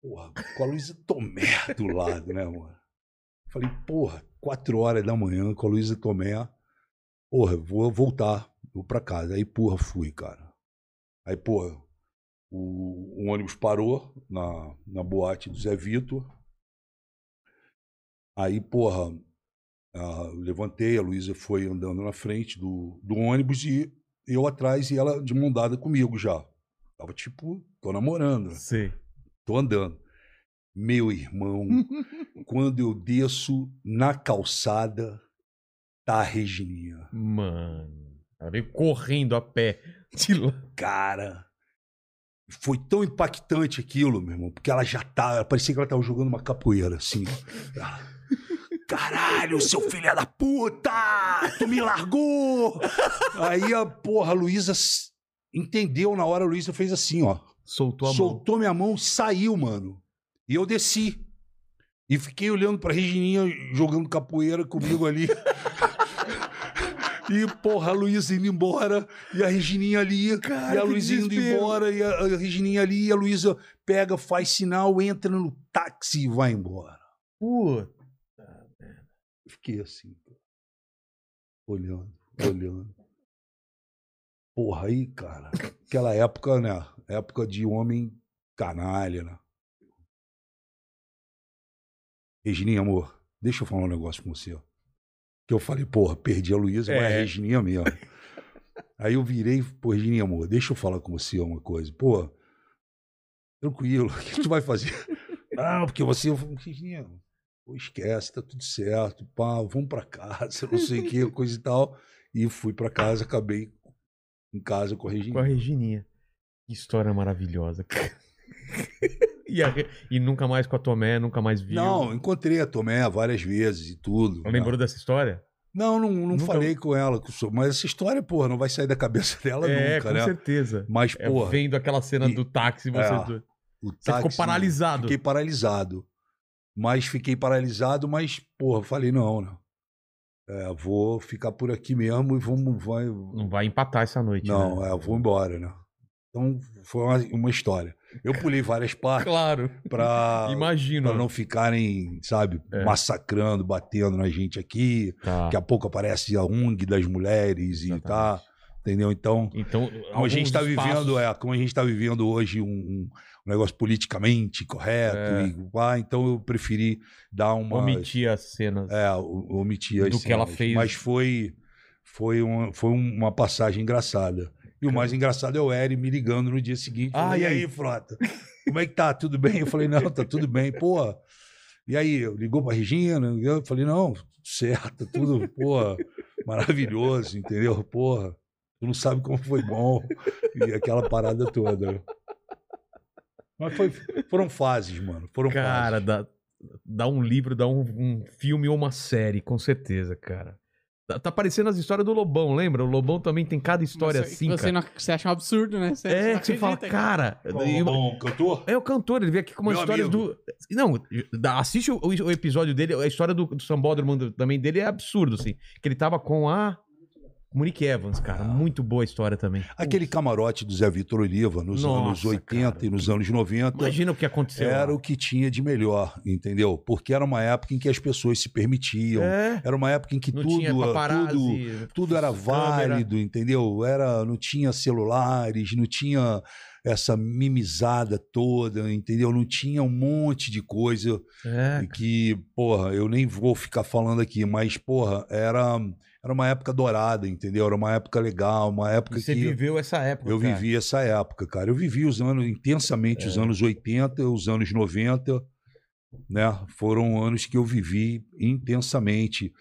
Porra, com a Luísa Tomé do lado, né, mano? Falei, porra, quatro horas da manhã com a Luísa Tomé. Porra, vou voltar, vou pra casa. Aí, porra, fui, cara. Aí, porra, o, o ônibus parou na, na boate do Zé Vitor. Aí, porra, ah, eu levantei, a Luísa foi andando na frente do, do ônibus e eu atrás e ela de mão dada comigo já. Tava tipo, tô namorando, né? Sei. tô andando. Meu irmão, <laughs> quando eu desço na calçada, tá a Regininha. Mano. Ela veio correndo a pé. De lá. Cara, foi tão impactante aquilo, meu irmão, porque ela já tá, parecia que ela tava jogando uma capoeira, assim. Ela, <laughs> Caralho, seu filho da puta! Tu me largou! Aí a porra, a Luísa entendeu na hora, a Luísa fez assim, ó. Soltou a mão. soltou minha mão, saiu, mano. E eu desci. E fiquei olhando pra Regininha jogando capoeira comigo ali. <laughs> e, porra, a Luísa indo embora, e a Regininha ali, Cara, e a Luísa indo embora, e a, a Regininha ali, e a Luísa pega, faz sinal, entra no táxi e vai embora. Puta. Fiquei assim, olhando, olhando. Porra, aí, cara, aquela época, né? Época de homem canalha, né? Regininha, amor, deixa eu falar um negócio com você. Que eu falei, porra, perdi a Luísa, mas É. a Regininha mesmo. Aí eu virei, pô, Regininha, amor, deixa eu falar com você uma coisa. Pô, tranquilo, <laughs> o que tu vai fazer? Não, porque você. Eu falei, Regininha, Pô, esquece, tá tudo certo, pá, vamos pra casa, não sei o que, <laughs> coisa e tal. E fui pra casa, acabei em casa com a Regina. Com a Regininha. Que história maravilhosa, cara. <laughs> e, a e nunca mais com a Tomé, nunca mais viu. Não, encontrei a Tomé várias vezes e tudo. Lembrou né? dessa história? Não, não, não Nunca- falei com ela, com mas essa história, porra, não vai sair da cabeça <laughs> dela é, nunca, com né? certeza. Mas, É, porra, vendo aquela cena e- do táxi, você, É. você o ficou táxi- paralisado. Fiquei paralisado. Mas fiquei paralisado, mas, porra, falei, não, né? É, vou ficar por aqui mesmo e vamos. Vai... Não vai empatar essa noite. Não, né? é, vou embora, né? Então, foi uma, uma história. Eu pulei várias partes Claro. pra, Imagino. pra não ficarem, sabe, É. massacrando, batendo na gente aqui. Tá. Daqui a pouco aparece a ONG das mulheres e tá. Exatamente. Entendeu? Então, Então, como a gente está vivendo, é, como a gente está vivendo hoje um, um- negócio politicamente correto, É. e, pá, então eu preferi dar uma Omitir as cenas. é, omitir as Do que ela cenas. fez. Mas foi foi, um- foi uma passagem engraçada. E o mais engraçado é o Eri me ligando no dia seguinte. Ah, e aí? Frota? Como é que tá? Tudo bem? Eu falei, não, tá tudo bem. Pô, e aí? Ligou pra Regina? Eu falei, não, tudo certo, tudo, porra, maravilhoso, entendeu? Porra, tu não sabe como foi bom. E aquela parada toda. Mas foi, foram fases, mano. Foram Cara, fases. dá, dá um livro, dá um, um filme ou uma série, com certeza, cara. Tá, tá parecendo as histórias do Lobão, lembra? O Lobão também tem cada história Você- assim, você, cara. não, você acha um absurdo, né? Você, É, que você fala, cara. E- o bom cantor? É o cantor, ele veio aqui com umas Meu histórias amigo. do. Não, assiste o, o episódio dele, a história do, do Sambódromo do- também dele é absurdo, assim. Que ele tava com a. Monique Evans, Ah. cara. Muito boa a história também. Aquele camarote do Zé Vitor Oliva nos Nossa, anos 80 cara. e nos anos 90 Imagina o que aconteceu. era lá. o que tinha de melhor, entendeu? Porque era uma época em que as pessoas se permitiam. É. Era uma época em que Não tudo, tudo, tudo era câmera. válido, entendeu? Era, não tinha celulares, não tinha essa mimizada toda, entendeu? Não tinha um monte de coisa É, que, porra, eu nem vou ficar falando aqui, mas, porra, era, era uma época dourada, entendeu? Era uma época legal, uma época você que viveu essa época. eu cara. vivi essa época, cara. Eu vivi os anos intensamente, É. os anos 80, os anos 90, né? Foram anos que eu vivi intensamente.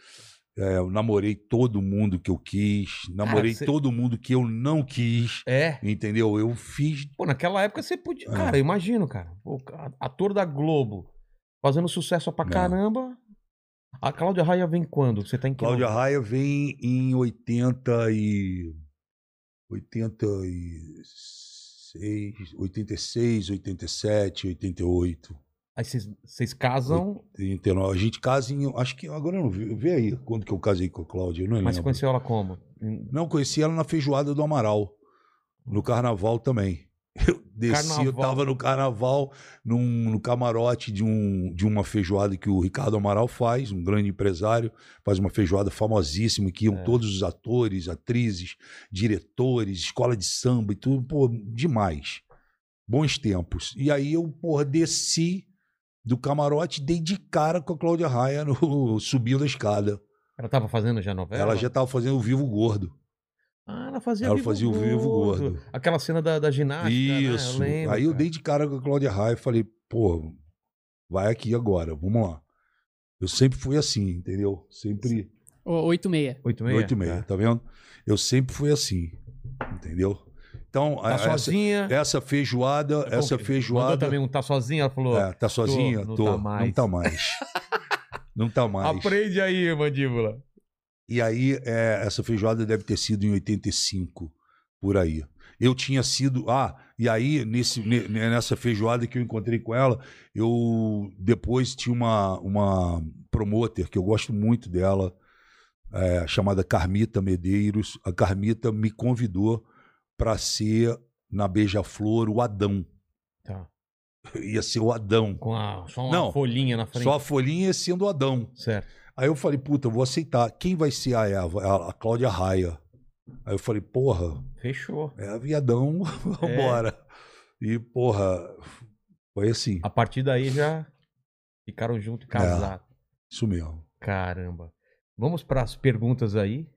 É, eu namorei todo mundo que eu quis, namorei você- todo mundo que eu não quis, É. entendeu? Eu fiz. Pô, naquela época você podia. É. Cara, eu imagino, cara. Ator da Globo, fazendo sucesso pra Não. caramba. A Cláudia Raia vem quando? Você tá em que Cláudia ano? Raia vem em 80 e 86, 86, 87, 88. Aí vocês- casam, 39. A gente casa em. Acho que. Agora eu não vi. Vê aí quando que eu casei com a Cláudia. Não mas você conheceu ela como? Não, conheci ela na feijoada do Amaral. No carnaval também. <laughs> Eu desci, eu Carnaval. tava no carnaval, num, no camarote de, um, de uma feijoada que o Ricardo Amaral faz, um grande empresário, faz uma feijoada famosíssima, que iam É. todos os atores, atrizes, diretores, escola de samba e tudo, pô, demais. Bons tempos. E aí eu, porra, desci do camarote, dei de cara com a Cláudia Raia no, <laughs> subindo a escada. Ela tava fazendo já novela? Ela já tava fazendo o Vivo Gordo. Ah, ela fazia Ela Vivo fazia o Vivo Gordo. Aquela cena da, da ginástica, né? Eu Isso. lembro, Aí eu cara. dei de cara com a Cláudia Raia e falei, pô, vai aqui agora, vamos lá. Eu sempre fui assim, entendeu? Sempre Ô, 86. Oito e meia? oito e meia, Tá. vendo? Eu sempre fui assim, entendeu? Então, Tá a- essa, sozinha? essa feijoada, Como essa Mandou feijoada... também um tá sozinha? Ela falou, É, tá sozinha? não Tô. tá mais. Não tá mais. <laughs> não tá mais. aprende aí, mandíbula. E aí, é, essa feijoada deve ter sido em 85, por aí. Eu tinha sido. Ah, e aí, nesse, ne- nessa feijoada que eu encontrei com ela, eu depois tinha uma, uma promoter que eu gosto muito dela, é, chamada Carmita Medeiros. A Carmita me convidou para ser na Beija-Flor o Adão. Tá. Ia ser o Adão. Com a, só uma Não, folhinha na frente. Só a folhinha ia sendo o Adão. Certo. Aí eu falei, puta, eu vou aceitar. Quem vai ser a Eva? A, a Cláudia Raia. Aí eu falei, porra, Fechou. é a viadão, <laughs> vambora. E, porra, foi assim, A partir daí já ficaram juntos e É. casados. isso mesmo. Caramba. Vamos para as perguntas aí.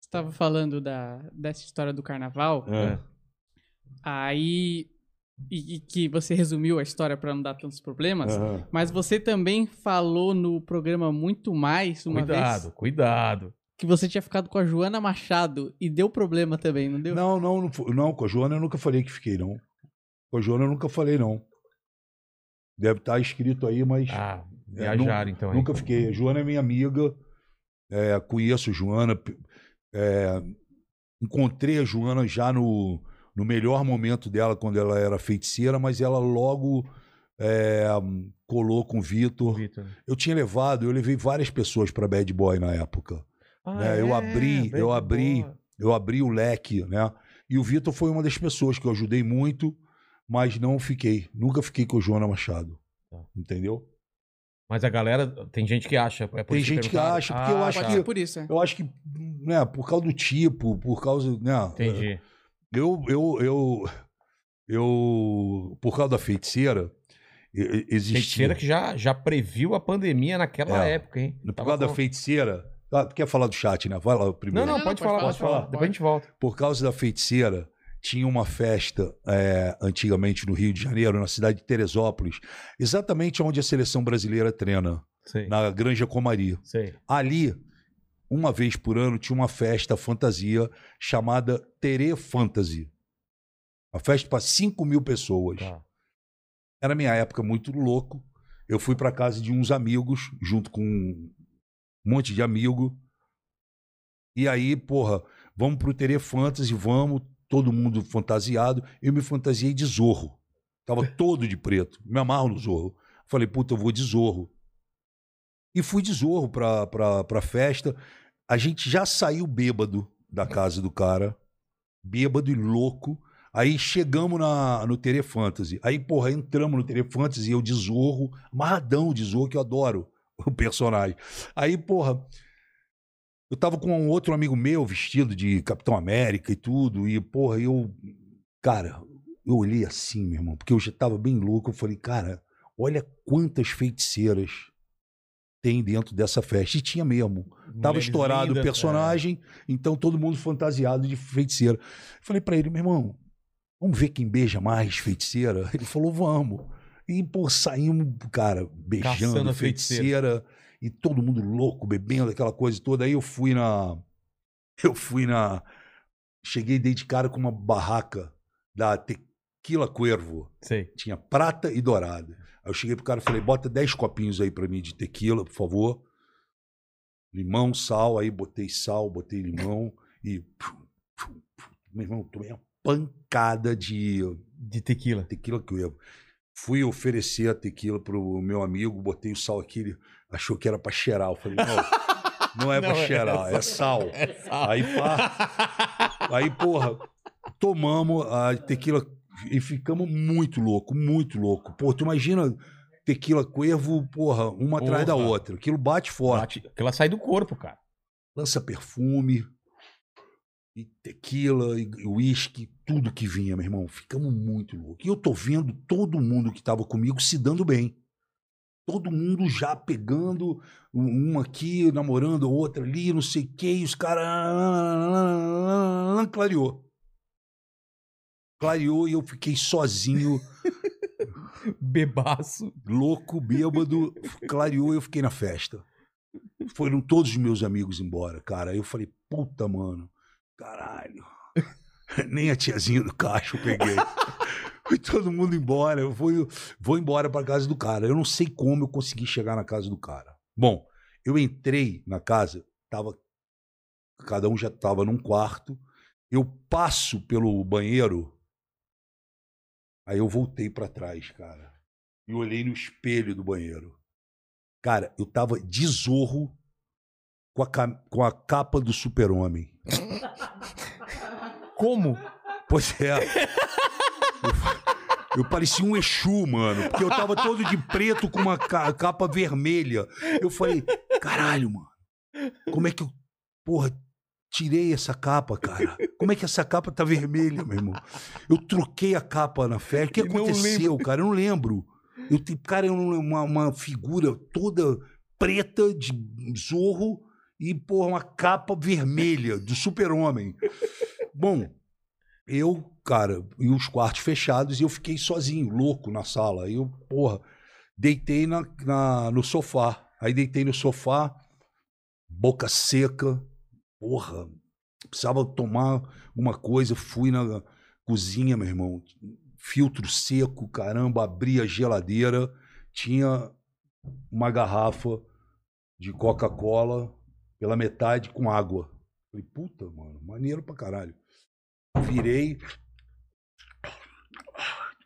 Você tava falando da, dessa história do carnaval. É. Aí e, e que você resumiu a história pra não dar tantos problemas. Aham. Mas você também falou no programa Muito Mais uma Cuidado, vez cuidado. que você tinha ficado com a Joana Machado e deu problema também, não deu? Não, não, não, não, com a Joana eu nunca falei que fiquei, não. Com a Joana eu nunca falei, não. Deve estar escrito aí, mas Ah, É, viajaram então. aí. nunca fiquei. A Joana é minha amiga, é, conheço a Joana, é, encontrei a Joana já no, no melhor momento dela, quando ela era feiticeira, mas ela logo é, colou com o Vitor. Vitor. Eu tinha levado, eu levei várias pessoas para Bad Boy na época. Ah, né, eu abri- Bad eu abri- Boy. eu abri o leque, né? E o Vitor foi uma das pessoas que eu ajudei muito, mas não fiquei. Nunca fiquei com a Joana Machado. Tá. Entendeu? Mas a galera, tem gente que acha. é por Tem isso gente que acha, porque eu Ah, acho tá. Que- por isso, é. Eu acho que, né, por causa do tipo, por causa, né? Entendi. Eu, eu, eu, eu, por causa da feiticeira, existia. Feiticeira que já, já previu a pandemia naquela É. época, hein? Por Tava causa da com- feiticeira. Ah, tu quer falar do chat, né? Vai lá Não, primeiro. não, Não, pode, não, falar, pode pode falar, falar. pode. Depois a gente volta. Por causa da feiticeira, tinha uma festa é, antigamente no Rio de Janeiro, na cidade de Teresópolis, exatamente onde a seleção brasileira treina, Sei. na Granja Comari. Sei. Ali, uma vez por ano, tinha uma festa fantasia chamada Tere Fantasy. Uma festa para 5 mil pessoas. Tá. Era minha época muito louco. Eu fui para casa de uns amigos, junto com um monte de amigo. E aí, porra, vamos pro Tere Fantasy, vamos, todo mundo fantasiado. Eu me fantasiei de Zorro. Tava <laughs> todo de preto. Me amarro no Zorro. Falei, puta, eu vou de Zorro. E fui de Zorro pra, pra, pra festa. A gente já saiu bêbado da casa do cara. Bêbado e louco. Aí chegamos na, no Tere Fantasy. Aí, porra, entramos no Tere Fantasy, eu de Zorro, amarradão de Zorro, que eu adoro o personagem. Aí, porra, eu tava com um outro amigo meu vestido de Capitão América e tudo, e, porra, eu. Cara, eu olhei assim, meu irmão, porque eu já tava bem louco. Eu falei, cara, olha quantas feiticeiras tem dentro dessa festa. E tinha mesmo. Tava Mulheres estourado o lindas, personagem, então todo mundo fantasiado de feiticeira. Falei pra ele, meu irmão, vamos ver quem beija mais feiticeira? Ele falou, vamos. E, pô, saímos, cara, beijando Caçando a feiticeira. E todo mundo louco, bebendo aquela coisa toda. Aí eu fui na. Eu fui na. Cheguei dei de cara com uma barraca da Tequila Cuervo. É. Sei. Tinha prata e dourada. Aí eu cheguei pro cara e falei, bota 10 copinhos aí pra mim de tequila, por favor. Limão, sal, aí botei sal, botei limão e. Meu irmão, tomei uma pancada de De tequila. tequila que eu fui oferecer a tequila pro meu amigo, botei o sal aqui, ele achou que era pra cheirar. Eu falei, não, não é <laughs> pra Não, é cheirar, é sal. Aí, pá, aí, porra, tomamos a tequila e ficamos muito louco, muito louco. Pô, tu imagina tequila cuervo, porra, uma atrás da Porra. outra. Aquilo bate forte. Bate- sai do corpo, cara. Lança perfume, e tequila, e uísque, tudo que vinha, meu irmão. Ficamos muito loucos. E eu tô vendo todo mundo que tava comigo se dando bem. Todo mundo já pegando um um aqui, namorando, outra ali, não sei o que, e os caras. Clareou. Clareou e eu fiquei sozinho, Bebaço. louco, bêbado. Clareou e eu fiquei na festa. Foram todos os meus amigos embora, cara. Aí eu falei, puta, mano, caralho. <laughs> Nem a tiazinha do caixa eu peguei. <laughs> Foi todo mundo embora. Eu fui, vou embora pra casa do cara. Eu não sei como eu consegui chegar na casa do cara. Bom, eu entrei na casa, tava. Cada um já tava num quarto. Eu passo pelo banheiro. Aí eu voltei pra trás, cara. E olhei no espelho do banheiro. Cara, eu tava de zorro com a, com a capa do super-homem. <laughs> Como? Pois é. Eu, eu parecia um Exu, mano. Porque eu tava todo de preto com uma ca- capa vermelha. Eu falei, caralho, mano. Como é que eu. Porra, tirei essa capa, cara. Como é que essa capa tá vermelha, meu irmão? Eu troquei a capa na festa. O que aconteceu, cara? Eu não lembro. Eu, cara, eu uma, uma figura toda preta de zorro e, porra, uma capa vermelha do super-homem. Bom, eu cara, e os quartos fechados, e eu fiquei sozinho, louco na sala. Aí eu, porra, deitei na, na- no sofá. Aí deitei no sofá, boca seca, porra, precisava tomar alguma coisa. Fui na cozinha, meu irmão, filtro seco, caramba, abri a geladeira, tinha uma garrafa de Coca-Cola pela metade com água. Falei, puta, mano, maneiro pra caralho. Virei.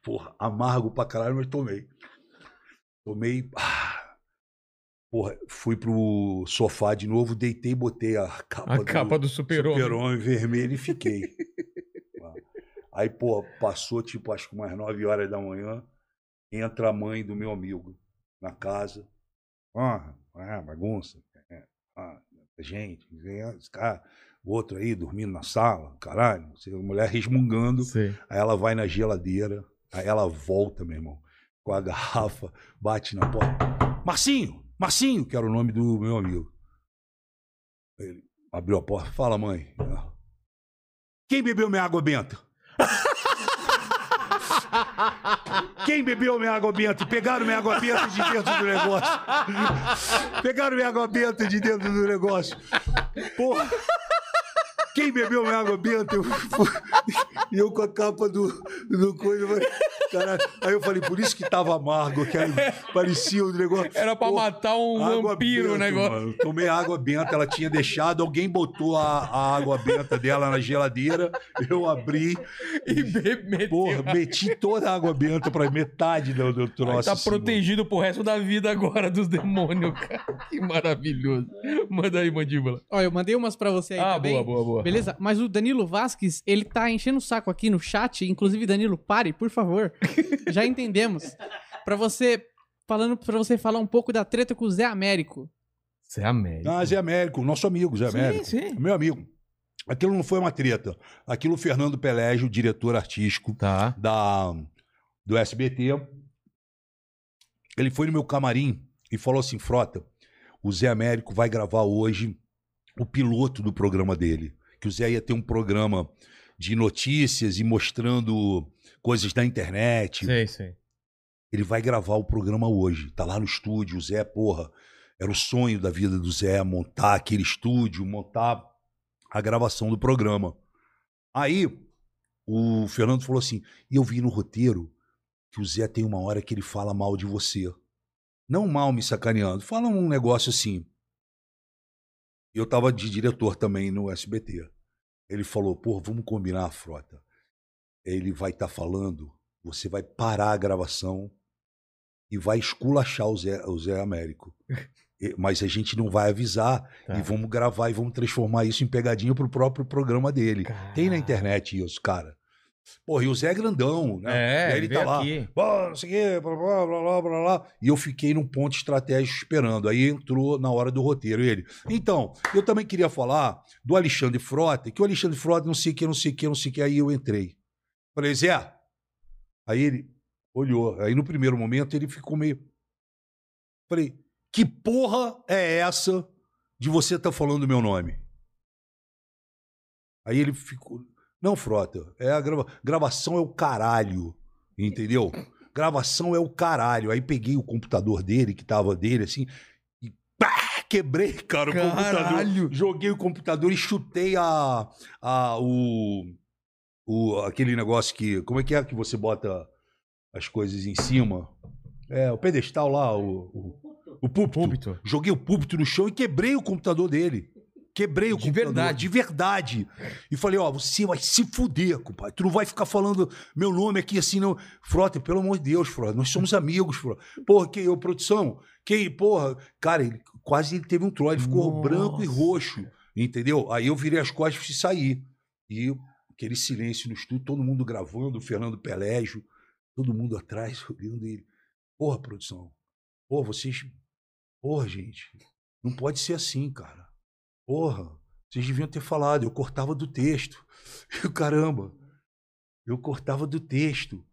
Porra, amargo pra caralho, mas tomei. Tomei. ah, Porra, fui pro sofá de novo, deitei, botei a capa, A do capa do super-homem. super-homem vermelho e fiquei. <laughs> Aí, pô, passou tipo acho que umas 9 horas da manhã, entra a mãe do meu amigo na casa. Ah, ah bagunça. Ah, gente, esse cara, o outro aí dormindo na sala, caralho. A mulher resmungando. Sei. Aí ela vai na geladeira, aí ela volta, meu irmão, com a garrafa, bate na porta. Marcinho, Marcinho, que era o nome do meu amigo. Ele abriu a porta, fala, mãe. Quem bebeu minha água benta? <laughs> Quem bebeu minha água benta? Pegaram minha água benta de dentro do negócio. <laughs> Pegaram minha água benta de dentro do negócio. Porra. Quem bebeu minha água benta? Eu, <laughs> e eu com a capa do, do coisa. Caralho. Aí eu falei, por isso que tava amargo, que aí parecia o negócio. Era pra Pô, matar um vampiro o negócio. mano. Tomei água benta, ela tinha deixado, alguém botou a, a água benta dela na geladeira, eu abri, E be- meteu. porra, meti toda a água benta pra metade do, do Aí troço. tá assim, protegido pro resto da vida agora dos demônios, cara. Que maravilhoso. Manda aí, mandíbula. Ó, eu mandei umas pra você aí Ah, também. boa, boa, boa. Beleza? Mas o Danilo Vasques, ele tá enchendo o saco aqui no chat. Inclusive, Danilo, pare, por favor. <laughs> Já entendemos. Pra você. Falando pra você falar um pouco da treta com o Zé Américo. Você é América. Ah, Zé Américo, nosso amigo, Zé Sim, Américo. sim. Meu amigo. Aquilo não foi uma treta. Aquilo o Fernando Pelégio, diretor artístico Tá. da, do SBT, ele foi no meu camarim e falou assim: Frota, o Zé Américo vai gravar hoje o piloto do programa dele. Que o Zé ia ter um programa de notícias e mostrando coisas da internet. Sei, sei. Ele vai gravar o programa hoje. Tá lá no estúdio. O Zé, porra, era o sonho da vida do Zé montar aquele estúdio, montar a gravação do programa. Aí o Fernando falou assim: e eu vi no roteiro que o Zé tem uma hora que ele fala mal de você. Não mal me sacaneando, fala um negócio assim. Eu tava de diretor também no SBT. Ele falou: pô, vamos combinar, frota. Ele vai estar falando, você vai parar a gravação e vai esculachar o Zé, o Zé Américo. <laughs> Mas a gente não vai avisar Tá. e vamos gravar e vamos transformar isso em pegadinha pro próprio programa dele. Tem na internet isso, cara. Porra, e o Zé é grandão, né? É, E aí ele tá lá. aqui. "Pô, não sei o quê, blá, blá, blá, blá, blá. E eu fiquei num ponto estratégico esperando. Aí entrou na hora do roteiro ele. Então, eu também queria falar do Alexandre Frota, que o Alexandre Frota não sei o que, não sei o que, não sei o que. Aí eu entrei. Falei, Zé. Aí ele olhou. Aí no primeiro momento ele ficou meio. Falei, que porra é essa de você estar falando meu nome? Aí ele ficou. Não, Frota, é a grava... gravação é o caralho. Entendeu? Gravação é o caralho. Aí peguei o computador dele, que tava dele, assim, e pá, quebrei, cara, o Caralho! computador. Joguei o computador e chutei a, a o, o aquele negócio que. Como é que é que você bota as coisas em cima? É, o pedestal lá, o, o, o púlpito. Púlpito. Joguei o púlpito no chão e quebrei o computador dele. Quebrei o De computador. verdade. De verdade. E falei, ó, você vai se fuder, compadre. Tu não vai ficar falando meu nome aqui assim, não. Frota, pelo amor de Deus, Frota. Nós somos amigos, Frota. Porra, que eu, produção, que, porra. Cara, ele, quase ele teve um troll. Ele ficou Nossa. branco e roxo. Entendeu? Aí eu virei as costas e saí. E aquele silêncio no estúdio, todo mundo gravando, o Fernando Pelégio, todo mundo atrás, <laughs> olhando ele. Porra, produção. Porra, vocês. Porra, gente. Não pode ser assim, cara. Porra. Vocês deviam ter falado. Eu cortava do texto. Eu, <laughs> caramba. Eu cortava do texto.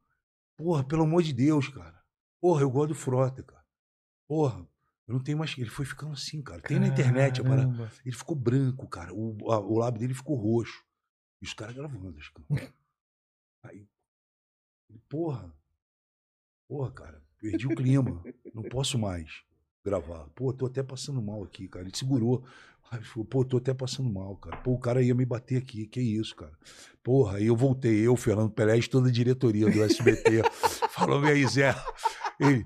Porra, pelo amor de Deus, cara. Porra, eu gosto do Frota, cara. Porra. Eu não tenho mais. Ele foi ficando assim, cara. Tem na internet a parada. Caramba. Ele ficou branco, cara. O, a- o lábio dele ficou roxo. E os caras gravando. Acho <laughs> que... Aí, porra, porra, cara, perdi o clima, não posso mais gravar. Pô, tô até passando mal aqui, cara. Ele segurou. Aí ele falou, pô, tô até passando mal, cara. Pô, o cara ia me bater aqui, que isso, cara. Porra, aí eu voltei, eu, Fernando Pelé, toda a diretoria do SBT. <laughs> Falou, e aí, Zé? Ele,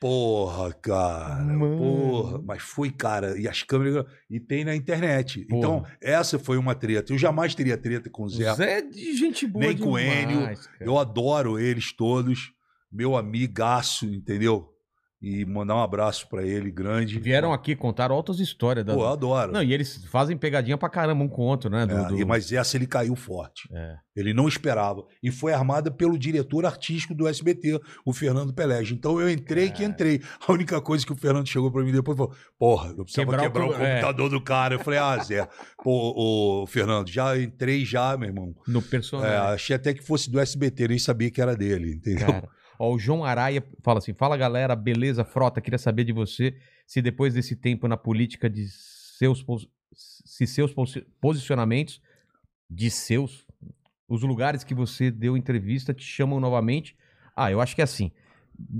porra, cara, Mano. porra. Mas foi, cara, e as câmeras. E tem na internet. Porra. Então, essa foi uma treta. Eu jamais teria treta com o Zé. Zé é de gente boa Nem com o demais, Enio. cara. Eu adoro eles todos. Meu amigaço, entendeu? E mandar um abraço pra ele, grande. Vieram aqui, contaram outras histórias. Da... Pô, eu adoro. Não, e eles fazem pegadinha pra caramba um com o outro, né? Do, É, do- Mas essa ele caiu forte. É. Ele não esperava. E foi armada pelo diretor artístico do SBT, o Fernando Pelege. Então eu entrei que entrei. A única coisa que o Fernando chegou pra mim depois falou: Porra, eu precisava Quebrar o quebrar, o, é. computador do cara. Eu falei: Ah, Zé, pô, ô, Fernando, já entrei já, meu irmão. No É, personagem. achei até que fosse do SBT, nem sabia que era dele, entendeu? Cara, ó, o João Araia fala assim: fala galera, beleza, frota, queria saber de você se depois desse tempo na política de seus se seus posi- posicionamentos de seus os lugares que você deu entrevista te chamam novamente. Ah, eu acho que é assim.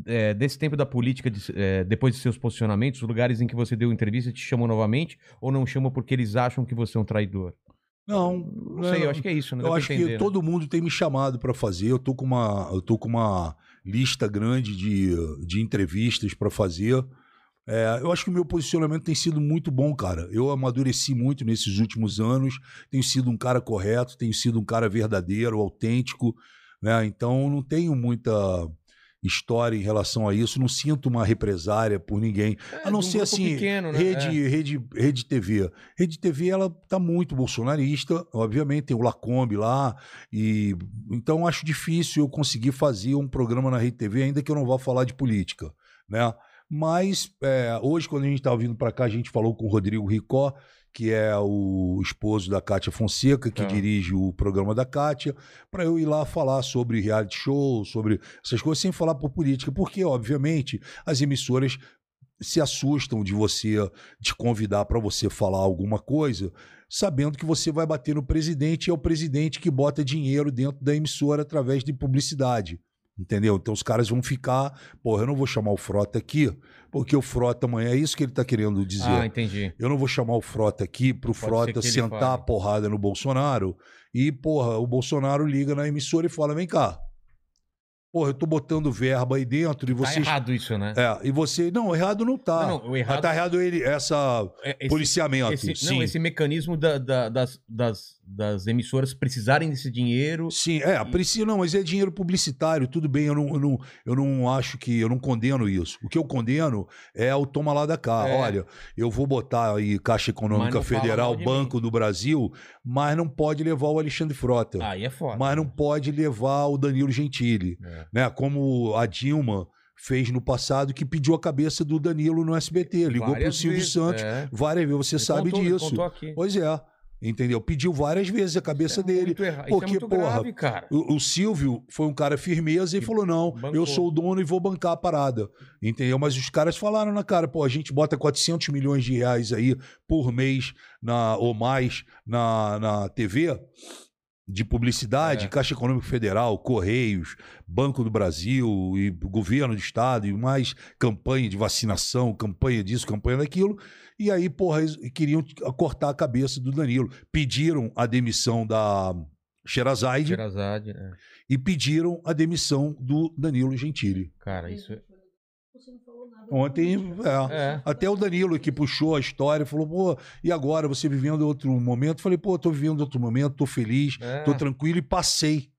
é, desse tempo da política, de- é, depois de seus posicionamentos, os lugares em que você deu entrevista te chamam novamente ou não chamam porque eles acham que você é um traidor? Não, Não sei, eu acho que é isso? Eu acho que entender, né? todo mundo tem me chamado para fazer. Eu tô com uma, eu tô com uma lista grande de, de entrevistas para fazer. É, eu acho que o meu posicionamento tem sido muito bom, cara. Eu amadureci muito nesses últimos anos. Tenho sido um cara correto, tenho sido um cara verdadeiro, autêntico, né? Então não tenho muita história em relação a isso. Não sinto uma represária por ninguém. É, a não ser assim, pequeno, né? Rede, É. rede, rede TV. Rede TV, ela tá muito bolsonarista, obviamente, tem o Lacombe lá, e então acho difícil eu conseguir fazer um programa na Rede TV, ainda que eu não vá falar de política, né? Mas é, hoje, quando a gente estava vindo para cá, a gente falou com o Rodrigo Ricó, que é o esposo da Kátia Fonseca, que Tá. dirige o programa da Kátia, para eu ir lá falar sobre reality show, sobre essas coisas, sem falar por política, porque, obviamente, as emissoras se assustam de você te convidar para você falar alguma coisa, sabendo que você vai bater no presidente e é o presidente que bota dinheiro dentro da emissora através de publicidade. Entendeu? Então os caras vão ficar, porra, eu não vou chamar o Frota aqui, porque o Frota amanhã é isso que ele tá querendo dizer. Ah, entendi. Eu não vou chamar o Frota aqui pro que Frota sentar fale. a porrada no Bolsonaro e, porra, o Bolsonaro liga na emissora e fala: vem cá. Porra, eu tô botando verba aí dentro e Tá vocês. errado isso, né? É, e você. Não, errado não tá. Não, não, o errado- Mas Tá errado ele, essa É, esse- policiamento. Esse, não, esse mecanismo da- da- das, das, das emissoras precisarem desse dinheiro. Sim, é, precisa, não, mas é dinheiro publicitário, tudo bem, eu não, eu, não, eu não acho que, eu não condeno isso. O que eu condeno é o toma lá da cá. É. Olha, eu vou botar aí Caixa Econômica Federal, Banco do Brasil, mas não pode levar o Alexandre Frota. Aí é foda. mas não pode levar o Danilo Gentili, É. né? Como a Dilma fez no passado, que pediu a cabeça do Danilo no SBT, ligou pro Várias Silvio vezes, Santos, é. várias vezes, você Ele sabe contou- disso. Pois é, entendeu? Pediu várias vezes a cabeça é dele. erra- porque, isso é porra, grave. O, o Silvio foi um cara firmeza e E falou: não, bancou. eu sou o dono e vou bancar a parada. Entendeu? Mas os caras falaram na cara, pô, a gente bota 400 milhões de reais aí por mês na, ou mais na, na TV de publicidade, É. Caixa Econômica Federal, Correios, Banco do Brasil e Governo do Estado e mais campanha de vacinação, campanha disso, campanha daquilo. E aí, porra, eles queriam cortar a cabeça do Danilo. Pediram a demissão da Sherazade Sherazade, é. e pediram a demissão do Danilo Gentili. Cara, isso é. Ontem, é, É. até o Danilo que puxou a história, falou, pô, e agora você vivendo outro momento? Falei, pô, tô vivendo outro momento, tô feliz, É. tô tranquilo e passei.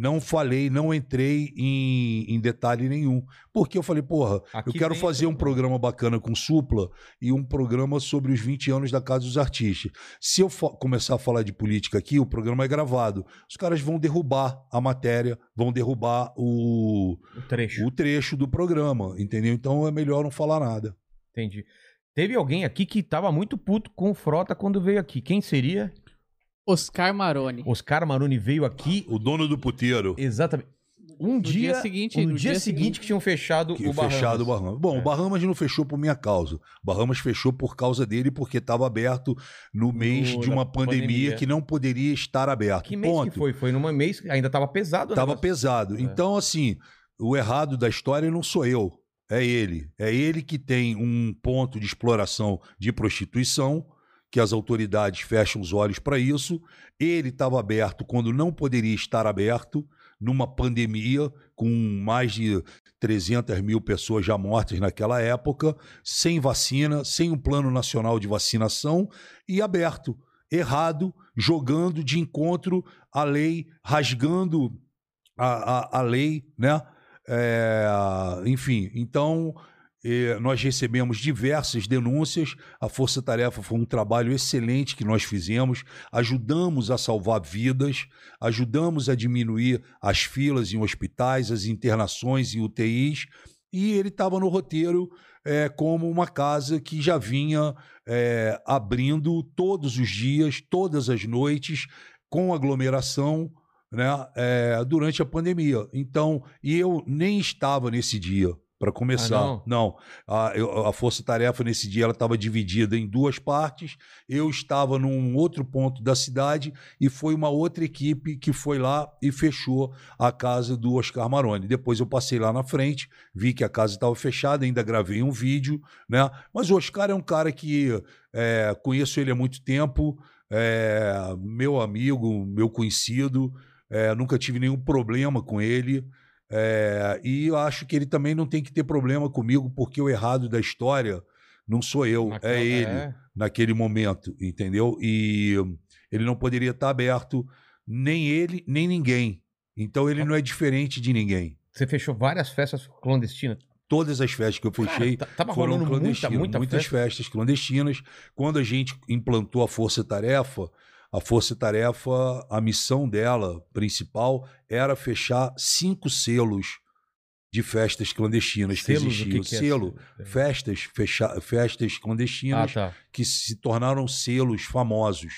Não falei, não entrei em, em detalhe nenhum. Porque eu falei, porra, Aqui eu quero tem fazer um programa bacana com Supla e um programa sobre os 20 anos da Casa dos Artistas. Se eu começar a falar de política aqui, o programa é gravado. Os caras vão derrubar a matéria, vão derrubar o, O trecho. o trecho do programa, entendeu? Então é melhor não falar nada. Entendi. Teve alguém aqui que tava muito puto com o Frota quando veio aqui. Quem seria? Oscar Maroni. Oscar Maroni veio aqui. O dono do puteiro. Exatamente. um No dia, dia seguinte- um no dia, dia seguinte seguinte. que tinham fechado Que o Bahamas. fechado o Bahamas. Bom, É. o Bahamas não fechou por minha causa. O Bahamas fechou por causa dele, porque estava aberto no mês No- de uma pandemia, pandemia. que não poderia estar aberto. Que mês Ponto. que foi? Foi numa mês que ainda tava pesado, né? Tava pesado. É. Então, assim, o errado da história não sou eu, é ele. É ele que tem um ponto de exploração de prostituição, que as autoridades fecham os olhos para isso. Ele estava aberto quando não poderia estar aberto, numa pandemia, com mais de 300 mil pessoas já mortas naquela época, sem vacina, sem um plano nacional de vacinação e aberto. Errado, jogando de encontro à lei, rasgando a, a, a lei, né? É, enfim, então eh, nós recebemos diversas denúncias. A Força Tarefa foi um trabalho excelente que nós fizemos. Ajudamos a salvar vidas, ajudamos a diminuir as filas em hospitais, as internações em UTIs. E ele estava no roteiro eh, como uma casa que já vinha eh, abrindo todos os dias, todas as noites, com aglomeração né, é, durante a pandemia. Então, e eu nem estava nesse dia para começar. Ah, não, a, eu- a Força Tarefa nesse dia ela estava dividida em duas partes. Eu estava num outro ponto da cidade e foi uma outra equipe que foi lá e fechou a casa do Oscar Maroni. Depois eu passei lá na frente, vi que a casa estava fechada, ainda gravei um vídeo, né? Mas o Oscar é um cara que é, conheço ele há muito tempo, é, meu amigo, meu conhecido. É, nunca tive nenhum problema com ele. É, e eu acho que ele também não tem que ter problema comigo, porque o errado da história não sou eu, Naquela- é ele, é. naquele momento, entendeu? E ele não poderia estar aberto, nem ele, nem ninguém. Então ele não é diferente de ninguém. Você fechou várias festas clandestinas. Todas as festas que eu fechei Cara, tá- tava foram rolando muita, clandestinas, muita muitas festa. festas clandestinas. Quando a gente implantou a Força Tarefa, a Força Tarefa, a missão dela principal era fechar cinco selos de festas clandestinas que Selos, o existiam. que que é Selo, selo? festas, fecha, festas Ah, clandestinas tá. que se tornaram selos famosos.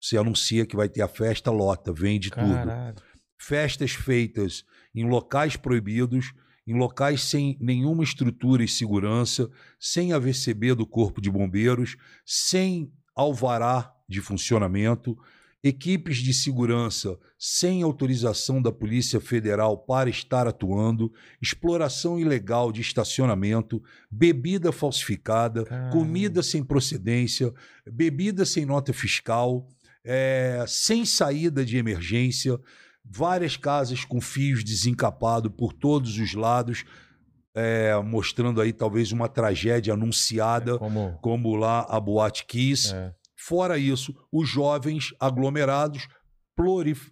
Você anuncia que vai ter a festa, lota, vende tudo Caralho. festas feitas em locais proibidos, em locais sem nenhuma estrutura e segurança, sem a VCB do Corpo de Bombeiros, sem alvará de funcionamento, equipes de segurança sem autorização da Polícia Federal para estar atuando, exploração ilegal de estacionamento, bebida falsificada, comida sem procedência, bebida sem nota fiscal, eh, sem saída de emergência, várias casas com fios desencapados por todos os lados, eh, mostrando aí talvez uma tragédia anunciada, Como... como lá a Boate Kiss. É. Fora isso, os jovens aglomerados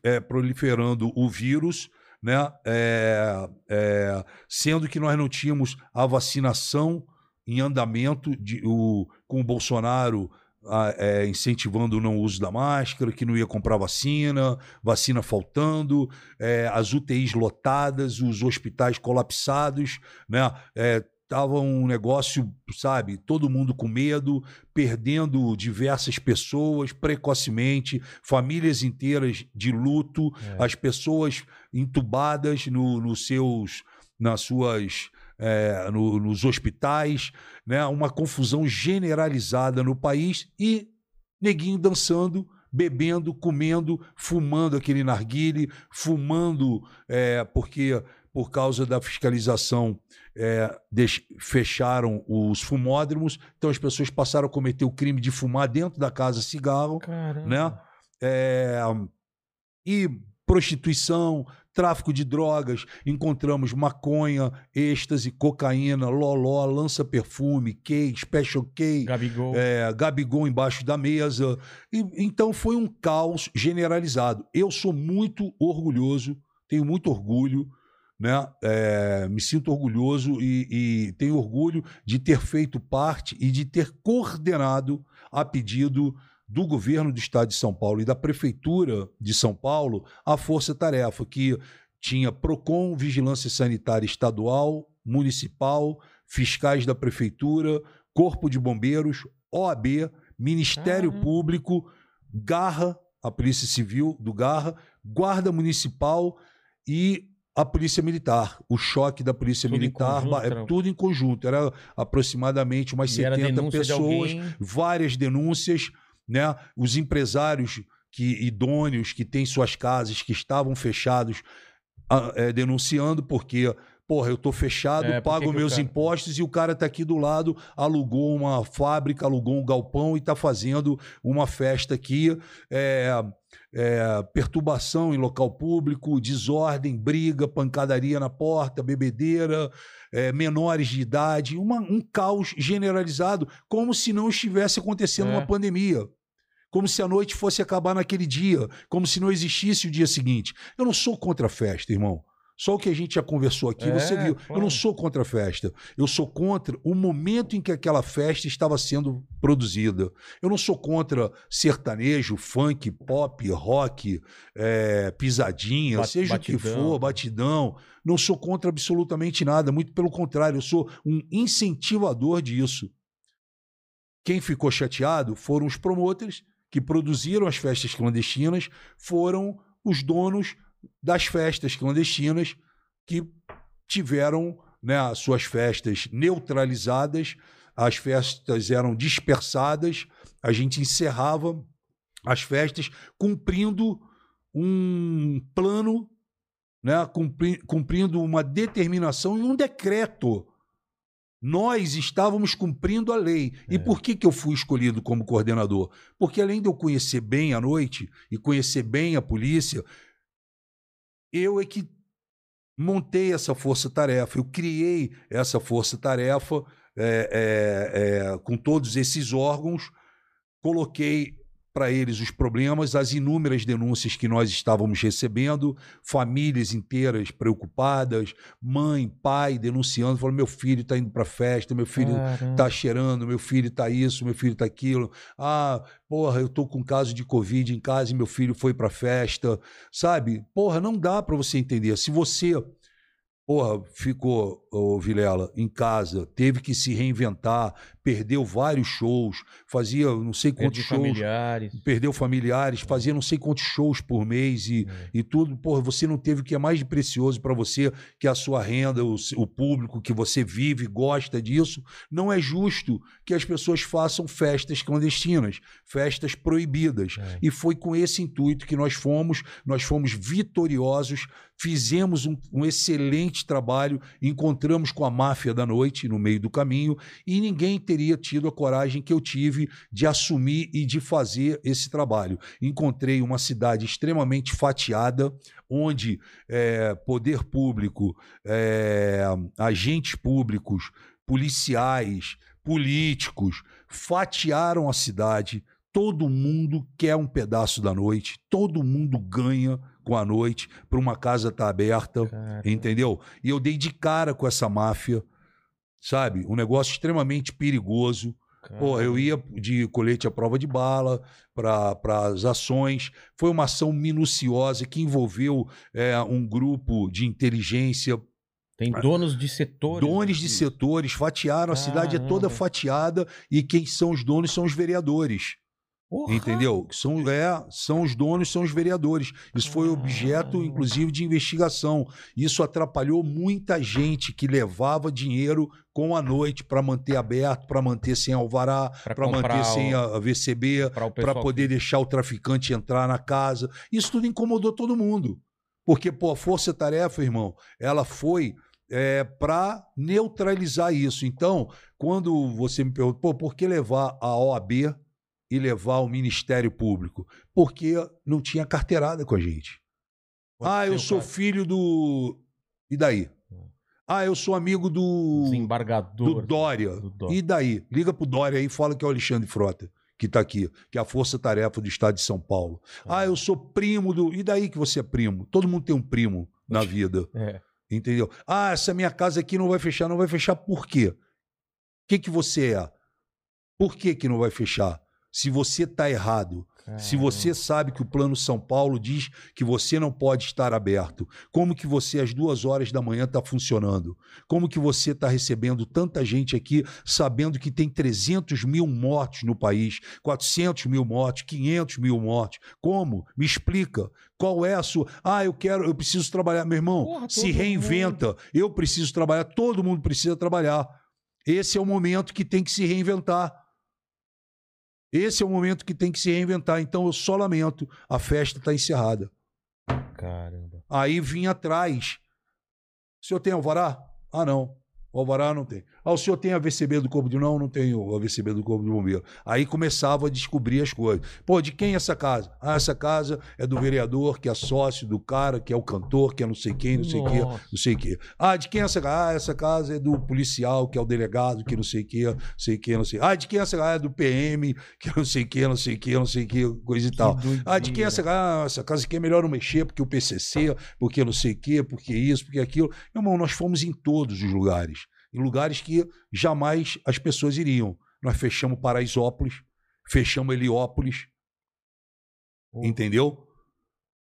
eh, proliferando o vírus, né? É, é, sendo que nós não tínhamos a vacinação em andamento de, o, com o Bolsonaro é, incentivando o não uso da máscara, que não ia comprar vacina, vacina faltando, é, as UTIs lotadas, os hospitais colapsados, né? É, Tava um negócio, sabe, todo mundo com medo, perdendo diversas pessoas precocemente, famílias inteiras de luto, É. as pessoas entubadas no, nos seus, nas suas, é, no- nos hospitais, né? Uma confusão generalizada no país e neguinho dançando, bebendo, comendo, fumando aquele narguile, fumando, é, porque por causa da fiscalização é, fecharam os fumódromos, então as pessoas passaram a cometer o crime de fumar dentro da casa cigarro, Caramba. né? É, e prostituição, tráfico de drogas, encontramos maconha, êxtase, cocaína, loló, lança-perfume, K, Special K, Gabigol. é, Gabigol embaixo da mesa. E, então foi um caos generalizado. Eu sou muito orgulhoso, tenho muito orgulho, né? É, me sinto orgulhoso e, e tenho orgulho de ter feito parte e de ter coordenado a pedido do governo do estado de São Paulo e da prefeitura de São Paulo a força-tarefa que tinha Procon, Vigilância Sanitária Estadual, Municipal, fiscais da prefeitura, Corpo de Bombeiros, OAB, Ministério Caramba. Público, Garra, a Polícia Civil do Garra, Guarda Municipal e a polícia militar, o choque da polícia Tudo em militar, conjunto, ba- é era- tudo em conjunto. Era aproximadamente umas E era 70 denúncia de pessoas, alguém. várias denúncias, né? Os empresários que idôneos que têm suas casas que estavam fechados ah, é, denunciando porque Porra, eu tô fechado, É, pago meus cara- impostos e o cara tá aqui do lado, alugou uma fábrica, alugou um galpão e tá fazendo uma festa aqui. É, é, perturbação em local público, desordem, briga, pancadaria na porta, bebedeira, é, menores de idade, uma- um caos generalizado, como se não estivesse acontecendo É. uma pandemia. Como se a noite fosse acabar naquele dia, como se não existisse o dia seguinte. Eu não sou contra a festa, irmão. Só o que a gente já conversou aqui, É, você viu. Eu claro. não sou contra a festa. Eu sou contra o momento em que aquela festa estava sendo produzida. Eu não sou contra sertanejo, funk, pop, rock, é, pisadinha, Ba- seja o que for, batidão. Não sou contra absolutamente nada. Muito pelo contrário, eu sou um incentivador disso. Quem ficou chateado foram os promotores que produziram as festas clandestinas, foram os donos das festas clandestinas que tiveram né, as suas festas neutralizadas, as festas eram dispersadas, a gente encerrava as festas cumprindo um plano, né, cumpri- cumprindo uma determinação e um decreto. Nós estávamos cumprindo a lei. E É. por que, que eu fui escolhido como coordenador? Porque além de eu conhecer bem a noite e conhecer bem a polícia, eu é que montei essa força-tarefa, eu criei essa força-tarefa é, é, é, com todos esses órgãos, coloquei para eles os problemas, as inúmeras denúncias que nós estávamos recebendo, famílias inteiras preocupadas, mãe, pai denunciando, falando: meu filho está indo para festa, meu filho Caramba. tá cheirando, meu filho tá isso, meu filho tá aquilo. Ah, porra, eu tô com caso de Covid em casa e meu filho foi pra festa, sabe? Porra, não dá pra você entender. Se você, porra, ficou, ô Vilela, em casa, teve que se reinventar, perdeu vários shows, fazia não sei quantos shows, familiares. perdeu familiares, fazia não sei quantos shows por mês e, É. e tudo, porra, você não teve o que é mais precioso para você, que é a sua renda, o, o público que você vive, gosta disso. Não é justo que as pessoas façam festas clandestinas, festas proibidas. É. E foi com esse intuito que nós fomos, nós fomos vitoriosos, fizemos um, um excelente trabalho, encontramos com a máfia da noite no meio do caminho e ninguém teria tido a coragem que eu tive de assumir e de fazer esse trabalho. Encontrei uma cidade extremamente fatiada, onde eh, poder público, eh, agentes públicos, policiais, políticos fatiaram a cidade. Todo mundo quer um pedaço da noite, todo mundo ganha com a noite para uma casa estar aberta. Cara, Entendeu? E eu dei de cara com essa máfia, sabe? Um negócio extremamente perigoso. cara. Pô, eu ia de colete à prova de bala para as ações. Foi uma ação minuciosa que envolveu é, um grupo de inteligência, Tem donos de setores. donos de aqui. setores, fatiaram. A cidade é toda fatiada e quem são os donos são os vereadores. Porra! Entendeu? São, é, são os donos, são os vereadores. Isso foi objeto, Caramba. inclusive, de investigação. Isso atrapalhou muita gente que levava dinheiro com a noite para manter aberto, para manter sem alvará, para manter sem o- a a VCB, para poder deixar o traficante entrar na casa. Isso tudo incomodou todo mundo. Porque, pô, a força-tarefa, irmão, ela foi é, para neutralizar isso. Então, quando você me pergunta, pô, por que levar a OAB e levar o Ministério Público? Porque não tinha carteirada com a gente. Pode ah, eu sou filho do. E daí? Ah, eu sou amigo do. Desembargador. Do Dória. Do Dória. E daí? Liga pro Dória aí e fala que é o Alexandre Frota, que tá aqui, que é a força-tarefa do Estado de São Paulo. Ah, eu sou primo do. E daí que você é primo? Todo mundo tem um primo na <laughs> vida. É. Entendeu? Ah, essa minha casa aqui não vai fechar. Não vai fechar por quê? O que, que você é? Por que, que não vai fechar? Se você tá errado. Se você sabe que o Plano São Paulo diz que você não pode estar aberto, como que você às duas horas da manhã está funcionando? Como que você está recebendo tanta gente aqui, sabendo que tem 300 mil mortos no país, 400 mil mortos, 500 mil mortos? Como? Me explica. Qual é a sua? Ah, eu quero, eu preciso trabalhar, meu irmão. Porra, se reinventa. Eu preciso trabalhar. Todo mundo precisa trabalhar. Esse é o momento que tem que se reinventar. Esse é o momento que tem que se reinventar. Então eu só lamento, a festa está encerrada. Caramba. Aí vim atrás. O senhor tem alvará? Ah, não. O alvará não tem. Ah, o senhor tem AVCB do Corpo de Não, não tenho AVCB do Corpo de Bombeiro. Aí começava a descobrir as coisas. Pô, de quem é essa casa? Ah, essa casa é do vereador, que é sócio do cara, que é o cantor, que é não sei quem, não sei o quê, não sei o quê. Ah, de quem é essa casa? Ah, essa casa é do policial, que é o delegado, que não sei o quê, não sei o quê, não sei. Ah, de quem é essa casa? Ah, é do PM, que não sei o quê, não sei o quê, não sei o quê, coisa e tal. Ah, de quem é essa casa? Ah, essa casa aqui é melhor não mexer, porque o PCC, porque não sei o quê, porque isso, porque aquilo. Meu irmão, nós fomos em todos os lugares. Em lugares que jamais as pessoas iriam. Nós fechamos Paraisópolis, fechamos Heliópolis, entendeu?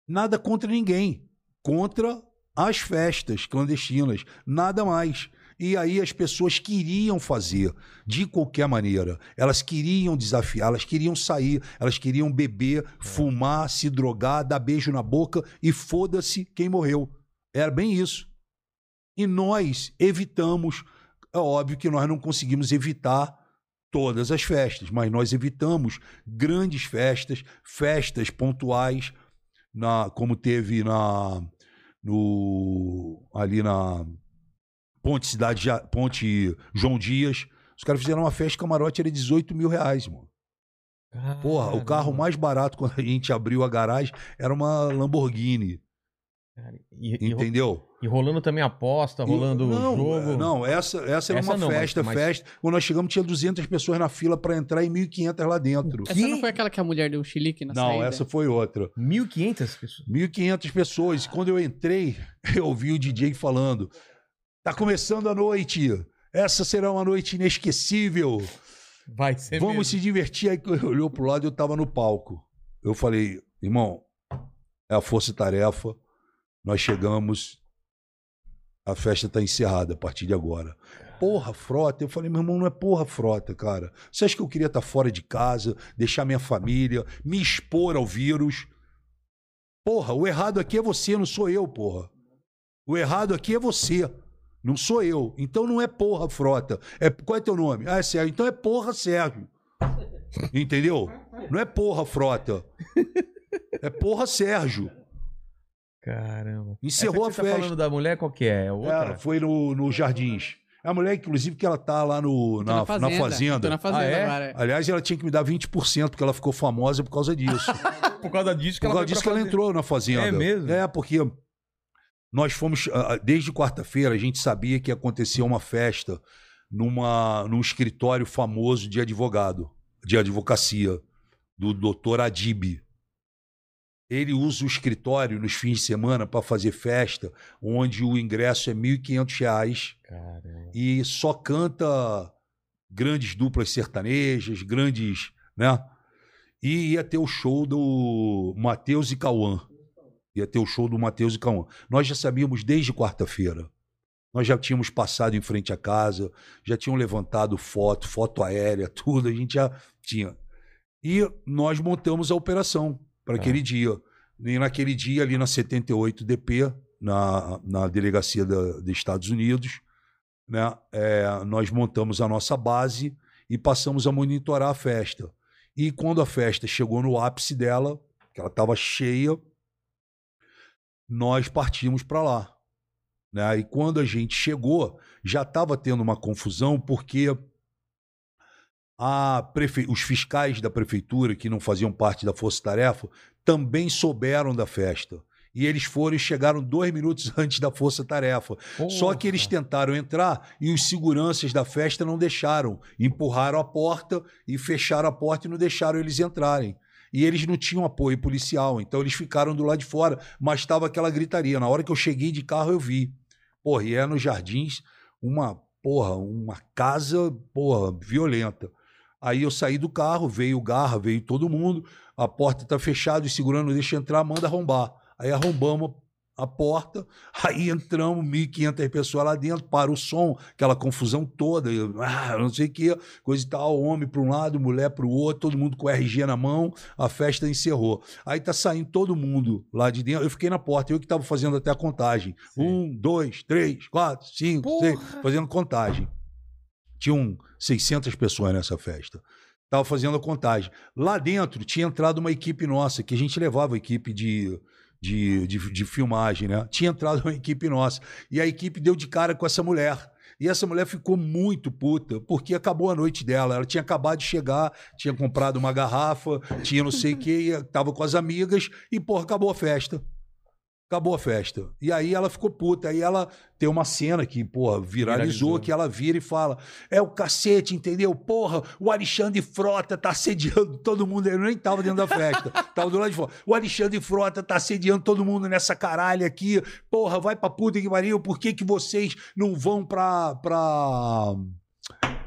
Nada contra ninguém. Contra as festas clandestinas. Nada mais. E aí as pessoas queriam fazer de qualquer maneira. Elas queriam desafiar, elas queriam sair, elas queriam beber, fumar, se drogar, dar beijo na boca e foda-se quem morreu. Era bem isso. E nós evitamos. É óbvio que nós não conseguimos evitar todas as festas, mas nós evitamos grandes festas, festas pontuais, na, como teve na no ali na Ponte Cidade Ponte João Dias. Os caras fizeram uma festa, camarote era 18 mil reais, mano. Porra, o carro mais barato quando a gente abriu a garagem era uma Lamborghini, E, e, entendeu? e rolando também aposta, rolando não, jogo. Não, essa, essa era Essa uma não, festa, mas- festa. Quando nós chegamos, tinha 200 pessoas na fila para entrar e 1.500 lá dentro. Essa não foi aquela que a mulher deu um chilique na Não, saída? essa foi outra. 1.500 pessoas. 1.500 pessoas. E quando eu entrei, <laughs> eu ouvi o DJ falando: tá começando a noite. Essa será uma noite inesquecível. Vai ser Vamos mesmo. se divertir. Aí olhou pro lado, eu tava no palco. Eu falei, irmão, é a força-tarefa. Nós chegamos. A festa tá encerrada a partir de agora. Porra, frota. Eu falei, meu irmão, não é porra, frota, cara. Você acha que eu queria estar fora de casa, deixar minha família, me expor ao vírus? Porra, o errado aqui é você, não sou eu, porra. O errado aqui é você. Não sou eu. Então não é porra, frota. É, qual é teu nome? Ah, é Sérgio. Então é porra, Sérgio. Entendeu? Não é porra, frota. É porra, Sérgio. Caramba. Encerrou Essa que a você tá festa. falando da mulher, qual que é? É outra? É, foi no, no Jardins. É a mulher, inclusive, que ela tá lá no, na, na fazenda. Tô na fazenda Ah, é? agora. Aliás, ela tinha que me dar 20%, porque ela ficou famosa por causa disso. <laughs> Por causa disso que Por ela causa disso que ela entrou na fazenda. É mesmo? É, porque nós fomos. ah, ah, Desde quarta-feira, a gente sabia que ia acontecer uma festa numa, num escritório famoso de advogado, de advocacia, do doutor Adib. Ele usa o escritório nos fins de semana para fazer festa, onde o ingresso é 1.500 reais Caramba. e só canta grandes duplas sertanejas, grandes, né? E ia ter o show do Matheus e Cauã. Ia ter o show do Matheus e Cauã. Nós já sabíamos desde quarta-feira. Nós já tínhamos passado em frente à casa, já tinham levantado foto, foto aérea, <laughs> tudo, a gente já tinha. E nós montamos a operação para Tá. aquele dia. E naquele dia, ali na 78 DP, na, na delegacia da, dos Estados Unidos, né, é, nós montamos a nossa base e passamos a monitorar a festa. E quando a festa chegou no ápice dela, que ela estava cheia, nós partimos para lá. Né? E quando a gente chegou, já estava tendo uma confusão, porque prefe... os fiscais da prefeitura, que não faziam parte da Força Tarefa, também souberam da festa. E eles foram e chegaram dois minutos <laughs> antes da Força Tarefa. Só que eles tentaram entrar e os seguranças da festa não deixaram. Empurraram a porta e fecharam a porta e não deixaram eles entrarem. E eles não tinham apoio policial, então eles ficaram do lado de fora, mas estava aquela gritaria. Na hora que eu cheguei de carro, eu vi. Porra, e é nos jardins uma, porra, uma casa, porra, violenta. Aí eu saí do carro, veio o Garra, veio todo mundo, a porta tá fechada e segurando, deixa entrar, manda arrombar. Aí arrombamos a porta, <laughs> aí entramos, 1.500 pessoas lá dentro, para o som, aquela confusão toda, eu, ah, não sei o que, coisa e tal, homem para um lado, mulher para o outro, todo mundo com RG na mão, a festa encerrou. Aí tá saindo todo mundo lá de dentro, eu fiquei na porta, eu que estava fazendo até a contagem. Um, dois, três, quatro, cinco, seis, fazendo contagem. Tinham 600 pessoas nessa festa. Tava fazendo a contagem. Lá dentro tinha entrado uma equipe nossa, que a gente levava a equipe de, de, de, de filmagem, né? Tinha entrado uma equipe nossa. E a equipe deu de cara com essa mulher. E essa mulher ficou muito puta, porque acabou a noite dela. Ela tinha acabado de chegar, tinha comprado uma garrafa, tinha não sei o que, tava com as amigas, e, porra, acabou a festa. Acabou a festa. E aí ela ficou puta. Aí ela tem uma cena que, porra, viralizou, Viralizou. que ela vira e fala: É o cacete, entendeu? Porra, o Alexandre Frota tá assediando todo mundo. Ele nem tava dentro da festa, <laughs> tava do lado de fora. O Alexandre Frota tá assediando todo mundo nessa caralho aqui. Porra, vai pra puta que pariu. Por que, que vocês não vão pra. pra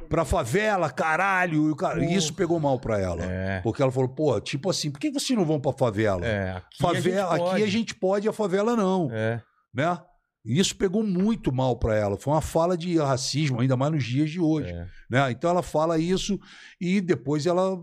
pra favela, caralho. E cara-. Isso pegou mal pra ela. É. Porque ela falou, pô, tipo assim, por que vocês não vão pra favela? É, aqui favela, a gente pode. aqui a gente pode, a favela não, É. né? E Isso pegou muito mal pra ela. Foi uma fala de racismo, ainda mais nos dias de hoje, É. né? Então ela fala isso e depois ela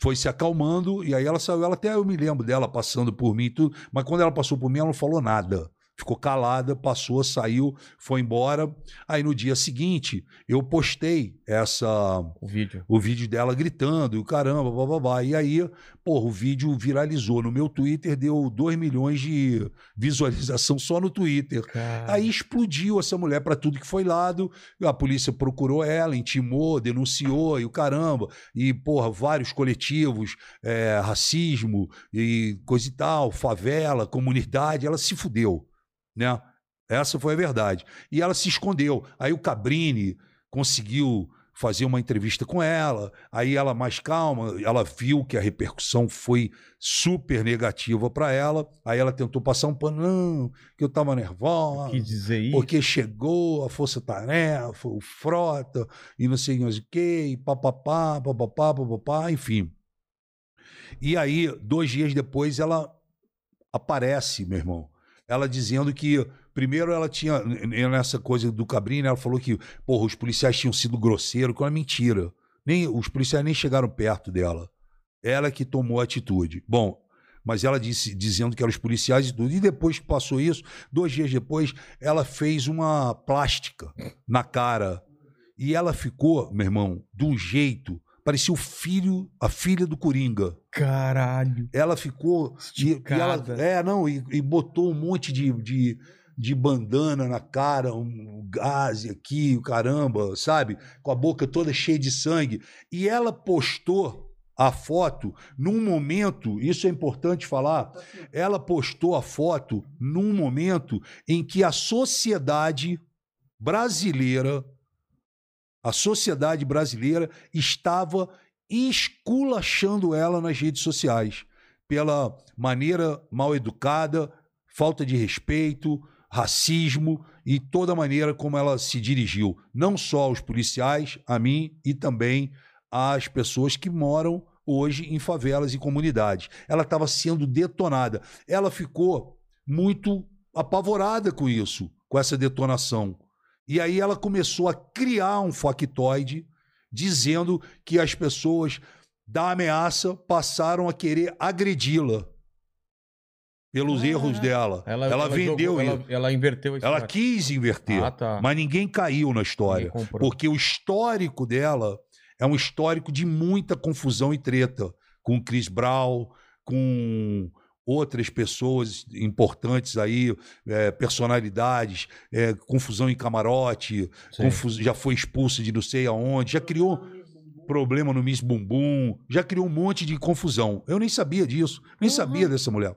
foi se acalmando e aí ela saiu. Ela até eu me lembro dela passando por mim e tudo, mas quando ela passou por mim, ela não falou nada. Ficou calada, passou, saiu, foi embora. Aí no dia seguinte, eu postei essa O vídeo. o vídeo dela gritando, e o caramba, bababá. E aí, porra, o vídeo viralizou. No meu Twitter deu 2 milhões de visualização só no Twitter. Cara. Aí explodiu essa mulher para tudo que foi lado. A polícia procurou ela, intimou, denunciou e o caramba. E, porra, vários coletivos, é, racismo e coisa e tal, favela, comunidade, ela se fudeu, né? Essa foi a verdade. E ela se escondeu. Aí o Cabrini conseguiu fazer uma entrevista com ela. Aí ela mais calma, ela viu que a repercussão foi super negativa para ela. Aí ela tentou passar um pano, não, que eu tava nervosa. Quis dizer isso. Porque chegou a Força Tarefa, o Frota, e não sei mais o quê, e papapá, papapá, papapá, enfim. E aí, dois dias depois, ela aparece, meu irmão. Ela dizendo que, primeiro, ela tinha, n- nessa coisa do Cabrini, ela falou que, porra, os policiais tinham sido grosseiros, que é uma mentira. Nem, os policiais nem chegaram perto dela. Ela que tomou a atitude. Bom, mas ela disse, dizendo que eram os policiais e tudo. E depois que passou isso, dois dias depois, ela fez uma plástica na cara. E ela ficou, meu irmão, de um jeito. Parecia o filho, a filha do Coringa. Caralho. Ela ficou. E, e ela, é, não, e, e botou um monte de, de, de bandana na cara, um gás aqui, o caramba, sabe? Com a boca toda cheia de sangue. E ela postou a foto num momento, isso é importante falar, ela postou a foto num momento em que a sociedade brasileira, a sociedade brasileira estava esculachando ela nas redes sociais pela maneira mal educada, falta de respeito, racismo e toda a maneira como ela se dirigiu, não só aos policiais, a mim e também às pessoas que moram hoje em favelas e comunidades. Ela estava sendo detonada. Ela ficou muito apavorada com isso, com essa detonação. E aí ela começou a criar um factoide dizendo que as pessoas da ameaça passaram a querer agredi-la pelos Ah, erros dela. Ela, vendeu jogou- ela, ela inverteu a Ela história. quis inverter, Ah, tá. mas ninguém caiu na história. Porque o histórico dela é um histórico de muita confusão e treta com Chris Brown, com outras pessoas importantes aí, é, personalidades, é, confusão em camarote, confus- já foi expulso de não sei aonde, já criou problema no Miss Bumbum, já criou um monte de confusão. Eu nem sabia disso, nem sabia dessa mulher.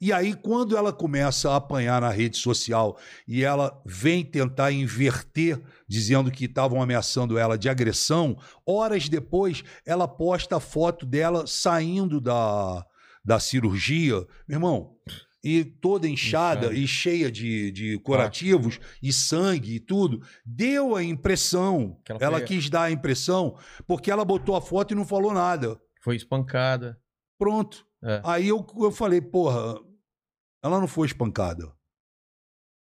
E aí, quando ela começa a apanhar na rede social e ela vem tentar inverter, dizendo que estavam ameaçando ela de agressão, horas depois ela posta a foto dela saindo da, da cirurgia. Meu irmão, e toda inchada e cheia de, de curativos e sangue e tudo, deu a impressão, ela ela foi- quis dar a impressão, porque ela botou a foto e não falou nada. Foi espancada. Pronto. É. Aí eu, eu falei, porra, ela não foi espancada.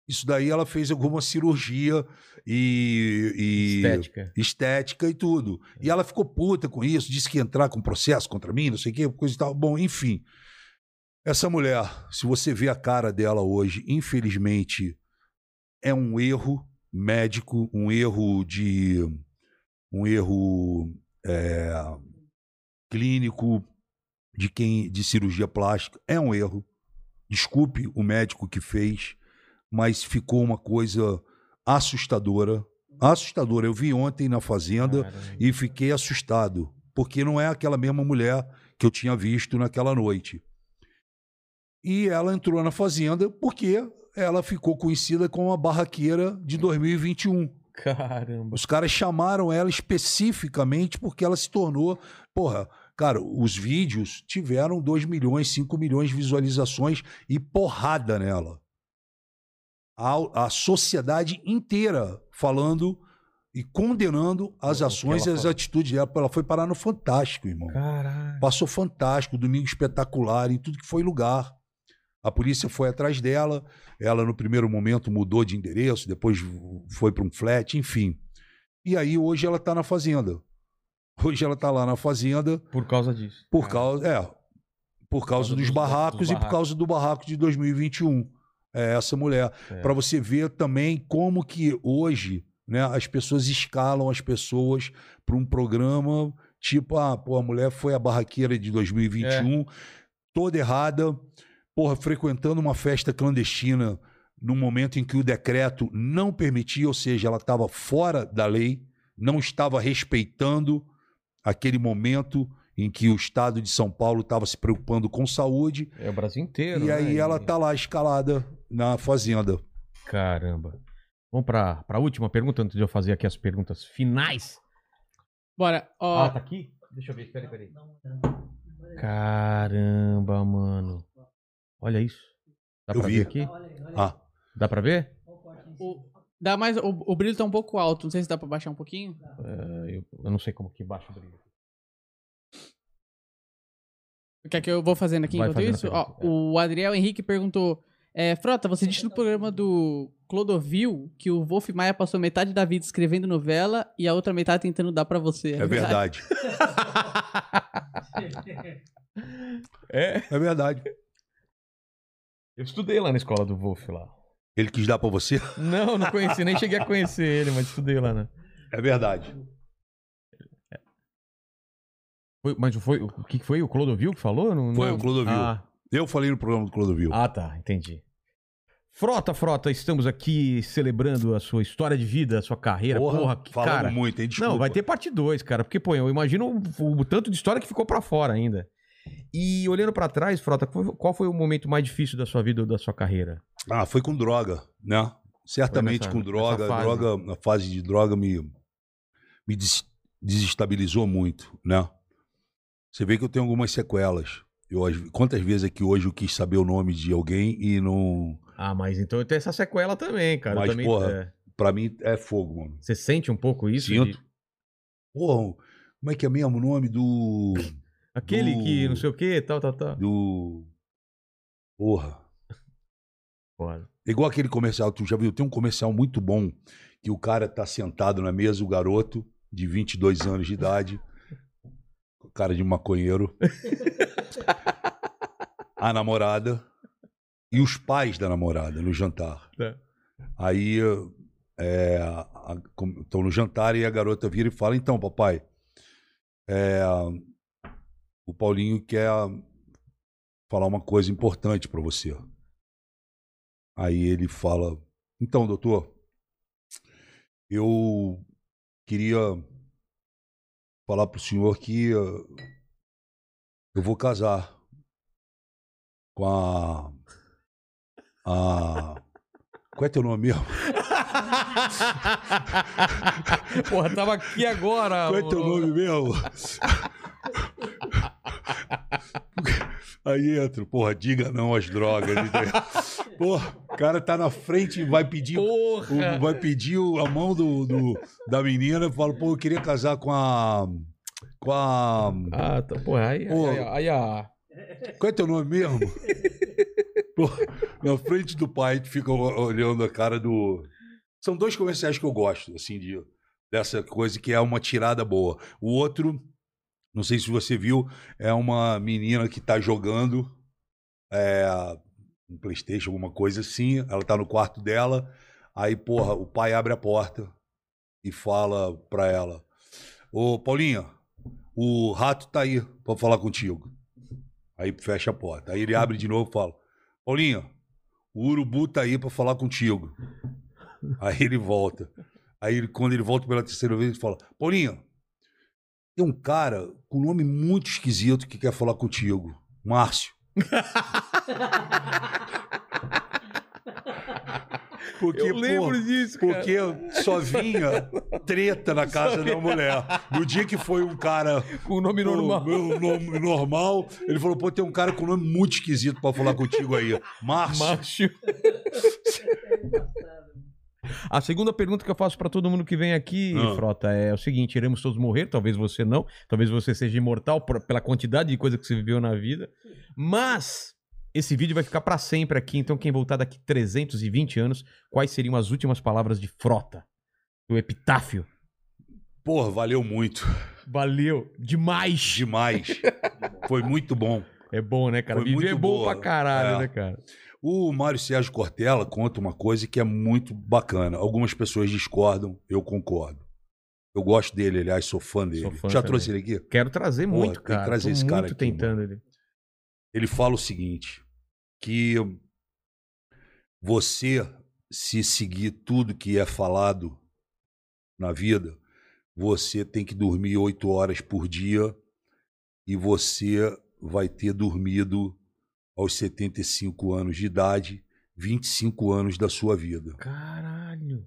Isso daí ela fez alguma cirurgia e, e- Estética. estética e tudo. E ela ficou puta com isso, disse que ia entrar com processo contra mim, não sei o quê, coisa e tal. Bom, enfim. Essa mulher, se você vê a cara dela hoje, infelizmente, é um erro médico, um erro de. um erro é, clínico de quem de cirurgia plástica. É um erro. Desculpe o médico que fez, mas ficou uma coisa assustadora. Assustadora. Eu vi ontem na fazenda Caramba. e fiquei assustado, porque não é aquela mesma mulher que eu tinha visto naquela noite. E ela entrou na fazenda porque ela ficou conhecida como a barraqueira de 2021. Caramba. Os caras chamaram ela especificamente porque ela se tornou. Porra, cara, os vídeos tiveram 2 milhões, 5 milhões de visualizações e porrada nela. A, a sociedade inteira falando e condenando as ações e as atitudes dela. Ela foi parar no Fantástico, irmão. Caralho. Passou fantástico, domingo espetacular, em tudo que foi lugar. A polícia foi atrás dela, ela no primeiro momento mudou de endereço, depois foi para um flat, enfim. E aí hoje ela está na fazenda. Hoje ela está lá na fazenda Por causa disso. por causa, é, por causa causa dos dos- barracos dos e por barracos. causa do barraco de 2021. É essa mulher. É. Para você ver também como que hoje né, as pessoas escalam as pessoas para um programa tipo, ah, pô, a mulher foi a barraqueira de 2021, toda errada, porra, frequentando uma festa clandestina no momento em que o decreto não permitia, ou seja, ela estava fora da lei, não estava respeitando aquele momento em que o estado de São Paulo estava se preocupando com saúde, É o Brasil inteiro. e aí né? ela tá lá escalada na fazenda. Caramba. Vamos pra, pra última pergunta, antes de eu fazer aqui as perguntas finais. Bora, ó. Ah, tá aqui? Deixa eu ver, peraí, peraí. Caramba, mano. Olha isso. Dá Eu pra vi. ver aqui? Ah, Dá pra ver? o- dá mais, o, o brilho tá um pouco alto, não sei se dá pra baixar um pouquinho. É, eu, eu não sei como que baixa o brilho. Quer que eu vou fazendo aqui Vai enquanto fazendo isso? a Ó, é. o Adriel Henrique perguntou: é, Frota, você disse no programa do Clodovil que o Wolf Maia passou metade da vida escrevendo novela e a outra metade tentando dar pra você. é verdade. <laughs> É? É verdade. Eu estudei lá na escola do Wolf lá. Ele quis dar pra você? Não, não conheci, nem cheguei a conhecer ele, mas estudei lá, né? É verdade. Foi, mas foi, o que que foi? O Clodovil que falou? Não, Foi não? o Clodovil. Ah, Eu falei no programa do Clodovil. ah, tá, entendi. Frota, Frota, estamos aqui celebrando a sua história de vida, a sua carreira. Porra, que falamos cara. muito, hein? Desculpa. Não, vai ter parte 2, cara. Porque, pô, eu imagino o, o tanto de história que ficou pra fora ainda. E olhando pra trás, Frota, qual foi- o momento mais difícil da sua vida ou da sua carreira? Ah, foi com droga, né? Certamente nessa- com droga. fase. droga. A fase de droga me, me des- desestabilizou muito, né? Você vê que eu tenho algumas sequelas. Eu, quantas vezes aqui hoje eu quis saber o nome de alguém e não. Ah, mas então tenho essa sequela também, cara. Mas, também, porra, é. Pra mim é fogo, mano. Você sente um pouco isso? Sinto. de- Porra, como é que é mesmo o nome do. <coughs> Aquele Do- que não sei o que, tal, tal, tal. Do. Porra. Foda. Igual aquele comercial, tu já viu? Tem um comercial muito bom que o cara tá sentado na mesa, o garoto de 22 anos de idade, <laughs> cara de maconheiro, <laughs> a namorada e os pais da namorada no jantar. É. Aí estão no jantar e a garota vira e fala: Então, papai, é, o Paulinho quer falar uma coisa importante pra você. Aí ele fala: Então, doutor, eu queria falar pro senhor que eu vou casar com a. a qual é teu nome mesmo? Porra, tava aqui agora. Qual é teu nome mesmo? Aí entra, porra, diga não às drogas. entendeu? porra, o cara tá na frente e vai pedir, o- Porra! vai pedir a mão do, do- da menina e fala, pô, eu queria casar com a. Com a. Ah, tá, porra, aí, Pô. aí, aí, a... Qual é teu nome mesmo? Na frente do pai, tu fica olhando a cara do. São dois comerciais que eu gosto, assim, de, dessa coisa que é uma tirada boa. O outro, não sei se você viu, é uma menina que tá jogando é, um Playstation, alguma coisa assim. Ela tá no quarto dela. Aí, porra, o pai abre a porta e fala pra ela: Ô, Paulinha, o rato tá aí pra falar contigo. Aí fecha a porta. Aí ele abre de novo e fala: Paulinha, o urubu tá aí pra falar contigo. Aí ele volta. Aí quando ele volta pela terceira vez, ele fala: Paulinha, tem um cara com nome muito esquisito que quer falar contigo. Márcio. <laughs> Porque, Eu pô, lembro disso, cara. porque só vinha treta na casa da mulher. No dia que foi um cara Com o nome normal. Pô, meu nome normal. Ele falou, pô, tem um cara com nome muito esquisito pra falar contigo aí. Márcio. Macho. A segunda pergunta que eu faço pra todo mundo que vem aqui, Ah. Frota, é o seguinte: iremos todos morrer, talvez você não, talvez você seja imortal por- pela quantidade de coisa que você viveu na vida, mas esse vídeo vai ficar pra sempre aqui, então quem voltar daqui 320 anos, quais seriam as últimas palavras de Frota? Do epitáfio. Porra, valeu muito. Valeu demais. Demais. <laughs> Foi muito bom. É bom, né, cara? Foi é muito bom boa. pra caralho, É. né, cara? O Mário Sérgio Cortella conta uma coisa que é muito bacana. Algumas pessoas discordam, eu concordo. Eu gosto dele, aliás, sou fã dele. Sou fã Já também. trouxe ele aqui? Quero trazer Porra, muito, tem que cara. trazer Tô esse cara muito aqui, tentando ele. Ele fala o seguinte: que você, se seguir tudo que é falado na vida, você tem que dormir oito horas por dia e você vai ter dormido aos 75 anos de idade, 25 anos da sua vida. Caralho.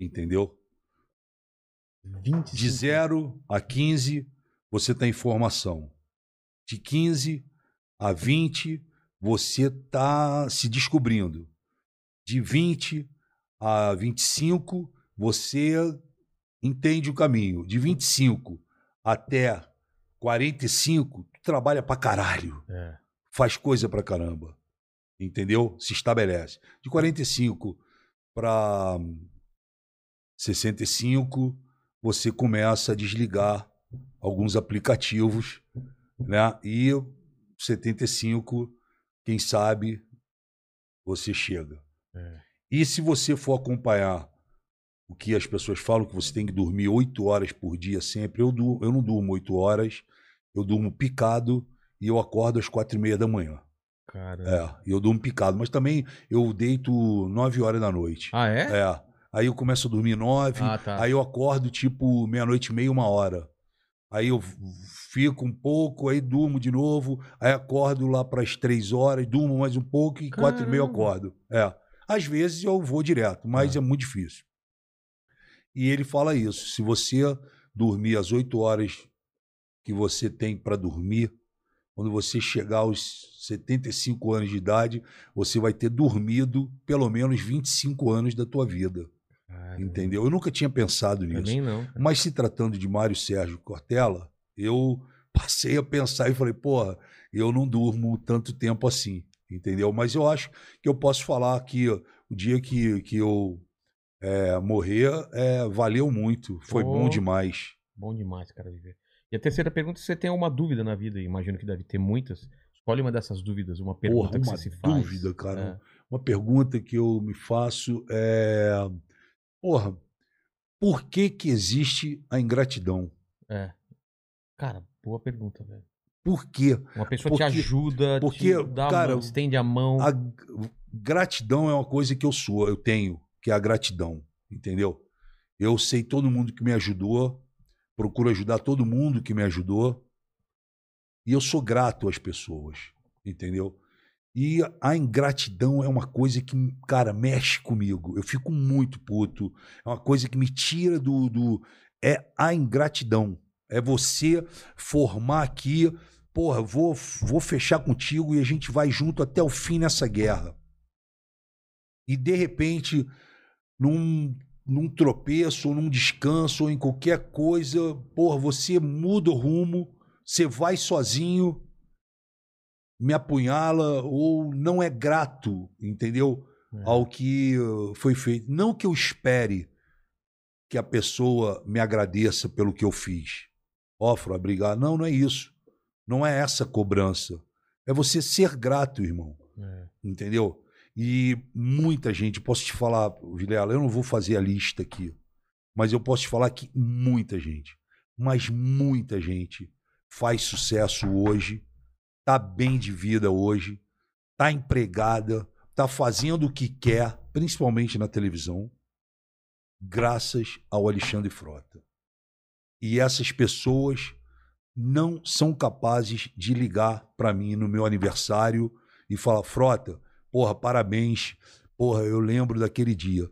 Entendeu? 25. De 0 a 15, você tem informação. De 15 a 20, você está se descobrindo. De 20 a 25, você entende o caminho. De 25 até 45, tu trabalha pra caralho. É. Faz coisa pra caramba. Entendeu? Se estabelece. De 45 para 65, você começa a desligar alguns aplicativos, né? E 75, quem sabe, você chega. É. E se você for acompanhar o que as pessoas falam, que você tem que dormir oito horas por dia sempre, eu, du- eu não durmo oito horas, eu durmo picado e eu acordo às quatro e meia da manhã. Cara. É, eu durmo picado, mas também eu deito nove horas da noite. Ah, é? É. Aí eu começo a dormir nove, Ah, tá. aí eu acordo tipo meia-noite e meia, uma hora. Aí eu fico um pouco, aí durmo de novo, aí acordo lá para as três horas, durmo mais um pouco e quatro e meia eu Caramba. acordo. É. Às vezes eu vou direto, mas Ah. é muito difícil. E ele fala isso: se você dormir as oito horas que você tem para dormir, quando você chegar aos 75 anos de idade, você vai ter dormido pelo menos 25 anos da tua vida. Cara, Entendeu? Eu nunca tinha pensado nisso. Também não. cara. Mas se tratando de Mário Sérgio Cortella, eu passei a pensar e falei, porra, eu não durmo tanto tempo assim, entendeu? Mas eu acho que eu posso falar que o dia que, que eu é, morrer, é, valeu muito, foi Oh. bom demais. Bom demais, cara, viver. E a terceira pergunta, se você tem alguma dúvida na vida, imagino que deve ter muitas. Escolhe uma dessas dúvidas, uma pergunta Porra, que uma você se faz. dúvida, cara. É. Uma pergunta que eu me faço é, porra, por que que existe a ingratidão? É. Cara, boa pergunta, velho. Por quê? Uma pessoa Porque- te ajuda, porque, te dá cara, mão, estende a mão. A gratidão é uma coisa que eu sou, eu tenho, que é a gratidão, entendeu? Eu sei todo mundo que me ajudou, procuro ajudar todo mundo que me ajudou, e eu sou grato às pessoas, entendeu? E a ingratidão é uma coisa que, cara, mexe comigo. Eu fico muito puto. É uma coisa que me tira do. do é a ingratidão. É você formar aqui, porra, vou, vou fechar contigo e a gente vai junto até o fim nessa guerra. E de repente, num, num tropeço, ou num descanso, ou em qualquer coisa, porra, você muda o rumo, você vai sozinho, me apunhala, ou não é grato, entendeu? É. Ao que uh, foi feito. Não que eu espere que a pessoa me agradeça pelo que eu fiz. Ó, Fro, obrigado. Não, não é isso. Não é essa cobrança. É você ser grato, irmão. É. Entendeu? E muita gente, posso te falar, Vilela, eu não vou fazer a lista aqui, mas eu posso te falar que muita gente, mas muita gente faz sucesso hoje, tá bem de vida hoje, tá empregada, tá fazendo o que quer, principalmente na televisão, graças ao Alexandre Frota. E essas pessoas não são capazes de ligar para mim no meu aniversário e falar: Frota, porra, parabéns, porra, eu lembro daquele dia.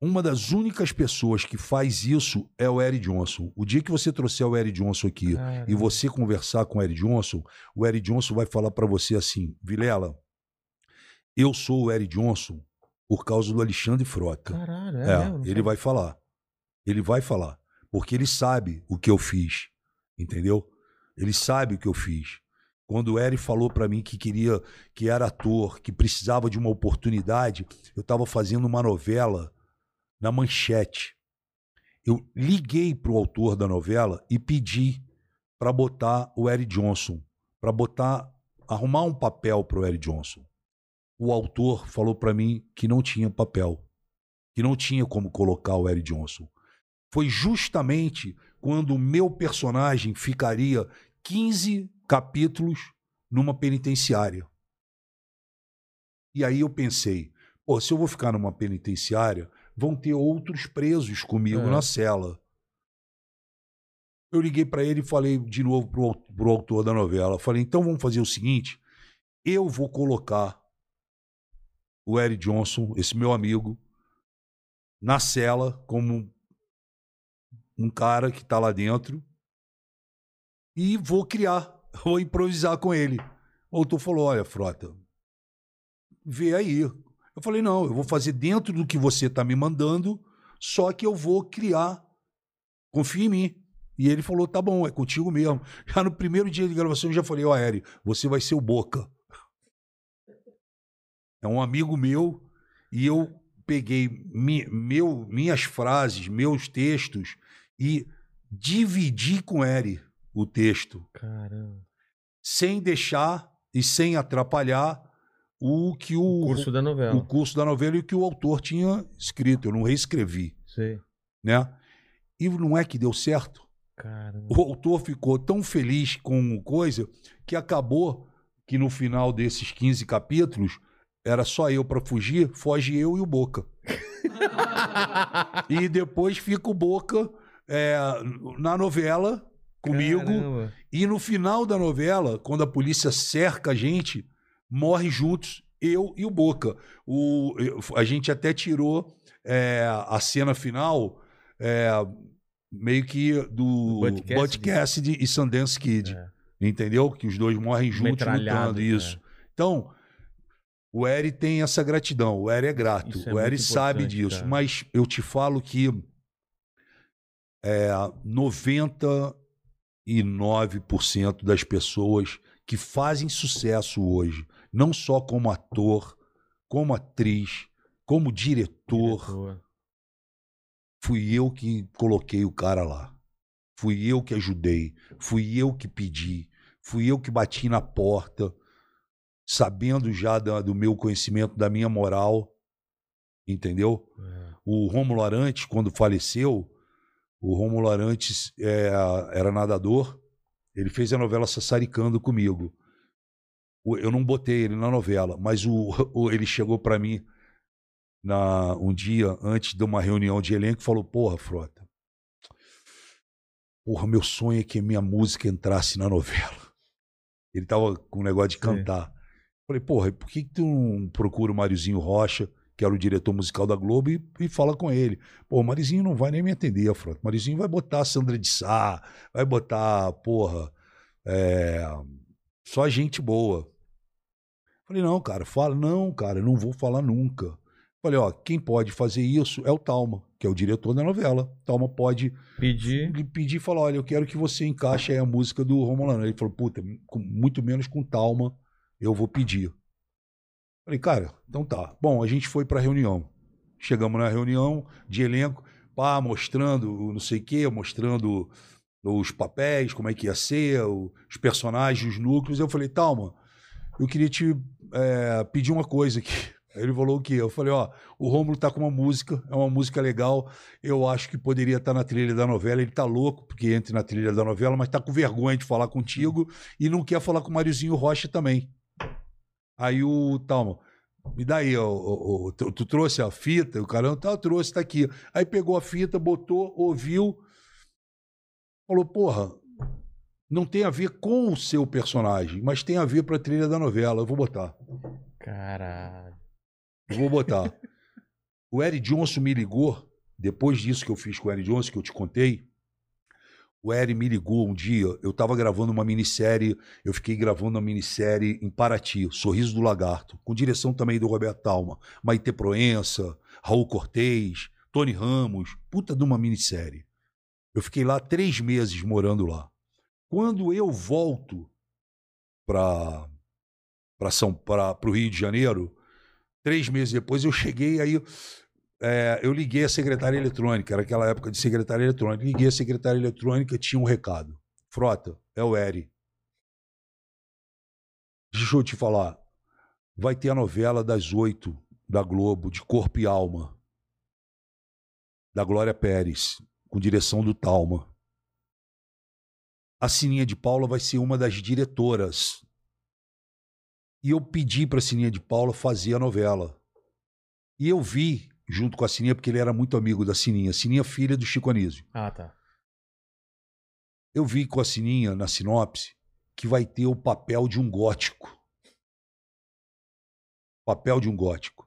Uma das únicas pessoas que faz isso é o Eric Johnson. O dia que você trouxer o Eric Johnson aqui Caramba. e você conversar com o Eric Johnson, o Eric Johnson vai falar para você assim: Vilela, eu sou o Eric Johnson por causa do Alexandre Frota. Caralho, é, É, ele vai falar. Ele vai falar. Porque ele sabe o que eu fiz. Entendeu? Ele sabe o que eu fiz. Quando o Eric falou pra mim que queria, que era ator, que precisava de uma oportunidade, eu tava fazendo uma novela na manchete. Eu liguei pro autor da novela e pedi pra botar o Eric Johnson, Pra botar, arrumar um papel pro Eric Johnson. O autor falou pra mim que não tinha papel que não tinha como colocar o Eric Johnson. Foi justamente quando o meu personagem ficaria 15 capítulos numa penitenciária. E aí eu pensei, pô, se eu vou ficar numa penitenciária, vão ter outros presos comigo É. na cela. Eu liguei para ele e falei de novo pro, pro autor da novela, falei, então vamos fazer o seguinte, eu vou colocar o Eric Johnson, esse meu amigo, na cela como um cara que tá lá dentro e vou criar, <laughs> vou improvisar com ele. O autor falou: Olha, Frota, vê aí. Eu falei: Não, eu vou fazer dentro do que você tá me mandando, só que eu vou criar. Confia em mim. E ele falou: Tá bom, é contigo mesmo. <laughs> Já no primeiro dia de gravação eu já falei: Ó, Eri, você vai ser o Boca. É um amigo meu e eu peguei mi- meu, minhas frases, meus textos e dividi com ele o texto, Caramba. sem deixar e sem atrapalhar o que o, O curso da novela. o curso da novela e o que o autor tinha escrito. Eu não reescrevi, Sei. né? E não é que deu certo. Caramba. O autor ficou tão feliz com coisa que acabou que no final desses 15 capítulos era só eu para fugir, foge eu e o Boca. <laughs> e depois fica o Boca é, na novela comigo. Caramba. E no final da novela, quando a polícia cerca a gente, morre juntos eu e o Boca. O, a gente até tirou é, a cena final é, meio que do Cassidy. Cassidy, e Sundance Kid. É. Entendeu? Que os dois morrem juntos lutando. Isso. é. Então, o Eri tem essa gratidão. O Eri é grato. Isso é o Eri sabe disso. cara. Mas eu te falo que é, 99% das pessoas que fazem sucesso hoje, não só como ator, como atriz, como diretor, Diretor. fui eu que coloquei o cara lá. Fui eu que ajudei. Fui eu que pedi. Fui eu que bati na porta, sabendo já da- do meu conhecimento, da minha moral. Entendeu? É. O Rômulo Arantes, quando faleceu, o Rômulo Arantes é, era nadador. Ele fez a novela Sassaricando comigo. Eu não botei ele na novela, mas o, <laughs> o- ele chegou para mim na, um dia antes de uma reunião de elenco e falou: Porra, Frota, porra, meu sonho é que a minha música entrasse na novela. <laughs> Ele tava com um negócio de Sim. cantar. Falei, porra, por que, que tu não procura o Máriozinho Rocha, que era o diretor musical da Globo, e, e fala com ele? Pô, o Marizinho não vai nem me atender, Frota. O Marizinho vai botar a Sandra de Sá, vai botar, porra, É, só gente boa. Falei, não, cara, fala, não, cara, não vou falar nunca. Falei, ó, quem pode fazer isso é o Talma, que é o diretor da novela. Talma pode Pedir. pedir e falar, olha, eu quero que você encaixe aí a música do Romulano. Ele falou, puta, com- muito menos com Talma eu vou pedir. Falei, cara, então tá. Bom, a gente foi pra reunião. Chegamos na reunião de elenco, pá, mostrando não sei o quê, mostrando os papéis, como é que ia ser, os personagens, os núcleos. Eu falei, Talma, eu queria te é, pedir uma coisa aqui. <laughs> Ele falou o quê? Eu falei, ó, o Rômulo tá com uma música, é uma música legal, eu acho que poderia estar na trilha da novela. Ele tá louco porque entra na trilha da novela, mas tá com vergonha de falar contigo e não quer falar com o Mariozinho Rocha também. Aí o Talma, me dá aí, ó, ó, ó, tu, trouxe a fita? O cara, tá, trouxe, tá aqui. Aí pegou a fita, botou, ouviu, falou, porra, não tem a ver com o seu personagem, mas tem a ver pra trilha da novela, eu vou botar. Caralho. Eu vou botar. O Eric Johnson me ligou, depois disso que eu fiz com o Eric Johnson, que eu te contei. O Eric me ligou um dia, eu estava gravando uma minissérie, eu fiquei gravando uma minissérie em Paraty, Sorriso do Lagarto, com direção também do Roberto Talma, Maite Proença, Raul Cortez, Tony Ramos, puta de uma minissérie. Eu fiquei lá três meses morando lá. Quando eu volto para o Rio de Janeiro, três meses depois eu cheguei aí é, eu liguei a secretária eletrônica, era aquela época de secretária eletrônica. Liguei a secretária eletrônica, tinha um recado. Frota, é o Eri. Deixa eu te falar. Vai ter a novela das oito da Globo, de Corpo e Alma, da Glória Pérez, com direção do Talma. A Sininha de Paula vai ser uma das diretoras. E eu pedi para a Sininha de Paula fazer a novela. E eu vi, junto com a Sininha, porque ele era muito amigo da Sininha. Sininha, filha do Chico Anísio. Ah, tá. Eu vi com a Sininha, na sinopse, que vai ter o papel de um gótico. Papel de um gótico.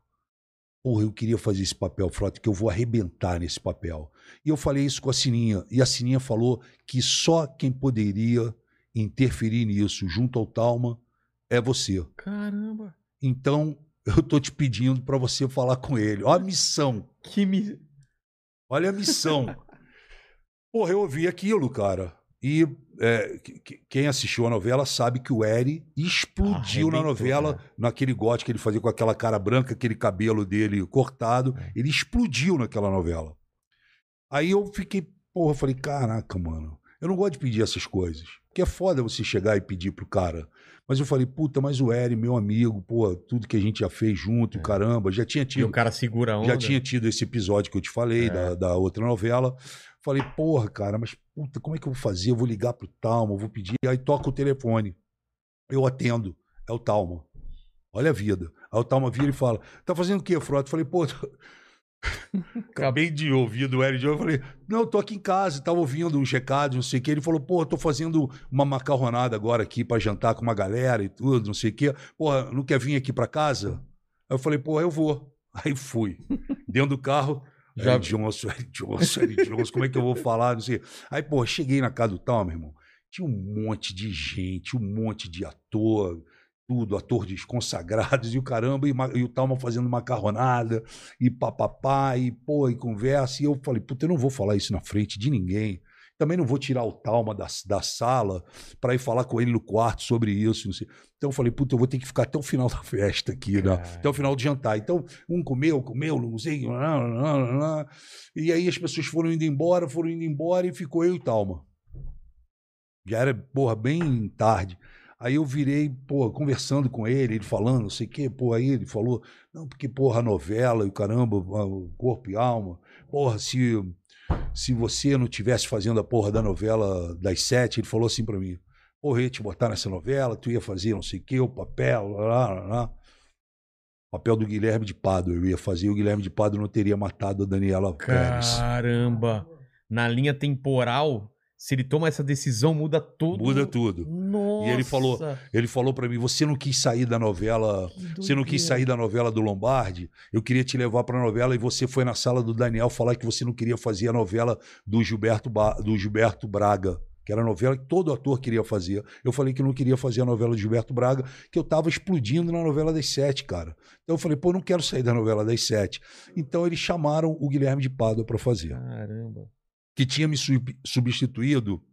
Porra, eu queria fazer esse papel, Frota, que eu vou arrebentar nesse papel. E eu falei isso com a Sininha. E a Sininha falou que só quem poderia interferir nisso, junto ao Talma, é você. Caramba. Então, <laughs> eu tô te pedindo para você falar com ele. Olha a missão. Que me. Olha a missão. Porra, eu ouvi aquilo, cara. E é, que- que- quem assistiu a novela sabe que o Eri explodiu na novela, cara. naquele gote que ele fazia com aquela cara branca, aquele cabelo dele cortado. É. Ele explodiu naquela novela. Aí eu fiquei, porra, eu falei, caraca, mano, eu não gosto de pedir essas coisas. Porque é foda você chegar e pedir pro cara. Mas eu falei, puta, mas o Eri, meu amigo, pô, tudo que a gente já fez junto, É. caramba, já tinha E tido. o cara segura a onda. Já tinha tido esse episódio que eu te falei, É. da, da outra novela. Falei, porra, cara, mas puta, como é que eu vou fazer? Eu vou ligar pro Talma, eu vou pedir. Aí toca o telefone. Eu atendo. É o Talma. Olha a vida. Aí o Talma vira e fala: Tá fazendo o quê, Frota? Eu falei, pô. <laughs> Acabei de ouvir do Eric Jones. Eu falei, não, eu tô aqui em casa, tava ouvindo uns recados, não sei o quê. Ele falou, pô, tô fazendo uma macarronada agora aqui pra jantar com uma galera e tudo, não sei o quê. Porra, não quer vir aqui pra casa? Aí eu falei, pô, eu vou. Aí fui. Dentro do carro, Já- Eric Johnson, Eric Johnson, Eric Johnson, como é que eu vou falar? Não sei. Aí, pô, cheguei na casa do tal, meu irmão. Tinha um monte de gente, um monte de ator, tudo, atores consagrados e o caramba, e, e o Talma fazendo macarronada, e papapá, e pô, e conversa. E eu falei, puta, eu não vou falar isso na frente de ninguém. Também não vou tirar o Talma da, da sala para ir falar com ele no quarto sobre isso. Então eu falei, puta, eu vou ter que ficar até o final <laughs> da festa aqui, né? Até o final do jantar. Então, um comeu, comeu, não sei. lá, lá, lá, lá. E aí as pessoas foram indo embora, foram indo embora e ficou eu e Talma. Já era, porra, bem tarde. Aí eu virei, pô, conversando com ele, ele falando, não sei o quê, pô, aí ele falou, não, porque, porra, a novela e o caramba, o corpo e alma, porra, se, se você não tivesse fazendo a porra da novela das sete, ele falou assim pra mim, porra, ia te botar nessa novela, tu ia fazer não sei o quê, o papel, lá, lá, lá. Papel do Guilherme de Pado, eu ia fazer, e o Guilherme de Pado não teria matado a Daniela Pérez. Caramba. Na linha temporal, se ele toma essa decisão, muda tudo. Muda tudo. Nossa. E ele falou- Ele falou pra mim, você não quis sair da novela Você não quis sair da novela do Lombardi? Eu queria te levar para a novela e você foi na sala do Daniel falar que você não queria fazer a novela do Gilberto, Ba- do Gilberto Braga, que era a novela que todo ator queria fazer. Eu falei que não queria fazer a novela de Gilberto Braga, que eu tava explodindo na novela das sete, cara. Então eu falei, pô, não quero sair da novela das sete. Então eles chamaram o Guilherme de Pádua para fazer, Caramba. Que tinha me sub- substituído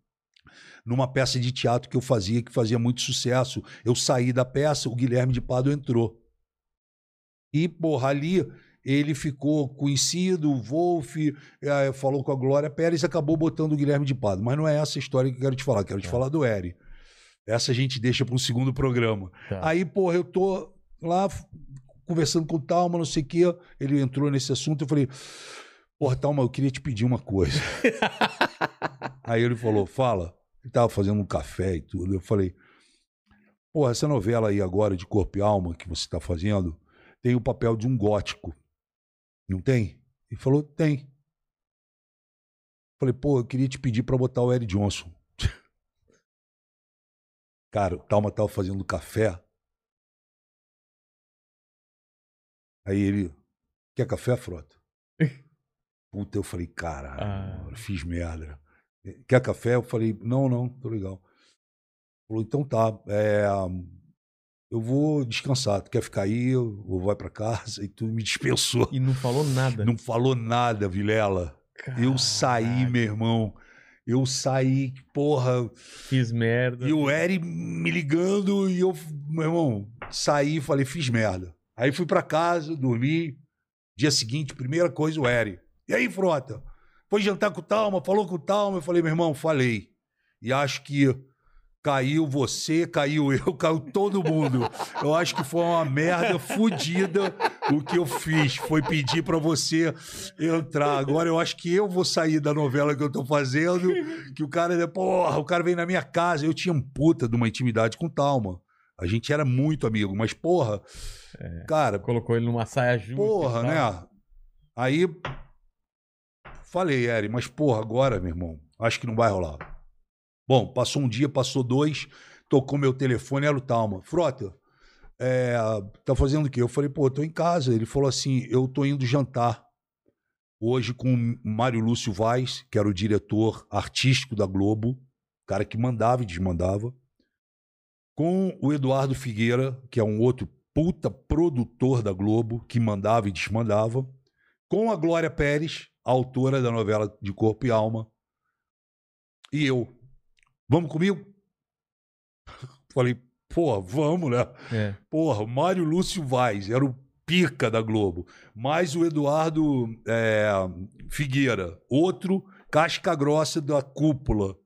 numa peça de teatro que eu fazia, que fazia muito sucesso. Eu saí da peça, o Guilherme de Pádua entrou. E, porra, ali ele ficou conhecido, o Wolf, eh, falou com a Glória Pérez e acabou botando o Guilherme de Pádua. Mas não é essa a história que eu quero te falar, quero te Tá. falar do Eri. Essa a gente deixa para um segundo programa. Tá. Aí, porra, eu tô lá conversando com o Talma, não sei o quê. Ele entrou nesse assunto, eu falei, porra, Talma, eu queria te pedir uma coisa. <laughs> Aí ele falou, fala. Ele tava fazendo um café e tudo. Eu falei, porra, essa novela aí agora de Corpo e Alma que você tá fazendo tem o papel de um gótico. Não tem? Ele falou, tem. Falei, pô, eu queria te pedir pra botar o Eric Johnson. <laughs> Cara, o Talma tava fazendo café. Aí ele, quer café, Frota? <laughs> Puta, eu falei, caralho, Ah. fiz merda. Quer café? Eu falei, não, não, tô legal. Falou, então tá, é, eu vou descansar. Tu quer ficar aí? Vou vai pra casa <laughs> e tu me dispensou. E não falou nada. Não falou nada, Vilela. Eu saí, meu irmão. Eu saí, porra. Fiz merda. E o Eri me ligando e eu, meu irmão, saí e falei, fiz merda. Aí fui pra casa, dormi. Dia seguinte, primeira coisa, o Eri. E aí, Frota? Foi jantar com o Talma, falou com o Talma. Eu falei, meu irmão, falei. E acho que caiu você, caiu <laughs> eu, caiu todo mundo. Eu acho que foi uma merda fodida o que eu fiz. Foi pedir pra você entrar. Agora eu acho que eu vou sair da novela que eu tô fazendo. Que o cara, porra, o cara veio na minha casa. Eu tinha um puta de uma intimidade com o Talma. A gente era muito amigo, mas porra, cara, Colocou ele numa saia justa. porra, né? Aí falei, Eri, mas porra, agora, meu irmão, acho que não vai rolar. Bom, passou um dia, passou dois, tocou meu telefone, era o Talma. Frota, é, tá fazendo o quê? Eu falei, pô, tô em casa. Ele falou assim, eu tô indo jantar hoje com o Mário Lúcio Vaz, que era o diretor artístico da Globo, cara que mandava e desmandava, com o Eduardo Figueira, que é um outro puta produtor da Globo, que mandava e desmandava, com a Glória Pérez, autora da novela de Corpo e Alma, e eu. Vamos comigo? <laughs> Falei, pô, vamos, né? É. Porra, Mário Lúcio Vaz era o pica da Globo. Mais o Eduardo é, Figueira, outro casca grossa da cúpula.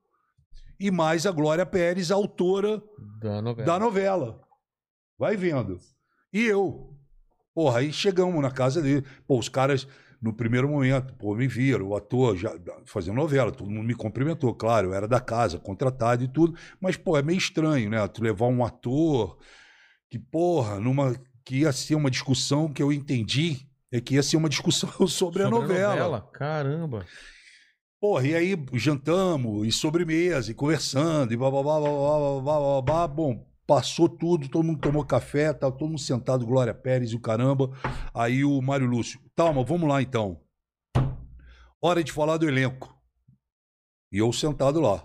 E mais a Glória Pérez, autora Da novela. da novela. Vai vendo. E eu. Porra, aí chegamos na casa dele. Pô, os caras, no primeiro momento, pô, me viram, o ator já fazendo novela, todo mundo me cumprimentou, claro, eu era da casa, contratado e tudo. Mas, pô, é meio estranho, né? Tu levar um ator que, porra, numa. que ia ser uma discussão que eu entendi. É que ia ser uma discussão <laughs> sobre, a novela. Caramba. Porra, e aí jantamos, e sobremesa, e conversando, e bababá, bababá, bababá, babá. Bom, passou tudo, todo mundo tomou café, tá todo mundo sentado, Glória Pérez e o caramba. Aí o Mário Lúcio, Talma, vamos lá então. Hora de falar do elenco. E eu sentado lá.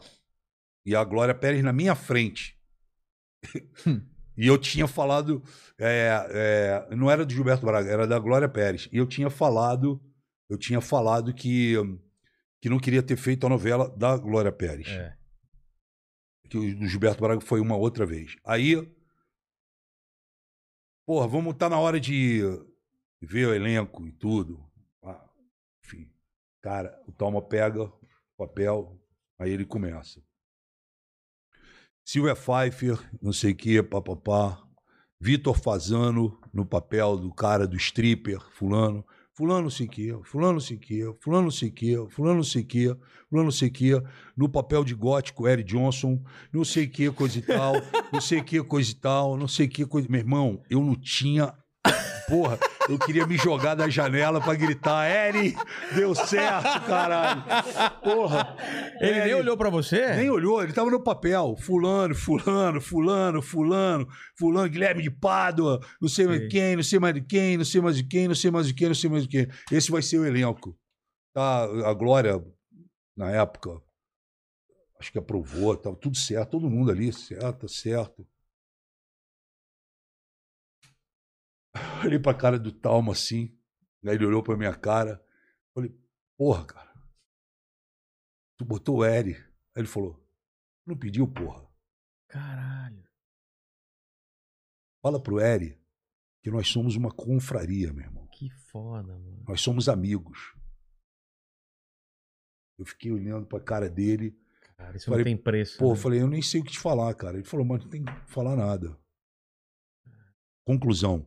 E a Glória Pérez na minha frente. <laughs> e eu tinha falado. é, é, não era do Gilberto Braga, era da Glória Pérez. E eu tinha falado. Eu tinha falado que que não queria ter feito a novela da Glória Pérez. É. Que o Gilberto Braga foi uma outra vez. Aí, porra, vamos estar na hora de ver o elenco e tudo. Ah, enfim, cara, o Toma pega o papel, aí ele começa. Silvia Pfeiffer, não sei o que, papapá. Vitor Fazano no papel do cara do stripper, fulano. Fulano que, fulano que, fulano que, fulano que, fulano que, no papel de gótico, Eric Johnson, não sei que, coisa e tal, não sei que, coisa e tal, não sei que, coisa... Meu irmão, eu não tinha... Porra, eu queria me jogar da janela pra gritar, Eri, deu certo, caralho. Porra. Ele nem Eri, olhou pra você? nem olhou, ele tava no papel. Fulano, fulano, fulano, fulano, fulano, Guilherme de Pádua, não sei mais de quem, não sei mais de quem, não sei mais de quem, não sei mais de quem, não sei mais de quem. Esse vai ser o elenco. Tá, a Glória, na época, acho que aprovou, estava tudo certo, todo mundo ali, certo, tá certo. <laughs> Olhei pra cara do Talma assim, aí ele olhou pra minha cara, falei, porra, cara, tu botou o Eri. Aí ele falou, não pediu, porra. Caralho. Fala pro Eri que nós somos uma confraria, meu irmão. Que foda, mano. Nós somos amigos. Eu fiquei olhando pra cara dele. Cara, isso Falei, não tem preço. Pô, eu né? falei, eu nem sei o que te falar, cara. Ele falou, mas não tem que falar nada. Conclusão.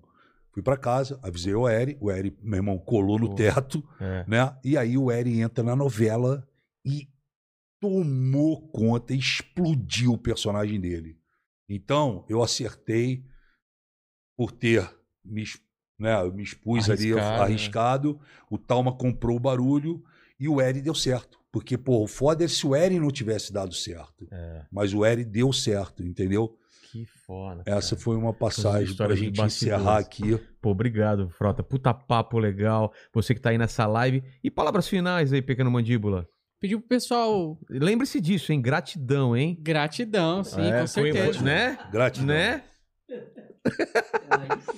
Fui pra casa, avisei o Eri. O Eri, meu irmão, colou no teto, É. né? E aí o Eri entra na novela e tomou conta, explodiu o personagem dele. Então, eu acertei por ter me, né, me expus ali Arriscado, né? arriscado. O Talma comprou o barulho e o Eri deu certo. Porque, pô, o foda é se o Eri não tivesse dado certo. É. Mas o Eri deu certo, entendeu? Que foda. Essa cara. foi uma passagem pra histórias de gente encerrar aqui. Pô, obrigado, Frota. Puta papo legal. Você que tá aí nessa live. E palavras finais aí, pequeno mandíbula. Pediu pro pessoal Lembre-se disso, hein? Gratidão, hein? gratidão, sim, É, com foi- certeza. Né? Gratidão. Né? <laughs>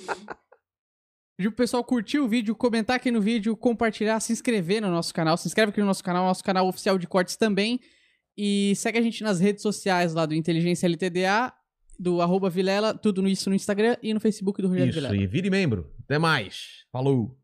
Pediu pro pessoal curtir o vídeo, comentar aqui no vídeo, compartilhar, se inscrever no nosso canal. Se inscreve aqui no nosso canal, nosso canal oficial de cortes também. E segue a gente nas redes sociais lá do Inteligência LTDA, do arroba Vilela, tudo isso no Instagram e no Facebook do Rogério Isso, Vilela. e vire membro. Até mais. Falou.